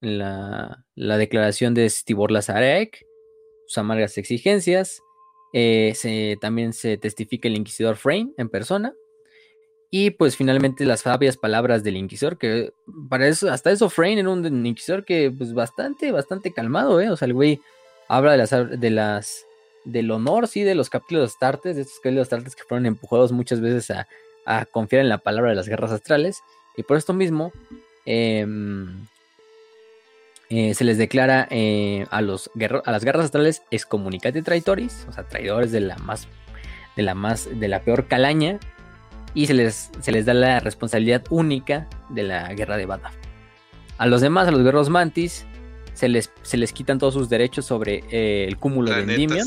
la, la, declaración de Stibor Lazarek, sus amargas exigencias. Eh, también se testifica el inquisidor Frame en persona. Y pues finalmente las sabias palabras del inquisidor, que para eso, hasta eso Frame era un inquisidor que pues bastante, bastante calmado, ¿eh? O sea, el güey habla de las, de las, del honor, sí, de los capítulos Astartes, de estos capítulos Astartes que fueron empujados muchas veces a, a, confiar en la palabra de las guerras astrales. Y por esto mismo, eh, eh, se les declara eh, a, los a las guerras astrales excomunicati traitoris, o sea, traidores de la más, de la más, de la peor calaña, y se les, se les da la responsabilidad única de la guerra de Badaf. A los demás, a los guerreros mantis, se les, se les quitan todos sus derechos sobre eh, el cúmulo de Endymion,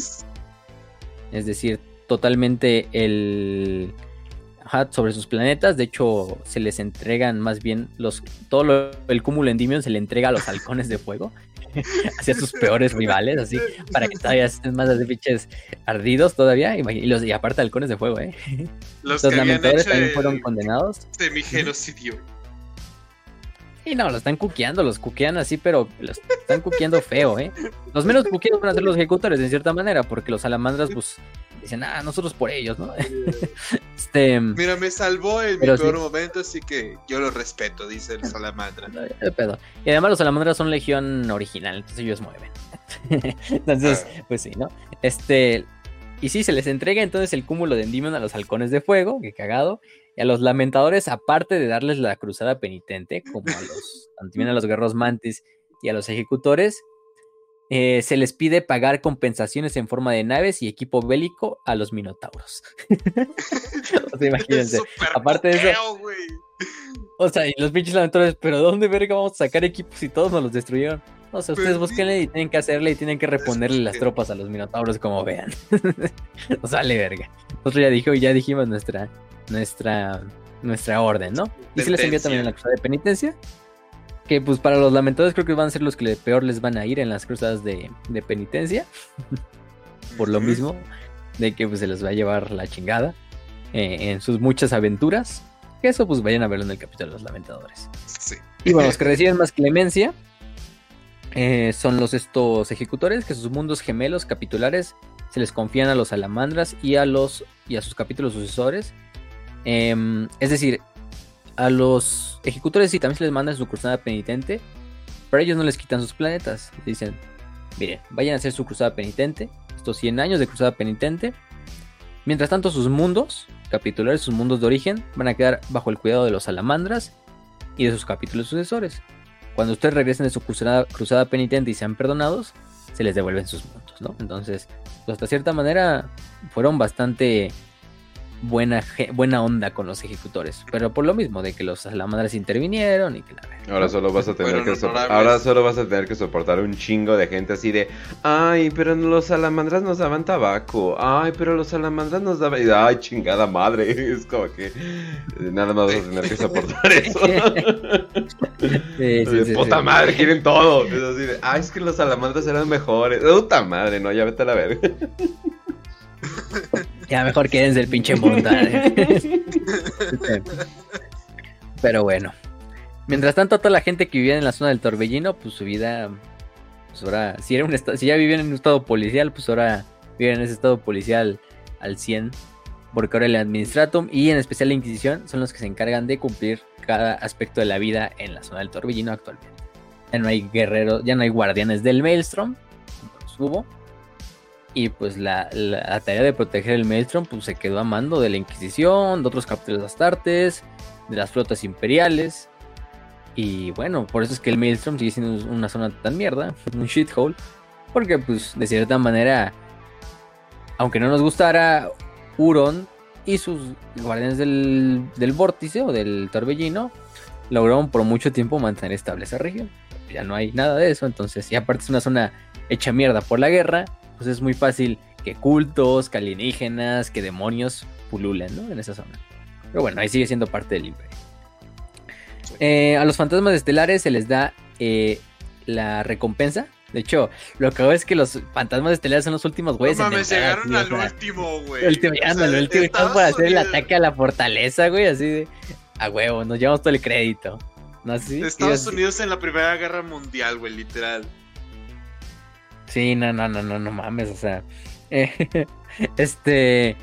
es decir, totalmente el sobre sus planetas. De hecho, se les entregan más bien los todo el cúmulo Endymion se le entrega a los halcones de fuego. hacia sus peores rivales, así, para que todavía estén más de pinches ardidos todavía, y, los, y aparte halcones de fuego, ¿eh? Los, lamentadores también fueron condenados. De mi genocidio. Y no, los están cuqueando, los cuquean así, pero los están cuqueando feo, ¿eh? Los menos cuqueados van a ser los ejecutores, de cierta manera, porque los salamandras, pues, dicen, ah, nosotros por ellos, ¿no? este, Mira, me salvó en mi peor momento, así que yo lo respeto, dice el salamandra. Y además los salamandras son legión original, entonces ellos mueven. entonces, ah. pues sí, ¿no? Este, y sí, se les entrega entonces el cúmulo de Endymion a los halcones de fuego, que cagado, y a los lamentadores, aparte de darles la cruzada penitente, como a los, también a los guerreros mantis y a los ejecutores, eh, se les pide pagar compensaciones en forma de naves y equipo bélico a los minotauros. o sea, imagínense. Aparte de eso. O sea, y los pinches lamentadores, pero ¿dónde verga vamos a sacar equipos si todos nos los destruyeron? O sea, ustedes búsquenle y tienen que hacerle y tienen que reponerle las tropas a los minotauros como vean. o sale verga. Nosotros ya, dijo, ya dijimos nuestra, nuestra, nuestra orden, ¿no? Y se les envía también la cruzada de penitencia que pues para los lamentadores creo que van a ser los que peor les van a ir en las cruzadas de, penitencia. Por lo mismo, de que pues se les va a llevar la chingada eh, en sus muchas aventuras. Que eso pues vayan a verlo en el capítulo de los lamentadores. Y bueno, los que reciben más clemencia eh, son los estos ejecutores, que sus mundos gemelos capitulares se les confían a los salamandras y a los y a sus capítulos sucesores. Em, es decir, a los ejecutores sí también se les manda su cruzada penitente, pero ellos no les quitan sus planetas. Dicen, miren, vayan a hacer su cruzada penitente, estos 100 años de cruzada penitente. Mientras tanto, sus mundos capitulares, sus mundos de origen, van a quedar bajo el cuidado de los salamandras y de sus capítulos sucesores. Cuando ustedes regresen de su cruzada, cruzada penitente y sean perdonados, se les devuelven sus mundos, ¿no? Entonces, pues, hasta cierta manera fueron bastante buena, buena onda con los ejecutores. Pero por lo mismo, de que los salamadras intervinieron y que la Ahora solo vas a tener que ahora solo vas a tener que soportar un chingo de gente así de ay, pero los salamandras nos daban tabaco, ay, pero los salamandras nos daban ay, chingada madre, es como que nada más vas a tener que soportar eso. sí, puta madre, quieren todo. Es así de, ay, es que los salamandras eran mejores. Puta madre, no, ya vete a la verga. Ya mejor quédense el pinche mundo. Pero bueno. Mientras tanto, toda la gente que vivía en la zona del Torbellino, pues su vida. Pues ahora, si, era un si ya vivían en un estado policial, pues ahora viven en ese estado policial al 100. Porque ahora el Administratum y en especial la Inquisición son los que se encargan de cumplir cada aspecto de la vida en la zona del Torbellino actualmente. Ya no hay guerreros, ya no hay guardianes del Maelstrom, los hubo, y pues la, tarea de proteger el Maelstrom pues, se quedó a mando de la Inquisición, de otros capítulos astartes, de las flotas imperiales. Y bueno, por eso es que el Maelstrom sigue siendo una zona tan mierda, un shithole. Porque pues de cierta manera, aunque no nos gustara Huron y sus guardianes del, del vórtice o del torbellino, lograron por mucho tiempo mantener estable esa región. Ya no hay nada de eso, entonces, y aparte es una zona hecha mierda por la guerra, pues es muy fácil que cultos, que alienígenas, que demonios pululen, ¿no? En esa zona. Pero bueno, ahí sigue siendo parte del imperio. Eh, a los fantasmas estelares se les da eh, la recompensa. De hecho, lo que hago es que los fantasmas estelares son los últimos güeyes. No mames, llegaron al último, güey. El último, el último. Por hacer el ataque a la fortaleza, güey, así de. A huevo, nos llevamos todo el crédito. ¿No así? Estados Unidos en la Primera Guerra Mundial, güey, literal. Sí, no, no, no, no, no mames, o sea. este.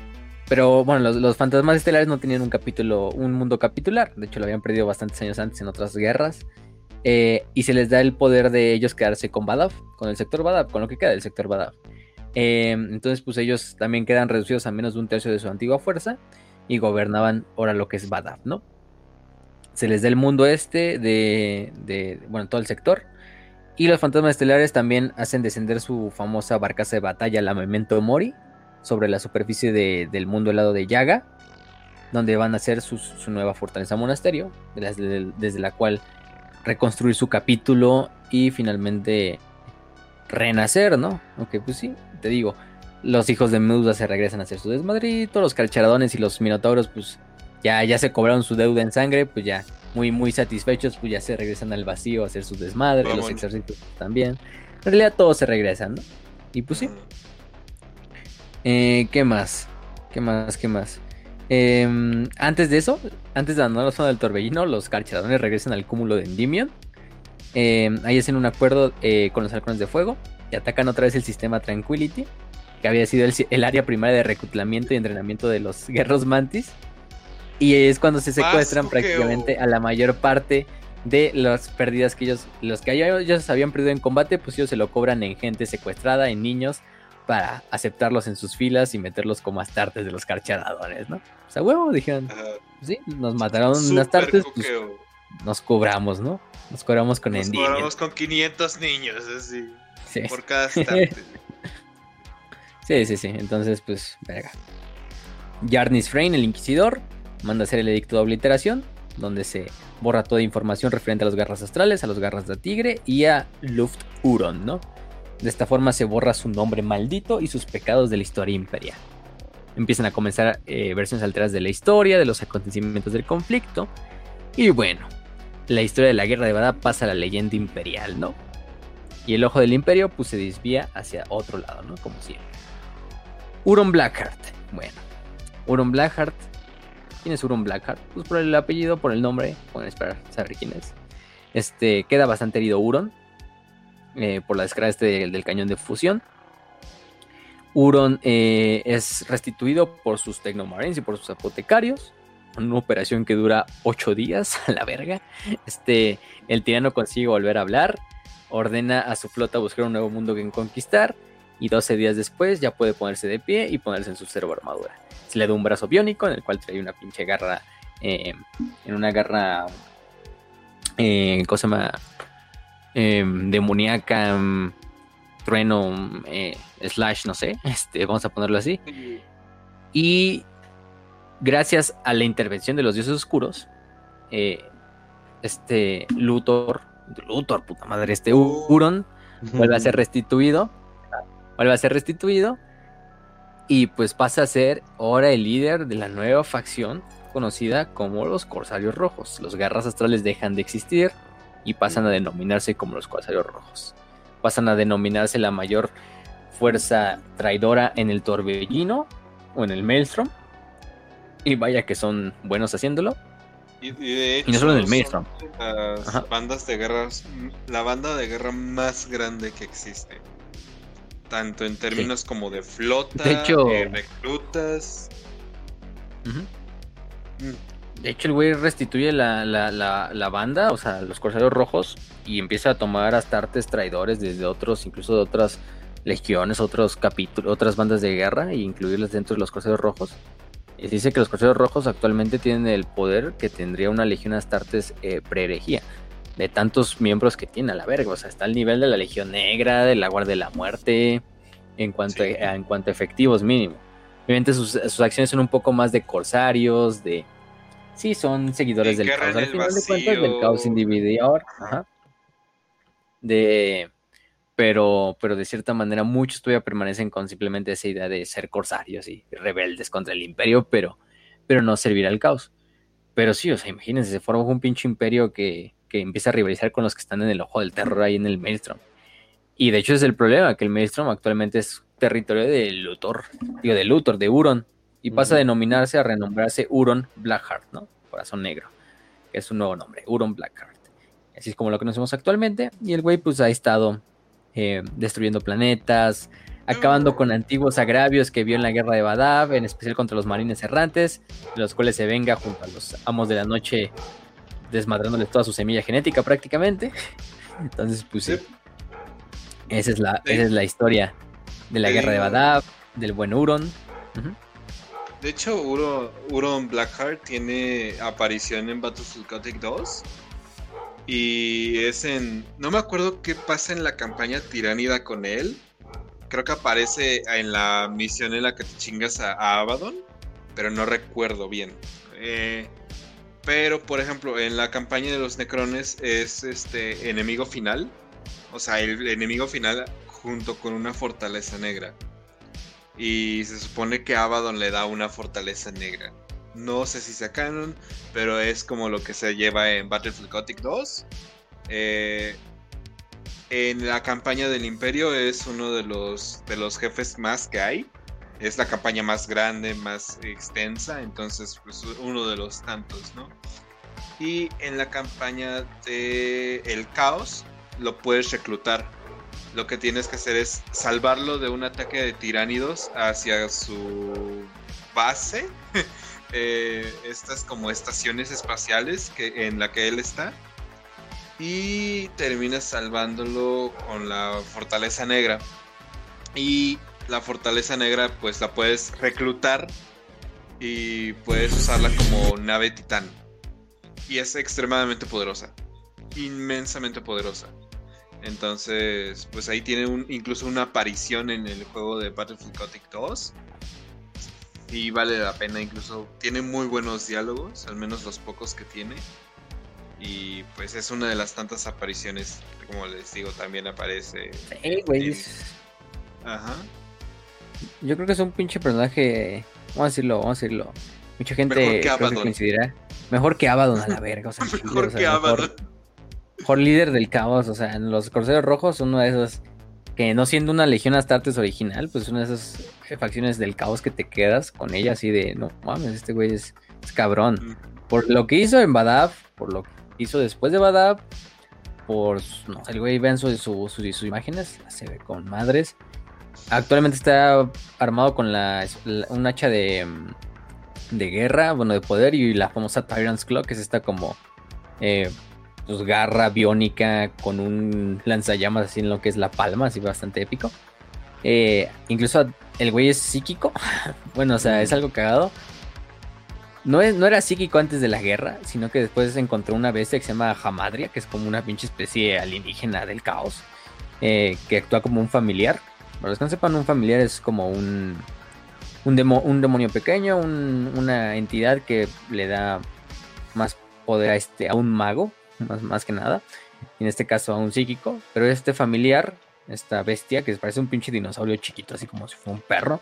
Pero bueno, los, fantasmas estelares no tenían un capítulo, un mundo capitular. De hecho, lo habían perdido bastantes años antes en otras guerras. Eh, y se les da el poder de ellos quedarse con Badaf, con el sector Badaf, con lo que queda del sector Badaf. Eh, entonces, pues ellos también quedan reducidos a menos de un tercio de su antigua fuerza y gobernaban ahora lo que es Badaf, ¿no? Se les da el mundo este de, de bueno, todo el sector y los fantasmas estelares también hacen descender su famosa barcaza de batalla, la Memento Mori, sobre la superficie del mundo helado de Yaga, donde van a hacer su, nueva fortaleza monasterio, desde, la cual reconstruir su capítulo y finalmente renacer, ¿no? Aunque pues sí, te digo, los hijos de Medusa se regresan a hacer su desmadrito, los calcharadones y los minotauros pues ya, ya se cobraron su deuda en sangre, pues ya muy, muy satisfechos, pues ya se regresan al vacío a hacer su desmadre, los ejércitos también. En realidad todos se regresan, ¿no? Y pues sí. Eh, ¿Qué más? ¿Qué más? ¿Qué más? Em, antes de eso, antes de la zona del torbellino, los carcheradones regresan al cúmulo de Endymion. Em, ahí hacen un acuerdo eh, con los halcones de fuego y atacan otra vez el sistema Tranquility, que había sido el, el área primaria de reclutamiento y entrenamiento de los guerros mantis. Y es cuando se secuestran prácticamente a la mayor parte de las pérdidas que ellos, los que ellos habían perdido en combate, pues ellos se lo cobran en gente secuestrada, en niños, para aceptarlos en sus filas y meterlos como astartes de los carcharadores, ¿no? O sea, huevo, dijeron, sí, nos mataron unas tartes, pues, nos cobramos, ¿no? Nos cobramos con Nos cobramos con 500 niños, así, por cada astarte. sí, sí, sí, entonces, pues, verga. Jarnis Frame, el Inquisidor, manda hacer el edicto de obliteración, donde se borra toda información referente a las garras astrales, a los garras de tigre y a Luft Huron, ¿no? De esta forma se borra su nombre maldito y sus pecados de la historia imperial. Empiezan a comenzar eh, versiones alteradas de la historia, de los acontecimientos del conflicto. Y bueno, la historia de la guerra de Bada pasa a la leyenda imperial, ¿no? Y el ojo del imperio pues se desvía hacia otro lado, ¿no? Como siempre. Huron Blackheart. Bueno, Huron Blackheart ¿Quién es Urun Blackheart? Pues por el apellido, por el nombre, pueden esperar saber quién es. Este, queda bastante herido Uron eh, por la descarga este del, cañón de fusión. Uron eh, es restituido por sus Tecnomarines y por sus apotecarios. Una operación que dura 8 días a la verga. Este, el tirano consigue volver a hablar. Ordena a su flota buscar un nuevo mundo que conquistar. Y 12 días después ya puede ponerse de pie y ponerse en su cerebro armadura se le da un brazo biónico en el cual trae una pinche garra, eh, en una garra, eh, ¿cómo se llama? Eh, demoníaca, mm, trueno eh, slash, no sé, este, vamos a ponerlo así. Y gracias a la intervención de los dioses oscuros, este Luthor, Luthor, puta madre, este Huron vuelve a ser restituido, vuelve a ser restituido y pues pasa a ser ahora el líder de la nueva facción conocida como los Corsarios Rojos. Los garras astrales dejan de existir y pasan a denominarse como los Corsarios Rojos. Pasan a denominarse la mayor fuerza traidora en el torbellino o en el maelstrom. Y vaya que son buenos haciéndolo. Y, de hecho, no solo en el maelstrom. Las bandas de guerra, la banda de guerra más grande que existe. Tanto en términos como de flota, de hecho, reclutas. Mm. De hecho, el güey restituye la, la, la, banda, o sea, los Corsarios Rojos, y empieza a tomar astartes traidores desde otros, incluso de otras legiones, otros capítulos, otras bandas de guerra, e incluirlas dentro de los Corsarios Rojos. Y dice que los Corsarios Rojos actualmente tienen el poder que tendría una legión astartes eh, pre-herejía, de tantos miembros que tiene a la verga. O sea, está al nivel de la Legión Negra, de la Guardia de la Muerte, en cuanto, a, en cuanto a efectivos mínimo. Obviamente sus, sus acciones son un poco más de corsarios, de Sí, son seguidores del caos. Al final de cuentas, del caos individual. Ajá. De. Pero, pero de cierta manera, muchos todavía permanecen con simplemente esa idea de ser corsarios y rebeldes contra el imperio, pero, pero no servir al caos. Pero sí, o sea, imagínense, se forma un pinche imperio que, que empieza a rivalizar con los que están en el ojo del terror ahí en el Maelstrom. Y de hecho es el problema, que el Maelstrom actualmente es territorio de Luthor, digo, de Luthor, de Huron, y pasa a denominarse, a renombrarse Huron Blackheart, ¿no? Corazón Negro, que es su nuevo nombre, Huron Blackheart. Así es como lo conocemos actualmente. Y el güey, pues ha estado eh, destruyendo planetas, acabando con antiguos agravios que vio en la guerra de Badav, en especial contra los marines errantes, de los cuales se venga junto a los amos de la noche, desmadrándoles toda su semilla genética prácticamente. Entonces, pues sí. Esa es la, esa es la historia de la guerra de Badav, del buen Huron. De hecho, Uron Blackheart tiene aparición en Battlefield Gothic 2. Y es en. No me acuerdo qué pasa en la campaña tiránida con él. Creo que aparece en la misión en la que te chingas a, Abaddon. Pero no recuerdo bien. Eh, pero, por ejemplo, en la campaña de los Necrones es este enemigo final. O sea, el enemigo final junto con una fortaleza negra. Y se supone que Abaddon le da una fortaleza negra. No sé si sea canon, pero es como lo que se lleva en Battlefield Gothic 2. Eh, en la campaña del Imperio es uno de los, de los jefes más que hay. Es la campaña más grande, más extensa, entonces pues uno de los tantos, ¿no? Y en la campaña de El Caos lo puedes reclutar lo que tienes que hacer es salvarlo de un ataque de tiránidos hacia su base. Eh, estas como estaciones espaciales que, en la que él está. Y terminas salvándolo con la fortaleza negra. Y la fortaleza negra pues la puedes reclutar y puedes usarla como nave titán. Y es extremadamente poderosa. Inmensamente poderosa. Entonces, pues ahí tiene un, incluso una aparición en el juego de Battlefield Gothic 2. Y vale la pena, incluso tiene muy buenos diálogos, al menos los pocos que tiene. Y pues es una de las tantas apariciones, como les digo, también aparece. Ajá. Yo creo que es un pinche personaje. Vamos a decirlo, vamos a decirlo. Mucha gente Mejor que, coincidirá. Mejor que Abaddon a la verga. mejor que Abaddon mejor líder del caos. O sea, en los Corseros Rojos, uno de esos que no siendo una Legión Astartes original, pues una de esas facciones del caos que te quedas con ella así de, no mames, este güey es, cabrón. Por lo que hizo en Badab, por lo que hizo después de Badab, por, no el güey vean sus su, imágenes, se ve con madres. Actualmente está armado con la, un hacha de, de guerra, bueno, de poder y la famosa Tyrant's Claw, que es esta como eh, pues, garra biónica con un lanzallamas así en lo que es la palma, así bastante épico. Eh, incluso el güey es psíquico. bueno, o sea, es algo cagado. No, es, no era psíquico antes de la guerra, sino que después encontró una bestia que se llama Hamadria, que es como una pinche especie alienígena del caos. eh, que actúa como un familiar. Para los que no sepan, un familiar es como un, un, demo- un demonio pequeño, un- una entidad que le da más poder a, este, a un mago, más, más que nada. En este caso a un psíquico. Pero este familiar, esta bestia, que parece un pinche dinosaurio chiquito, así como si fuera un perro,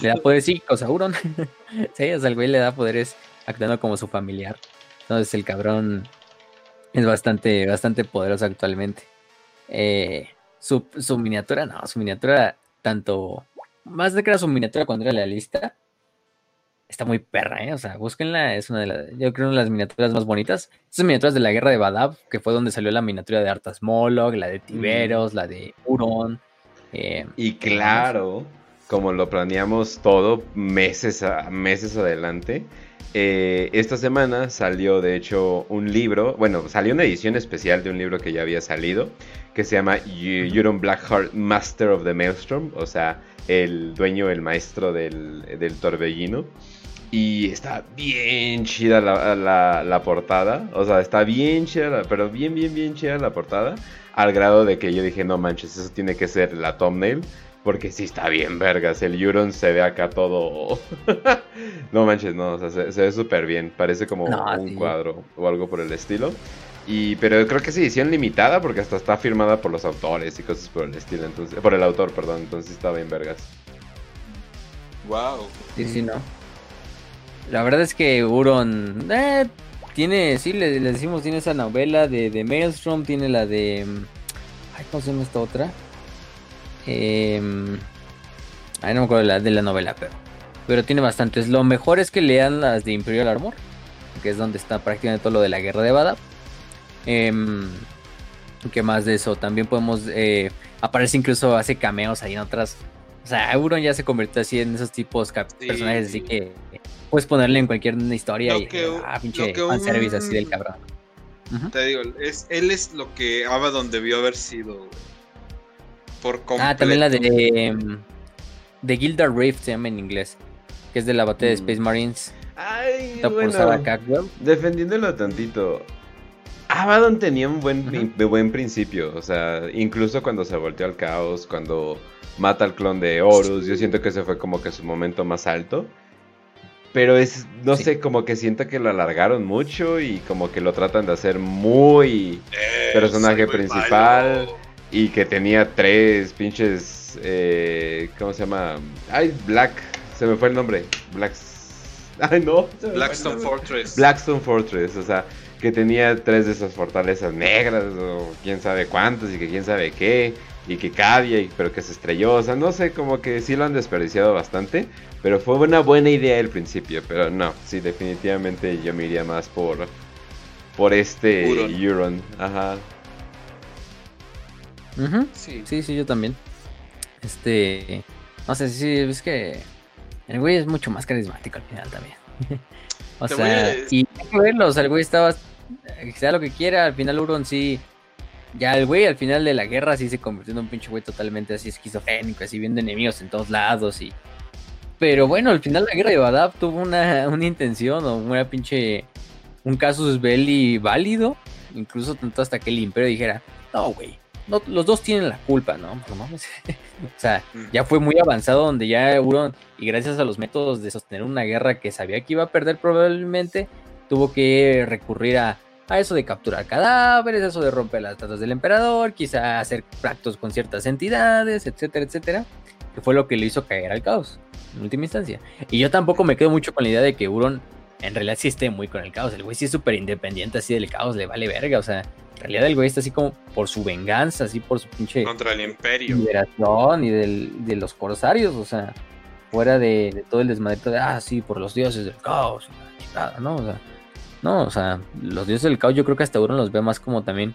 le da poderes psíquicos a Euron. sí, o el güey le da poderes actuando como su familiar. Entonces el cabrón es bastante, bastante poderoso actualmente. Eh, su, su miniatura, no, su miniatura, tanto. Más de que era su miniatura cuando era la lista. Está muy perra, ¿eh? O sea, búsquenla, es una de las, yo creo, una de las miniaturas más bonitas. Esas miniaturas de la guerra de Badab, que fue donde salió la miniatura de Artas Moloch, la de Tiberos, la de Huron. eh, Y claro, como lo planeamos todo meses, a- meses adelante, eh, esta semana salió de hecho un libro, bueno, salió una edición especial de un libro que ya había salido, que se llama Eu- Euron Blackheart, Master of the Maelstrom, o sea, el dueño, el maestro del, del torbellino. Y está bien chida la, la- la portada. O sea, está bien chida, pero bien, bien, bien chida la portada. Al grado de que yo dije, no manches, eso tiene que ser la thumbnail. Porque sí está bien, vergas. El Euron se ve acá todo. no manches, no, o sea, se, se ve súper bien. Parece como No, un sí. cuadro o algo por el estilo. Y, pero creo que es edición limitada porque hasta está firmada por los autores y cosas por el estilo. Entonces, por el autor, perdón. Entonces está bien, vergas. Wow. Sí, sí, no. La verdad es que Huron eh, tiene, sí, le, le decimos, tiene esa novela de, de Maelstrom, tiene la de... mm, Ay, ¿cómo se llama esta otra? Ay, no me acuerdo de la, de la novela, pero, pero tiene bastantes. Lo mejor es que lean las de Imperial Armor, que es donde está prácticamente todo lo de la guerra de Badab. Em, ¿Qué más de eso? También podemos... Eh, aparece incluso, hace cameos ahí en otras... O sea, Euron ya se convirtió así en esos tipos Sí. personajes, así que puedes ponerle en cualquier historia Lo y que- ah, pinche que un- fanservice así del cabrón. Te digo, es, él es lo que Abaddon debió haber sido. güey. Por completo. Ah, también la de em, de Gilded Rift se llama en inglés, que es de la batalla de Mm. Space Marines, Ay, está por Sarah Caldwell. Defendiéndolo tantito. Abaddon tenía un buen, de buen principio. O sea, incluso cuando se volteó al caos, cuando mata al clon de Horus, yo siento que ese fue como que su momento más alto. Pero es, no Sí. sé, como que siento que lo alargaron mucho y como que lo tratan de hacer muy Eh, personaje principal. malo. Y que tenía tres pinches, eh, ¿cómo se llama? Ay, Black, se me fue el nombre. Black, ay no. Blackstone. Fortress. Blackstone Fortress, o sea, que tenía tres de esas fortalezas negras, o quién sabe cuántas, y que quién sabe qué, y que Cadia, y- pero que se estrelló, o sea, no sé, como que sí lo han desperdiciado bastante, pero fue una buena idea al principio, pero no, sí, definitivamente yo me iría más por, por este Euron. Euron, Ujú. Sí. Sí, sí, yo también. Este, no sé, sí, es que el güey es mucho más carismático al final también. o Te sea, a- y hay que verlo, o sea, el güey estaba, que sea lo que quiera, al final Euron sí, ya el güey al final de la guerra sí se convirtió en un pinche güey totalmente así esquizofrénico, así viendo enemigos en todos lados y... Pero bueno, al final la guerra de Badab tuvo una, una intención o una pinche... Un casus belli válido, incluso tanto hasta que el imperio dijera, no, güey, no, los dos tienen la culpa, ¿no? No mames. o sea, ya fue muy avanzado donde ya Euron, y gracias a los métodos de sostener una guerra que sabía que iba a perder probablemente, tuvo que recurrir a, a eso de capturar cadáveres, eso de romper las tratas del emperador, quizá hacer pactos con ciertas entidades, etcétera, etcétera, que fue lo que le hizo caer al caos, en última instancia. Y yo tampoco me quedo mucho con la idea de que Euron en realidad sí esté muy con el caos, el güey sí es súper independiente así del caos, le vale verga, o sea, en realidad el güey está así como por su venganza, así por su pinche Contra el Imperio. liberación y del, de los corsarios, o sea, fuera de, de todo el desmadre de, ah, sí, por los dioses del caos, ¿no? O sea, no, o sea, los dioses del caos yo creo que hasta uno los ve más como también,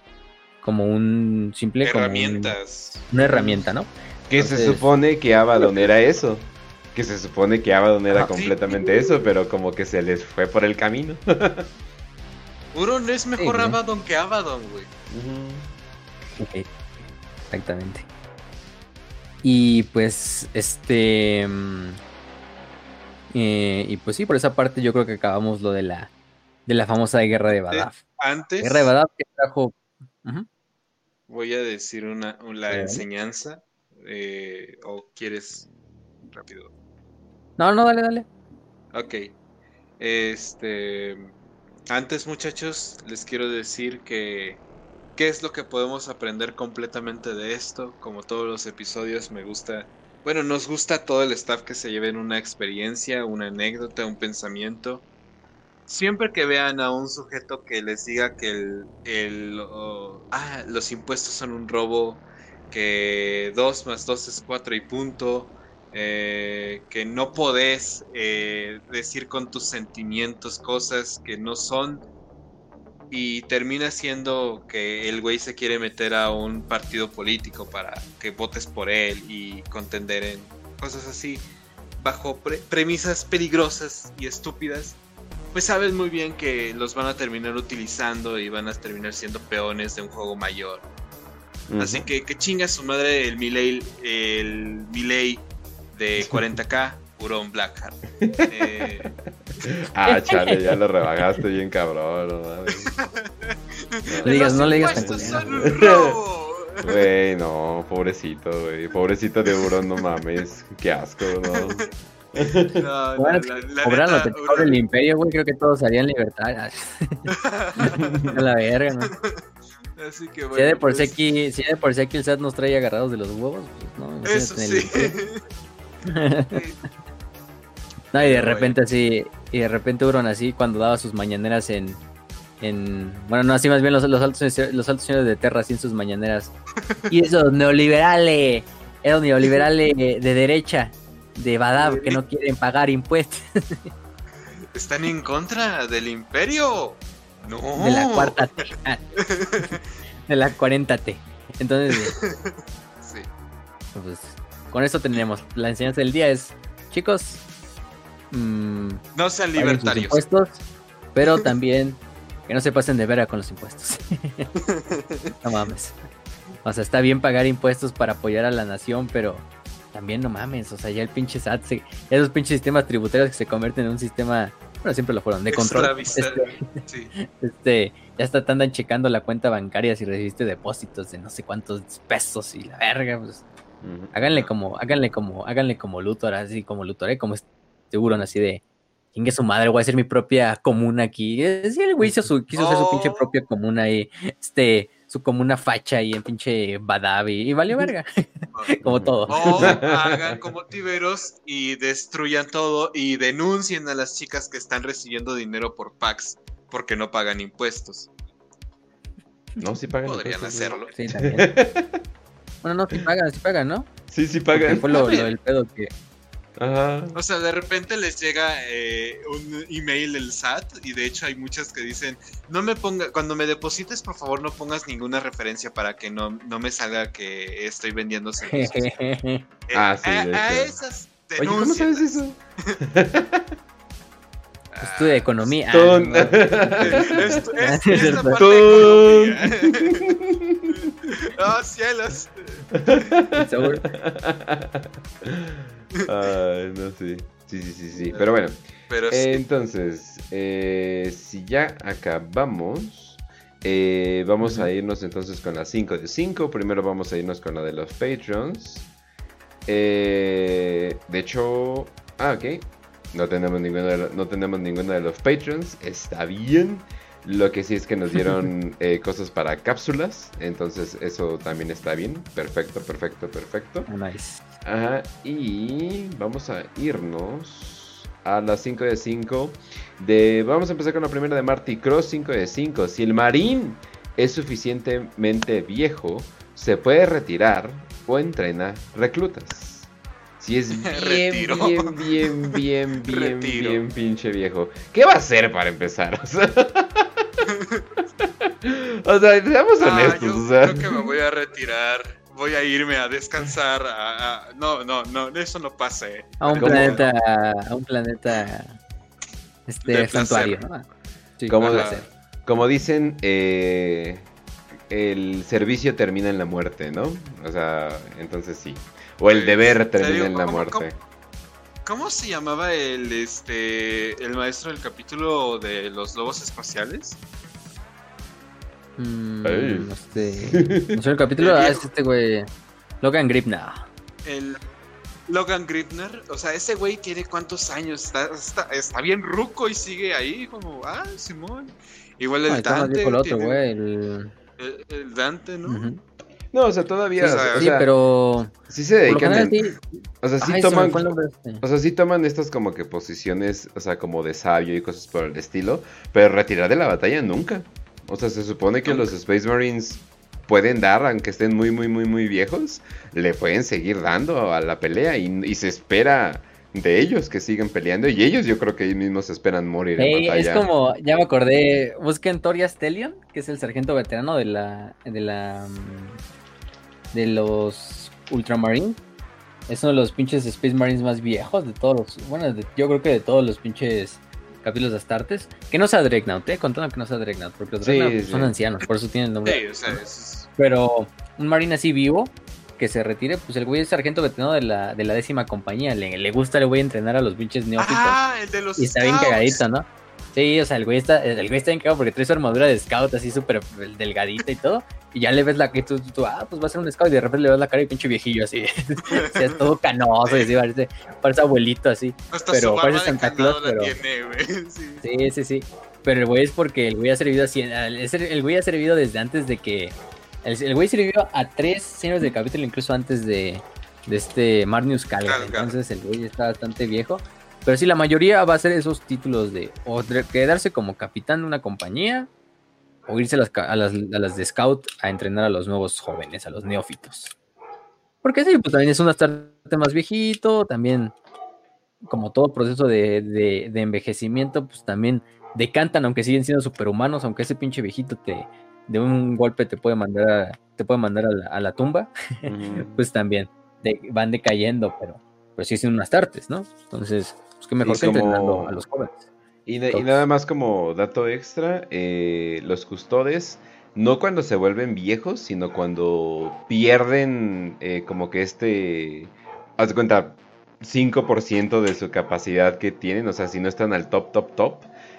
como un simple, como un- Herramientas. una herramienta, ¿no? Que se supone que Abaddon era eso. Que se supone que Abaddon era Ajá. completamente eso, pero como que se les fue por el camino. Euron es mejor Sí, ¿no? Abaddon que Abaddon, güey. Ok, Exactamente. Y pues, este... mm, eh, y pues sí, por esa parte yo creo que acabamos lo de la, de la famosa guerra de Badaf. Antes, Guerra de Badaf que trajo... Voy a decir una, la enseñanza. eh, ¿O quieres rápido? No, no, dale, dale. Ok. Este. Antes, muchachos, les quiero decir que. ¿Qué es lo que podemos aprender completamente de esto? Como todos los episodios, me gusta. Bueno, nos gusta todo el staff que se lleven una experiencia, una anécdota, un pensamiento. Siempre que vean a un sujeto que les diga que el, el, ah, los impuestos son un robo, que 2 más 2 es 4 y punto, eh, que no podés eh, decir con tus sentimientos cosas que no son y termina siendo que el güey se quiere meter a un partido político para que votes por él y contender en cosas así bajo pre- premisas peligrosas y estúpidas pues sabes muy bien que los van a terminar utilizando y van a terminar siendo peones de un juego mayor. Así que que chinga su madre el Miley, el Miley de 40k, Huron Blackheart. Eh, Ah, chale, ya lo rebajaste bien cabrón. no mames. Le digas, "Los no le digas impuestos tan son un robo". Güey, no, pobrecito, güey. Pobrecito de Burón, no mames. Qué asco, ¿no? No, Bueno, la- la- la Cobran lo neta, que el imperio, güey. Creo que todos harían libertad. A la verga, ¿no? Así que Si bueno. ya de por sí pues, aquí, si ya de por sí aquí el SAT nos trae agarrados de los huevos, pues no. Eso sí. No, y de repente así, y de repente Euron así cuando daba sus mañaneras en, en bueno, no, así más bien los, los altos los altos señores de Terra así en sus mañaneras. Y esos neoliberales, esos neoliberales de derecha, de Badab, que no quieren pagar impuestos ¿Están en contra del imperio? No. de la cuarta T, de la 40 T. Entonces, Sí. pues, con esto tenemos la enseñanza del día es, chicos, mm, No sean libertarios. impuestos, pero también que no se pasen de vera con los impuestos. no mames. O sea, está bien pagar impuestos para apoyar a la nación, pero también no mames. O sea, ya el pinche SAT, se- esos pinches sistemas tributarios que se convierten en un sistema, bueno, siempre lo fueron, de control. Este, Sí. este, ya está te andan checando la cuenta bancaria si recibiste depósitos de no sé cuántos pesos y la verga, pues. Háganle como, háganle como, háganle como Luthor, así como Luthor, ¿eh? como seguro, así de chingue su madre, voy a hacer mi propia comuna aquí. Sí, el güey hizo su, quiso hacer su pinche Oh. propia comuna y este, su comuna facha ahí en pinche Badavi y valió verga, como todo. O hagan como tiberos y destruyan todo y denuncien a las chicas que están recibiendo dinero por packs porque no pagan impuestos. No, sí pagan. Podrían impuestos, hacerlo. Sí, también. Bueno, no, si pagan, si pagan, ¿no? Sí, sí Porque pagan. fue lo, lo del pedo que. Ajá. O sea, de repente les llega eh, un email del SAT y de hecho hay muchas que dicen, no me ponga, cuando me deposites por favor no pongas ninguna referencia para que no, no me salga que estoy vendiendo servicios. Eh, Ah, sí, a, esas Oye, ¿cómo sabes denúncienlas. eso? Estudia economía. Ah, Ton. no, Esto- es- Es esta verdad. parte de economía. ¡Oh, cielos! seguro. Ay, no sé. Sí, sí, sí, sí. Pero bueno, Pero sí. entonces, eh, si ya acabamos, eh, vamos a irnos entonces con las 5 de 5. Primero vamos a irnos con la de los Patreons. Eh, de hecho, ah, ok. No tenemos, ninguno de lo- no tenemos ninguno de los Patreons. Está bien. Lo que sí es que nos dieron eh, cosas para cápsulas. Entonces eso también está bien. Perfecto, perfecto, perfecto. Nice. Ajá, y vamos a irnos a las 5 de 5. De, vamos a empezar con la primera de Marty Cross 5 de 5. Si el marín es suficientemente viejo, se puede retirar o entrena reclutas. Si es bien, bien, bien, bien, bien, Retiro. bien pinche viejo. ¿Qué va a hacer para empezar? O sea, o sea, seamos Ah, honestos. yo o sea. creo que me voy a retirar. Voy a irme a descansar. a- a- No, no, no, eso no pasa. eh. A un ¿Cómo? planeta, a un planeta, este, De santuario. ¿no? Sí, ¿Cómo de de- placer. Como dicen, eh, el servicio termina en la muerte, ¿no? O sea, entonces sí. O el deber termina en la ¿Cómo- muerte. ¿Cómo se llamaba el este el maestro del capítulo de los lobos espaciales? Mm, este. No sé el capítulo. Ah, es este güey. Logan Gripna. El Logan Gripner, o sea, ese güey tiene cuántos años, está, está, está bien ruco y sigue ahí, como, ah, Simón. Igual el Ah, está más Dante, otro, tiene- güey. el- el, el Dante, ¿no? No, o sea, todavía. O Sí, sea, pero. sí se dedican. general, en- sí. O sea, sí Ay, se toman. nombre este. O sea, sí toman estas como que posiciones, o sea, como de sabio y cosas por el estilo, pero retirar de la batalla nunca. O sea, se supone que Nunca. los Space Marines pueden dar, aunque estén muy, muy, muy, muy viejos, le pueden seguir dando a la pelea y, y se espera de ellos que sigan peleando y ellos yo creo que ellos mismos esperan morir en Ey, es batalla. como, ya me acordé, busquen Toria Stellion, que es el sargento veterano de la, de la, de los Ultramarine. Es uno de los pinches Space Marines más viejos de todos los, bueno, de- yo creo que de todos los pinches capítulos de Astartes. Que no sea Dreadnought, eh, contando que no sea Dreadnought, porque los Sí, Dreadnought sí. son ancianos, por eso tienen el nombre. Sí, o sea, es- Pero un marine así vivo, que se retire, pues el güey es sargento veterano de la, de la décima compañía. Le, le gusta el güey entrenar a los pinches neófitos. Ah, el de los Y está bien cagadito, ¿no? Sí, o sea, el güey está, el güey está bien cagado porque trae su armadura de scout así súper delgadita y todo. Y ya le ves la que tú, tú, ah, pues va a ser un scout y de repente le ves la cara y pinche viejillo así. o sea, es todo canoso y así, parece, parece abuelito así. Hasta pero su parece Santa Claus, la pero- tiene, güey. Sí. Sí, sí, sí. Pero el güey es porque el güey ha servido así, el güey ha servido desde antes de que... El, el güey sirvió a tres señores del capítulo, incluso antes de, de este Marnius. Calgar. Entonces el güey está bastante viejo. Pero sí, la mayoría va a ser esos títulos de o de quedarse como capitán de una compañía o irse a las, a las, a las de scout a entrenar a los nuevos jóvenes, a los neófitos. Porque sí, pues también es un astarte más viejito, también como todo proceso de, de- de envejecimiento, pues también decantan, aunque siguen siendo superhumanos, aunque ese pinche viejito te de un golpe te puede mandar a, te puede mandar a la, a la tumba, pues también de- van decayendo, pero, pero sí son unas tartes, ¿no? Entonces, pues qué mejor que como- entrenando a los jóvenes. Y, na- y Todos. nada más como dato extra, eh, los custodes, no cuando se vuelven viejos, sino cuando pierden eh, como que este, haz de cuenta, 5% de su capacidad que tienen, o sea, si no están al top, top, top,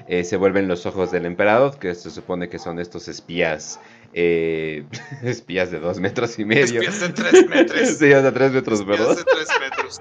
eh, se vuelven los ojos del emperador, que se supone que son estos espías, eh, espías de dos metros y medio. Espías de tres metros. sí, o sea, tres metros, Espías perdón de tres metros.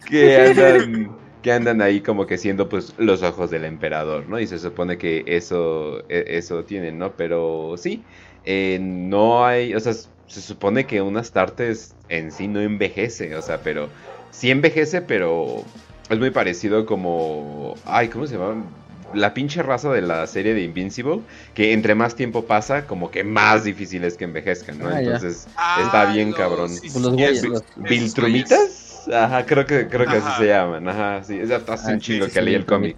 que andan, que andan ahí como que siendo pues los ojos del emperador, ¿no? Y se supone que eso, e- eso tienen, ¿no? Pero sí, eh, no hay, o sea, se supone que un Astartes en sí no envejece, o sea, pero sí envejece, pero es muy parecido como, ay, ¿cómo se llama? La pinche raza de la serie de Invincible, que entre más tiempo pasa, como que más difícil es que envejezcan, ¿no? Ah, ya. Entonces, Ah, está bien los- cabrón. sí, Pues los los- esos Ajá, creo que, creo que Ajá. así se llaman. Ajá, sí. Es hace Ah, un chingo sí, que sí, leí el cómic.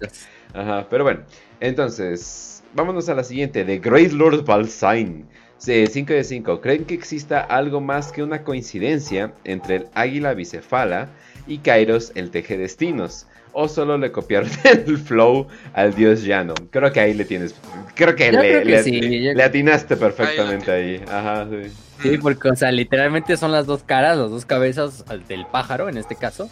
Ajá, pero bueno. Entonces, vámonos a la siguiente. The Great Lord Valsain. 5 de 5. ¿Creen que exista algo más que una coincidencia entre el águila bicefala y Kairos el teje destinos? ¿O solo le copiaron el flow al dios llano? Creo que ahí le tienes. Creo que, le, creo que le- sí, yo- le atinaste perfectamente ahí. Ajá, sí. Sí, porque, o sea, literalmente son las dos caras, las dos cabezas del pájaro, en este caso,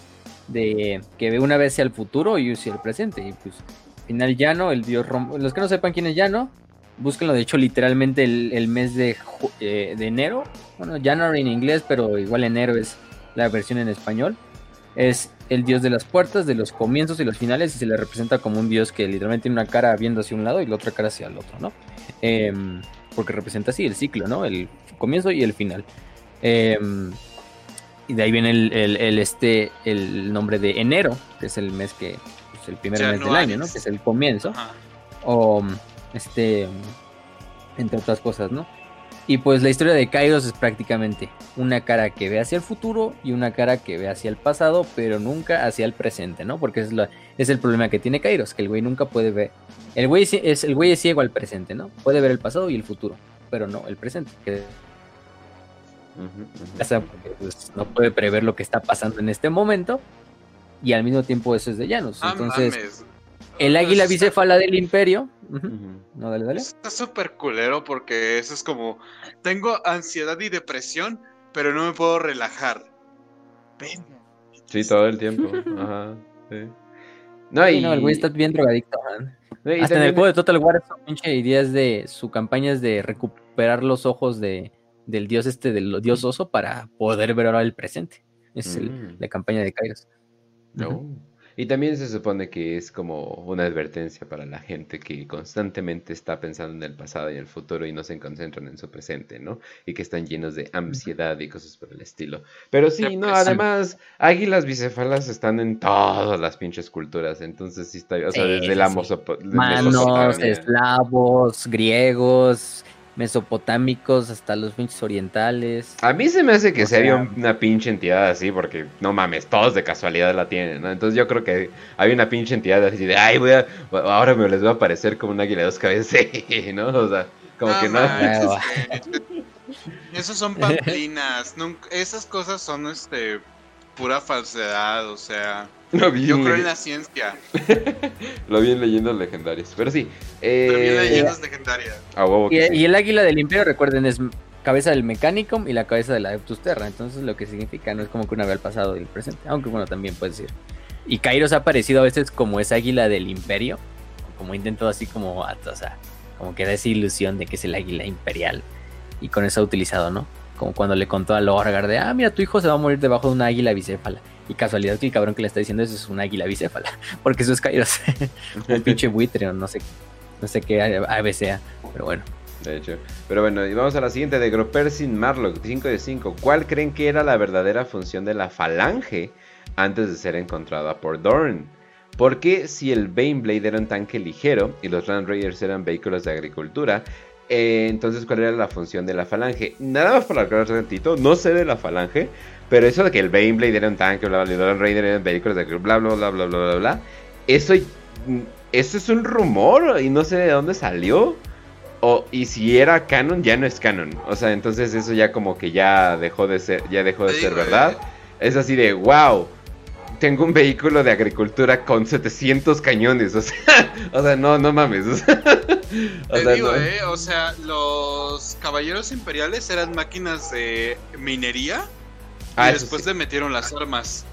de que ve una vez hacia el futuro y hacia el presente. Y pues, al final Llano, el dios rom- Los que no sepan quién es Llano, búsquenlo, de hecho, literalmente el, el mes de, eh, de enero. Bueno, January en inglés, pero igual enero es la versión en español. Es el dios de las puertas, de los comienzos y los finales, y se le representa como un dios que literalmente tiene una cara viendo hacia un lado y la otra cara hacia el otro, ¿no? Em, porque representa así el ciclo, ¿no? El comienzo y el final. Em, y de ahí viene el, el- el, este, el nombre de enero, que es el mes que, pues, el primer mes del año, ¿no? Que es el comienzo. Ajá. O este, entre otras cosas, ¿no? Y pues la historia de Kairos es prácticamente una cara que ve hacia el futuro y una cara que ve hacia el pasado, pero nunca hacia el presente, ¿no? Porque es, la, es el problema que tiene Kairos, que el güey nunca puede ver. El güey, es, el güey es ciego al presente, ¿no? Puede ver el pasado y el futuro, pero no el presente. Que Ujú. pasa porque, pues, no puede prever lo que está pasando en este momento y al mismo tiempo eso es de Llanos. Ah, Entonces, mames. el águila Está- bicéfala del imperio. No, dale, dale. Está súper culero porque eso es como, tengo ansiedad y depresión, pero no me puedo relajar. Ven. Sí, todo el tiempo. Ajá. Sí. No, Sí, y, no, el güey está bien drogadicto, man. Hasta en el juego de Total War, su pinche idea es de. Su campaña es de recu- recuperar los ojos de, del dios este, del dios oso, para poder ver ahora el presente. Es el- Mm. la campaña de Kairos. No. Ujú. Y también se supone que es como una advertencia para la gente que constantemente está pensando en el pasado y el futuro y no se concentran en su presente, ¿no? Y que están llenos de ansiedad y cosas por el estilo. Pero sí, no, además, águilas bicéfalas están en todas las pinches culturas, entonces sí está, o sea, desde sí, la sí. Mosopo- de Manos, eslavos, griegos, mesopotámicos, hasta los pinches orientales. A mí se me hace que O había sea- una pinche entidad así, porque no mames, todos de casualidad la tienen, ¿no? Entonces yo creo que hay una pinche entidad así de, ay, voy a, ahora me les voy a aparecer como un águila de dos cabezas, ¿no? O sea, como No que no. manches, Ah. Esos son pamplinas. nunca- esas cosas son este pura falsedad. O sea, Lo vi, yo en creo en la ciencia. lo vi en leyendas legendarias. Pero sí, Pero vi eh, leyendas legendarias. Y, sí. y el águila del imperio, recuerden, es cabeza del Mechanicum y la cabeza del Adeptus Terra. Entonces, lo que significa no es como que una ve al pasado y el presente. Aunque, bueno, también puede decir. Y Kairos ha aparecido a veces como esa águila del imperio. Como intentado así como, o sea, como que da esa ilusión de que es el águila imperial. Y con eso ha utilizado, ¿no? Como cuando le contó a Lorgar de, ah, mira, tu hijo se va a morir debajo de una águila bicéfala. Y casualidad que el cabrón que le está diciendo eso es una águila bicéfala. Porque eso es Kairos. Un pinche buitre o no sé, no sé qué ave sea. Pero bueno. De hecho. Pero bueno, y vamos a la siguiente de Gropersin Marlock, 5 de 5. ¿Cuál creen que era la verdadera función de la falange antes de ser encontrada por Dorn? Porque si el Baneblade era un tanque ligero y los Land Raiders eran vehículos de agricultura, eh, entonces ¿cuál era la función de la falange? Nada más para aclarar un ratito, no sé de la falange, pero eso de que el Baneblade era un tanque, bla, bla, bla, Land Raiders eran vehículos de bla, bla, bla, bla, bla, bla, bla, eso, eso es un rumor y no sé de dónde salió. O, y si era canon, ya no es canon. O sea, entonces eso ya como que ya dejó de ser, ya dejó de ser verdad. Es así de, wow, tengo un vehículo de agricultura con 700 cañones. O sea, o sea no, no mames. O sea, o Te sea, digo, no. eh, o sea, los caballeros imperiales eran máquinas de minería Ah, y después sí. le metieron las armas.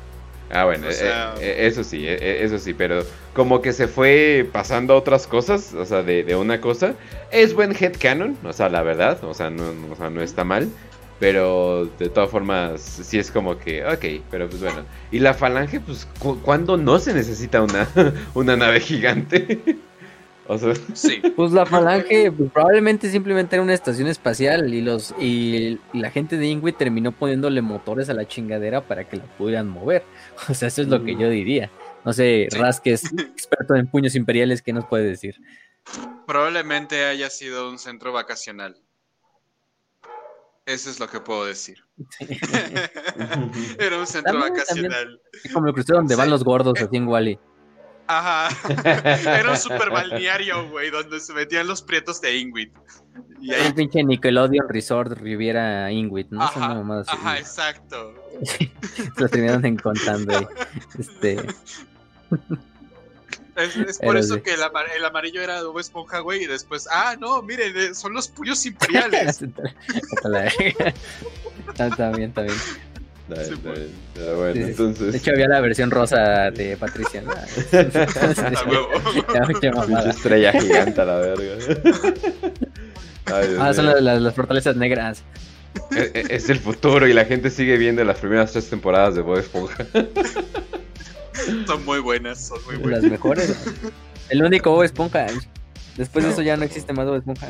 Ah, bueno, o eh, sea- eh, eso sí, eh, eso sí, pero como que se fue pasando a otras cosas, o sea, de, de una cosa. Es buen headcanon, o sea, la verdad, o sea, no, no- o sea, no está mal. Pero de todas formas, sí es como que, ok, pero pues bueno. Y la falange, pues, cu- ¿cuándo no se necesita una, una nave gigante? o sea, Sí. Pues la falange pues, probablemente simplemente era una estación espacial y los y la gente de Ingrid terminó poniéndole motores a la chingadera para que la pudieran mover. O sea, eso es lo que yo diría. No sé, Sí. Raz, que es experto en puños imperiales, ¿qué nos puede decir? Probablemente haya sido un centro vacacional. Eso es lo que puedo decir. Era un centro También, vacacional. Es como el crucero donde van los gordos así en Wally. Ajá. Era un super balneario, güey, donde se metían los prietos de Ingrid. Y El ahí. pinche Nickelodeon Resort Riviera Ingrid, ¿no? Ajá, así. ajá, exacto. Lo terminaron encontrando ahí. Este, Es, es por Pero eso sí. que el, amar- el amarillo era Bob Esponja, güey, y después, ah, no, miren, eh, son los puños imperiales. Está, está bien, está bien. Sí, bueno, Sí, entonces. De hecho, había la versión rosa de Patricia. ¿no? Pinche estrella gigante a la verga. Ay, Ah, son las, las- las fortalezas negras. Es, es- es el futuro y la gente sigue viendo las primeras tres temporadas de Bob Esponja. Son muy buenas, son muy Las buenas. mejores. El único Bob Esponja. Después de eso ya no existe más Bob Esponja.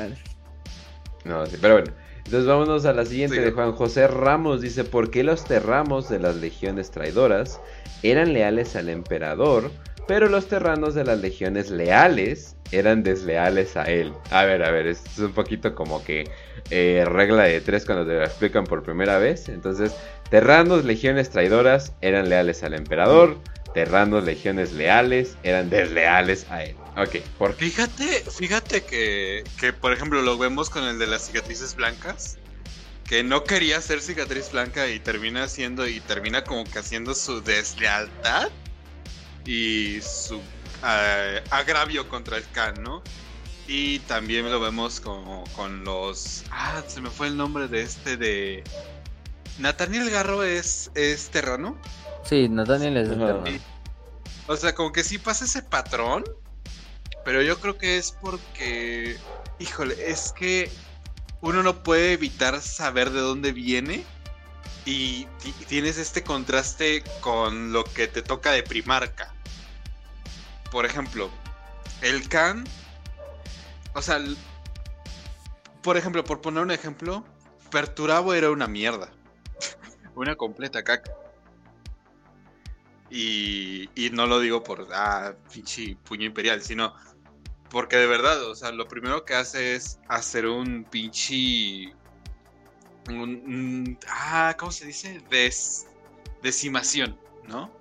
No, sí, pero bueno. Entonces vámonos a la siguiente Sí. de Juan José Ramos. Dice, ¿por qué los terramos de las legiones traidoras eran leales al emperador, pero los terranos de las legiones leales eran desleales a él? A ver, a ver, esto es un poquito como que eh, regla de tres cuando te la explican por primera vez. Entonces, terranos, legiones traidoras eran leales al emperador, terranos, legiones leales eran desleales a él. Ok, ¿por qué? Fíjate, fíjate que, que, por ejemplo, lo vemos con el de las cicatrices blancas. Que no quería ser cicatriz blanca y termina haciendo, y termina como que haciendo su deslealtad y su eh, agravio contra el Khan, ¿no? Y también lo vemos como con los. Ah, se me fue el nombre de este de. Nathaniel Garro es, es terrano. Sí, Nathaniel es eterno. O sea, como que sí pasa ese patrón, pero yo creo que es porque, híjole, es que uno no puede evitar saber de dónde viene y, ti- tienes este contraste con lo que te toca de primarca. Por ejemplo, el Khan, o sea, por ejemplo, por poner un ejemplo, Perturabo era una mierda. una completa caca. Y, y no lo digo por, ah, pinche puño imperial, sino porque de verdad, o sea, lo primero que hace es hacer un pinche. Un, ah, ¿cómo se dice? Decimación, ¿no?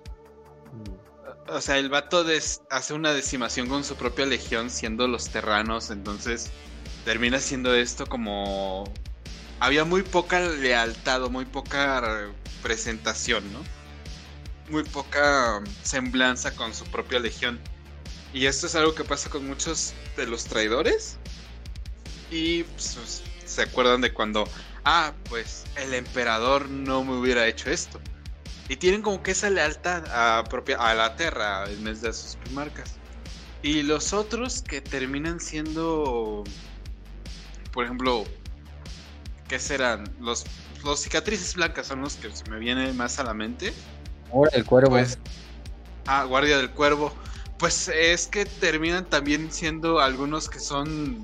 O sea, el vato des- hace una decimación con su propia legión, siendo los terranos, entonces termina siendo esto como. Había muy poca lealtad o muy poca presentación, ¿no? Muy poca um, semblanza con su propia legión. Y esto es algo que pasa con muchos de los traidores. Y pues, se acuerdan de cuando, ah, pues el emperador no me hubiera hecho esto. Y tienen como que esa lealtad a, propia, a la tierra en vez de a sus primarcas. Y los otros que terminan siendo, por ejemplo, ¿qué serán? Los, los cicatrices blancas son los que se me vienen más a la mente. Ahora el cuervo. Pues, ah, Guardia del Cuervo. Pues es que terminan también siendo algunos que son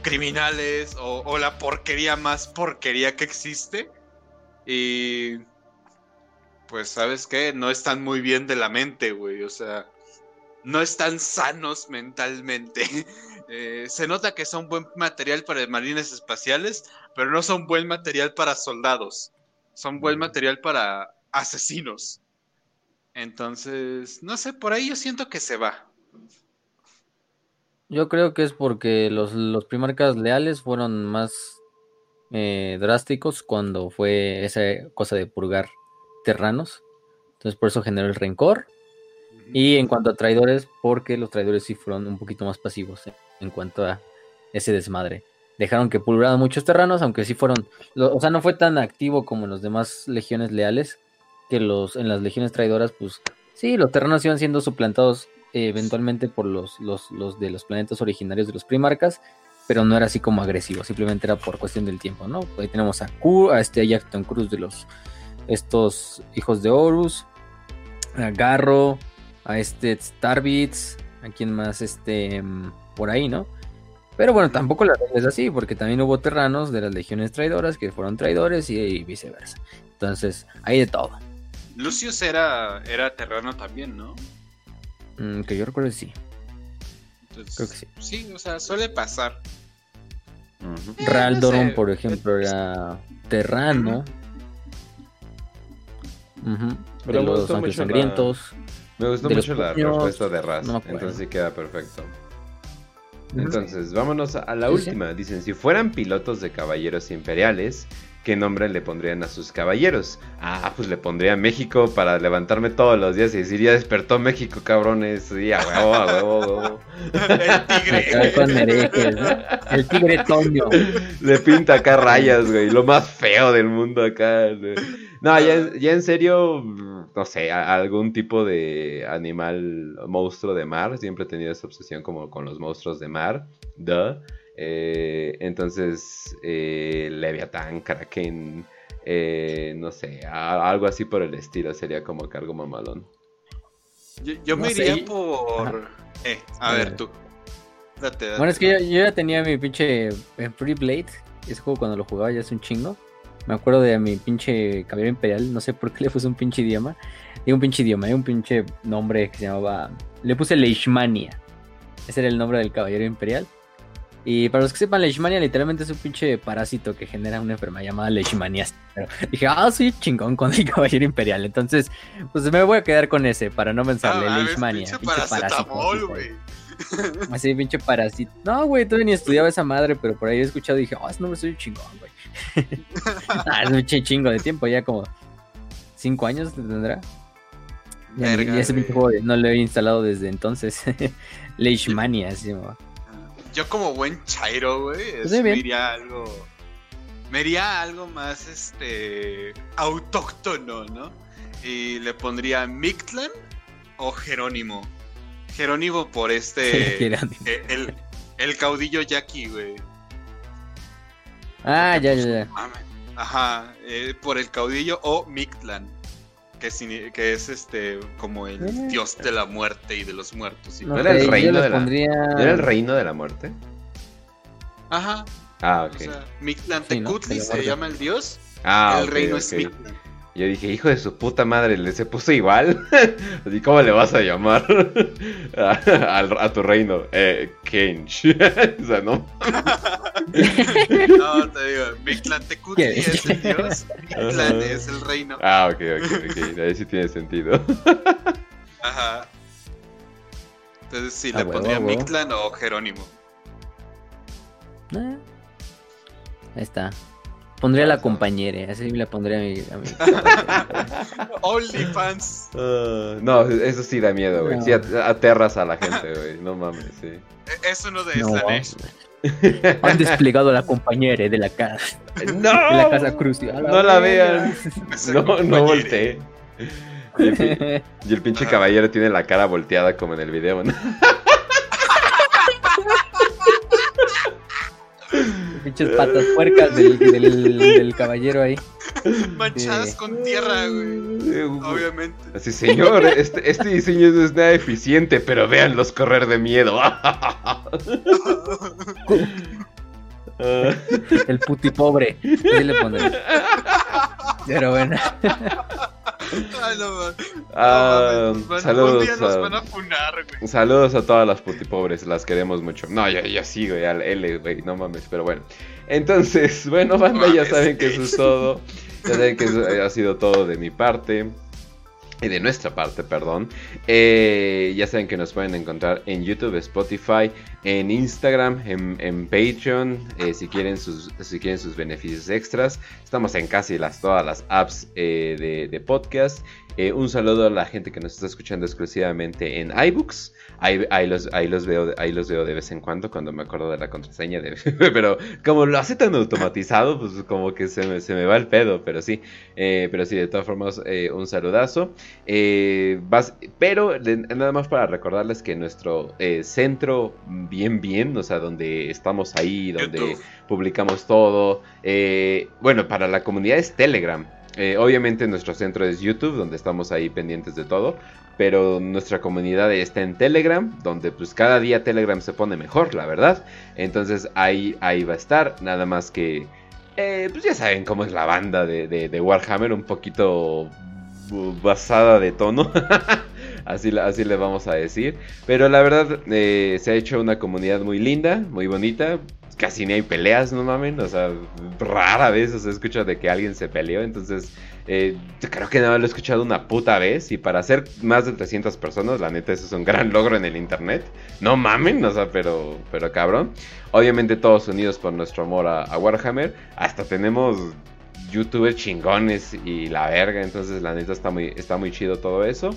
criminales o, o la porquería más porquería que existe. Y pues, ¿sabes qué? No están muy bien de la mente, güey. O sea, no están sanos mentalmente. Eh, se nota que son buen material para marines espaciales, pero no son buen material para soldados. Son buen material para asesinos. Entonces, no sé, por ahí yo siento que se va. Yo creo que es porque los, los primarcas leales fueron más eh, drásticos cuando fue esa cosa de purgar terranos. Entonces por eso generó el rencor. Y en cuanto a traidores, porque los traidores sí fueron un poquito más pasivos eh, en cuanto a ese desmadre. Dejaron que pulveraran muchos terranos, aunque sí fueron, lo- o sea, no fue tan activo como en los demás legiones leales, que los en las legiones traidoras, pues sí, los terranos iban siendo suplantados eh, eventualmente por los, los, los de los planetas originarios de los primarcas, pero no era así como agresivo, simplemente era por cuestión del tiempo, ¿no? Ahí tenemos a, Ku, a este Jackton Cruz de los estos hijos de Horus, a Garro, a este Starbits, a quien más este mm, por ahí, ¿no? Pero bueno, tampoco la es así, porque también hubo terranos de las legiones traidoras que fueron traidores y, y viceversa. Entonces, hay de todo. Lucius era, era terrano también, ¿no? Mm, que yo recuerdo sí. Entonces, Creo que sí. Sí, o sea, suele pasar. Eh, sé. por ejemplo, era terrano. Ujú, Pero De me los gustó la- sangrientos. Me gustó mucho la puños, respuesta de Raz, no entonces sí queda perfecto. Entonces, vámonos a la última. Dicen, si fueran pilotos de caballeros imperiales, ¿qué nombre le pondrían a sus caballeros? Ah, pues le pondría México para levantarme todos los días y decir, ya despertó México, cabrones. Sí, a huevo, a huevo, a huevo. El tigre. con herejes, ¿no? El tigre Toño. Le pinta acá rayas, güey. Lo más feo del mundo acá. güey. No, ya, en- ya en serio, no sé, algún tipo de animal, monstruo de mar. Siempre he tenido esa obsesión como con los monstruos de mar. Duh. Eh, entonces, eh, Leviatán, Kraken, eh, no sé, a- algo así por el estilo sería como que algo mamalón. Yo, yo No me sé, iría por. Eh, a ver, tú. Date, date. Bueno, es que yo, yo ya tenía mi pinche en Free Blade. Ese juego cuando lo jugaba ya hace un chingo. Me acuerdo de mi pinche caballero imperial. No sé por qué le puse un pinche idioma. Digo un pinche idioma, hay un pinche nombre que se llamaba. Le puse Leishmania. Ese era el nombre del caballero imperial. Y para los que sepan, Leishmania literalmente es un pinche parásito que genera una enfermedad llamada Leishmania. Pero dije, ah, soy chingón con el caballero imperial. Entonces, pues me voy a quedar con ese para no pensarle Ah, mames, Leishmania. pinche pinche parásito, güey. Así, pinche parásito. No, güey, todavía ni estudiaba esa madre, pero por ahí he escuchado y dije, oh, ese nombre soy un chingón, güey. ah, es un chi- chingo de tiempo, ya como cinco años tendrá. Ya, Verga, ya ese pinche güey. juego no lo he instalado desde entonces. Leishmania, así llama. Yo como buen chairo, güey, es- Pues me iría algo... Me iría algo más, este... Autóctono, ¿no? Y le pondría Mictlan o Jerónimo. Jerónimo por este... Eh, el, el caudillo Jackie, güey. Ah, ya, ya, ya. Ajá, eh, por el caudillo o Mictlan, que, que es este como el Eh. dios de la muerte y de los muertos. y No No era el reino de la- pondría... ¿No ¿Era el reino de la muerte? Ajá, Ah, o ok. sea, Mictlan Sí, ¿no? Se llama el dios, ah, el ok, reino ok. es Yo dije, hijo de su puta madre, le se puso igual. Así, ¿cómo le vas a llamar a, al- a tu reino? Eh, Kench. o sea, no. No, te digo, Mictlan Tecutli ¿Qué? es el dios, Mictlan es el reino. Ah, ok, ok, ok. Ahí sí tiene sentido. Ajá. Entonces sí, Ah, le pondría a huevo. Mictlan o Jerónimo. Eh, Ahí está. Pondría la compañera, así le pondría a mi... A mi... OnlyFans. Ah, no, eso sí da miedo, güey. No. Sí, at- aterras a la gente, güey. No mames, sí. E- Es uno de No, Slanesh. han desplegado a la compañera de la casa, ¡No! de la casa Cruci. A No la vean. No, no volteé. Y el, y el pinche caballero tiene la cara volteada como en el video, ¿no? Pinches patas puercas del, del, del caballero ahí. Manchadas Sí. con tierra, güey. Obviamente. Así, señor, este, este diseño no es nada eficiente, pero véanlos correr de miedo. El puti pobre. Así le pondré. Pero bueno. Ah, saludos, nos a, van a funar, güey. saludos a todas las putipobres, las queremos mucho. No, ya, ya sí, güey, al L, güey, no mames, pero bueno. Entonces, bueno, banda, ya saben que eso es todo. Ya saben que eso ha sido todo de mi parte. Y de nuestra parte, perdón. Eh, ya saben que nos pueden encontrar en YouTube, Spotify, en Instagram, en, Patreon, eh, si, quieren sus, si quieren sus beneficios extras. Estamos en casi las, todas las apps eh, de, de podcast. Eh, un saludo a la gente que nos está escuchando exclusivamente en iBooks. Ahí, ahí los, ahí, los veo, ahí los veo de vez en cuando cuando me acuerdo de la contraseña. de- pero como lo hace tan automatizado, pues como que se me, se me va el pedo. Pero sí, eh, pero sí, de todas formas, eh, un saludazo. Vas- pero de- nada más para recordarles que nuestro centro, bien, bien, o sea, donde estamos ahí, donde YouTube. publicamos todo. bueno, para la comunidad es Telegram. Eh, obviamente nuestro centro es YouTube, donde estamos ahí pendientes de todo. Pero nuestra comunidad está en Telegram, donde pues cada día Telegram se pone mejor, la verdad. Entonces ahí, ahí va a estar. Nada más que, eh, pues ya saben cómo es la banda de, de- de Warhammer, un poquito basada de tono. así, así le vamos a decir. Pero la verdad eh, se ha hecho una comunidad muy linda, muy bonita. Casi ni hay peleas, no mamen. O sea, rara vez se escucha de que alguien se peleó. Entonces, eh, creo que nada más lo he escuchado una puta vez. Y para ser más de 300 personas, la neta, eso es un gran logro en el internet. No mamen, o sea, pero, pero cabrón. Obviamente, todos unidos por nuestro amor a, a Warhammer. Hasta tenemos youtubers chingones y la verga. Entonces, la neta, está muy, está muy chido todo eso.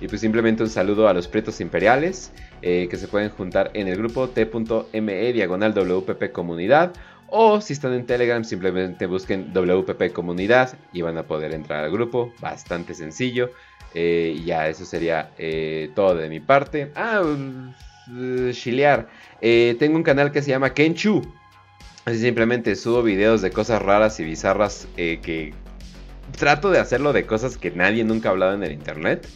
Y pues simplemente un saludo a los Prietos Imperiales eh, que se pueden juntar en el grupo t.me diagonal WPP Comunidad. O si están en Telegram, simplemente busquen WPP Comunidad y van a poder entrar al grupo. Bastante sencillo. Eh, ya, eso sería eh, todo de mi parte. Ah, uh, chilear. Eh, tengo un canal que se llama Kenchu. Así simplemente subo videos de cosas raras y bizarras que trato de hacerlo de cosas que nadie nunca ha hablado en el internet.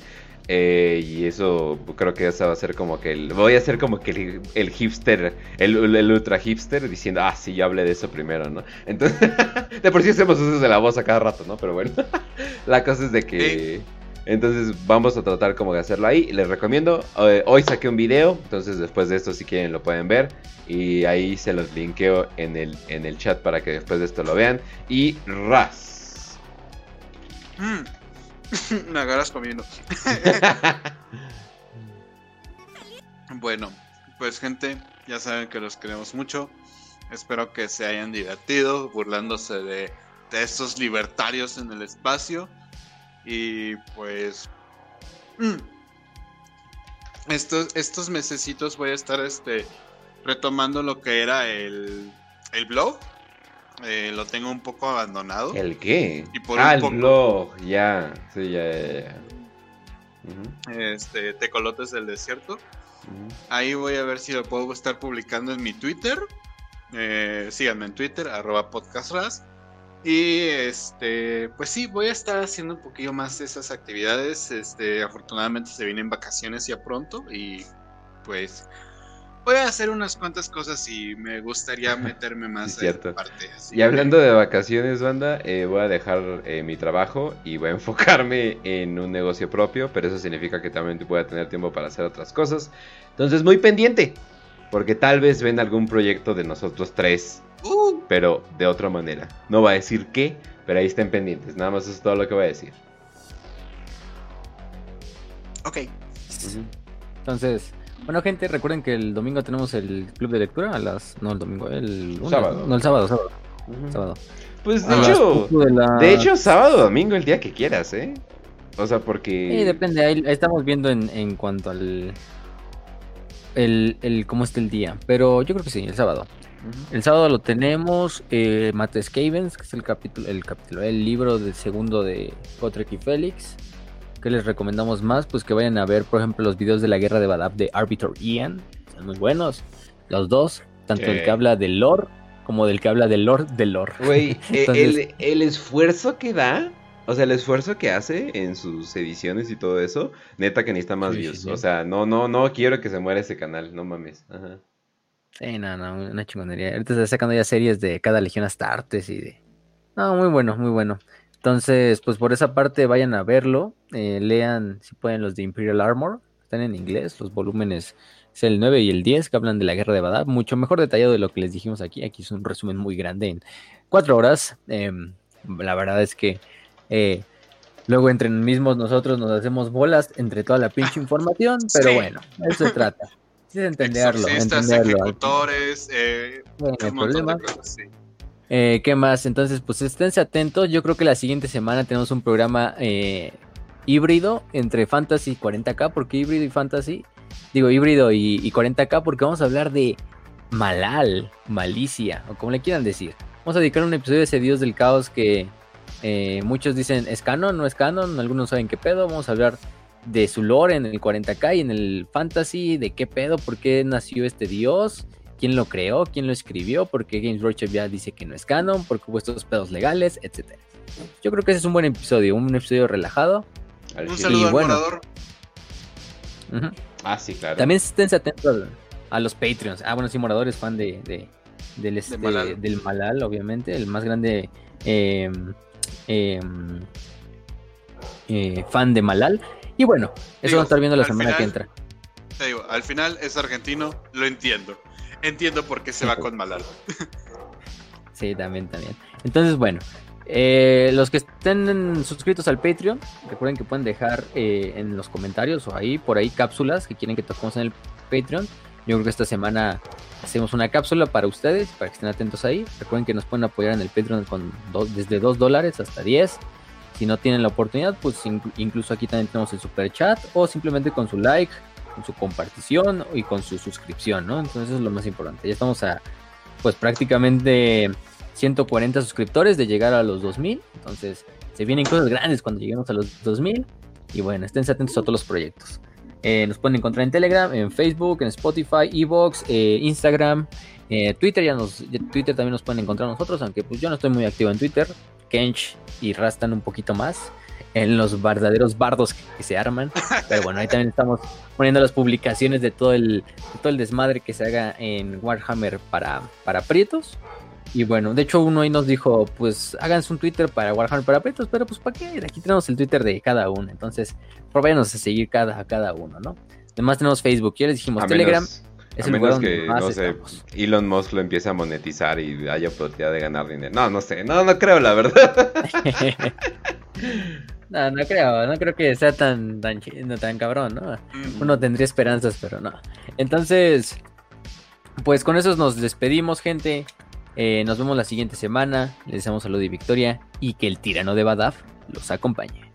Eh, y eso creo que esa va a ser como que el, voy a ser como que el, el hipster, el, el ultra hipster diciendo, ah, sí, yo hablé de eso primero, ¿no? Entonces, de por sí hacemos usos de la voz a cada rato, ¿no? Pero bueno, la cosa es de que... Entonces vamos a tratar como de hacerlo ahí. Les recomiendo. eh, hoy saqué un video. Entonces después de esto si quieren lo pueden ver. Y ahí se los linkeo en el, en el chat para que después de esto lo vean. Y ras. Mm. Me agarras comiendo. Bueno, pues gente, ya saben que los queremos mucho. Espero que se hayan divertido burlándose de, de estos libertarios en el espacio. Y pues... mm, estos, estos mesecitos voy a estar este, retomando lo que era el, el blog. Eh, lo tengo un poco abandonado. ¿El qué? Y por ah, un el poco- blog. Ya. Sí, ya, ya, ya. Ujú, Este, Tecolotes del Desierto. Ahí voy a ver si lo puedo estar publicando en mi Twitter. Eh, síganme en Twitter, arroba podcastras. Y este, pues sí, voy a estar haciendo un poquillo más de esas actividades. Este, afortunadamente se vienen vacaciones ya pronto y pues voy a hacer unas cuantas cosas y me gustaría meterme más Sí, a cierto. esa parte. así Y hablando de vacaciones, banda, eh, voy a dejar eh, mi trabajo y voy a enfocarme en un negocio propio, pero eso significa que también voy a tener tiempo para hacer otras cosas. Entonces, muy pendiente, porque tal vez ven algún proyecto de nosotros tres, Uh, pero de otra manera. No va a decir qué, pero ahí estén pendientes. Nada más eso es todo lo que voy a decir. ok. Entonces, bueno, gente, recuerden que el domingo tenemos el club de lectura a las. No, el domingo, el Sábado. ¿no? El sábado, sábado. Pues de A hecho, de la- de hecho, sábado, domingo, el día que quieras, ¿eh? O sea, porque... Sí, depende, ahí, ahí estamos viendo en, en cuanto al. El, el cómo está el día. Pero yo creo que sí, el sábado. El sábado lo tenemos eh, Matt Scavens, que es el capítulo, el capítulo, el libro del segundo de Gotrek y Félix. Que les recomendamos más? Pues que vayan a ver, por ejemplo, los videos de la guerra de Badab de Arbiter Ian. Son muy buenos. Los dos. Tanto el Ok. que habla del lore como del que habla del lore del lore. Güey, eh, Entonces- el, el esfuerzo que da, o sea, el esfuerzo que hace en sus ediciones y todo eso, neta que necesita más Sí, sí, views. sí. O sea, no, no, no quiero que se muera ese canal, no mames. Ajá. Sí, no, no, una chingonería. Ahorita está sacando ya series de cada legión hasta artes y de. No, muy bueno, muy bueno. Entonces, pues por esa parte vayan a verlo. eh, lean, si pueden, los de Imperial Armor. Están en inglés, los volúmenes es el 9 y el 10 que hablan de la guerra de Badab. Mucho mejor detallado de lo que les dijimos aquí. Aquí es un resumen muy grande en cuatro horas. Em, la verdad es que eh, luego entre mismos nosotros nos hacemos bolas entre toda la pinche información. Pero Sí. bueno, eso se trata. De entenderlo. Exorcistas, entenderlo. ejecutores, eh, Bueno, un montón de problema. cosas, sí. Eh, ¿Qué más? Entonces, pues esténse atentos. Yo creo que la siguiente semana tenemos un programa eh, híbrido entre Fantasy y 40k. ¿Por qué híbrido y Fantasy? Digo, híbrido y, y 40k porque vamos a hablar de Malal, Malicia, o como le quieran decir. Vamos a dedicar un episodio a ese dios del caos que eh, muchos dicen es canon, no es canon, algunos saben qué pedo. Vamos a hablar de su lore en el 40k y en el fantasy, de qué pedo, por qué nació este dios, quién lo creó, quién lo escribió, por qué Games Workshop ya dice que no es canon, por qué hubo estos pedos legales, etcétera. Yo creo que ese es un buen episodio, un episodio relajado. Al Un saludo Y al bueno. morador. Ah, sí, claro. También esténse atentos a los Patreons. Ah, bueno, sí, Morador es fan de, de- del, este- Malal. del Malal, obviamente, el más grande eh, eh, eh, fan de Malal. Y bueno, eso Digo, vamos a estar viendo la semana que entra. Te digo, al final es argentino, lo entiendo. Entiendo por qué se va con Malal. Sí, también, también. Entonces, bueno, eh, los que estén suscritos al Patreon, recuerden que pueden dejar eh, en los comentarios o ahí, por ahí, cápsulas que quieren que toquemos en el Patreon. Yo creo que esta semana hacemos una cápsula para ustedes, para que estén atentos ahí. Recuerden que nos pueden apoyar en el Patreon con dos- desde 2 dólares hasta 10. Si no tienen la oportunidad, pues inclu- incluso aquí también tenemos el super chat o simplemente con su like, con su compartición y con su suscripción, ¿no? Entonces eso es lo más importante. Ya estamos a pues prácticamente 140 suscriptores de llegar a los 2000. Entonces se vienen cosas grandes cuando lleguemos a los 2000. Y bueno, estén atentos a todos los proyectos. Eh, nos pueden encontrar en Telegram, en Facebook, en Spotify, Evox, eh, Instagram, eh, Twitter. Ya nos, Twitter también nos pueden encontrar nosotros, aunque pues yo no estoy muy activo en Twitter. Kench y Rastan un poquito más en los verdaderos bardos que, que se arman. Pero bueno, ahí también estamos poniendo las publicaciones de todo el, de todo el desmadre que se haga en Warhammer para, para prietos. Y bueno, de hecho uno ahí nos dijo, pues háganse un Twitter para Warhammer para prietos, pero pues ¿para qué? Aquí tenemos el Twitter de cada uno, entonces váyanos a seguir cada, a cada uno, ¿no? Además tenemos Facebook, ya les dijimos A Telegram, menos, es a el lugar menos donde que, más no sé. Elon Musk lo empiece a monetizar y haya oportunidad de ganar dinero. No, no sé, no, no creo, la verdad. no, no creo, no creo que sea tan, tan, tan cabrón, ¿no? Uno tendría esperanzas, pero no. Entonces, pues con eso nos despedimos, gente. Eh, nos vemos la siguiente semana. Les deseamos salud y victoria. Y que el tirano de Badaf los acompañe.